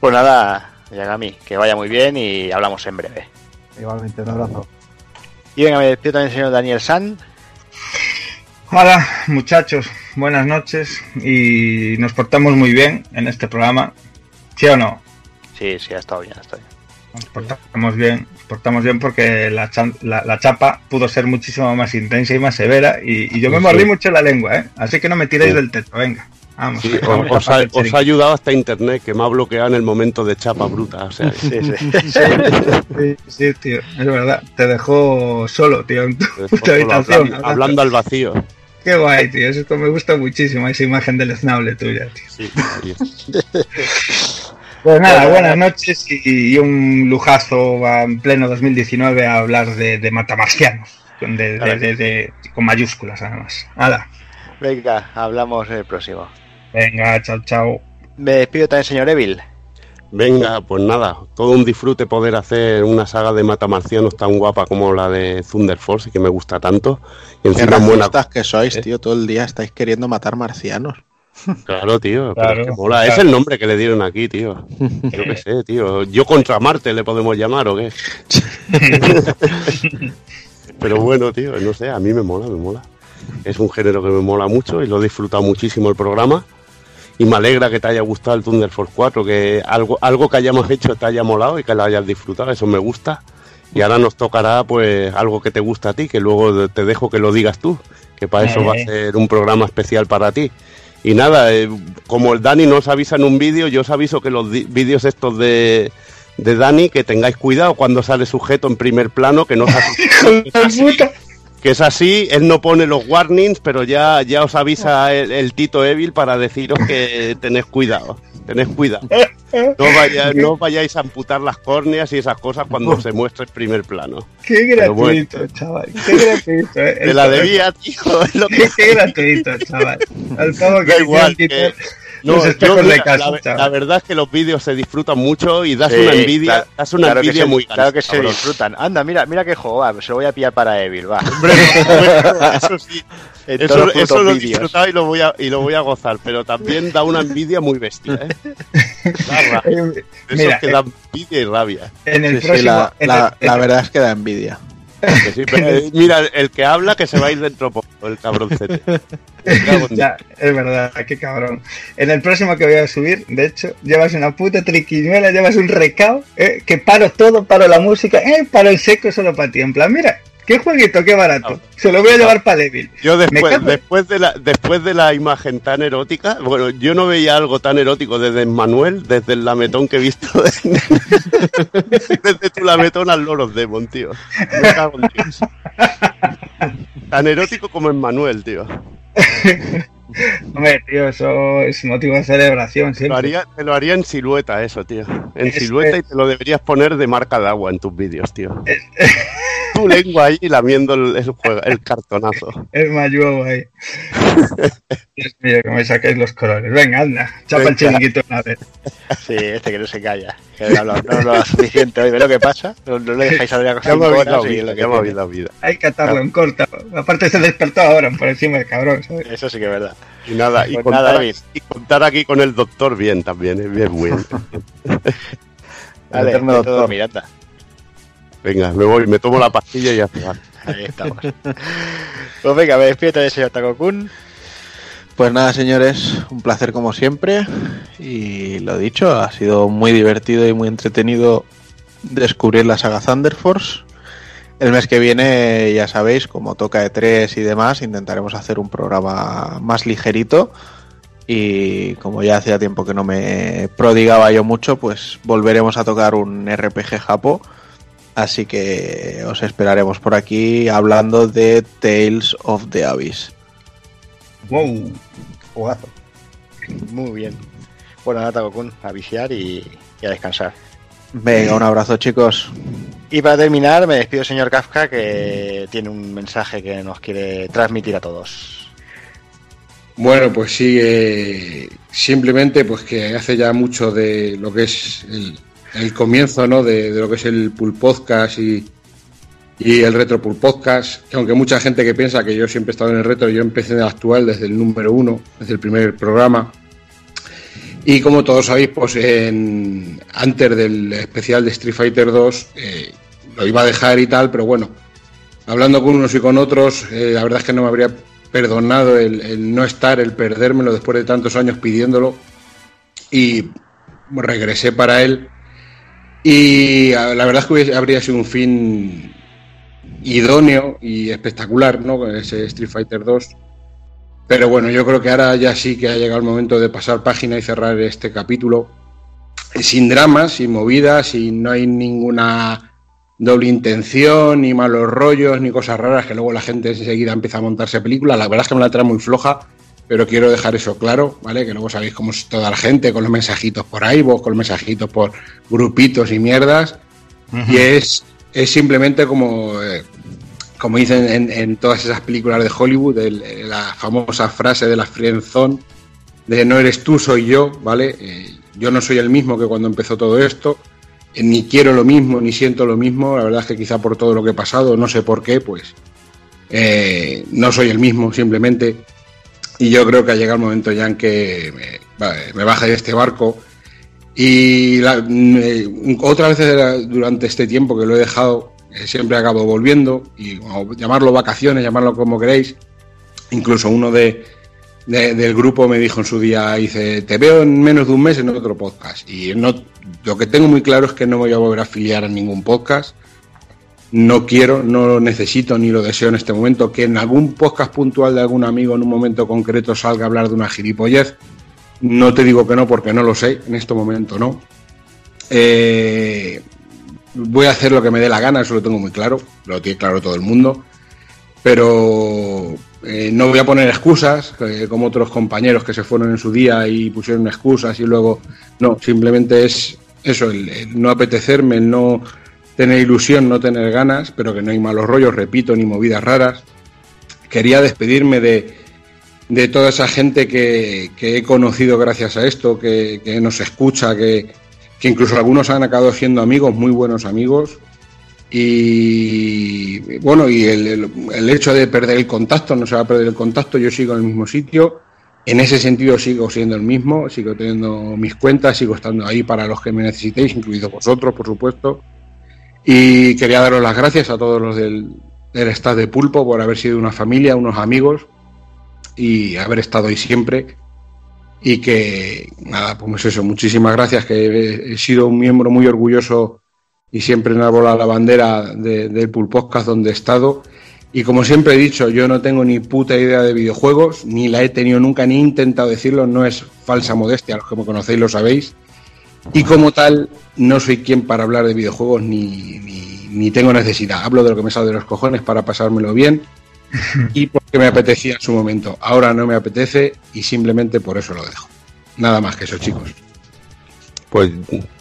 Speaker 1: Pues nada, Yagami, que vaya muy bien y hablamos en breve.
Speaker 15: Igualmente, un abrazo.
Speaker 1: Y venga, me despido también el señor Daniel San.
Speaker 6: Hola, muchachos, buenas noches y nos portamos muy bien en este programa. ¿Sí o no?
Speaker 1: Sí, sí, ha estado bien, ha estado bien.
Speaker 6: Nos portamos bien, portamos bien porque la, la, la chapa pudo ser muchísimo más intensa y más severa y, y yo me
Speaker 4: Sí.
Speaker 6: mordí mucho la lengua, ¿eh? Así que no me tiréis
Speaker 4: Sí.
Speaker 6: del teto, venga. Vamos,
Speaker 4: Sí,
Speaker 6: vamos
Speaker 4: os, ha, os ha ayudado hasta internet, que me ha bloqueado en el momento de chapa bruta. O sea,
Speaker 1: Sí, sí.
Speaker 6: Sí, sí, tío, es verdad. Te dejó solo, tío, en tu, habitación.
Speaker 4: hablando, hablando al vacío.
Speaker 6: Qué guay, tío. Esto me gusta muchísimo, esa imagen del Snable tuya, tío. Pues nada, buenas noches y, y un lujazo a- en pleno 2019 a hablar de, de matamarcianos. Con, de- de- de- de- con mayúsculas, además. Hala.
Speaker 1: Venga, hablamos el próximo.
Speaker 6: Venga, chao, chao.
Speaker 1: Me despido también, señor Evil.
Speaker 4: Venga, pues nada, todo un disfrute poder hacer una saga de matamarcianos tan guapa como la de Thunder Force y que me gusta tanto. Y
Speaker 5: Qué
Speaker 4: encima es buena.
Speaker 5: que sois, tío. Todo el día estáis queriendo matar marcianos.
Speaker 4: Claro, tío. pero es que mola.
Speaker 5: claro.
Speaker 4: Es el nombre que le dieron aquí, tío. Yo qué sé, tío. Yo contra Marte le podemos llamar o qué. pero bueno, tío, no sé, a mí me mola, me mola. Es un género que me mola mucho y lo he disfrutado muchísimo el programa. Y me alegra que te haya gustado el Thunder Force 4, que algo, algo que hayamos hecho te haya molado y que lo hayas disfrutado, eso me gusta. Y ahora nos tocará pues algo que te gusta a ti, que luego te dejo que lo digas tú, que para eso va a
Speaker 6: Eh.
Speaker 4: ser un programa especial para ti. Y nada, eh, como el Dani nos avisa en un vídeo, yo os aviso que los vídeos estos de, de Dani, que tengáis cuidado cuando sale sujeto en primer plano, que no asuste, que es así, él no pone los warnings, pero ya, ya os avisa el, el Tito Evil para deciros que tenés cuidado, tenés cuidado. No, vaya- no vayáis a amputar las córneas y esas cosas cuando se muestre en primer plano.
Speaker 6: Qué
Speaker 4: Pero bueno.
Speaker 6: gratuito, chaval. Qué gratuito, eh.
Speaker 4: Te la debía, tío. Es lo que...
Speaker 6: Qué, gratuito, chaval. Al pavo que
Speaker 4: Da igual, que- No,
Speaker 6: los
Speaker 4: yo,
Speaker 6: espejos
Speaker 4: mira,
Speaker 6: de casa,
Speaker 4: la, verdad es que los vídeos se disfrutan mucho y das
Speaker 1: Sí,
Speaker 4: una envidia,
Speaker 1: claro,
Speaker 4: das una
Speaker 1: claro
Speaker 4: envidia
Speaker 1: se-
Speaker 4: muy
Speaker 1: Claro que se
Speaker 4: cabrón.
Speaker 1: disfrutan. Anda, mira, mira qué juego, va, se lo voy a pillar para Evil, va.
Speaker 4: eso sí.
Speaker 1: En
Speaker 4: Eso, lo he disfrutado y lo voy a y lo voy a gozar, pero también da una envidia muy bestia, ¿eh? Da
Speaker 6: Eh,
Speaker 4: Eso
Speaker 6: mira,
Speaker 4: que da envidia y rabia.
Speaker 6: En el
Speaker 5: Sí, sí,
Speaker 6: próximo.
Speaker 5: la,
Speaker 6: en
Speaker 5: la-
Speaker 6: el-
Speaker 5: la verdad es que da envidia.
Speaker 4: Que sí, pero, eh, mira, el que habla que se va a ir dentro poco, el cabroncete.
Speaker 6: Ya, es verdad, qué cabrón. En el próximo que voy a subir, de hecho, llevas una puta triquiñuela, llevas un recao, eh, que paro todo, paro la música, eh, paro el seco solo para ti. En plan, mira, qué jueguito, qué barato. Se lo voy a llevar para Devil.
Speaker 4: Yo después, después de la después de la imagen tan erótica, bueno, yo no veía algo tan erótico desde Manuel, desde el lametón que he visto desde tu lametón al Loros Demon, tío. Me cago en Dios. Tan erótico como en Manuel, tío.
Speaker 6: Hombre, tío, eso es motivo de celebración
Speaker 4: Lo
Speaker 6: siempre.
Speaker 4: haría, te lo haría en silueta eso, tío. En
Speaker 6: Es-
Speaker 4: silueta y te lo deberías poner de marca de agua en tus vídeos, tío. Tu lengua ahí lamiendo el, el juego- el cartonazo.
Speaker 6: Es mayugo ahí. Dios mío, que me saquéis los colores. Venga, anda, chapa el
Speaker 1: Venga.
Speaker 6: chiringuito una vez.
Speaker 1: Sí, este que no se calla. Que no no habla suficiente hoy. ¿Ve lo que pasa? No, no le dejáis hablar
Speaker 4: dado
Speaker 1: horas y
Speaker 4: vida,
Speaker 1: lo que
Speaker 4: habéis dado vida.
Speaker 6: Hay que atarlo en corta. Aparte se despertó ahora por encima del cabrón, ¿sabes?
Speaker 1: Eso sí que es verdad.
Speaker 4: Y nada, y,
Speaker 1: Pues
Speaker 4: contar,
Speaker 1: nada, David.
Speaker 4: y contar aquí con el doctor bien también, es bien, muy bien.
Speaker 1: De todo
Speaker 15: doctor.
Speaker 1: Miranda.
Speaker 4: Venga, me voy, me tomo la pastilla y ya está.
Speaker 1: Ahí estamos. pues venga, me despido del señor Takokun.
Speaker 5: Pues nada, señores, un placer como siempre. Y lo dicho, ha sido muy divertido y muy entretenido descubrir la saga Thunder Force. El mes que viene, ya sabéis, como toca de 3 y demás, intentaremos hacer un programa más ligerito. Y como ya hacía tiempo que no me prodigaba yo mucho, pues volveremos a tocar un RPG Japo. Así que os esperaremos por aquí hablando de Tales of the Abyss.
Speaker 6: Wow.
Speaker 15: Jugazo.
Speaker 1: Muy bien. Bueno, nada, Takokun, a viciar y, y a descansar.
Speaker 5: Venga, un abrazo chicos.
Speaker 1: Y para terminar, me despido señor Kafka, que tiene un mensaje que nos quiere transmitir a todos.
Speaker 2: Bueno, pues sí, eh, simplemente pues que hace ya mucho de lo que es el, el comienzo, ¿no? De, de lo que es el Pool Podcast y, y el Retro Pool Podcast, que aunque mucha gente que piensa que yo siempre he estado en el retro, yo empecé en el actual desde el número uno, desde el primer programa. Y como todos sabéis, pues antes del especial de Street Fighter 2 eh, lo iba a dejar y tal, pero bueno, hablando con unos y con otros, eh, la verdad es que no me habría perdonado el, el no estar, el perdérmelo después de tantos años pidiéndolo. Y regresé para él. Y la verdad es que habría sido un fin idóneo y espectacular, ¿no? Ese Street Fighter 2. Pero bueno, yo creo que ahora ya sí que ha llegado el momento de pasar página y cerrar este capítulo. Sin dramas, sin movidas, y no hay ninguna doble intención, ni malos rollos, ni cosas raras que luego la gente enseguida empieza a montarse películas. La verdad es que me la trae muy floja, pero quiero dejar eso claro, ¿vale? Que luego sabéis cómo es toda la gente con los mensajitos por ahí, vos con los mensajitos por grupitos y mierdas. Y es, es simplemente como, eh, como dicen en, en todas esas películas de Hollywood, el- eh, la famosa frase de la friendzone, de no eres tú, soy yo, ¿vale? Eh, yo no soy el mismo que cuando empezó todo esto, eh, ni quiero lo mismo, ni siento lo mismo, la verdad es que quizá por todo lo que he pasado, no sé por qué, pues no soy el mismo, simplemente. Y yo creo que ha llegado el momento ya en que me, me de este barco. Y la- mm, otra vez durante este tiempo que lo he dejado, eh, siempre acabo volviendo, y llamarlo vacaciones, llamarlo como queréis. Incluso uno de, de- del grupo me dijo en su día, dice, te veo en menos de un mes en otro podcast. Y no, lo que tengo muy claro es que no me voy a volver a afiliar a ningún podcast. No quiero, no lo necesito ni lo deseo en este momento. Que en algún podcast puntual de algún amigo en un momento concreto salga a hablar de una gilipollez. No te digo que no porque no lo sé, en este momento no. Eh, voy a hacer lo que me dé la gana, eso lo tengo muy claro, lo tiene claro todo el mundo. Pero eh, no voy a poner excusas, eh, como otros compañeros que se fueron en su día y pusieron excusas y luego. No, simplemente es eso, el, el no apetecerme, el no tener ilusión, no tener ganas, pero que no hay malos rollos, repito, ni movidas raras. Quería despedirme de, de toda esa gente que, que he conocido gracias a esto, que, que nos escucha, que, que incluso algunos han acabado siendo amigos, muy buenos amigos. Y bueno, y el, el- el hecho de perder el contacto, no se va a perder el contacto, yo sigo en el mismo sitio. En ese sentido sigo siendo el mismo, sigo teniendo mis cuentas, sigo estando ahí para los que me necesitéis, incluidos vosotros, por supuesto. Y quería daros las gracias a todos los del, del de Pulpo por haber sido una familia, unos amigos y haber estado ahí siempre. Y que, nada, pues eso, muchísimas gracias, que he, sido un miembro muy orgulloso y siempre enarbola la bandera de- del Pool Podcast donde he estado. Y como siempre he dicho, yo no tengo ni puta idea de videojuegos, ni la he tenido nunca, ni he intentado decirlo, no es falsa modestia, los que me conocéis lo sabéis. Y como tal, no soy quien para hablar de videojuegos ni, ni, ni tengo necesidad. Hablo de lo que me sale de los cojones para pasármelo bien y porque me apetecía en su momento. Ahora no me apetece y simplemente por eso lo dejo. Nada más que eso, chicos.
Speaker 4: Pues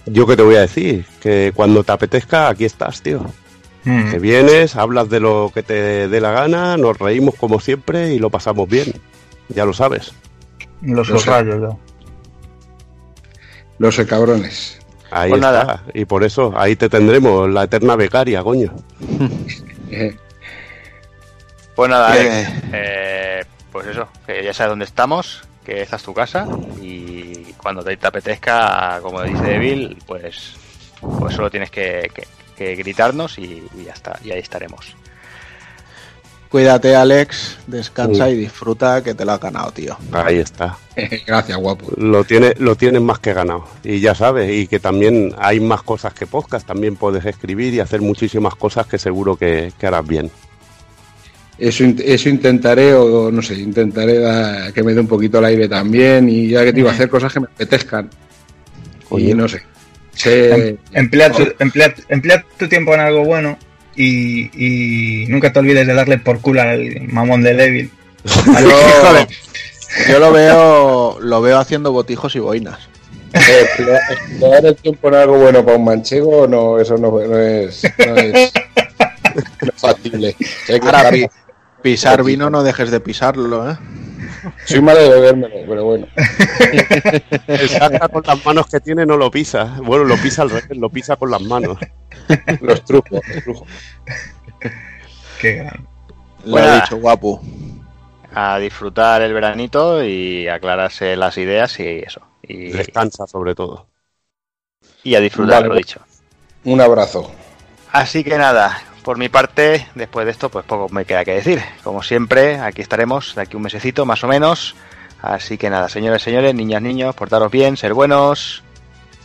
Speaker 4: yo qué te voy a decir, que cuando te apetezca, aquí estás, tío.
Speaker 6: Mm.
Speaker 4: Que vienes, hablas de lo que te dé la gana, nos reímos como siempre y lo pasamos bien. Ya lo sabes.
Speaker 6: Los
Speaker 2: Lo sé.
Speaker 6: subrayos, yo.
Speaker 2: Lo sé, cabrones.
Speaker 4: Ahí
Speaker 1: Pues
Speaker 4: está.
Speaker 1: nada.
Speaker 4: Y por eso, ahí te tendremos, la eterna becaria, coño.
Speaker 2: Eh,
Speaker 1: Pues nada. Alex, eh, pues eso, que ya sabes dónde estamos, que esta es tu casa y cuando te, te apetezca, como dice Devil, pues, pues solo tienes que, que- que gritarnos y, y ya está, y ahí estaremos.
Speaker 5: Cuídate, Alex, descansa
Speaker 4: Sí.
Speaker 5: y disfruta que te lo has ganado, tío.
Speaker 4: Ahí está.
Speaker 2: Gracias, guapo.
Speaker 4: Lo tienes lo tienes más que ganado. Y ya sabes, y que también hay más cosas que podcast. También puedes escribir y hacer muchísimas cosas que seguro que, que harás bien.
Speaker 2: Eso, eso intentaré, o no sé, intentaré da- que me dé un poquito el aire también. Y ya que te iba a hacer cosas que me apetezcan. Y no sé. Sé-
Speaker 6: Em- Emplea tu, emplea- emplea tu tiempo en algo bueno y, y nunca te olvides de darle por culo al mamón de Devil.
Speaker 5: Yo, yo lo veo lo veo haciendo botijos y boinas.
Speaker 2: Emplear el tiempo en algo bueno para un manchego, no, eso no, no es, no es, no es factible.
Speaker 5: Ahora, pisar vino no dejes de pisarlo, ¿eh?
Speaker 2: Soy malo de bebérmelo, pero bueno.
Speaker 4: El saca con las manos que tiene no lo pisa. Bueno, lo pisa al revés, lo pisa con las manos.
Speaker 2: Los trucos, los trucos.
Speaker 6: Qué gran.
Speaker 5: Lo
Speaker 1: Bueno,
Speaker 5: ha dicho, guapo.
Speaker 1: A disfrutar el veranito y aclararse las ideas y eso. Y,
Speaker 4: Descansa sobre todo.
Speaker 1: y a disfrutar,
Speaker 2: Vale,
Speaker 1: lo
Speaker 2: pues.
Speaker 1: dicho.
Speaker 2: Un abrazo.
Speaker 1: Así que nada, por mi parte, después de esto, pues poco me queda que decir. Como siempre, aquí estaremos de aquí un mesecito más o menos. Así que nada, señores, señores, niñas, niños, portaros bien, ser buenos.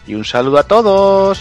Speaker 1: Y un saludo a todos.